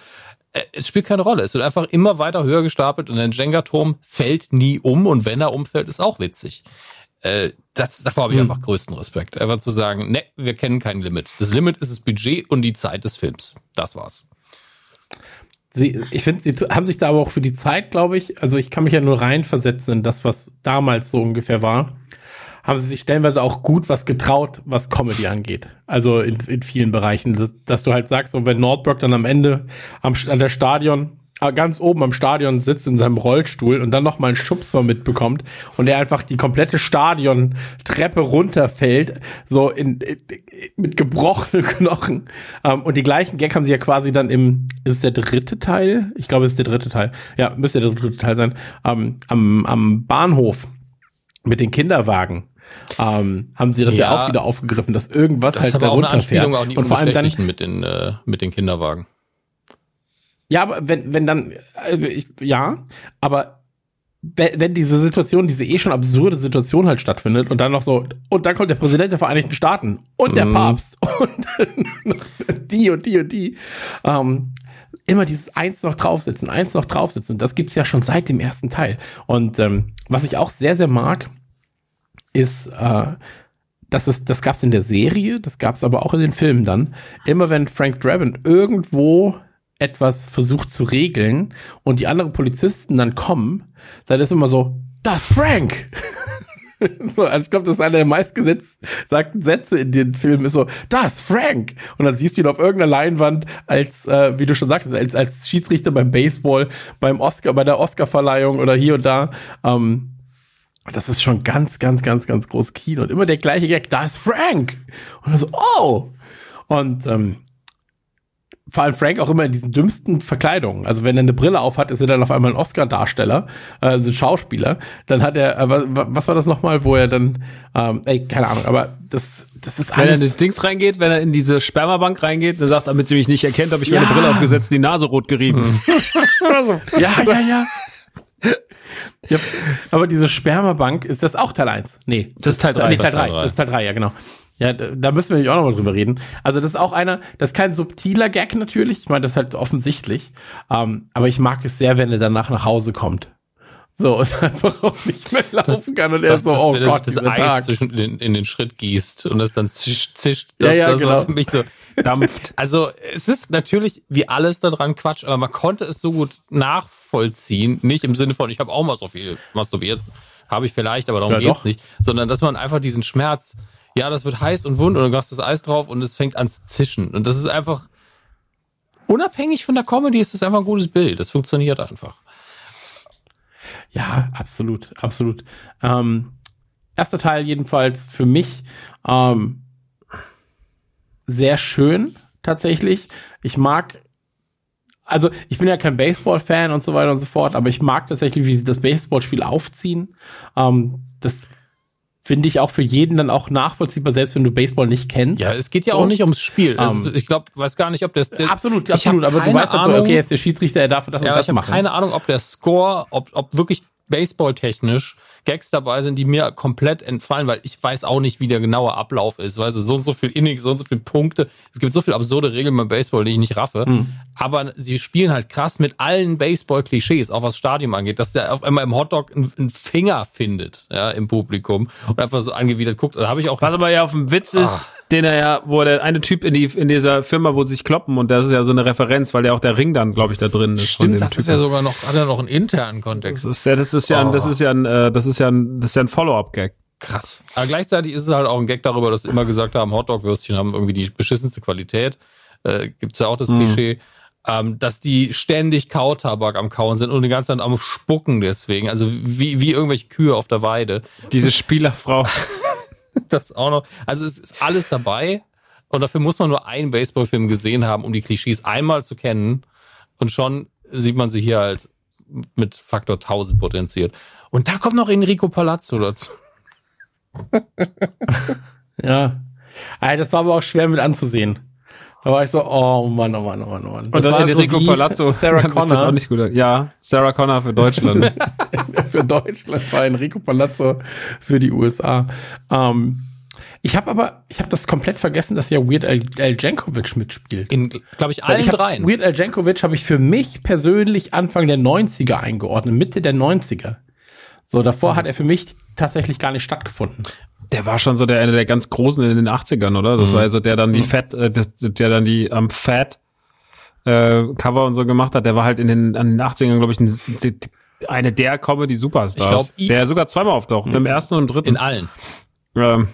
B: Äh, es spielt keine Rolle. Es wird einfach immer weiter höher gestapelt und der Jenga-Turm fällt nie um und wenn er umfällt, ist auch witzig. Äh, das, davor habe ich hm. einfach größten Respekt. Einfach zu sagen, ne, wir kennen kein Limit. Das Limit ist das Budget und die Zeit des Films. Das war's
A: sie, ich finde, sie haben sich da aber auch für die Zeit, glaube ich, also ich kann mich ja nur reinversetzen in das, was damals so ungefähr war, haben sie sich stellenweise auch gut was getraut, was Comedy angeht. Also in, in vielen Bereichen, dass, dass du halt sagst, so wenn Nordbrook dann am Ende am, an der Stadion ganz oben am Stadion sitzt in seinem Rollstuhl und dann noch mal einen Schubser mitbekommt und er einfach die komplette Stadion-Treppe runterfällt, so in, in, mit gebrochenen Knochen. Ähm, und die gleichen Gag haben sie ja quasi dann im, ist es der dritte Teil? Ich glaube, es ist der dritte Teil. Ja, müsste der dritte Teil sein. Um, am, am Bahnhof mit den Kinderwagen ähm, haben sie das ja,
B: Ja.
A: auch wieder aufgegriffen, dass irgendwas
B: Das
A: halt da runterfährt. Und vor allem dann,
B: mit den, äh, mit den Kinderwagen.
A: Ja, aber wenn, wenn dann, also ich, ja, aber wenn, wenn diese Situation, diese eh schon absurde Situation halt stattfindet und dann noch so, und dann kommt der Präsident der Vereinigten Staaten und der
B: Mhm.
A: Papst und die und die und die, ähm, immer dieses eins noch draufsitzen, eins noch draufsitzen. Und das gibt's ja schon seit dem ersten Teil. Und ähm, was ich auch sehr, sehr mag, ist, äh, das, ist, das gab's in der Serie, das gab's aber auch in den Filmen dann. Immer wenn Frank Drabin irgendwo etwas versucht zu regeln und die anderen Polizisten dann kommen, dann ist immer so, das Frank! so, also ich glaube, das ist einer der meistgesagten Sätze in den Filmen, ist so, das Frank! Und dann siehst du ihn auf irgendeiner Leinwand als, äh, wie du schon sagtest, als, als Schiedsrichter beim Baseball, beim Oscar, bei der Oscarverleihung oder hier und da. Ähm, das ist schon ganz, ganz, ganz, ganz groß Kino. Und immer der gleiche Gag, da ist Frank! Und dann so, oh! Und ähm, vor allem Frank auch immer in diesen dümmsten Verkleidungen. Also wenn er eine Brille auf hat, ist er dann auf einmal ein Oscar-Darsteller, äh, also ein Schauspieler. Dann hat er, aber was war das nochmal, wo er dann, ähm, ey, keine Ahnung, aber das, das ist
C: Wenn er in
A: alles.
C: das Dings reingeht, wenn er in diese Spermabank reingeht, dann sagt, damit sie mich nicht erkennt, habe ich mir
A: Ja.
C: eine Brille aufgesetzt, die Nase rot gerieben.
A: ja, ja, ja. ja. Aber diese Spermabank, ist das auch Teil 1? Nee.
C: Das ist Teil drei.
A: Nee, Teil
B: Das ist Teil
A: 3.
B: drei.
A: Das ist Teil 3, ja, genau. Ja, da müssen wir nämlich auch nochmal drüber reden. Also, das ist auch einer, das ist kein subtiler Gag natürlich. Ich meine, das ist halt offensichtlich. Ähm, aber ich mag es sehr, wenn er danach nach Hause kommt. So, und einfach auch nicht mehr laufen kann. Und er
B: Das,
A: ist so,
B: das,
A: oh
B: wenn
A: Gott,
B: das Eis
A: Tag.
B: zwischen den, in den Schritt gießt und das dann zischt, zischt.
A: Ja,
B: Das,
A: ja,
B: das war
A: genau.
B: für mich so.
C: Dampft.
B: Also es ist natürlich wie alles daran Quatsch, aber man konnte es so gut nachvollziehen. Nicht im Sinne von, ich habe auch mal so viel masturbiert, habe ich vielleicht, aber darum
A: Ja,
B: geht's
A: doch.
B: nicht. Sondern dass man einfach diesen Schmerz, ja, das wird heiß und wund und dann machst das Eis drauf und es fängt an zu zischen. Und das ist einfach, unabhängig von der Comedy, ist das einfach ein gutes Bild. Das funktioniert einfach.
A: Ja, absolut, absolut. Ähm, erster Teil jedenfalls für mich ähm, sehr schön tatsächlich. Ich mag, also ich bin ja kein Baseball-Fan und so weiter und so fort, aber ich mag tatsächlich, wie sie das Baseballspiel aufziehen. Ähm, das finde ich auch für jeden dann auch nachvollziehbar, selbst wenn du Baseball nicht kennst.
B: Ja, es geht ja
A: So.
B: auch nicht ums Spiel. Es
A: Ähm,
B: ist, ich glaube, weiß gar nicht, ob das. der-
A: absolut,
B: ich
A: absolut. Aber du weißt halt
B: Ahnung-
A: okay, jetzt der Schiedsrichter, er darf das und
B: Ja, aber
A: das
B: ich habe
A: machen.
B: keine Ahnung, ob der Score, ob, ob wirklich Baseball-technisch Gags dabei sind, die mir komplett entfallen, weil ich weiß auch nicht, wie der genaue Ablauf ist. Weißt du, so und so viel Innings, so und so viele Punkte. Es gibt so viele absurde Regeln beim Baseball, die ich nicht raffe.
A: Hm.
B: Aber sie spielen halt krass mit allen Baseball-Klischees, auch was Stadium angeht, dass der auf einmal im Hotdog einen, Finger findet, ja, im Publikum und einfach so angewidert guckt. Da habe ich auch
C: Was aber ja auf dem Witz ist,
B: Ah.
C: den er ja, wo der eine Typ in die in dieser Firma, wo sie sich kloppen und das ist ja so eine Referenz, weil ja auch der Ring dann, glaube ich, da drin ist. von
B: Stimmt, das ist ja
C: Typen.
B: sogar noch, hat er noch einen internen
C: Das
B: Kontext.
C: ist ja, das ist ja, ein, das
B: Oh.
C: ist ja, ein, äh, das ist ja, ein, das ist ja ein Follow-up-Gag.
B: Krass. Aber gleichzeitig ist es halt auch ein Gag darüber, dass sie immer gesagt haben, Hotdog-Würstchen haben irgendwie die beschissenste Qualität. Äh, gibt's ja auch das Klischee. Ähm, dass die ständig Kautabak am Kauen sind und die ganze Zeit am Spucken deswegen. Also wie, wie irgendwelche Kühe auf der Weide.
C: Diese Spielerfrau.
B: Das auch noch. Also es ist alles dabei. Und dafür muss man nur einen Baseballfilm gesehen haben, um die Klischees einmal zu kennen. Und schon sieht man sie hier halt mit Faktor 1000 potenziert. Und da kommt noch Enrico Palazzo dazu.
A: Ja. Das war aber auch schwer mit anzusehen. Da war ich so, oh Mann, oh Mann, oh Mann, oh Mann.
C: Und dann
A: war
C: Enrico
A: wie
C: Palazzo.
A: Sarah
C: ist das auch
A: Connor
C: nicht gut. Ja, Sarah Connor für Deutschland.
A: für Deutschland, war Enrico Palazzo für die USA. Ähm, ich habe aber, ich habe das komplett vergessen, dass ja Weird Al, Al Jankovic mitspielt.
B: In, glaube ich, allen
A: ich hab,
B: dreien.
A: Weird Al Jankovic habe ich für mich persönlich Anfang der 90er eingeordnet, Mitte der 90er. So, davor hat er für mich tatsächlich gar nicht stattgefunden.
C: Der war schon so der einer der ganz großen in den 80ern, oder? Das
B: Mhm.
C: war also der dann die Fat, äh, der, dann die am Fat äh, Cover und so gemacht hat. Der war halt in den, an den 80ern, glaube ich, ein, die, eine der Comedy Superstars.
B: Ich glaub, i-
C: der sogar zweimal auftaucht, im ersten und im dritten.
B: In allen.
C: ähm,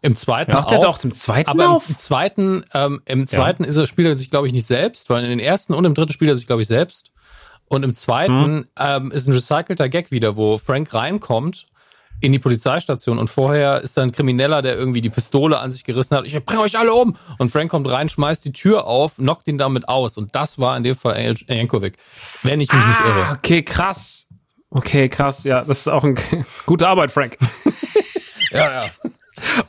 B: Im zweiten
C: der
B: auch.
C: da auch im zweiten
B: aber
C: auf?
B: im zweiten, ähm, im zweiten ist er, spielt er sich, glaube ich, nicht selbst, weil in den ersten und im dritten spielt er sich, glaube ich, selbst. Und im zweiten ähm, ist ein recycelter Gag wieder, wo Frank reinkommt in die Polizeistation und vorher ist da ein Krimineller, der irgendwie die Pistole an sich gerissen hat. Ich bring euch alle um. Und Frank kommt rein, schmeißt die Tür auf, knockt ihn damit aus. Und das war in dem Fall Al Jankovic, wenn ich mich nicht
C: Ah,
B: irre.
C: okay, krass. Okay, krass. Ja, das ist auch ein gute Arbeit, Frank.
B: Ja, ja.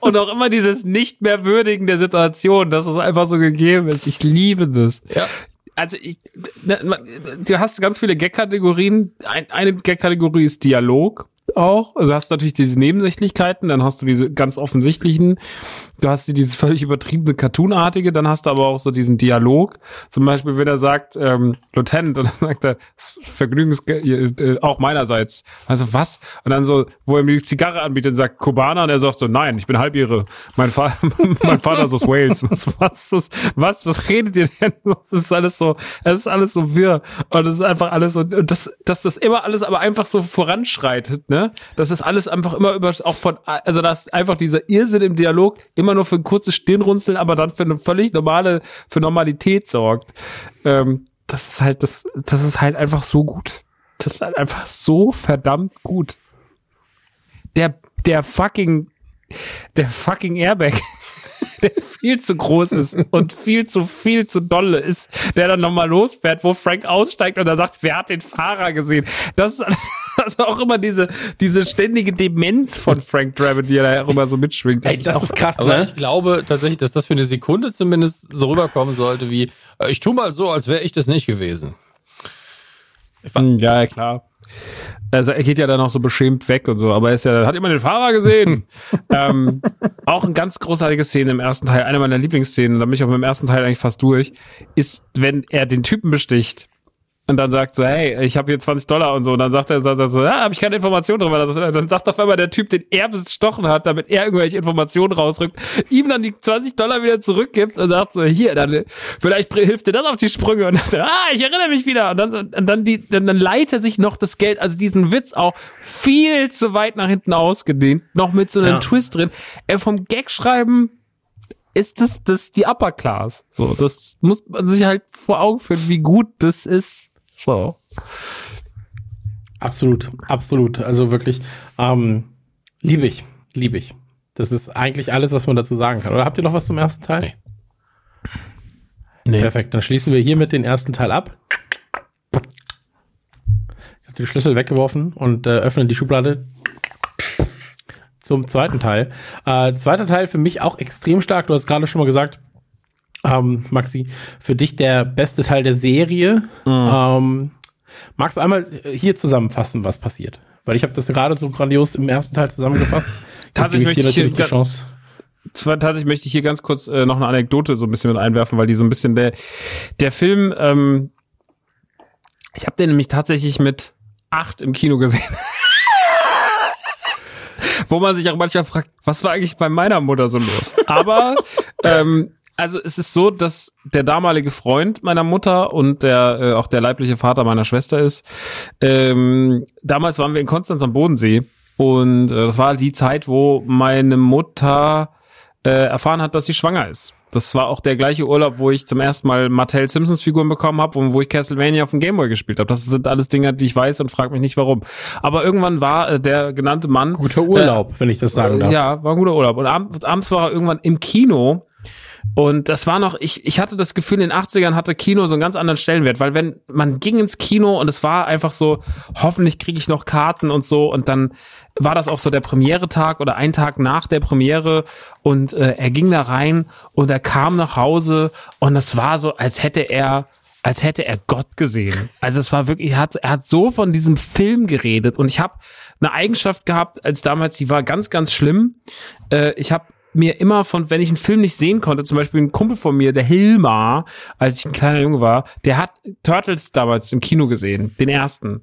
C: Und auch immer dieses nicht mehr würdigen der Situation, dass es einfach so gegeben ist. Ich liebe das.
B: Ja.
C: Also ich, du hast ganz viele Gag-Kategorien. Ein, eine Gag-Kategorie ist Dialog auch. Also hast natürlich diese Nebensächlichkeiten, dann hast du diese ganz offensichtlichen, du hast diese völlig übertriebene Cartoonartige, dann hast du aber auch so diesen Dialog. Zum Beispiel, wenn er sagt, ähm, Lieutenant, und dann sagt er, Vergnügen ist äh, auch meinerseits. Also was? Und dann so, wo er mir die Zigarre anbietet, sagt Kubaner und er sagt so, nein, ich bin halbirre. Mein, Vater, mein Vater ist aus Wales. Was, was, was, was, was redet ihr denn? Das ist alles so, es ist alles so wirr. Und es ist einfach alles so, und das, dass das immer alles aber einfach so voranschreitet, ne? Das ist alles einfach immer über, auch von, also das ist einfach dieser Irrsinn im Dialog immer nur für ein kurzes Stirnrunzeln, aber dann für eine völlig normale, für Normalität sorgt. Ähm, das ist halt, das, das ist halt einfach so gut. Das ist halt einfach so verdammt gut. Der, der fucking, der fucking Airbag, der viel zu groß ist und viel zu, viel zu dolle ist, der dann nochmal losfährt, wo Frank aussteigt und er sagt, wer hat den Fahrer gesehen? Das ist also auch immer diese, diese ständige Demenz von Frank Drabin, die er da immer so mitschwingt.
A: Ey, das
C: auch,
A: ist krass,
B: Aber
A: ne?
B: ich glaube tatsächlich, dass das für eine Sekunde zumindest so rüberkommen sollte wie, äh, ich tu mal so, als wäre ich das nicht gewesen.
C: Hm, Ja, klar. Also er geht ja dann auch so beschämt weg und so, aber er ist ja, hat immer den Fahrer gesehen. ähm, auch eine ganz großartige Szene im ersten Teil, eine meiner Lieblingsszenen, da bin ich auch im ersten Teil eigentlich fast durch, ist, wenn er den Typen besticht und dann sagt so, hey, ich habe hier 20 Dollar und so. Und dann sagt er, sagt er so, ja, habe ich keine Informationen drüber. Dann sagt auf einmal der Typ, den er bestochen hat, damit er irgendwelche Informationen rausrückt, ihm dann die 20 Dollar wieder zurückgibt und sagt so, hier, dann vielleicht hilft dir das auf die Sprünge. Und dann, sagt er, ah, ich erinnere mich wieder. Und dann, und dann, die, dann, dann leitet sich noch das Geld, also diesen Witz auch viel zu weit nach hinten ausgedehnt, noch mit so einem
A: Ja.
C: Twist drin. Er vom Gag schreiben ist das, das die Upper Class. So, das muss man sich halt vor Augen führen, wie gut das ist. So.
A: Absolut, absolut. Also wirklich, ähm, liebe ich, liebe ich. Das ist eigentlich alles, was man dazu sagen kann. Oder habt ihr noch was zum ersten Teil?
B: Nee.
C: Nee.
A: Perfekt, dann schließen wir hiermit den ersten Teil ab. Ich habe den Schlüssel weggeworfen und äh, öffnen die Schublade zum zweiten Teil. Äh, zweiter Teil für mich auch extrem stark. Du hast gerade schon mal gesagt, ähm, Maxi, für dich der beste Teil der Serie. Ähm, magst du einmal hier zusammenfassen, was passiert? Weil ich habe das gerade so grandios im ersten Teil zusammengefasst.
C: Tatsächlich möchte ich hier
A: die Chance.
C: Zwar tatsächlich möchte ich hier ganz kurz äh, noch eine Anekdote so ein bisschen mit einwerfen, weil die so ein bisschen der der Film, ähm, ich habe den nämlich tatsächlich mit acht im Kino gesehen. Wo man sich auch manchmal fragt, was war eigentlich bei meiner Mutter so los? Aber ähm, also es ist so, dass der damalige Freund meiner Mutter und der äh, auch der leibliche Vater meiner Schwester ist. Ähm, damals waren wir in Konstanz am Bodensee und äh, das war die Zeit, wo meine Mutter äh, erfahren hat, dass sie schwanger ist. Das war auch der gleiche Urlaub, wo ich zum ersten Mal Mattel Simpsons Figuren bekommen habe und wo ich Castlevania auf dem Gameboy gespielt habe. Das sind alles Dinge, die ich weiß und frage mich nicht warum. Aber irgendwann war äh, der genannte Mann
A: Guter Urlaub, wenn ich das sagen darf.
C: ja, war ein guter Urlaub. Und abends, abends war er irgendwann im Kino. Und das war noch, ich, ich hatte das Gefühl, in den 80ern hatte Kino so einen ganz anderen Stellenwert, weil wenn man ging ins Kino und es war einfach so, hoffentlich kriege ich noch Karten und so und dann war das auch so der Premiere-Tag oder ein Tag nach der Premiere und äh, er ging da rein und er kam nach Hause und es war so, als hätte er als hätte er Gott gesehen. Also es war wirklich, er hat, er hat so von diesem Film geredet und ich habe eine Eigenschaft gehabt, als damals, die war ganz, ganz schlimm. Äh, ich habe mir immer von, wenn ich einen Film nicht sehen konnte, zum Beispiel ein Kumpel von mir, der Hilmar, als ich ein kleiner Junge war, der hat Turtles damals im Kino gesehen, den ersten.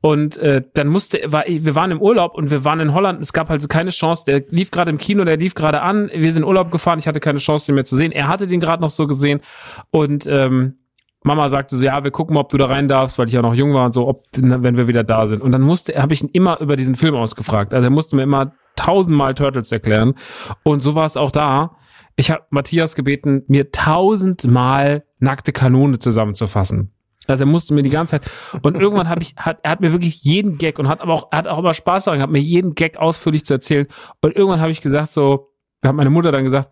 C: Und äh, dann musste, war, wir waren im Urlaub und wir waren in Holland, es gab also keine Chance, der lief gerade im Kino, der lief gerade an, wir sind in Urlaub gefahren, ich hatte keine Chance, den mehr zu sehen. Er hatte den gerade noch so gesehen und ähm, Mama sagte so, ja, wir gucken mal, ob du da rein darfst, weil ich ja noch jung war und so, ob, wenn wir wieder da sind. Und dann musste, habe ich ihn immer über diesen Film ausgefragt. Also er musste mir immer tausendmal Turtles erklären. Und so war es auch da. Ich habe Matthias gebeten, mir tausendmal nackte Kanone zusammenzufassen. Also er musste mir die ganze Zeit und irgendwann habe ich hat er hat mir wirklich jeden Gag und hat aber auch hat auch immer Spaß daran, hat mir jeden Gag ausführlich zu erzählen und irgendwann habe ich gesagt so, hat meine Mutter dann gesagt,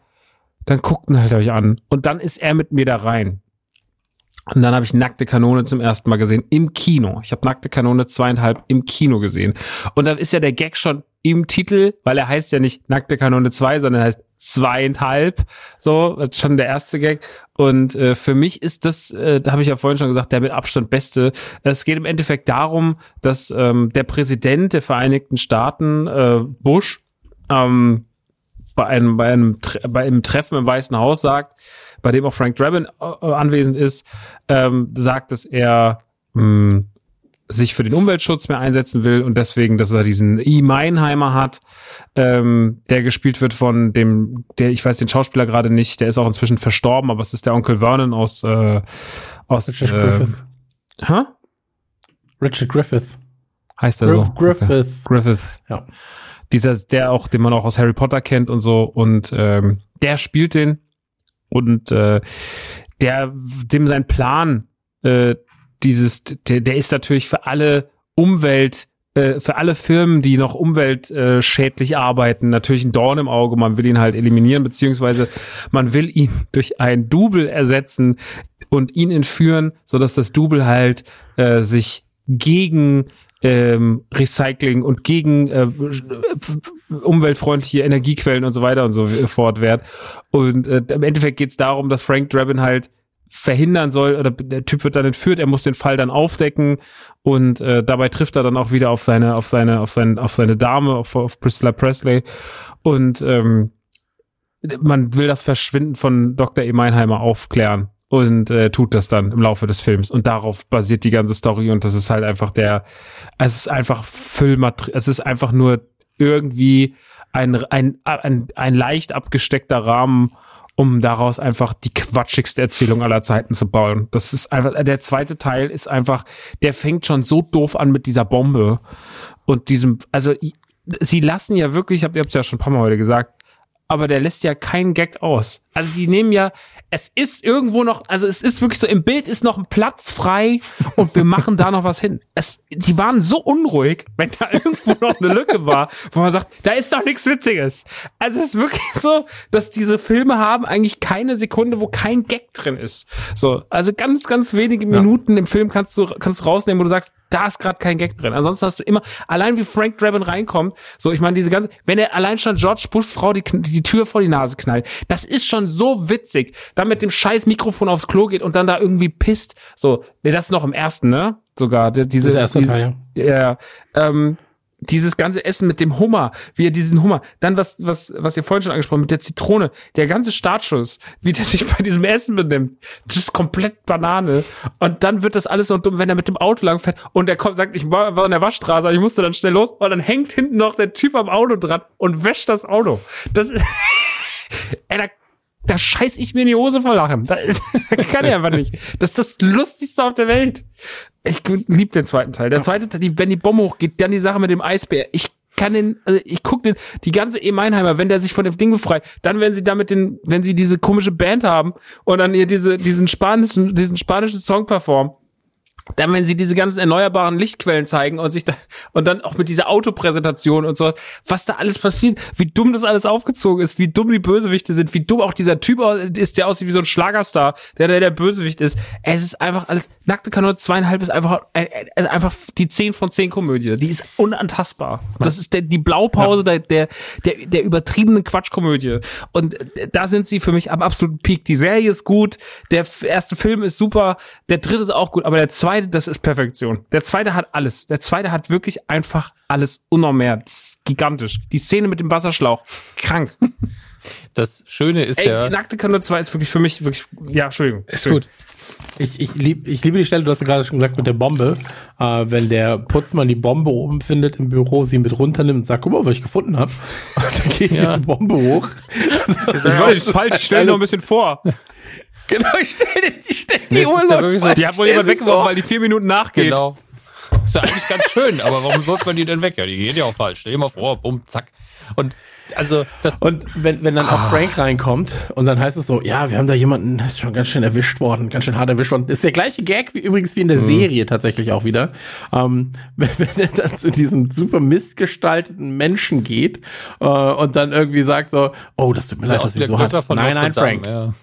C: dann guckt ihn halt euch an und dann ist er mit mir da rein. Und dann habe ich Nackte Kanone zum ersten Mal gesehen im Kino. Ich habe Nackte Kanone zweieinhalb im Kino gesehen. Und dann ist ja der Gag schon im Titel, weil er heißt ja nicht Nackte Kanone 2, sondern er heißt zweieinhalb. So, das ist schon der erste Gag. Und äh, für mich ist das, äh, da habe ich ja vorhin schon gesagt, der mit Abstand beste. Es geht im Endeffekt darum, dass ähm, der Präsident der Vereinigten Staaten, äh, Bush, ähm, bei einem, bei einem, bei einem Treffen im Weißen Haus sagt, bei dem auch Frank Drabin äh, anwesend ist, ähm, sagt, dass er mh, sich für den Umweltschutz mehr einsetzen will und deswegen, dass er diesen E. Meinheimer hat, ähm, der gespielt wird von dem, der, ich weiß den Schauspieler gerade nicht, der ist auch inzwischen verstorben, aber es ist der Onkel Vernon aus, äh, aus
A: Richard
C: äh,
A: Griffith.
C: Hä?
A: Richard Griffith.
C: Heißt er
A: Griff-
C: so?
A: Griffith.
C: Okay. Griffith.
A: Ja.
C: Dieser, der auch, den man auch aus Harry Potter kennt und so und ähm, der spielt den und äh, der, dem sein Plan, äh, dieses, der, der ist natürlich für alle Umwelt, äh, für alle Firmen, die noch umweltschädlich arbeiten, natürlich ein Dorn im Auge. Man will ihn halt eliminieren, beziehungsweise man will ihn durch ein Double ersetzen und ihn entführen, sodass das Double halt äh, sich gegen ähm, Recycling und gegen äh, umweltfreundliche Energiequellen und so weiter und so fort wehrt. Und äh, im Endeffekt geht es darum, dass Frank Drabin halt verhindern soll, oder der Typ wird dann entführt, er muss den Fall dann aufdecken und äh, dabei trifft er dann auch wieder auf seine, auf seine, auf seine, auf seine Dame, auf, auf Priscilla Presley und ähm, man will das Verschwinden von Dr. E. Meinheimer aufklären und äh, tut das dann im Laufe des Films und darauf basiert die ganze Story und das ist halt einfach der, es ist einfach Füllmaterial, es ist einfach nur irgendwie ein, ein, ein, ein leicht abgesteckter Rahmen, um daraus einfach die quatschigste Erzählung aller Zeiten zu bauen. Das ist einfach, der zweite Teil ist einfach, der fängt schon so doof an mit dieser Bombe und diesem, also sie lassen ja wirklich, ich hab, ihr habt es ja schon ein paar Mal heute gesagt, aber der lässt ja keinen Gag aus. Also die nehmen ja, es ist irgendwo noch, also es ist wirklich so, im Bild ist noch ein Platz frei und wir machen da noch was hin. Es, die waren so unruhig, wenn da irgendwo noch eine Lücke war, wo man sagt, da ist doch nichts Witziges. Also es ist wirklich so, dass diese Filme haben eigentlich keine Sekunde, wo kein Gag drin ist. So, also ganz, ganz wenige Minuten im Film kannst du, kannst du rausnehmen, wo du sagst, da ist gerade kein Gag drin. Ansonsten hast du immer, allein wie Frank Drabin reinkommt, so, ich meine, diese ganze, wenn er allein schon George Bushs Frau die, die Tür vor die Nase knallt, das ist schon so witzig, dann mit dem scheiß Mikrofon aufs Klo geht und dann da irgendwie pisst. So, nee, das ist noch im ersten, ne? Sogar, diese,
A: Das erste Teil, ja.
C: ja, ähm, dieses ganze Essen mit dem Hummer, wie er diesen Hummer, dann was, was, was ihr vorhin schon angesprochen mit der Zitrone, der ganze Startschuss, wie der sich bei diesem Essen benimmt, das ist komplett Banane. Und dann wird das alles so dumm, wenn er mit dem Auto langfährt und er kommt, sagt, ich war, war in der Waschstraße, ich musste dann schnell los und dann hängt hinten noch der Typ am Auto dran und wäscht das Auto. Das, ey, da, da scheiß ich mir in die Hose vor Lachen. Da, das kann er einfach nicht. Das ist das Lustigste auf der Welt. Ich lieb den zweiten Teil. Der zweite Teil, die, wenn die Bombe hochgeht, dann die Sache mit dem Eisbär. Ich kann den, also ich guck den, die ganze E. Meinheimer, wenn der sich von dem Ding befreit, dann wenn sie damit den, wenn sie diese komische Band haben und dann hier diese, diesen spanischen, diesen spanischen Song performen, dann, wenn sie diese ganzen erneuerbaren Lichtquellen zeigen und sich da, und dann auch mit dieser Autopräsentation und sowas, was da alles passiert, wie dumm das alles aufgezogen ist, wie dumm die Bösewichte sind, wie dumm auch dieser Typ ist, der aussieht wie so ein Schlagerstar, der der, der Bösewicht ist. Es ist einfach alles, nackte Kanone zweieinhalb ist einfach, äh, einfach die 10 von 10 Komödie. Die ist unantastbar. Das ist der, die Blaupause der, der, der, der übertriebenen Quatschkomödie. Und äh, da sind sie für mich am absoluten Peak. Die Serie ist gut, der erste Film ist super, der dritte ist auch gut, aber der zweite, das ist Perfektion. Der zweite hat alles. Der zweite hat wirklich einfach alles und noch mehr. Das ist gigantisch. Die Szene mit dem Wasserschlauch, krank.
B: Das Schöne ist
C: Ey,
B: ja.
C: Nackte Kanone 2 ist wirklich für mich wirklich, ja, Entschuldigung.
B: Ist gut.
A: Ich, ich, lieb, ich liebe die Stelle, du hast ja gerade schon gesagt, mit der Bombe. Äh, wenn der Putzmann die Bombe oben findet im Büro, sie mit runternimmt und sagt, guck mal, was ich gefunden habe. Und dann geht
B: Ja.
A: diese Bombe hoch.
C: Ich weiß, falsch, stell noch ein bisschen vor.
A: Genau, ich stell dir die, stell die Uhr
B: ja so-
C: Die hat wohl jemand weggeworfen, weil die vier Minuten nachgeht.
B: Genau. Ist ja eigentlich ganz schön, aber warum wirft man die denn weg? Ja, die geht ja auch falsch. Stell dir mal vor, bumm, zack. Und also das
A: Und wenn, wenn dann auch Frank reinkommt und dann heißt es so, ja, wir haben da jemanden ist schon ganz schön erwischt worden, ganz schön hart erwischt worden. Das ist der gleiche Gag wie übrigens wie in der Serie tatsächlich auch wieder. Ähm, wenn, wenn er dann zu diesem super missgestalteten Menschen geht äh, und dann irgendwie sagt so, oh, das tut mir leid, dass ich
B: der
A: so hart. Nein, nein, Frank.
B: Ja.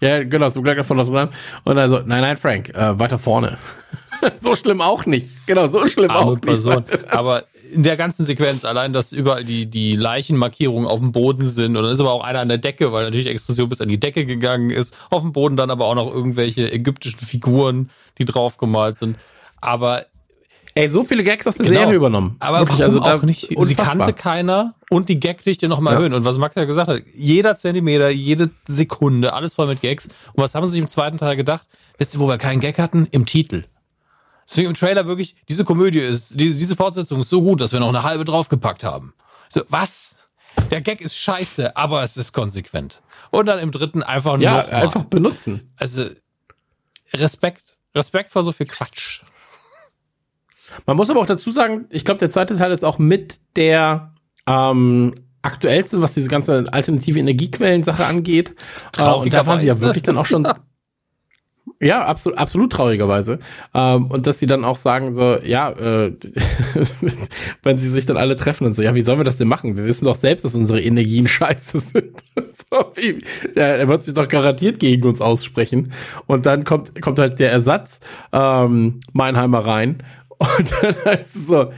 A: Ja, genau, zum Glück von Notre Dame. Und dann so, nein, nein, Frank, äh, weiter vorne. so schlimm auch nicht. Genau, so schlimm
B: Arme
A: auch
B: Person.
A: nicht.
B: Aber in der ganzen Sequenz, allein, dass überall die, die Leichenmarkierungen auf dem Boden sind und dann ist aber auch einer an der Decke, weil natürlich die Explosion bis an die Decke gegangen ist. Auf dem Boden dann aber auch noch irgendwelche ägyptischen Figuren, die draufgemalt sind. Aber
A: Ey, so viele Gags aus der
B: Genau.
A: Serie übernommen.
B: Aber
A: Wirklich,
B: warum
A: also
B: auch nicht? Sie
A: unfassbar.
B: kannte keiner und die Gagdichte noch mal
A: Ja.
B: erhöhen. Und was Max ja gesagt hat, jeder Zentimeter, jede Sekunde, alles voll mit Gags. Und was haben sie sich im zweiten Teil gedacht? Wisst ihr, wo wir keinen Gag hatten? Im Titel. Deswegen im Trailer wirklich, diese Komödie ist, diese, diese Fortsetzung ist so gut, dass wir noch eine halbe draufgepackt haben. So, was? Der Gag ist scheiße, aber es ist konsequent. Und dann im dritten einfach
A: Ja,
B: noch mal.
A: einfach benutzen.
B: Also, Respekt. Respekt vor so viel Quatsch.
A: Man muss aber auch dazu sagen, ich glaube, der zweite Teil ist auch mit der ähm, aktuellste, was diese ganze alternative Energiequellen-Sache angeht. Äh, und da waren sie ja wirklich dann auch schon. Ja, absolut, absolut traurigerweise. Ähm, und dass sie dann auch sagen, so, ja, äh, wenn sie sich dann alle treffen und so, ja, wie sollen wir das denn machen? Wir wissen doch selbst, dass unsere Energien scheiße sind. so, wie, ja, er wird sich doch garantiert gegen uns aussprechen. Und dann kommt, kommt halt der Ersatz ähm, Meinheimer rein. Und dann heißt es so,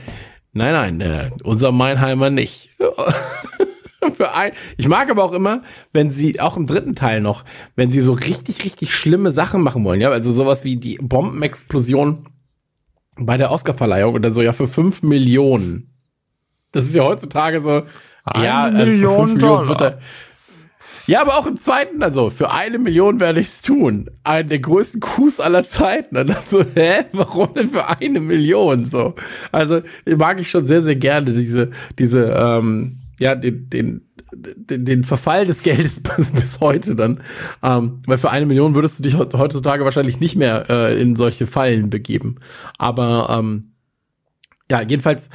A: nein, nein, äh, unser Meinheimer nicht. Für ein, ich mag aber auch immer, wenn sie, auch im dritten Teil noch, wenn sie so richtig, richtig schlimme Sachen machen wollen, ja, also sowas wie die Bombenexplosion bei der Oscarverleihung oder so, ja, für fünf Millionen. Das ist ja heutzutage so,
B: Eine
A: ja, also für
B: Million
A: fünf
B: Dollar.
A: wird er, ja, aber auch im zweiten, also für eine Million werde ich es tun. Einen der größten Coups aller Zeiten. Und dann so, hä, warum denn für eine Million? So, also mag ich schon sehr, sehr gerne diese, diese, ähm, ja, den, den, den, den Verfall des Geldes bis, bis heute dann. Ähm, weil für eine Million würdest du dich heut- heutzutage wahrscheinlich nicht mehr äh, in solche Fallen begeben. Aber ähm, ja, jedenfalls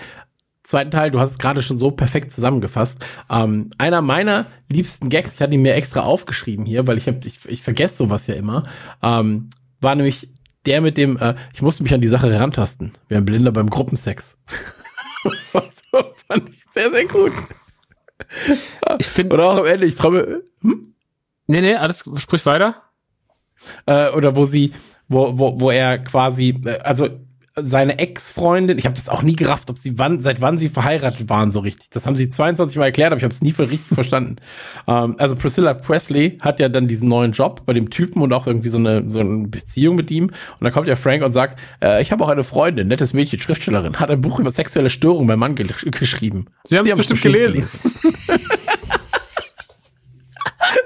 A: zweiten Teil, du hast es gerade schon so perfekt zusammengefasst. Ähm, einer meiner liebsten Gags, ich hatte ihn mir extra aufgeschrieben hier, weil ich hab, ich, ich vergesse sowas ja immer, ähm, war nämlich der mit dem, äh, ich musste mich an die Sache herantasten. Wir haben Blinder beim Gruppensex. so fand ich sehr, sehr gut.
C: Ich finde,
A: Oder auch am Ende, ich träume, hm?
C: nee, nee, alles, sprich weiter.
A: äh, oder wo sie, wo, wo, wo er quasi, äh, also seine Ex-Freundin, ich habe das auch nie gerafft, ob sie wann, seit wann sie verheiratet waren so richtig. Das haben sie 22 Mal erklärt, aber ich habe es nie für richtig verstanden. Ähm, also Priscilla Presley hat ja dann diesen neuen Job bei dem Typen und auch irgendwie so eine, so eine Beziehung mit ihm. Und dann kommt ja Frank und sagt, äh, ich habe auch eine Freundin, nettes Mädchen, Schriftstellerin, hat ein Buch über sexuelle Störungen beim Mann ge geschrieben.
C: Sie haben's bestimmt gelesen.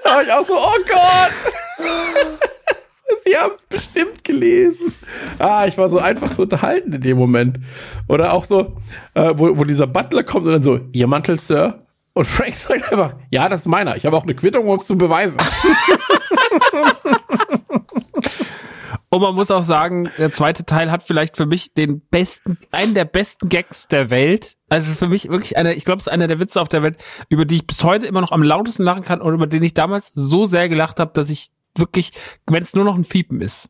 A: da war ich auch so, oh Gott! Sie haben es bestimmt gelesen. Ah, ich war so einfach so unterhalten in dem Moment. Oder auch so, äh, wo, wo dieser Butler kommt und dann so, Ihr Mantel, Sir? Und Frank sagt einfach, ja, das ist meiner. Ich habe auch eine Quittung, um es zu beweisen.
C: Und man muss auch sagen, der zweite Teil hat vielleicht für mich den besten, einen der besten Gags der Welt. Also für mich wirklich einer, ich glaube, es ist einer der Witze auf der Welt, über die ich bis heute immer noch am lautesten lachen kann und über den ich damals so sehr gelacht habe, dass ich wirklich, wenn es nur noch ein Fiepen ist.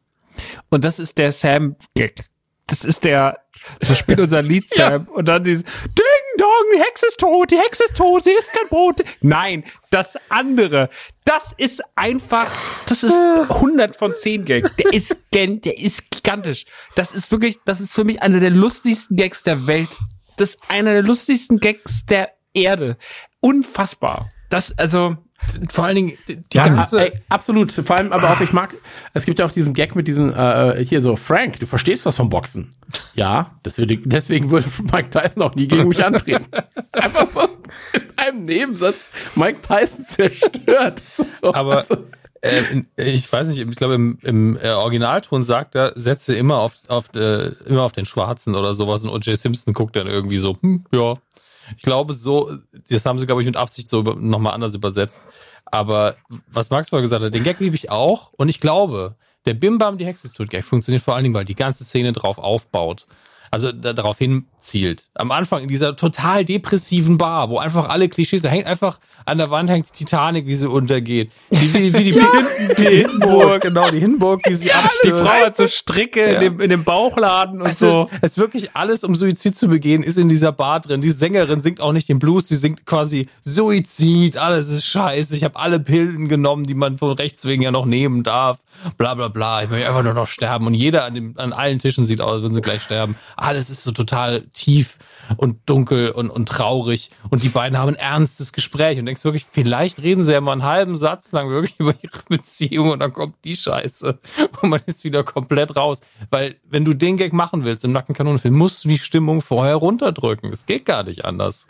C: Und das ist der Sam-Gag. Das ist der, so spielt unser Lied Sam und dann dieses Ding Dong, die Hexe ist tot, die Hexe ist tot, sie ist kein Brot. Nein, das andere, das ist einfach, das ist 100 von 10 Gag. Der ist, gen, der ist gigantisch. Das ist wirklich, das ist für mich einer der lustigsten Gags der Welt. Das ist einer der lustigsten Gags der Erde. Unfassbar. Das, also,
B: Vor allen Dingen, die
A: Ja,
B: ganze,
A: ey, absolut. Vor allem aber auch, ich mag, es gibt ja auch diesen Gag mit diesem, äh, hier so, Frank, du verstehst was vom Boxen. Ja, deswegen, deswegen würde Mike Tyson auch nie gegen mich antreten. Einfach so in einem Nebensatz Mike Tyson zerstört. So,
B: Aber
A: also,
B: äh, ich weiß nicht, ich glaube im, im äh, Originalton sagt er, setze immer auf, auf, äh, immer auf den Schwarzen oder sowas und O.J. Simpson guckt dann irgendwie so, hm, ja. Ich glaube so, das haben sie, glaube ich, mit Absicht so nochmal anders übersetzt. Aber was Max mal gesagt hat, den Gag liebe ich auch und ich glaube, der Bim Bam die Hexe tot Gag funktioniert vor allen Dingen, weil die ganze Szene drauf aufbaut. also da, darauf hin zielt. Am Anfang in dieser total depressiven Bar, wo einfach alle Klischees, da hängt einfach an der Wand hängt die Titanic, wie sie untergeht. Die, wie, wie die, die, Hindenburg, genau, die Hindenburg, wie sie abstürzt.
C: Die Frau hat so Stricke ja. in, dem, in dem Bauchladen und
B: es
C: so.
B: Ist, es ist wirklich alles, um Suizid zu begehen, ist in dieser Bar drin. Die Sängerin singt auch nicht den Blues, die singt quasi Suizid, alles ist scheiße, ich habe alle Pillen genommen, die man von rechts wegen ja noch nehmen darf, bla bla bla, ich möchte einfach nur noch sterben. Und jeder an, dem, an allen Tischen sieht aus, wenn sie gleich sterben. Alles ist so total tief und dunkel und, und traurig. Und die beiden haben ein ernstes Gespräch und denkst wirklich, vielleicht reden sie ja mal einen halben Satz lang wirklich über ihre Beziehung und dann kommt die Scheiße. Und man ist wieder komplett raus. Weil, wenn du den Gag machen willst im Nackenkanonenfilm, musst du die Stimmung vorher runterdrücken. Es geht gar nicht anders.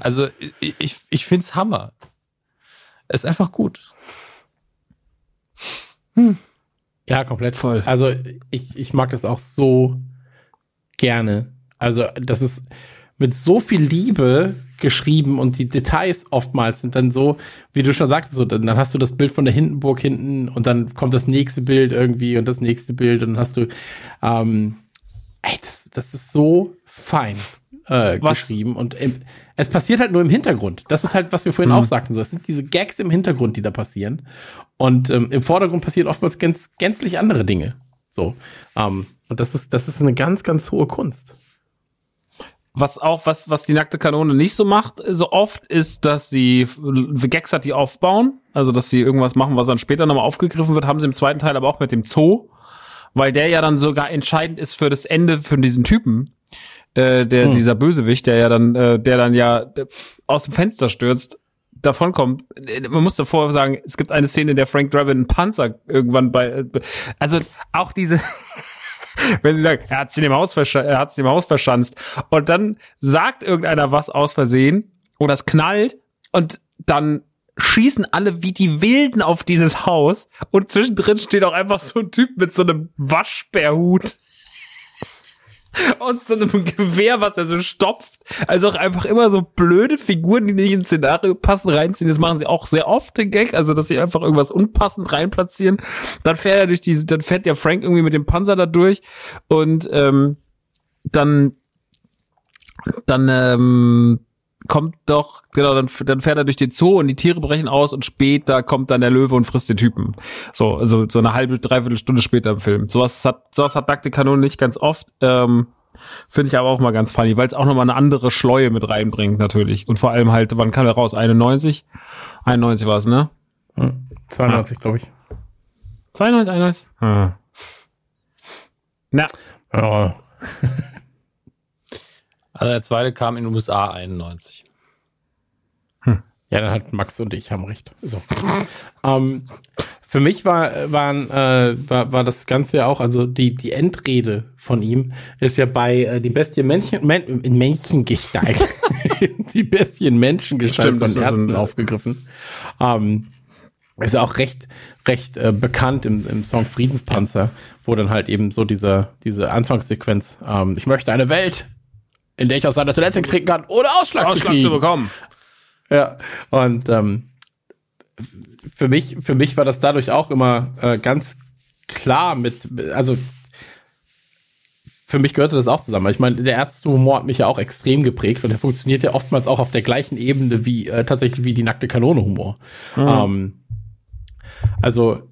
B: Also, ich, ich, ich find's Hammer. Es ist einfach gut.
A: Hm. Ja, komplett voll. Also, ich, ich mag das auch so gerne. Also, das ist, mit so viel Liebe geschrieben und die Details oftmals sind dann so, wie du schon sagtest, so, dann, dann hast du das Bild von der Hindenburg hinten und dann kommt das nächste Bild irgendwie und das nächste Bild und dann hast du, ähm, ey, das, das ist so fein äh, geschrieben und im, es passiert halt nur im Hintergrund. Das ist halt, was wir vorhin mhm. auch sagten. So, es sind diese Gags im Hintergrund, die da passieren. Und ähm, im Vordergrund passieren oftmals ganz, gänzlich andere Dinge. So. Ähm, und das ist, das ist eine ganz, ganz hohe Kunst.
C: Was auch, was, was die nackte Kanone nicht so macht, so oft, ist, dass sie Gags hat, die aufbauen. Also, dass sie irgendwas machen, was dann später nochmal aufgegriffen wird, haben sie im zweiten Teil aber auch mit dem Zoo. Weil der ja dann sogar entscheidend ist für das Ende für diesen Typen. Äh, der, hm. dieser Bösewicht, der ja dann, äh, der dann ja aus dem Fenster stürzt, davonkommt. Man muss davor sagen, es gibt eine Szene, in der Frank Drabin einen Panzer irgendwann bei, äh, also auch diese, wenn sie sagen, er hat sich im Haus, er hat sich im Haus verschanzt. Und dann sagt irgendeiner was aus Versehen oder es knallt und dann schießen alle wie die Wilden auf dieses Haus und zwischendrin steht auch einfach so ein Typ mit so einem Waschbärhut und so einem Gewehr, was er so stopft. Also auch einfach immer so blöde Figuren, die nicht ins Szenario passen, reinziehen. Das machen sie auch sehr oft, den Gag. Also, dass sie einfach irgendwas unpassend reinplatzieren. Dann fährt er durch die, dann fährt ja Frank irgendwie mit dem Panzer da durch und ähm, dann dann ähm, kommt doch, genau, dann, dann fährt er durch den Zoo und die Tiere brechen aus und später kommt dann der Löwe und frisst den Typen. So, also so eine halbe, dreiviertel Stunde später im Film. Sowas hat, sowas hat Nackte Kanone nicht ganz oft. Ähm, Finde ich aber auch mal ganz funny, weil es auch nochmal eine andere Schleue mit reinbringt, natürlich. Und vor allem halt, wann kam er raus? 91? 91 war es, ne?
A: Hm, 92, ah. glaube ich.
C: 92, 91? Hm.
B: Na. Ja. Also der zweite kam in den USA 91.
A: Hm. Ja, dann hat Max und ich haben recht. So. ähm, für mich war, waren, äh, war, war das Ganze ja auch, also die, die Endrede von ihm ist ja bei äh, die Bestie Männchen, Men in Männchengestalt. die Bestie in Menschengestalt von Ärzten ein, aufgegriffen. Ähm, ist ja auch recht, recht äh, bekannt im, im Song Friedenspanzer, wo dann halt eben so diese, diese Anfangssequenz, ähm, ich möchte eine Welt, in der ich aus seiner Toilette trinken kann, ohne Ausschlag, Ausschlag zu, zu bekommen. Ja, und ähm, für mich, für mich war das dadurch auch immer äh, ganz klar mit, also für mich gehörte das auch zusammen. Ich meine, der Ärztehumor hat mich ja auch extrem geprägt und der funktioniert ja oftmals auch auf der gleichen Ebene wie äh, tatsächlich wie die nackte Kanone Humor. Mhm. Ähm, also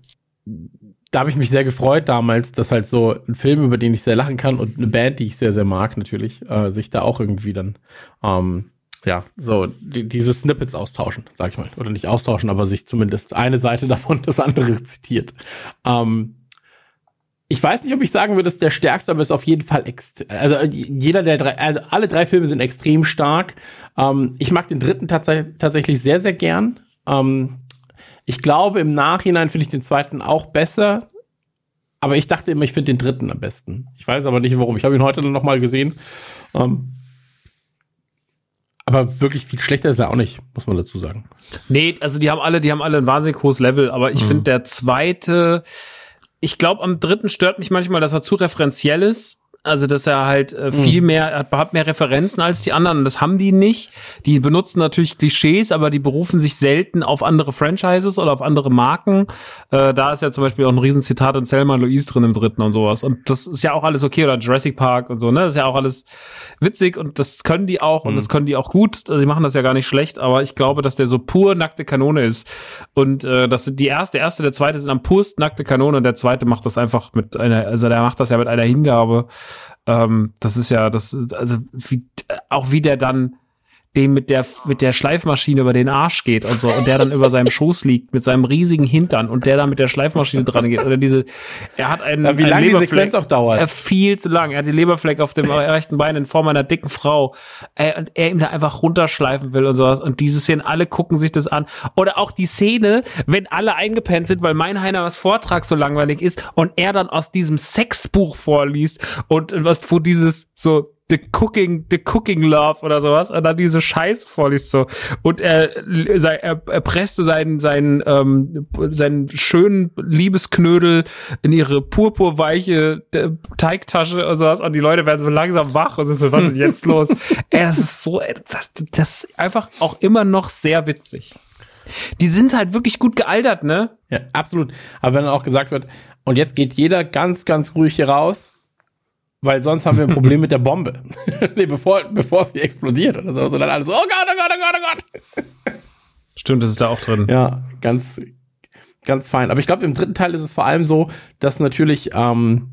A: da habe ich mich sehr gefreut damals, dass halt so ein Film, über den ich sehr lachen kann und eine Band, die ich sehr, sehr mag, natürlich, äh, sich da auch irgendwie dann, ähm, ja, so die, diese Snippets austauschen, sag ich mal. Oder nicht austauschen, aber sich zumindest eine Seite davon das andere zitiert. Ähm, ich weiß nicht, ob ich sagen würde, dass der stärkste, aber ist auf jeden Fall also jeder der drei, also alle drei Filme sind extrem stark. Ähm, ich mag den dritten tats tatsächlich sehr, sehr gern. Ähm, ich glaube, im Nachhinein finde ich den zweiten auch besser. Aber ich dachte immer, ich finde den dritten am besten. Ich weiß aber nicht warum. Ich habe ihn heute noch mal gesehen. Ähm, aber wirklich viel schlechter ist er auch nicht, muss man dazu sagen.
C: Nee, also die haben alle, die haben alle ein wahnsinnig hohes Level, aber ich mhm. finde der zweite, ich glaube, am dritten stört mich manchmal, dass er zu referenziell ist. Also, dass er halt äh, viel
A: Mhm.
C: mehr, er hat, hat mehr Referenzen als die anderen. Und das haben die nicht. Die benutzen natürlich Klischees, aber die berufen sich selten auf andere Franchises oder auf andere Marken. Äh, da ist ja zum Beispiel auch ein Riesenzitat in Selma Louise drin im dritten und sowas. Und das ist ja auch alles okay. Oder Jurassic Park und so, ne? Das ist ja auch alles witzig und das können die auch und
A: Mhm.
C: das können die auch gut. Also, die machen das ja gar nicht schlecht, aber ich glaube, dass der so pur nackte Kanone ist. Und äh, das sind die erste, der erste, der zweite sind am pursten nackte Kanone und der zweite macht das einfach mit einer, also der macht das ja mit einer Hingabe. Ähm, das ist ja, das also wie, auch wie der dann dem mit der mit der Schleifmaschine über den Arsch geht und so und der dann über seinem Schoß liegt mit seinem riesigen Hintern und der dann mit der Schleifmaschine dran geht oder diese er hat einen,
A: Ja, wie lange die
C: Leberfleck.
A: Sequenz auch dauert.
C: Er viel zu lang. Er hat den Leberfleck auf dem rechten Bein in Form einer dicken Frau. Äh, und er ihm da einfach runterschleifen will und sowas. Und diese Szenen, alle gucken sich das an. Oder auch die Szene, wenn alle eingepennt sind, weil mein Heiner was Vortrag so langweilig ist und er dann aus diesem Sexbuch vorliest und was, wo dieses so The Cooking, The Cooking Love oder sowas und dann diese Scheiße vorliest so und er, er, er presste seinen, seinen, ähm, seinen schönen Liebesknödel in ihre purpurweiche äh, Teigtasche und sowas und die Leute werden so langsam wach und sind so, was ist jetzt los? Ey, das ist so, ey, das, das ist einfach auch immer noch sehr witzig. Die sind halt wirklich gut gealtert, ne?
A: Ja, absolut. Aber wenn dann auch gesagt wird, und jetzt geht jeder ganz, ganz ruhig hier raus, weil sonst haben wir ein Problem mit der Bombe. nee, bevor, bevor sie explodiert oder so. Und dann alles so, oh Gott, oh Gott, oh Gott, oh Gott.
C: Stimmt, das ist da auch drin.
A: Ja, ganz, ganz fein. Aber ich glaube, im dritten Teil ist es vor allem so, dass natürlich, ähm,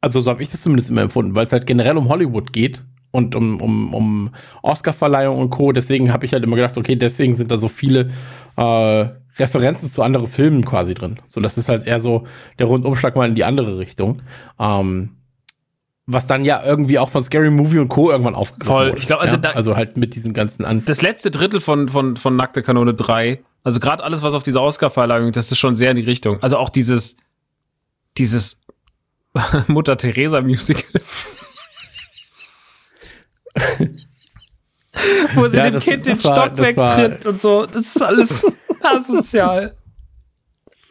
A: also so habe ich das zumindest immer empfunden, weil es halt generell um Hollywood geht und um, um, um Oscarverleihung und Co. Deswegen habe ich halt immer gedacht, okay, deswegen sind da so viele äh, Referenzen zu anderen Filmen quasi drin. So, das ist halt eher so der Rundumschlag mal in die andere Richtung. Ähm, was dann ja irgendwie auch von Scary Movie und Co. irgendwann aufgegriffen
C: Voll.
A: wurde.
C: Ich glaub, also
A: ja?
C: da-
A: also halt mit diesen ganzen an
C: das letzte Drittel von, von, von Nackte Kanone 3, also gerade alles, was auf diese Oscar-Verleihung, das ist schon sehr in die Richtung. Also auch dieses, dieses Mutter Teresa Musical. Wo sie
A: Ja,
C: dem
A: das-
C: Kind den
A: war-
C: Stock wegtritt und so. Das ist alles asozial.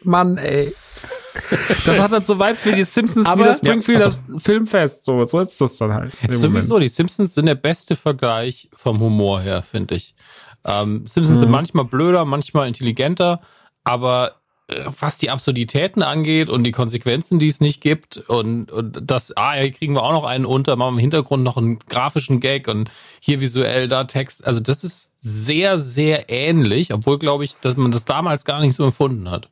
C: Mann, ey. Das hat halt so Vibes wie die Simpsons,
A: Aber-
C: wie das Springfield,
A: Ja,
C: das Filmfest. So, so ist das dann halt.
B: Sowieso, die Simpsons sind der beste Vergleich vom Humor her, finde ich. Ähm, Simpsons
C: Mhm.
B: sind manchmal blöder, manchmal intelligenter, aber äh, was die Absurditäten angeht und die Konsequenzen, die es nicht gibt und, und das, ah, hier kriegen wir auch noch einen unter, machen wir im Hintergrund noch einen grafischen Gag und hier visuell, da Text. Also das ist sehr, sehr ähnlich, obwohl, glaube ich, dass man das damals gar nicht so empfunden hat.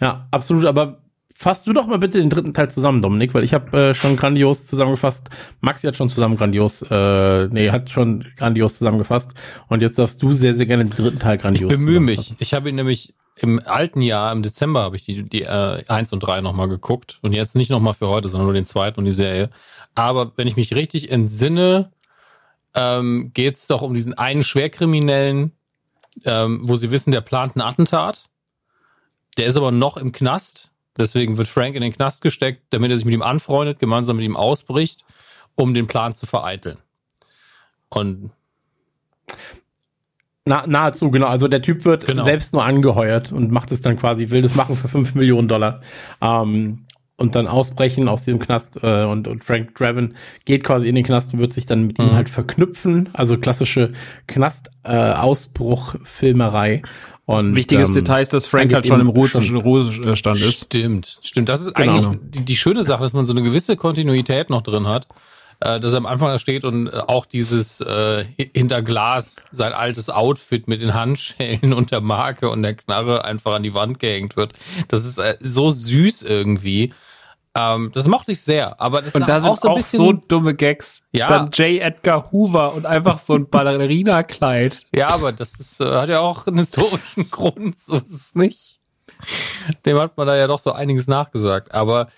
A: Ja, absolut, aber fass du doch mal bitte den dritten Teil zusammen, Dominik, weil ich habe äh, schon grandios zusammengefasst. Maxi hat schon zusammen grandios, äh, nee, hat schon grandios zusammengefasst. Und jetzt darfst du sehr, sehr gerne den dritten Teil
B: Ich
A: grandios
B: bemühe mich. Ich habe ihn nämlich im alten Jahr, im Dezember, habe ich die, die äh, 1 und 3 nochmal geguckt. Und jetzt nicht nochmal für heute, sondern nur den zweiten und die Serie. Aber wenn ich mich richtig entsinne, ähm, geht es doch um diesen einen Schwerkriminellen, ähm, wo sie wissen, der plant ein Attentat. Der ist aber noch im Knast. Deswegen wird Frank in den Knast gesteckt, damit er sich mit ihm anfreundet, gemeinsam mit ihm ausbricht, um den Plan zu vereiteln. Und
A: Na, nahezu, genau. Also der Typ wird
B: Genau.
A: selbst nur angeheuert und macht es dann quasi, will das machen für 5 Millionen Dollar. Ähm, und dann ausbrechen aus dem Knast äh, und, und Frank Draven geht quasi in den Knast und wird sich dann mit ihm
B: Mhm.
A: halt verknüpfen. Also klassische Knast-Ausbruch-Filmerei. Und,
C: Wichtiges
A: ähm,
C: Detail ist, dass Frank halt schon im Ruhestand ist.
B: Stimmt, stimmt. Das ist
A: Genau.
B: eigentlich die, die schöne Sache, dass man so eine gewisse Kontinuität noch drin hat. Äh, dass er am Anfang da steht und äh, auch dieses äh, hinter Glas sein altes Outfit mit den Handschellen und der Marke und der Knarre einfach an die Wand gehängt wird. Das ist äh, so süß irgendwie. Ähm, das mochte ich sehr. Aber das
C: Und
B: ist
C: da sind
B: auch so ein
C: auch
B: bisschen.
C: so dumme Gags.
B: Ja.
C: Dann J. Edgar Hoover und einfach so ein Ballerina-Kleid.
B: Ja, aber das ist, äh, hat ja auch einen historischen Grund, so ist es nicht. Dem hat man da ja doch so einiges nachgesagt. Aber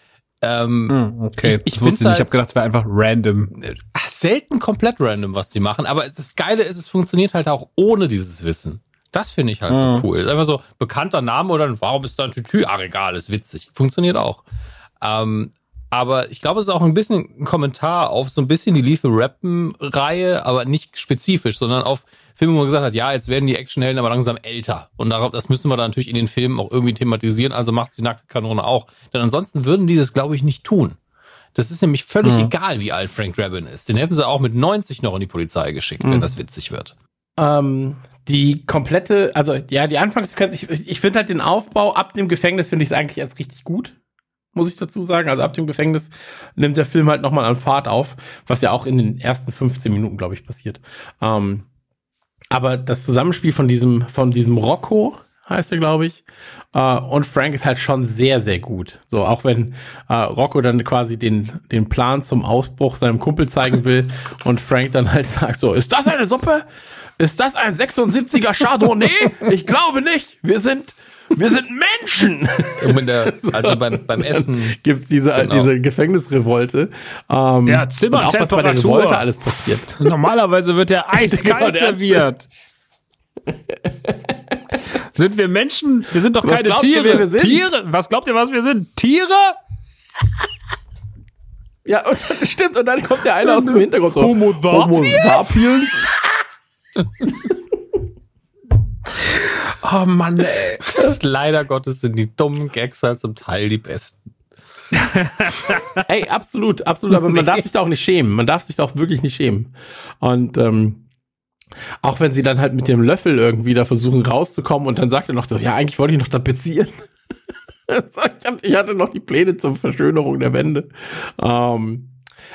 B: ähm,
C: Hm, okay.
B: Ich- ich
C: das wusste ich nicht.
B: halt-
C: Ich habe gedacht, es wäre einfach random.
B: ach, selten komplett random, was sie machen. Aber das Geile ist, es funktioniert halt auch ohne dieses Wissen. Das finde ich halt so
C: Mhm.
B: cool. Ist einfach so bekannter Name oder warum ist da ein Tütü? Ach, egal, ist witzig. Funktioniert auch. Ähm, Aber ich glaube, es ist auch ein bisschen ein Kommentar auf so ein bisschen die Lethal Rappen-Reihe, aber nicht spezifisch, sondern auf Filme, wo man gesagt hat, ja, jetzt werden die Actionhelden aber langsam älter. Und darauf, das müssen wir dann natürlich in den Filmen auch irgendwie thematisieren, also macht die nackte Kanone auch. Denn ansonsten würden die das, glaube ich, nicht tun. Das ist nämlich völlig mhm. egal, wie alt Frank Drabin ist. Den hätten sie auch mit 90 noch in die Polizei geschickt, mhm. wenn das witzig wird.
A: Ähm, die komplette, also ja, die Anfangssequenz, ich, ich finde halt den Aufbau ab dem Gefängnis finde ich es eigentlich erst richtig gut muss ich dazu sagen. Also ab dem Gefängnis nimmt der Film halt nochmal an Fahrt auf, was ja auch in den ersten 15 Minuten, glaube ich, passiert. Ähm, aber das Zusammenspiel von diesem, von diesem Rocco, heißt er, glaube ich, äh, und Frank ist halt schon sehr, sehr gut. So, auch wenn äh, Rocco dann quasi den, den Plan zum Ausbruch seinem Kumpel zeigen will und Frank dann halt sagt so, ist das eine Suppe? Ist das ein 76er Chardonnay? Ich glaube nicht. Wir sind wir sind Menschen!
B: Der, also beim, beim Essen.
A: Gibt's diese, genau. diese Gefängnisrevolte.
C: Ähm, ja, Zimmertemperatur.
A: alles passiert.
C: Normalerweise wird der eiskalt genau, serviert. sind wir Menschen? Wir sind doch was keine Tiere. Ihr, wir sind? Tiere? Was glaubt ihr, was wir sind? Tiere?
A: Ja, und, stimmt. Und dann kommt der eine aus dem Hintergrund so.
C: Homo sapiens?
B: Oh Mann, ey. Das leider Gottes sind die dummen Gags halt zum Teil die besten.
A: ey, absolut, absolut. Aber man darf sich da auch nicht schämen. Man darf sich da auch wirklich nicht schämen. Und ähm, auch wenn sie dann halt mit dem Löffel irgendwie da versuchen rauszukommen und dann sagt er noch so, ja, eigentlich wollte ich noch tapezieren. ich hatte noch die Pläne zur Verschönerung der Wände. Ähm,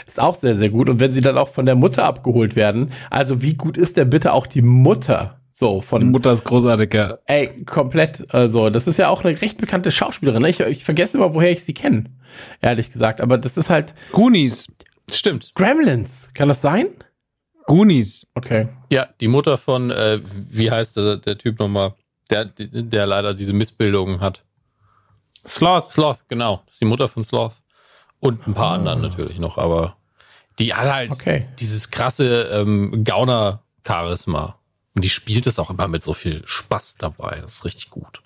A: ist auch sehr, sehr gut. Und wenn sie dann auch von der Mutter abgeholt werden, also wie gut ist denn bitte auch die Mutter so, von. Die
C: Mutter ist großartig, ja.
A: Ey, komplett. Also, das ist ja auch eine recht bekannte Schauspielerin. Ne? Ich, ich vergesse immer, woher ich sie kenne. Ehrlich gesagt. Aber das ist halt.
B: Goonies. Stimmt.
A: Gremlins. Kann das sein?
C: Goonies.
A: Okay.
B: Ja, die Mutter von, äh, wie heißt der, der Typ nochmal? Der, der leider diese Missbildungen hat.
A: Sloth.
B: Sloth, genau. Das ist die Mutter von Sloth. Und ein paar ah. anderen natürlich noch, aber die hat halt okay. dieses krasse ähm, Gauner-Charisma. Und die spielt es auch immer mit so viel Spaß dabei. Das ist richtig gut.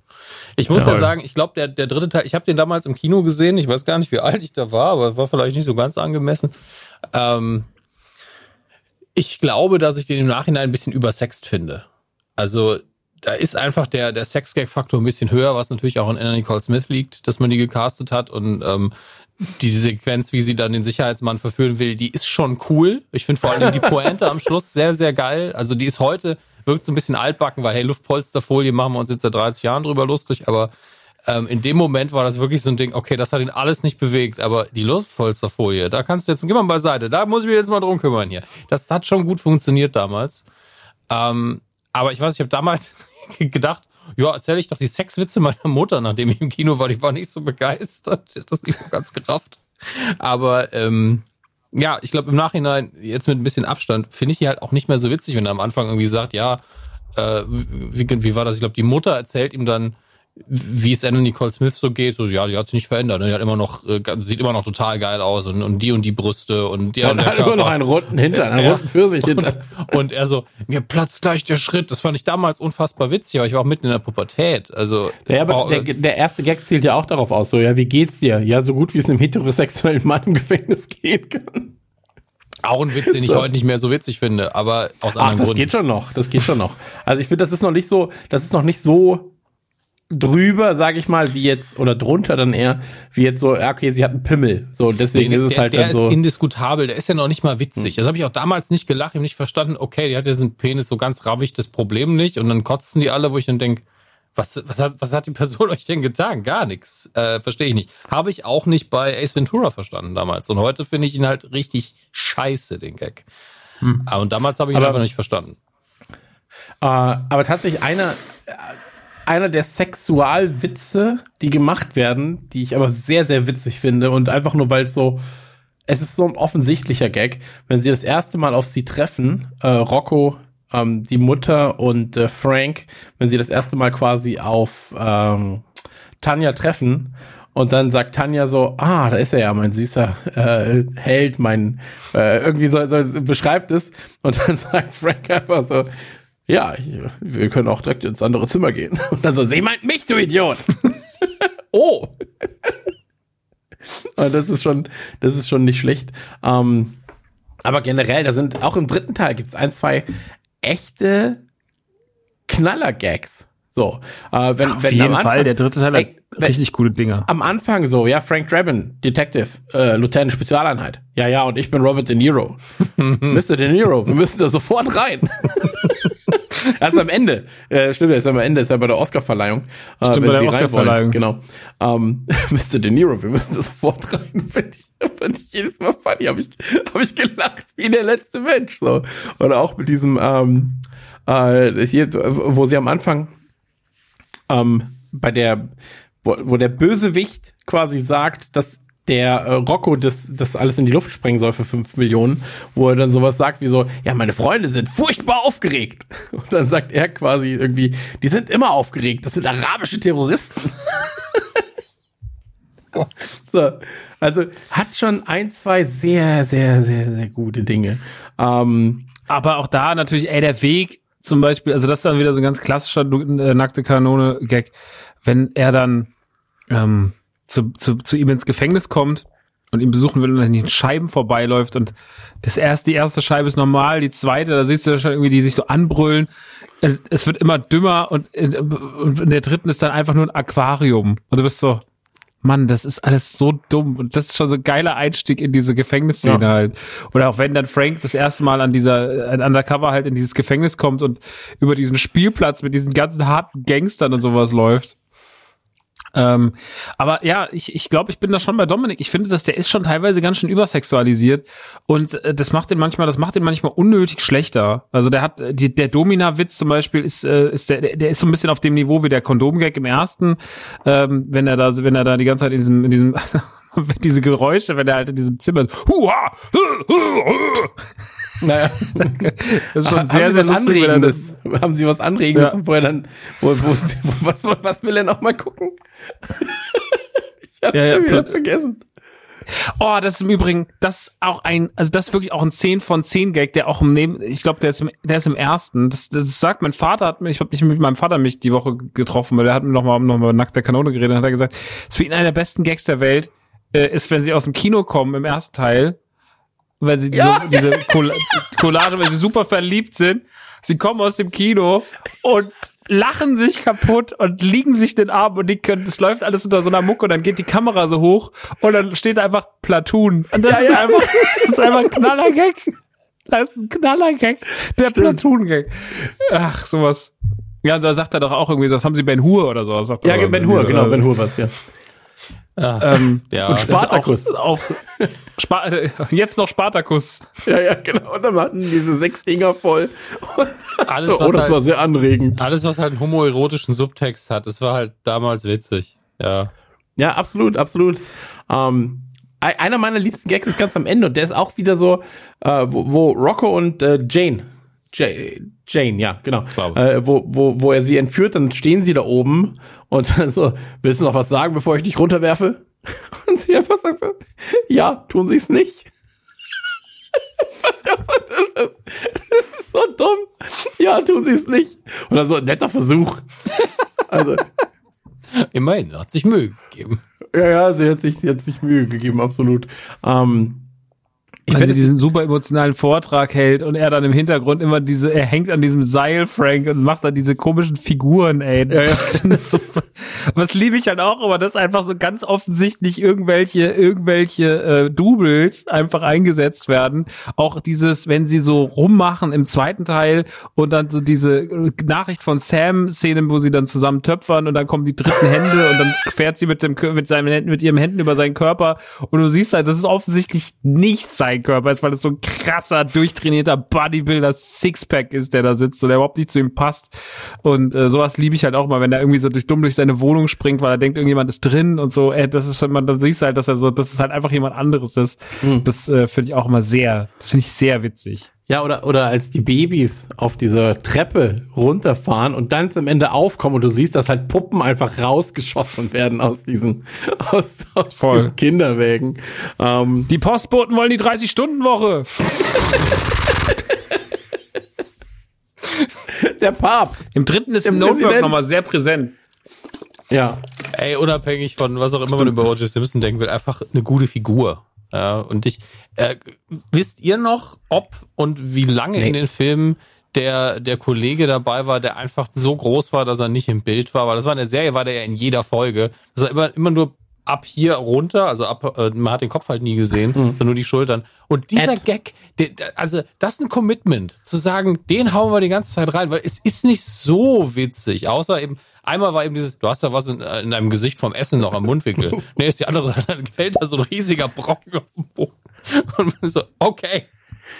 B: Ich muss ja, ja sagen, ich glaube, der, der dritte Teil, ich habe den damals im Kino gesehen. Ich weiß gar nicht, wie alt ich da war, aber war vielleicht nicht so ganz angemessen. Ähm, ich glaube, dass ich den im Nachhinein ein bisschen übersext finde. Also da ist einfach der, der Sex-Gag-Faktor ein bisschen höher, was natürlich auch an Anna Nicole Smith liegt, dass man die gecastet hat. Und ähm, die Sequenz, wie sie dann den Sicherheitsmann verführen will, die ist schon cool. Ich finde vor allem die Pointe am Schluss sehr, sehr geil. Also die ist heute wirkt so ein bisschen altbacken, weil hey, Luftpolsterfolie machen wir uns jetzt seit 30 Jahren drüber lustig, aber ähm, in dem Moment war das wirklich so ein Ding, okay, das hat ihn alles nicht bewegt, aber die Luftpolsterfolie, da kannst du jetzt, geh mal beiseite, da muss ich mich jetzt mal drum kümmern hier. Das hat schon gut funktioniert damals. Ähm, aber ich weiß, ich habe damals gedacht, ja, erzähle ich doch die Sexwitze meiner Mutter, nachdem ich im Kino war. Die war nicht so begeistert. Die hat das nicht so ganz gerafft. Aber ähm, ja, ich glaube im Nachhinein, jetzt mit ein bisschen Abstand, finde ich die halt auch nicht mehr so witzig, wenn er am Anfang irgendwie sagt, ja, äh, wie, wie war das? Ich glaube, die Mutter erzählt ihm dann, wie es Anna Nicole Smith so geht, so ja, die hat sich nicht verändert, ne? die hat immer noch, äh, sieht immer noch total geil aus und, und die und die Brüste und die
A: ja, und hat immer noch einen runden Hintern, einen ja. runden Pfirsich
B: Hintern. Und, und er so, mir platzt gleich der Schritt. Das fand ich damals unfassbar witzig, aber ich war auch mitten in der Pubertät. Also
A: ja, aber der, der erste Gag zielt ja auch darauf aus, so ja, wie geht's dir? Ja, so gut wie es einem heterosexuellen Mann im Gefängnis gehen kann.
B: Auch ein Witz, den ich so. heute nicht mehr so witzig finde, aber aus anderen Ach,
A: das
B: Gründen.
A: geht schon noch, das geht schon noch. Also ich finde, das ist noch nicht so, das ist noch nicht so drüber, sage ich mal, wie jetzt oder drunter dann eher, wie jetzt so, okay, sie hat einen Pimmel, so deswegen nee, ist es
B: der,
A: halt
B: der
A: dann so.
B: Der ist indiskutabel, der ist ja noch nicht mal witzig. Hm. Das habe ich auch damals nicht gelacht, ich habe nicht verstanden. Okay, die hat jetzt einen Penis, so ganz rabbig das Problem nicht und dann kotzen die alle, wo ich dann denk was, was, hat, was hat die Person euch denn getan? Gar nichts. Äh, Verstehe ich nicht. Habe ich auch nicht bei Ace Ventura verstanden damals. Und heute finde ich ihn halt richtig scheiße, den Gag. Hm. Ah, und damals habe ich ihn aber, einfach nicht verstanden.
A: Äh, aber tatsächlich einer, einer der Sexualwitze, die gemacht werden, die ich aber sehr, sehr witzig finde und einfach nur, weil es so, es ist so ein offensichtlicher Gag, wenn sie das erste Mal auf sie treffen, äh, Rocco ähm, die Mutter und äh, Frank, wenn sie das erste Mal quasi auf ähm, Tanja treffen und dann sagt Tanja so, ah, da ist er ja, mein süßer äh, Held, mein, äh, irgendwie so, so beschreibt es. Und dann sagt Frank einfach so, ja, wir können auch direkt ins andere Zimmer gehen. Und dann so, sie meint mich, du Idiot. oh. Das ist schon, das ist schon nicht schlecht. Ähm, aber generell, da sind auch im dritten Teil gibt es ein, zwei echte Knaller-Gags. So, äh, wenn,
C: Auf
A: wenn
C: jeden
A: Anfang-
C: Fall, der dritte Teil hat
A: Ey, wenn-
C: richtig coole Dinger.
A: am Anfang so, ja, Frank Drabin, Detective, äh, Lieutenant Spezialeinheit. Ja, ja, und ich bin Robert De Niro. Mr. De Niro, wir müssen da sofort rein. Erst am Ende. Äh, stimmt, erst am Ende ist ja bei der Oscarverleihung. Äh,
C: Stimmt, bei der Oscarverleihung.
A: Genau. Ähm, Mr. De Niro, wir müssen da sofort rein. Find ich, find ich jedes Mal funny. Habe ich, hab ich gelacht wie der letzte Mensch. So. Oder auch mit diesem, ähm, äh, hier, wo sie am Anfang ähm, bei der, wo, wo der Bösewicht quasi sagt, dass der äh, Rocco das, das alles in die Luft sprengen soll für 5 Millionen, wo er dann sowas sagt wie so, ja, meine Freunde sind furchtbar aufgeregt. Und dann sagt er quasi irgendwie, die sind immer aufgeregt, das sind arabische Terroristen. so, also hat schon ein, zwei sehr, sehr, sehr, sehr gute Dinge. Ähm,
C: Aber auch da natürlich, ey, der Weg zum Beispiel, also das ist dann wieder so ein ganz klassischer äh, nackte Kanone-Gag, wenn er dann ähm, zu, zu, zu ihm ins Gefängnis kommt und ihn besuchen will und an den Scheiben vorbeiläuft und das erste, die erste Scheibe ist normal, die zweite, da siehst du schon irgendwie, die sich so anbrüllen. Äh, Es wird immer dümmer und in, und in der dritten ist dann einfach nur ein Aquarium. Und du bist so, Mann, das ist alles so dumm. Und das ist schon so ein geiler Einstieg in diese Gefängnisszene
A: Ja.
C: halt. Oder auch wenn dann Frank das erste Mal an dieser, äh, undercover halt in dieses Gefängnis kommt und über diesen Spielplatz mit diesen ganzen harten Gangstern und sowas läuft. Ähm, aber ja, ich, ich glaube, ich bin da schon bei Dominik. Ich finde, dass der ist schon teilweise ganz schön übersexualisiert und äh, das macht ihn manchmal, das macht ihn manchmal unnötig schlechter. Also der hat äh, die, der Domina-Witz zum Beispiel ist, äh, ist der, der- ist so ein bisschen auf dem Niveau wie der Kondomgag im ersten, ähm, wenn er da, wenn er da die ganze Zeit in diesem, in diesem diese Geräusche, wenn er halt in diesem Zimmer Huha!
A: Naja.
C: Das ist schon
A: haben
C: sehr,
A: Sie
C: sehr lustig, das,
A: Anregendes? Haben Sie was Anregendes?
C: Ja.
A: Und wo dann, wo, wo, was, was will er noch mal gucken? ich hab's
C: Ja,
A: schon wieder vergessen.
C: Oh, das ist im Übrigen, das auch ein, also das ist wirklich auch ein 10 von 10 Gag, der auch im Neben, ich glaube, der ist im, der ist im ersten. Das, das sagt mein Vater, hat mich, ich habe mich mit meinem Vater mich die Woche getroffen, weil der hat mir noch mal, noch mal nackt der Kanone geredet und hat er gesagt, es ist für ihn einer der besten Gags der Welt, äh, ist, wenn sie aus dem Kino kommen im ersten Teil, weil sie diese,
A: Ja,
C: diese Colla- Collage, weil sie super verliebt sind. Sie kommen aus dem Kino und lachen sich kaputt und liegen sich den Arm und die können, es läuft alles unter so einer Mucke und dann geht die Kamera so hoch und dann steht einfach Platoon. Und das, ist, einfach, das ist einfach ein Knallergag. Das ist ein Knallergag. Der Platoon-Gag. Ach, sowas. Ja, da sagt er doch auch irgendwie, das haben sie Ben Hur oder sowas. sagt
A: Ja, Ben Hur, genau? Ben Hur was, ja.
C: Ähm,
B: Ja.
A: Und Spartacus.
C: Ist Auch, auch Spa jetzt noch Spartacus.
A: Ja, ja, genau. Und dann hatten die diese sechs Dinger voll.
B: Alles,
A: so,
B: was
A: oh, das
B: halt-
A: war sehr anregend.
B: Alles, was halt einen homoerotischen Subtext hat, das war halt damals witzig. Ja.
A: Ja, absolut, absolut. Ähm, ei- einer meiner liebsten Gags ist ganz am Ende und der ist auch wieder so, äh, wo, wo Rocco und äh, Jane, Ja- Jane, ja, genau, äh, wo, wo, wo er sie entführt, dann stehen sie da oben und dann so, willst du noch was sagen, bevor ich dich runterwerfe? Und sie einfach sagt so, ja, tun sie es nicht. das, ist, das ist so dumm. Ja, tun sie es nicht. Und dann so, netter Versuch. Also,
B: Immerhin, hat sich Mühe gegeben.
A: ja, ja, sie hat sich, sie hat sich Mühe gegeben, absolut. Ähm, ich
C: wenn sie
A: finde,
C: diesen super emotionalen Vortrag hält und er dann im Hintergrund immer diese, er hängt an diesem Seil, Frank, und macht dann diese komischen Figuren, ey.
A: Ja, ja.
C: so, was liebe ich halt auch, aber dass einfach so ganz offensichtlich irgendwelche, irgendwelche äh, Doubles einfach eingesetzt werden. Auch dieses, wenn sie so rummachen im zweiten Teil und dann so diese äh, Nachricht von Sam-Szenen, wo sie dann zusammen töpfern und dann kommen die dritten Hände und dann fährt sie mit dem mit seinen Händen, mit ihren Händen über seinen Körper und du siehst halt, das ist offensichtlich nicht sein Körper ist, weil es so ein krasser, durchtrainierter Bodybuilder Sixpack ist, der da sitzt und der überhaupt nicht zu ihm passt. Und äh, sowas liebe ich halt auch mal, wenn er irgendwie so durch dumm durch seine Wohnung springt, weil er denkt, irgendjemand ist drin und so. Ey, das ist schon, man, dann siehst du halt, dass er so, dass es halt einfach jemand anderes ist.
A: Hm.
C: Das äh, finde ich auch immer sehr, das finde ich sehr witzig.
A: Ja, oder, oder als die Babys auf dieser Treppe runterfahren und dann zum Ende aufkommen und du siehst, dass halt Puppen einfach rausgeschossen werden aus diesen, aus, aus
C: Voll.
A: diesen Kinderwägen. Ähm,
C: Die Postboten wollen die 30-Stunden-Woche.
A: der Papst.
C: Im dritten ist im Notebook nochmal sehr präsent.
A: Ja.
B: Ey, unabhängig von was auch immer man über O.J. Simpson denken will, einfach eine gute Figur. Ja, und ich, äh, wisst ihr noch, ob und wie lange nee. in den Filmen der, der Kollege dabei war, der einfach so groß war, dass er nicht im Bild war? Weil das war in der Serie, war der ja in jeder Folge. Dass er immer, immer nur ab hier runter, also ab, äh, man hat den Kopf halt nie gesehen, mhm. sondern nur die Schultern. Und dieser Ed. Gag, der, also das ist ein Commitment, zu sagen, den hauen wir die ganze Zeit rein, weil es ist nicht so witzig, außer eben, einmal war eben dieses, du hast ja was in, in deinem Gesicht vom Essen noch am Mundwinkel. nee, ist die andere Seite, dann fällt da so ein riesiger Brocken auf den Boden. Und man so, okay.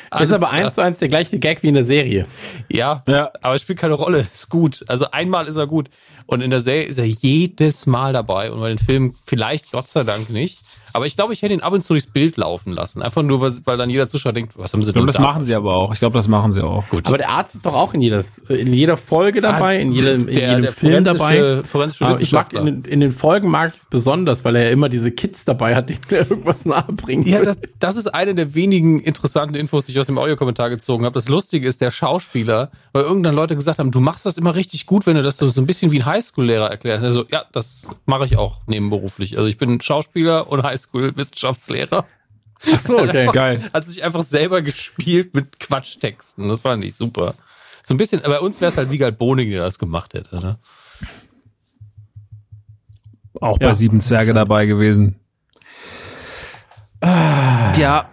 A: Das ist aber eins zu eins der gleiche Gag wie in der Serie.
B: Ja, ja, aber es spielt keine Rolle. Ist gut. Also einmal ist er gut. Und in der Serie ist er jedes Mal dabei. Und bei den Filmen vielleicht Gott sei Dank nicht. Aber ich glaube, ich hätte ihn ab und zu durchs Bild laufen lassen. Einfach nur, weil, dann jeder Zuschauer denkt, was haben sie
C: denn Das da? machen sie aber auch. Ich glaube, das machen sie auch.
A: Gut. Aber der Arzt ist doch auch in, jedes, in jeder Folge ah, dabei, in jedem, in der, jedem der Film dabei. Forensische aber ich mag in, in, den Folgen mag ich es besonders, weil er ja immer diese Kids dabei hat, die mir irgendwas nahebringen.
B: Ja, das, das ist eine der wenigen interessanten Infos, die ich aus dem Audiokommentar gezogen habe. Das Lustige ist, der Schauspieler, weil irgendwann Leute gesagt haben, du machst das immer richtig gut, wenn du das so, so ein bisschen wie ein Highschool-Lehrer erklärst. Also, ja, das mache ich auch nebenberuflich. Also ich bin Schauspieler und Highschool-Wissenschaftler. Wissenschaftslehrer.
A: Ach so, okay, geil.
B: Hat sich einfach selber gespielt mit Quatschtexten. Das fand ich super. So ein bisschen, bei uns wäre es halt Wiegald Boning, der das gemacht hätte. Ne?
C: Auch ja. bei Sieben Zwerge dabei gewesen. Ja,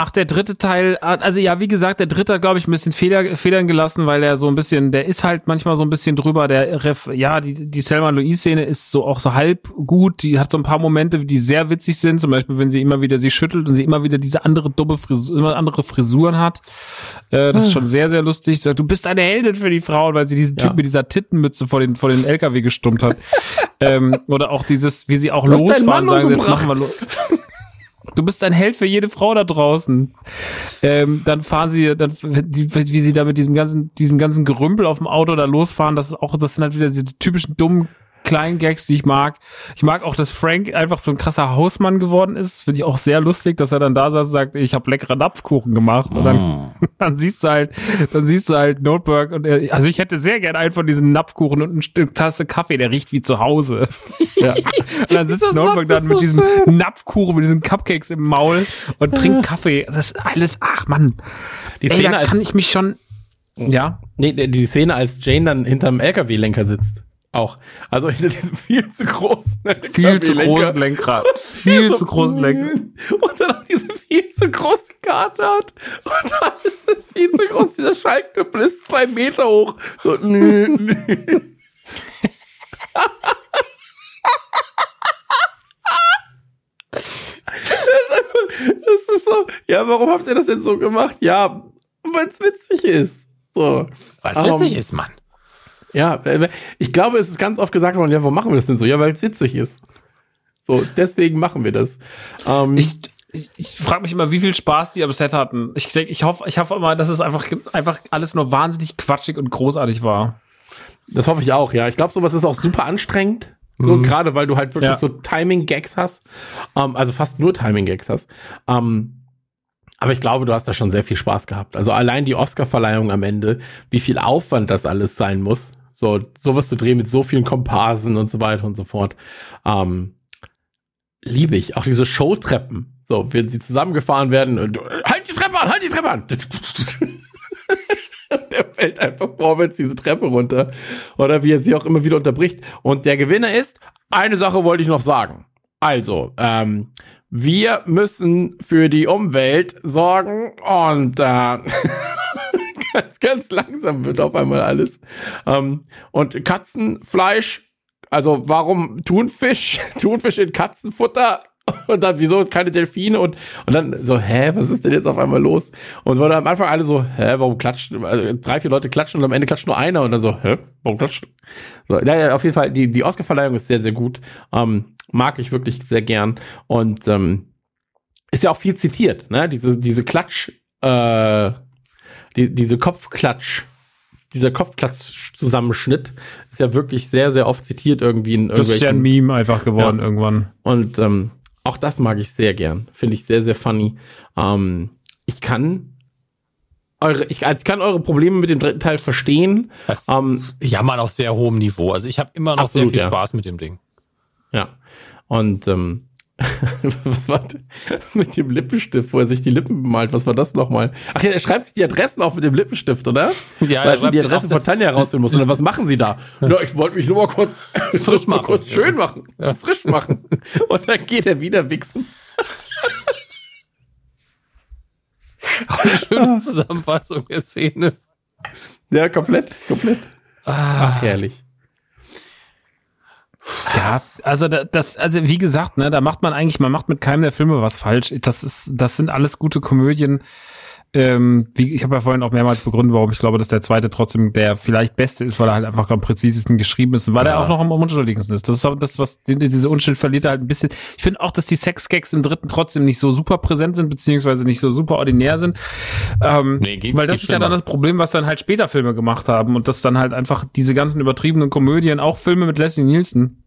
C: Ach, der dritte Teil, also ja, wie gesagt, der dritte hat, glaube ich, ein bisschen Feder, Federn gelassen, weil er so ein bisschen, der ist halt manchmal so ein bisschen drüber. Der Ref, ja, die, die Selma Louise-Szene ist so auch so halb gut. Die hat so ein paar Momente, die sehr witzig sind. Zum Beispiel, wenn sie immer wieder sie schüttelt und sie immer wieder diese andere dumme Frisur, immer andere Frisuren hat. Äh, das ist schon sehr, sehr lustig. Sagt, du bist eine Heldin für die Frauen, weil sie diesen ja. Typ mit dieser Tittenmütze vor den, vor den LKW gestummt hat. ähm, oder auch dieses, wie sie auch losfahren, sagen, jetzt machen wir los. Du bist ein Held für jede Frau da draußen. Ähm, dann fahren sie, dann, die, wie sie da mit diesem ganzen, diesem ganzen Gerümpel auf dem Auto da losfahren, das ist auch, das sind halt wieder diese typischen dummen kleinen Gags, die ich mag. Ich mag auch, dass Frank einfach so ein krasser Hausmann geworden ist. Finde ich auch sehr lustig, dass er dann da saß und sagt, ich habe leckere Napfkuchen gemacht. Und dann, mm. dann siehst du halt, dann siehst du halt Notebook und er, also ich hätte sehr gern einen von diesen Napfkuchen und ein Stück Tasse Kaffee, der riecht wie zu Hause. ja. Und dann sitzt Notebook dann mit diesem so Napfkuchen, mit diesen Cupcakes im Maul und trinkt Kaffee. Das ist alles, ach Mann. Die Szene Ey, da kann ich mich schon, ja.
A: Nee, die Szene, als Jane dann hinterm LKW-Lenker sitzt. Auch. Also hinter diesem viel zu großen
C: Viel zu großen Lenkrad.
A: viel zu großen Lenkrad. Und dann auch diese viel zu große Karte hat. Und dann ist es viel zu groß. Dieser Schaltknüppel ist zwei Meter hoch. So, nö, nö. Das ist, so, ja, warum habt ihr das denn so gemacht? Ja, weil es witzig ist. So.
B: Weil es witzig ist, Mann.
A: Ja, ich glaube, es ist ganz oft gesagt worden, ja, warum machen wir das denn so? Ja, weil es witzig ist. So, deswegen machen wir das.
C: Ähm, ich ich, ich frage mich immer, wie viel Spaß die am Set hatten. Ich, ich hoffe, ich hoffe immer, dass es einfach, einfach alles nur wahnsinnig quatschig und großartig war.
A: Das hoffe ich auch, ja. Ich glaube, sowas ist auch super anstrengend. So, mhm. gerade weil du halt wirklich ja. so Timing-Gags hast. Ähm, also fast nur Timing-Gags hast. Ähm, aber ich glaube, du hast da schon sehr viel Spaß gehabt. Also allein die Oscar-Verleihung am Ende, wie viel Aufwand das alles sein muss. So, sowas zu drehen mit so vielen Komparsen und so weiter und so fort. Ähm, liebe ich. Auch diese Showtreppen. So, wenn sie zusammengefahren werden und halt die Treppe an, halt die Treppe an. der fällt einfach vorwärts diese Treppe runter. Oder wie er sie auch immer wieder unterbricht. Und der Gewinner ist, eine Sache wollte ich noch sagen. Also, ähm, wir müssen für die Umwelt sorgen und äh, ganz, ganz langsam wird auf einmal alles. Ähm, und Katzenfleisch, also warum Thunfisch? Thunfisch in Katzenfutter? Und dann, wieso keine Delfine? Und, und dann so, hä, was ist denn jetzt auf einmal los? Und wurde am Anfang alle so, hä, warum klatschen? Also drei, vier Leute klatschen und am Ende klatscht nur einer und dann so, hä, warum klatscht? So, naja, auf jeden Fall, die, die Oscarverleihung ist sehr, sehr gut. Ähm, mag ich wirklich sehr gern. Und ähm, ist ja auch viel zitiert, ne? Diese, diese Klatsch, äh, die, diese Kopfklatsch, dieser Kopfklatsch-Zusammenschnitt ist ja wirklich sehr, sehr oft zitiert irgendwie in
C: irgendwelchen. Das ist ja ein Meme einfach geworden ja. irgendwann.
A: Und ähm, auch das mag ich sehr gern. Finde ich sehr, sehr funny. Ähm, ich kann eure, ich, also ich kann eure Probleme mit dem dritten Teil verstehen.
B: Das ähm, jammern auf sehr hohem Niveau. Also ich habe immer noch absolut, sehr viel ja. Spaß mit dem Ding.
A: Und ähm, was war denn mit dem Lippenstift, wo er sich die Lippen bemalt? Was war das nochmal? Ach ja, er schreibt sich die Adressen auf mit dem Lippenstift, oder?
B: Ja,
A: Weil
B: er
A: die Adresse von Tanja rausfinden muss. Oder was machen sie da? Ja, ich wollte mich nur mal kurz frisch
B: machen.
A: kurz schön machen. Frisch machen. Und dann geht er wieder wichsen.
B: Eine schöne Zusammenfassung der Szene.
A: Ja, komplett, komplett. Ach, herrlich.
C: Ja, also da- das, also wie gesagt, ne, da macht man eigentlich, man macht mit keinem der Filme was falsch. Das ist, das sind alles gute Komödien. Ähm, wie, ich habe ja vorhin auch mehrmals begründet, warum ich glaube, dass der zweite trotzdem der vielleicht beste ist, weil er halt einfach am präzisesten geschrieben ist und weil er
B: Ja.
C: auch noch am unschuldigsten ist. Das ist auch das, was die, diese Unschuld verliert er halt ein bisschen. Ich finde auch, dass die Sex-Gags im dritten trotzdem nicht so super präsent sind, beziehungsweise nicht so super ordinär sind. Ähm,
B: Nee, geht-
C: weil das ist ja dann das Problem, was dann halt später Filme gemacht haben und das dann halt einfach diese ganzen übertriebenen Komödien, auch Filme mit Leslie Nielsen,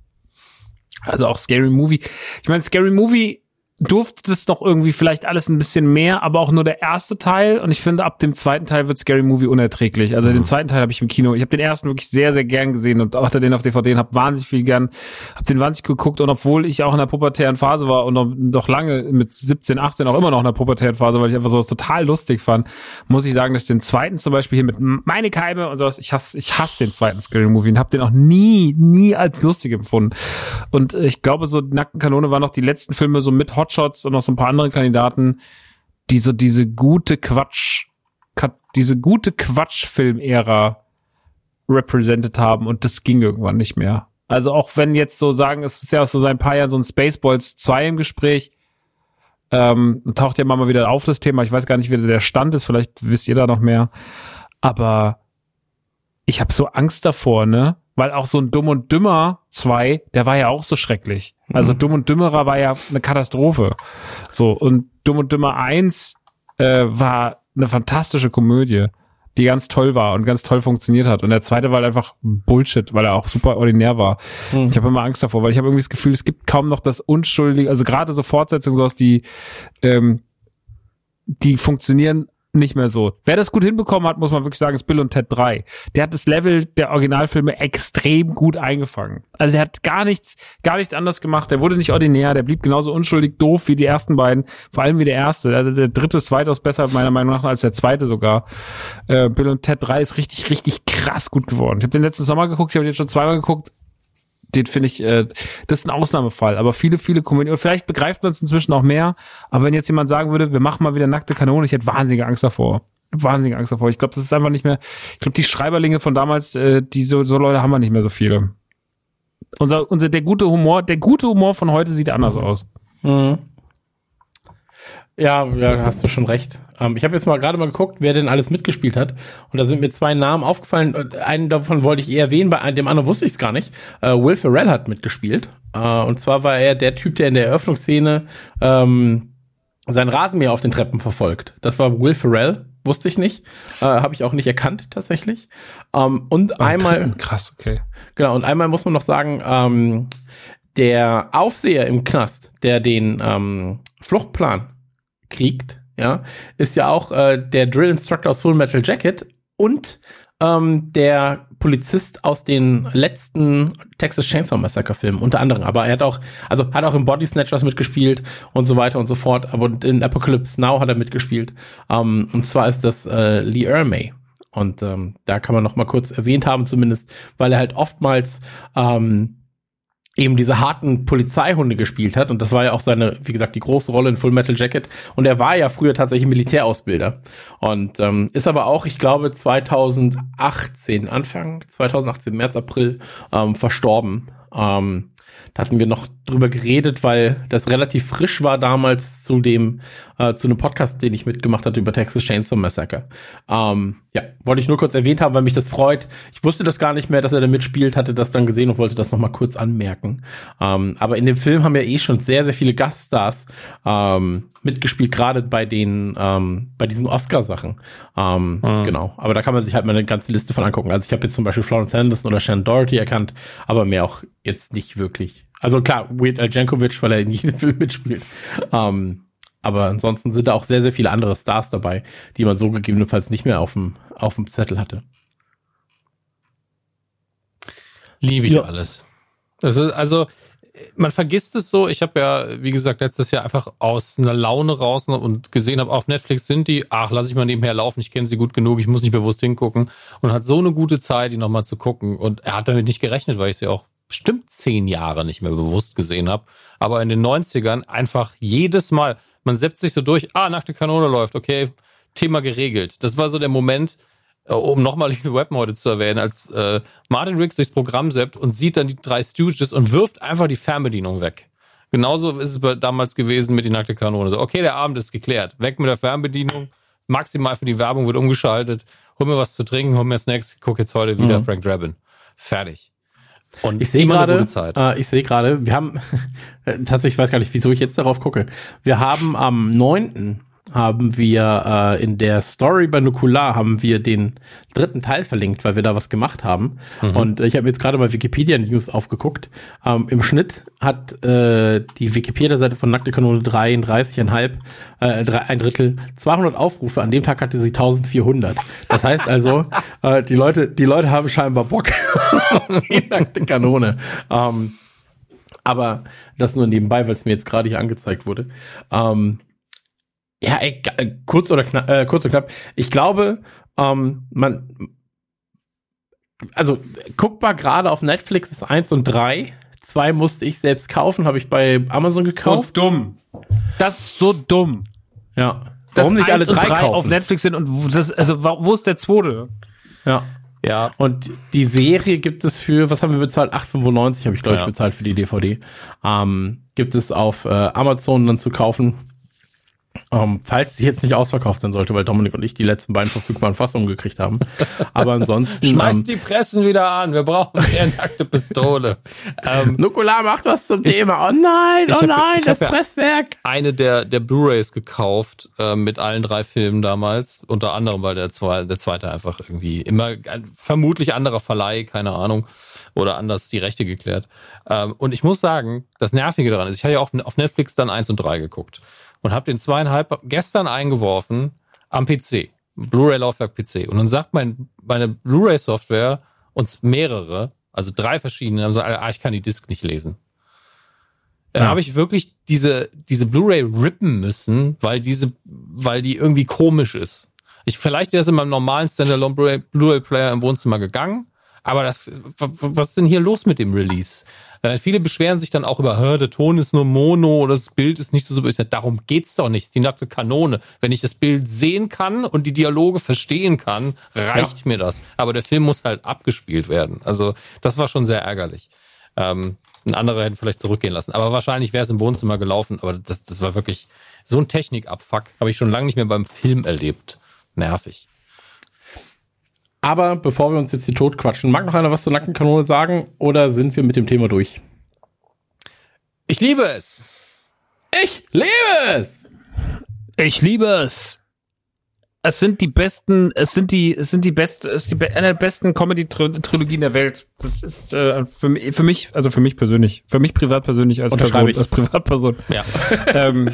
C: also auch Scary Movie. Ich meine, Scary Movie durfte das noch irgendwie vielleicht alles ein bisschen mehr, aber auch nur der erste Teil. Und ich finde, ab dem zweiten Teil wird Scary Movie unerträglich. Also den zweiten Teil habe ich im Kino. Ich habe den ersten wirklich sehr, sehr gern gesehen und auch den auf DVD und habe wahnsinnig viel gern, habe den wahnsinnig geguckt. Und obwohl ich auch in der pubertären Phase war und noch, noch lange mit 17, 18 auch immer noch in der pubertären Phase, weil ich einfach sowas total lustig fand, muss ich sagen, dass ich den zweiten zum Beispiel hier mit meine Keime und sowas, ich hasse, ich hasse den zweiten Scary Movie und habe den auch nie, nie als lustig empfunden. Und äh, ich glaube, so die Nackten Kanone waren noch die letzten Filme so mit Hotshots und noch so ein paar andere Kandidaten, die so diese gute Quatsch, diese gute Quatschfilm-Ära represented haben und das ging irgendwann nicht mehr. Also auch wenn jetzt so sagen, es ist ja so seit ein paar Jahren so ein Spaceballs 2 im Gespräch, ähm, taucht ja immer mal wieder auf das Thema. Ich weiß gar nicht, wie der Stand ist, vielleicht wisst ihr da noch mehr. Aber ich habe so Angst davor, ne? Weil auch so ein Dumm und Dümmer 2, der war ja auch so schrecklich. Also Dumm und Dümmerer war ja eine Katastrophe. So, und Dumm und Dümmer 1 äh, war eine fantastische Komödie, die ganz toll war und ganz toll funktioniert hat. Und der zweite war halt einfach Bullshit, weil er auch super ordinär war. Ich habe immer Angst davor, weil ich habe irgendwie das Gefühl, es gibt kaum noch das Unschuldige, also gerade so Fortsetzungen, sowas, die, ähm, die funktionieren nicht mehr so. Wer das gut hinbekommen hat, muss man wirklich sagen, ist Bill und Ted 3. Der hat das Level der Originalfilme extrem gut eingefangen. Also der hat gar nichts, gar nichts anders gemacht. Der wurde nicht ordinär, der blieb genauso unschuldig doof wie die ersten beiden, vor allem wie der erste. Also der dritte ist weitaus besser, meiner Meinung nach, als der zweite sogar. Äh, Bill und Ted 3 ist richtig, richtig krass gut geworden. Ich habe den letzten Sommer geguckt, ich habe den schon zweimal geguckt. Den finde ich, äh, das ist ein Ausnahmefall. Aber viele, viele Komödien, vielleicht begreift man es inzwischen auch mehr. Aber wenn jetzt jemand sagen würde, wir machen mal wieder nackte Kanone, ich hätte wahnsinnige Angst davor. Wahnsinnige Angst davor. Ich glaube, das ist einfach nicht mehr. Ich glaube, die Schreiberlinge von damals, äh, die so, so Leute haben wir nicht mehr so viele. Unser, unser, der gute Humor, der gute Humor von heute sieht anders aus.
A: Mhm. Ja, ja, hast du schon recht. Ähm, ich habe jetzt mal gerade mal geguckt, wer denn alles mitgespielt hat. Und da sind mir zwei Namen aufgefallen. Und Einen davon wollte ich eher erwähnen, bei dem anderen wusste ich es gar nicht. Äh, Will Ferrell hat mitgespielt. Äh, und zwar war er der Typ, der in der Eröffnungsszene ähm, sein Rasenmäher auf den Treppen verfolgt. Das war Will Ferrell. Wusste ich nicht. Äh, habe ich auch nicht erkannt, tatsächlich. Ähm, und einmal.
C: Krass, okay.
A: Genau, und einmal muss man noch sagen, ähm, der Aufseher im Knast, der den ähm, Fluchtplan kriegt, ja, ist ja auch äh, der Drill Instructor aus Full Metal Jacket und ähm, der Polizist aus den letzten Texas Chainsaw Massacre Filmen, unter anderem. Aber er hat auch, also hat auch im Body Snatchers mitgespielt und so weiter und so fort. Aber in Apocalypse Now hat er mitgespielt. Ähm, und zwar ist das äh, Lee Ermey. Und ähm, da kann man noch mal kurz erwähnt haben, zumindest, weil er halt oftmals ähm, eben diese harten Polizeihunde gespielt hat. Und das war ja auch seine, wie gesagt, die große Rolle in Full Metal Jacket. Und er war ja früher tatsächlich Militärausbilder. Und ähm, ist aber auch, ich glaube, 2018, Anfang 2018, März, April, ähm, verstorben. Ähm, da hatten wir noch drüber geredet, weil das relativ frisch war damals zu dem, äh, zu einem Podcast, den ich mitgemacht hatte über Texas Chainsaw Massacre. Ähm, ja, wollte ich nur kurz erwähnt haben, weil mich das freut. Ich wusste das gar nicht mehr, dass er da mitspielt, hatte das dann gesehen und wollte das nochmal kurz anmerken. Ähm, aber in dem Film haben ja eh schon sehr, sehr viele Gaststars ähm, mitgespielt, gerade bei den, ähm, bei diesen Oscar-Sachen. Ähm,
B: Mhm.
A: Genau. Aber da kann man sich halt mal eine ganze Liste von angucken. Also ich habe jetzt zum Beispiel Florence Henderson oder Shannon Doherty erkannt, aber mehr auch jetzt nicht wirklich. Also klar, Weird Al Jankovic, weil er in jedem Film mitspielt. Ähm, aber ansonsten sind da auch sehr, sehr viele andere Stars dabei, die man so gegebenenfalls nicht mehr auf dem, auf dem Zettel hatte.
B: Liebe ich
A: Ja.
B: alles. Ist, also, man vergisst es so. Ich habe ja, wie gesagt, letztes Jahr einfach aus einer Laune raus und gesehen habe, auf Netflix sind die, ach, lass ich mal nebenher laufen, ich kenne sie gut genug, ich muss nicht bewusst hingucken. Und hat so eine gute Zeit, die nochmal zu gucken. Und er hat damit nicht gerechnet, weil ich sie auch bestimmt zehn Jahre nicht mehr bewusst gesehen habe. Aber in den 90ern einfach jedes Mal, man setzt sich so durch, ah, nackte Kanone läuft, okay, Thema geregelt. Das war so der Moment, äh, um nochmal die Weapon heute zu erwähnen, als äh, Martin Riggs durchs Programm seppt und sieht dann die drei Stooges und wirft einfach die Fernbedienung weg. Genauso ist es damals gewesen mit die nackte Kanone. So, okay, der Abend ist geklärt. Weg mit der Fernbedienung. Maximal für die Werbung wird umgeschaltet. Hol mir was zu trinken, hol mir Snacks. Guck jetzt heute wieder mhm. Frank Drabin. Fertig.
A: Und ich sehe gerade, äh, ich sehe gerade, wir haben tatsächlich, ich weiß gar nicht, wieso ich jetzt darauf gucke. Wir haben am 9 haben wir äh, in der Story bei Nukular haben wir den dritten Teil verlinkt, weil wir da was gemacht haben. Mhm. Und ich habe jetzt gerade mal Wikipedia News aufgeguckt. Ähm, Im Schnitt hat äh, die Wikipedia-Seite von Nackte Kanone 33,5, äh, drei, ein Drittel, 200 Aufrufe. An dem Tag hatte sie 1400. Das heißt also, äh, die Leute, die Leute haben scheinbar Bock auf die Nackte Kanone. Ähm, aber das nur nebenbei, weil es mir jetzt gerade hier angezeigt wurde. Ähm, ja, ey, äh, kurz oder knapp, äh, kurz und knapp. Ich glaube, ähm, man, also guckbar gerade auf Netflix ist eins und drei. Zwei musste ich selbst kaufen, habe ich bei Amazon gekauft.
C: So dumm. Das ist so dumm.
A: Ja.
C: Warum nicht alle drei, drei auf Netflix sind und wo, das, also wo ist der zweite?
A: Ja. Ja. Und die Serie gibt es für, was haben wir bezahlt? 8,95 habe ich, glaube ja. ich, bezahlt für die DVD. Ähm, gibt es auf äh, Amazon dann zu kaufen. Um, ähm, falls sie jetzt nicht ausverkauft sein sollte, weil Dominik und ich die letzten beiden verfügbaren Fassungen gekriegt haben. Aber ansonsten.
B: Schmeißt ähm, die Pressen wieder an, wir brauchen mehr nackte Pistole.
A: ähm, Nukular macht was zum ich, Thema. Oh nein, oh hab, nein, das Presswerk.
B: Eine der, der Blu-Rays gekauft, äh, mit allen drei Filmen damals. Unter anderem, weil der, zwei, der zweite einfach irgendwie immer, ein, vermutlich anderer Verleih, keine Ahnung. Oder anders die Rechte geklärt. Ähm, und ich muss sagen, das Nervige daran ist, ich habe ja auch auf Netflix dann eins und drei geguckt und habe den zweieinhalb gestern eingeworfen am PC, Blu-ray-Laufwerk PC. Und dann sagt mein, meine Blu-ray-Software uns mehrere, also drei verschiedene, also, ah, ich kann die Disk nicht lesen. Dann ja. habe ich wirklich diese, diese Blu-ray rippen müssen, weil diese, weil die irgendwie komisch ist. Ich, vielleicht wäre es in meinem normalen Standalone Blu-ray-Player im Wohnzimmer gegangen, aber das, was ist denn hier los mit dem Release? Äh, viele beschweren sich dann auch über, der Ton ist nur Mono oder das Bild ist nicht so super. Darum geht's doch nicht. Die nackte Kanone. Wenn ich das Bild sehen kann und die Dialoge verstehen kann, reicht ja. mir das. Aber der Film muss halt abgespielt werden. Also das war schon sehr ärgerlich. Ähm, ein anderer hätte vielleicht zurückgehen lassen. Aber wahrscheinlich wäre es im Wohnzimmer gelaufen. Aber das, das war wirklich so ein Technikabfuck. Habe ich schon lange nicht mehr beim Film erlebt. Nervig.
A: Aber bevor wir uns jetzt hier tot quatschen, mag noch einer was zur Nackenkanone sagen oder sind wir mit dem Thema durch?
B: Ich liebe es.
A: Ich liebe es.
C: Ich liebe es. Es sind die besten, es sind die, es sind die beste, es ist die, eine der besten Comedy-Trilogien der Welt. Das ist äh, für, für mich, also für mich persönlich, für mich privat persönlich als Person,
A: ich.
C: als Privatperson.
B: Ja.
C: ähm,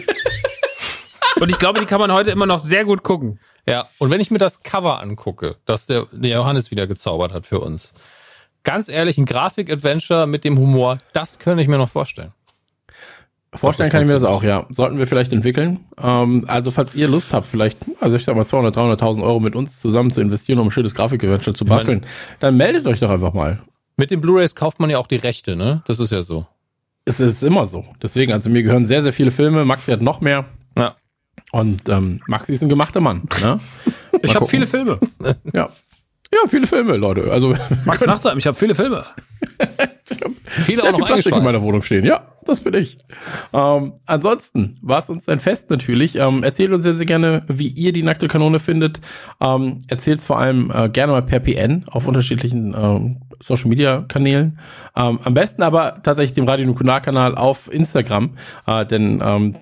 C: und ich glaube, die kann man heute immer noch sehr gut gucken.
B: Ja, und wenn ich mir das Cover angucke, das der, der Johannes wieder gezaubert hat für uns, ganz ehrlich, ein Grafik-Adventure mit dem Humor, das könnte ich mir noch vorstellen.
A: Vorstellen kann ich mir das auch, ja. Sollten wir vielleicht entwickeln. Ähm, also, falls ihr Lust habt, vielleicht, also ich sag mal 200, 300.000 Euro mit uns zusammen zu investieren, um ein schönes Grafik-Adventure zu basteln, meine, dann meldet euch doch einfach mal.
B: Mit den Blu-Rays kauft man ja auch die Rechte, ne? Das ist ja so.
A: Es ist immer so. Deswegen, also mir gehören sehr, sehr viele Filme. Maxi hat noch mehr. Und ähm, Maxi ist ein gemachter Mann. Ne?
C: ich habe viele Filme.
A: Ja. Ja, viele Filme, Leute. Also
C: Max Nachtsheim, ich habe viele Filme.
A: ich hab viele auch noch viel Plastik in meiner Wohnung stehen. Ja, das bin ich. Ähm, ansonsten war es uns ein Fest natürlich. Ähm, erzählt uns sehr, sehr gerne, wie ihr die nackte Kanone findet. Ähm, erzählt vor allem äh, gerne mal per PN auf unterschiedlichen ähm, Social Media Kanälen. Ähm, am besten aber tatsächlich dem Radio Nukular Kanal auf Instagram, äh, denn ähm,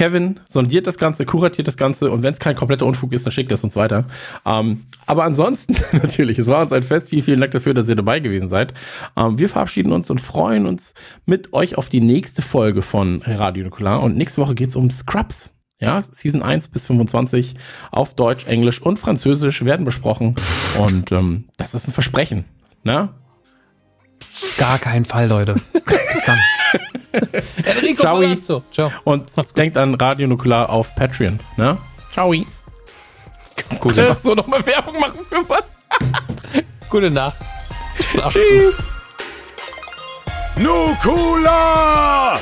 A: Kevin sondiert das Ganze, kuratiert das Ganze und wenn es kein kompletter Unfug ist, dann schickt es uns weiter. Ähm, aber ansonsten natürlich, es war uns ein Fest. Vielen, vielen Dank dafür, dass ihr dabei gewesen seid. Ähm, wir verabschieden uns und freuen uns mit euch auf die nächste Folge von Radio Nukular. Und nächste Woche geht's um Scrubs. Ja, Season 1 bis 25 auf Deutsch, Englisch und Französisch werden besprochen. Und ähm, das ist ein Versprechen. Ne?
C: Gar keinen Fall, Leute. Bis dann.
B: Enrico
A: Ciao.
B: Palazzo. Ciao.
A: Und denkt an Radio Nukular auf Patreon. Ne? Ciao.
B: Gute Nacht.
A: so nochmal Werbung machen für was?
B: Gute Nacht.
A: Tschüss.
D: Nukula!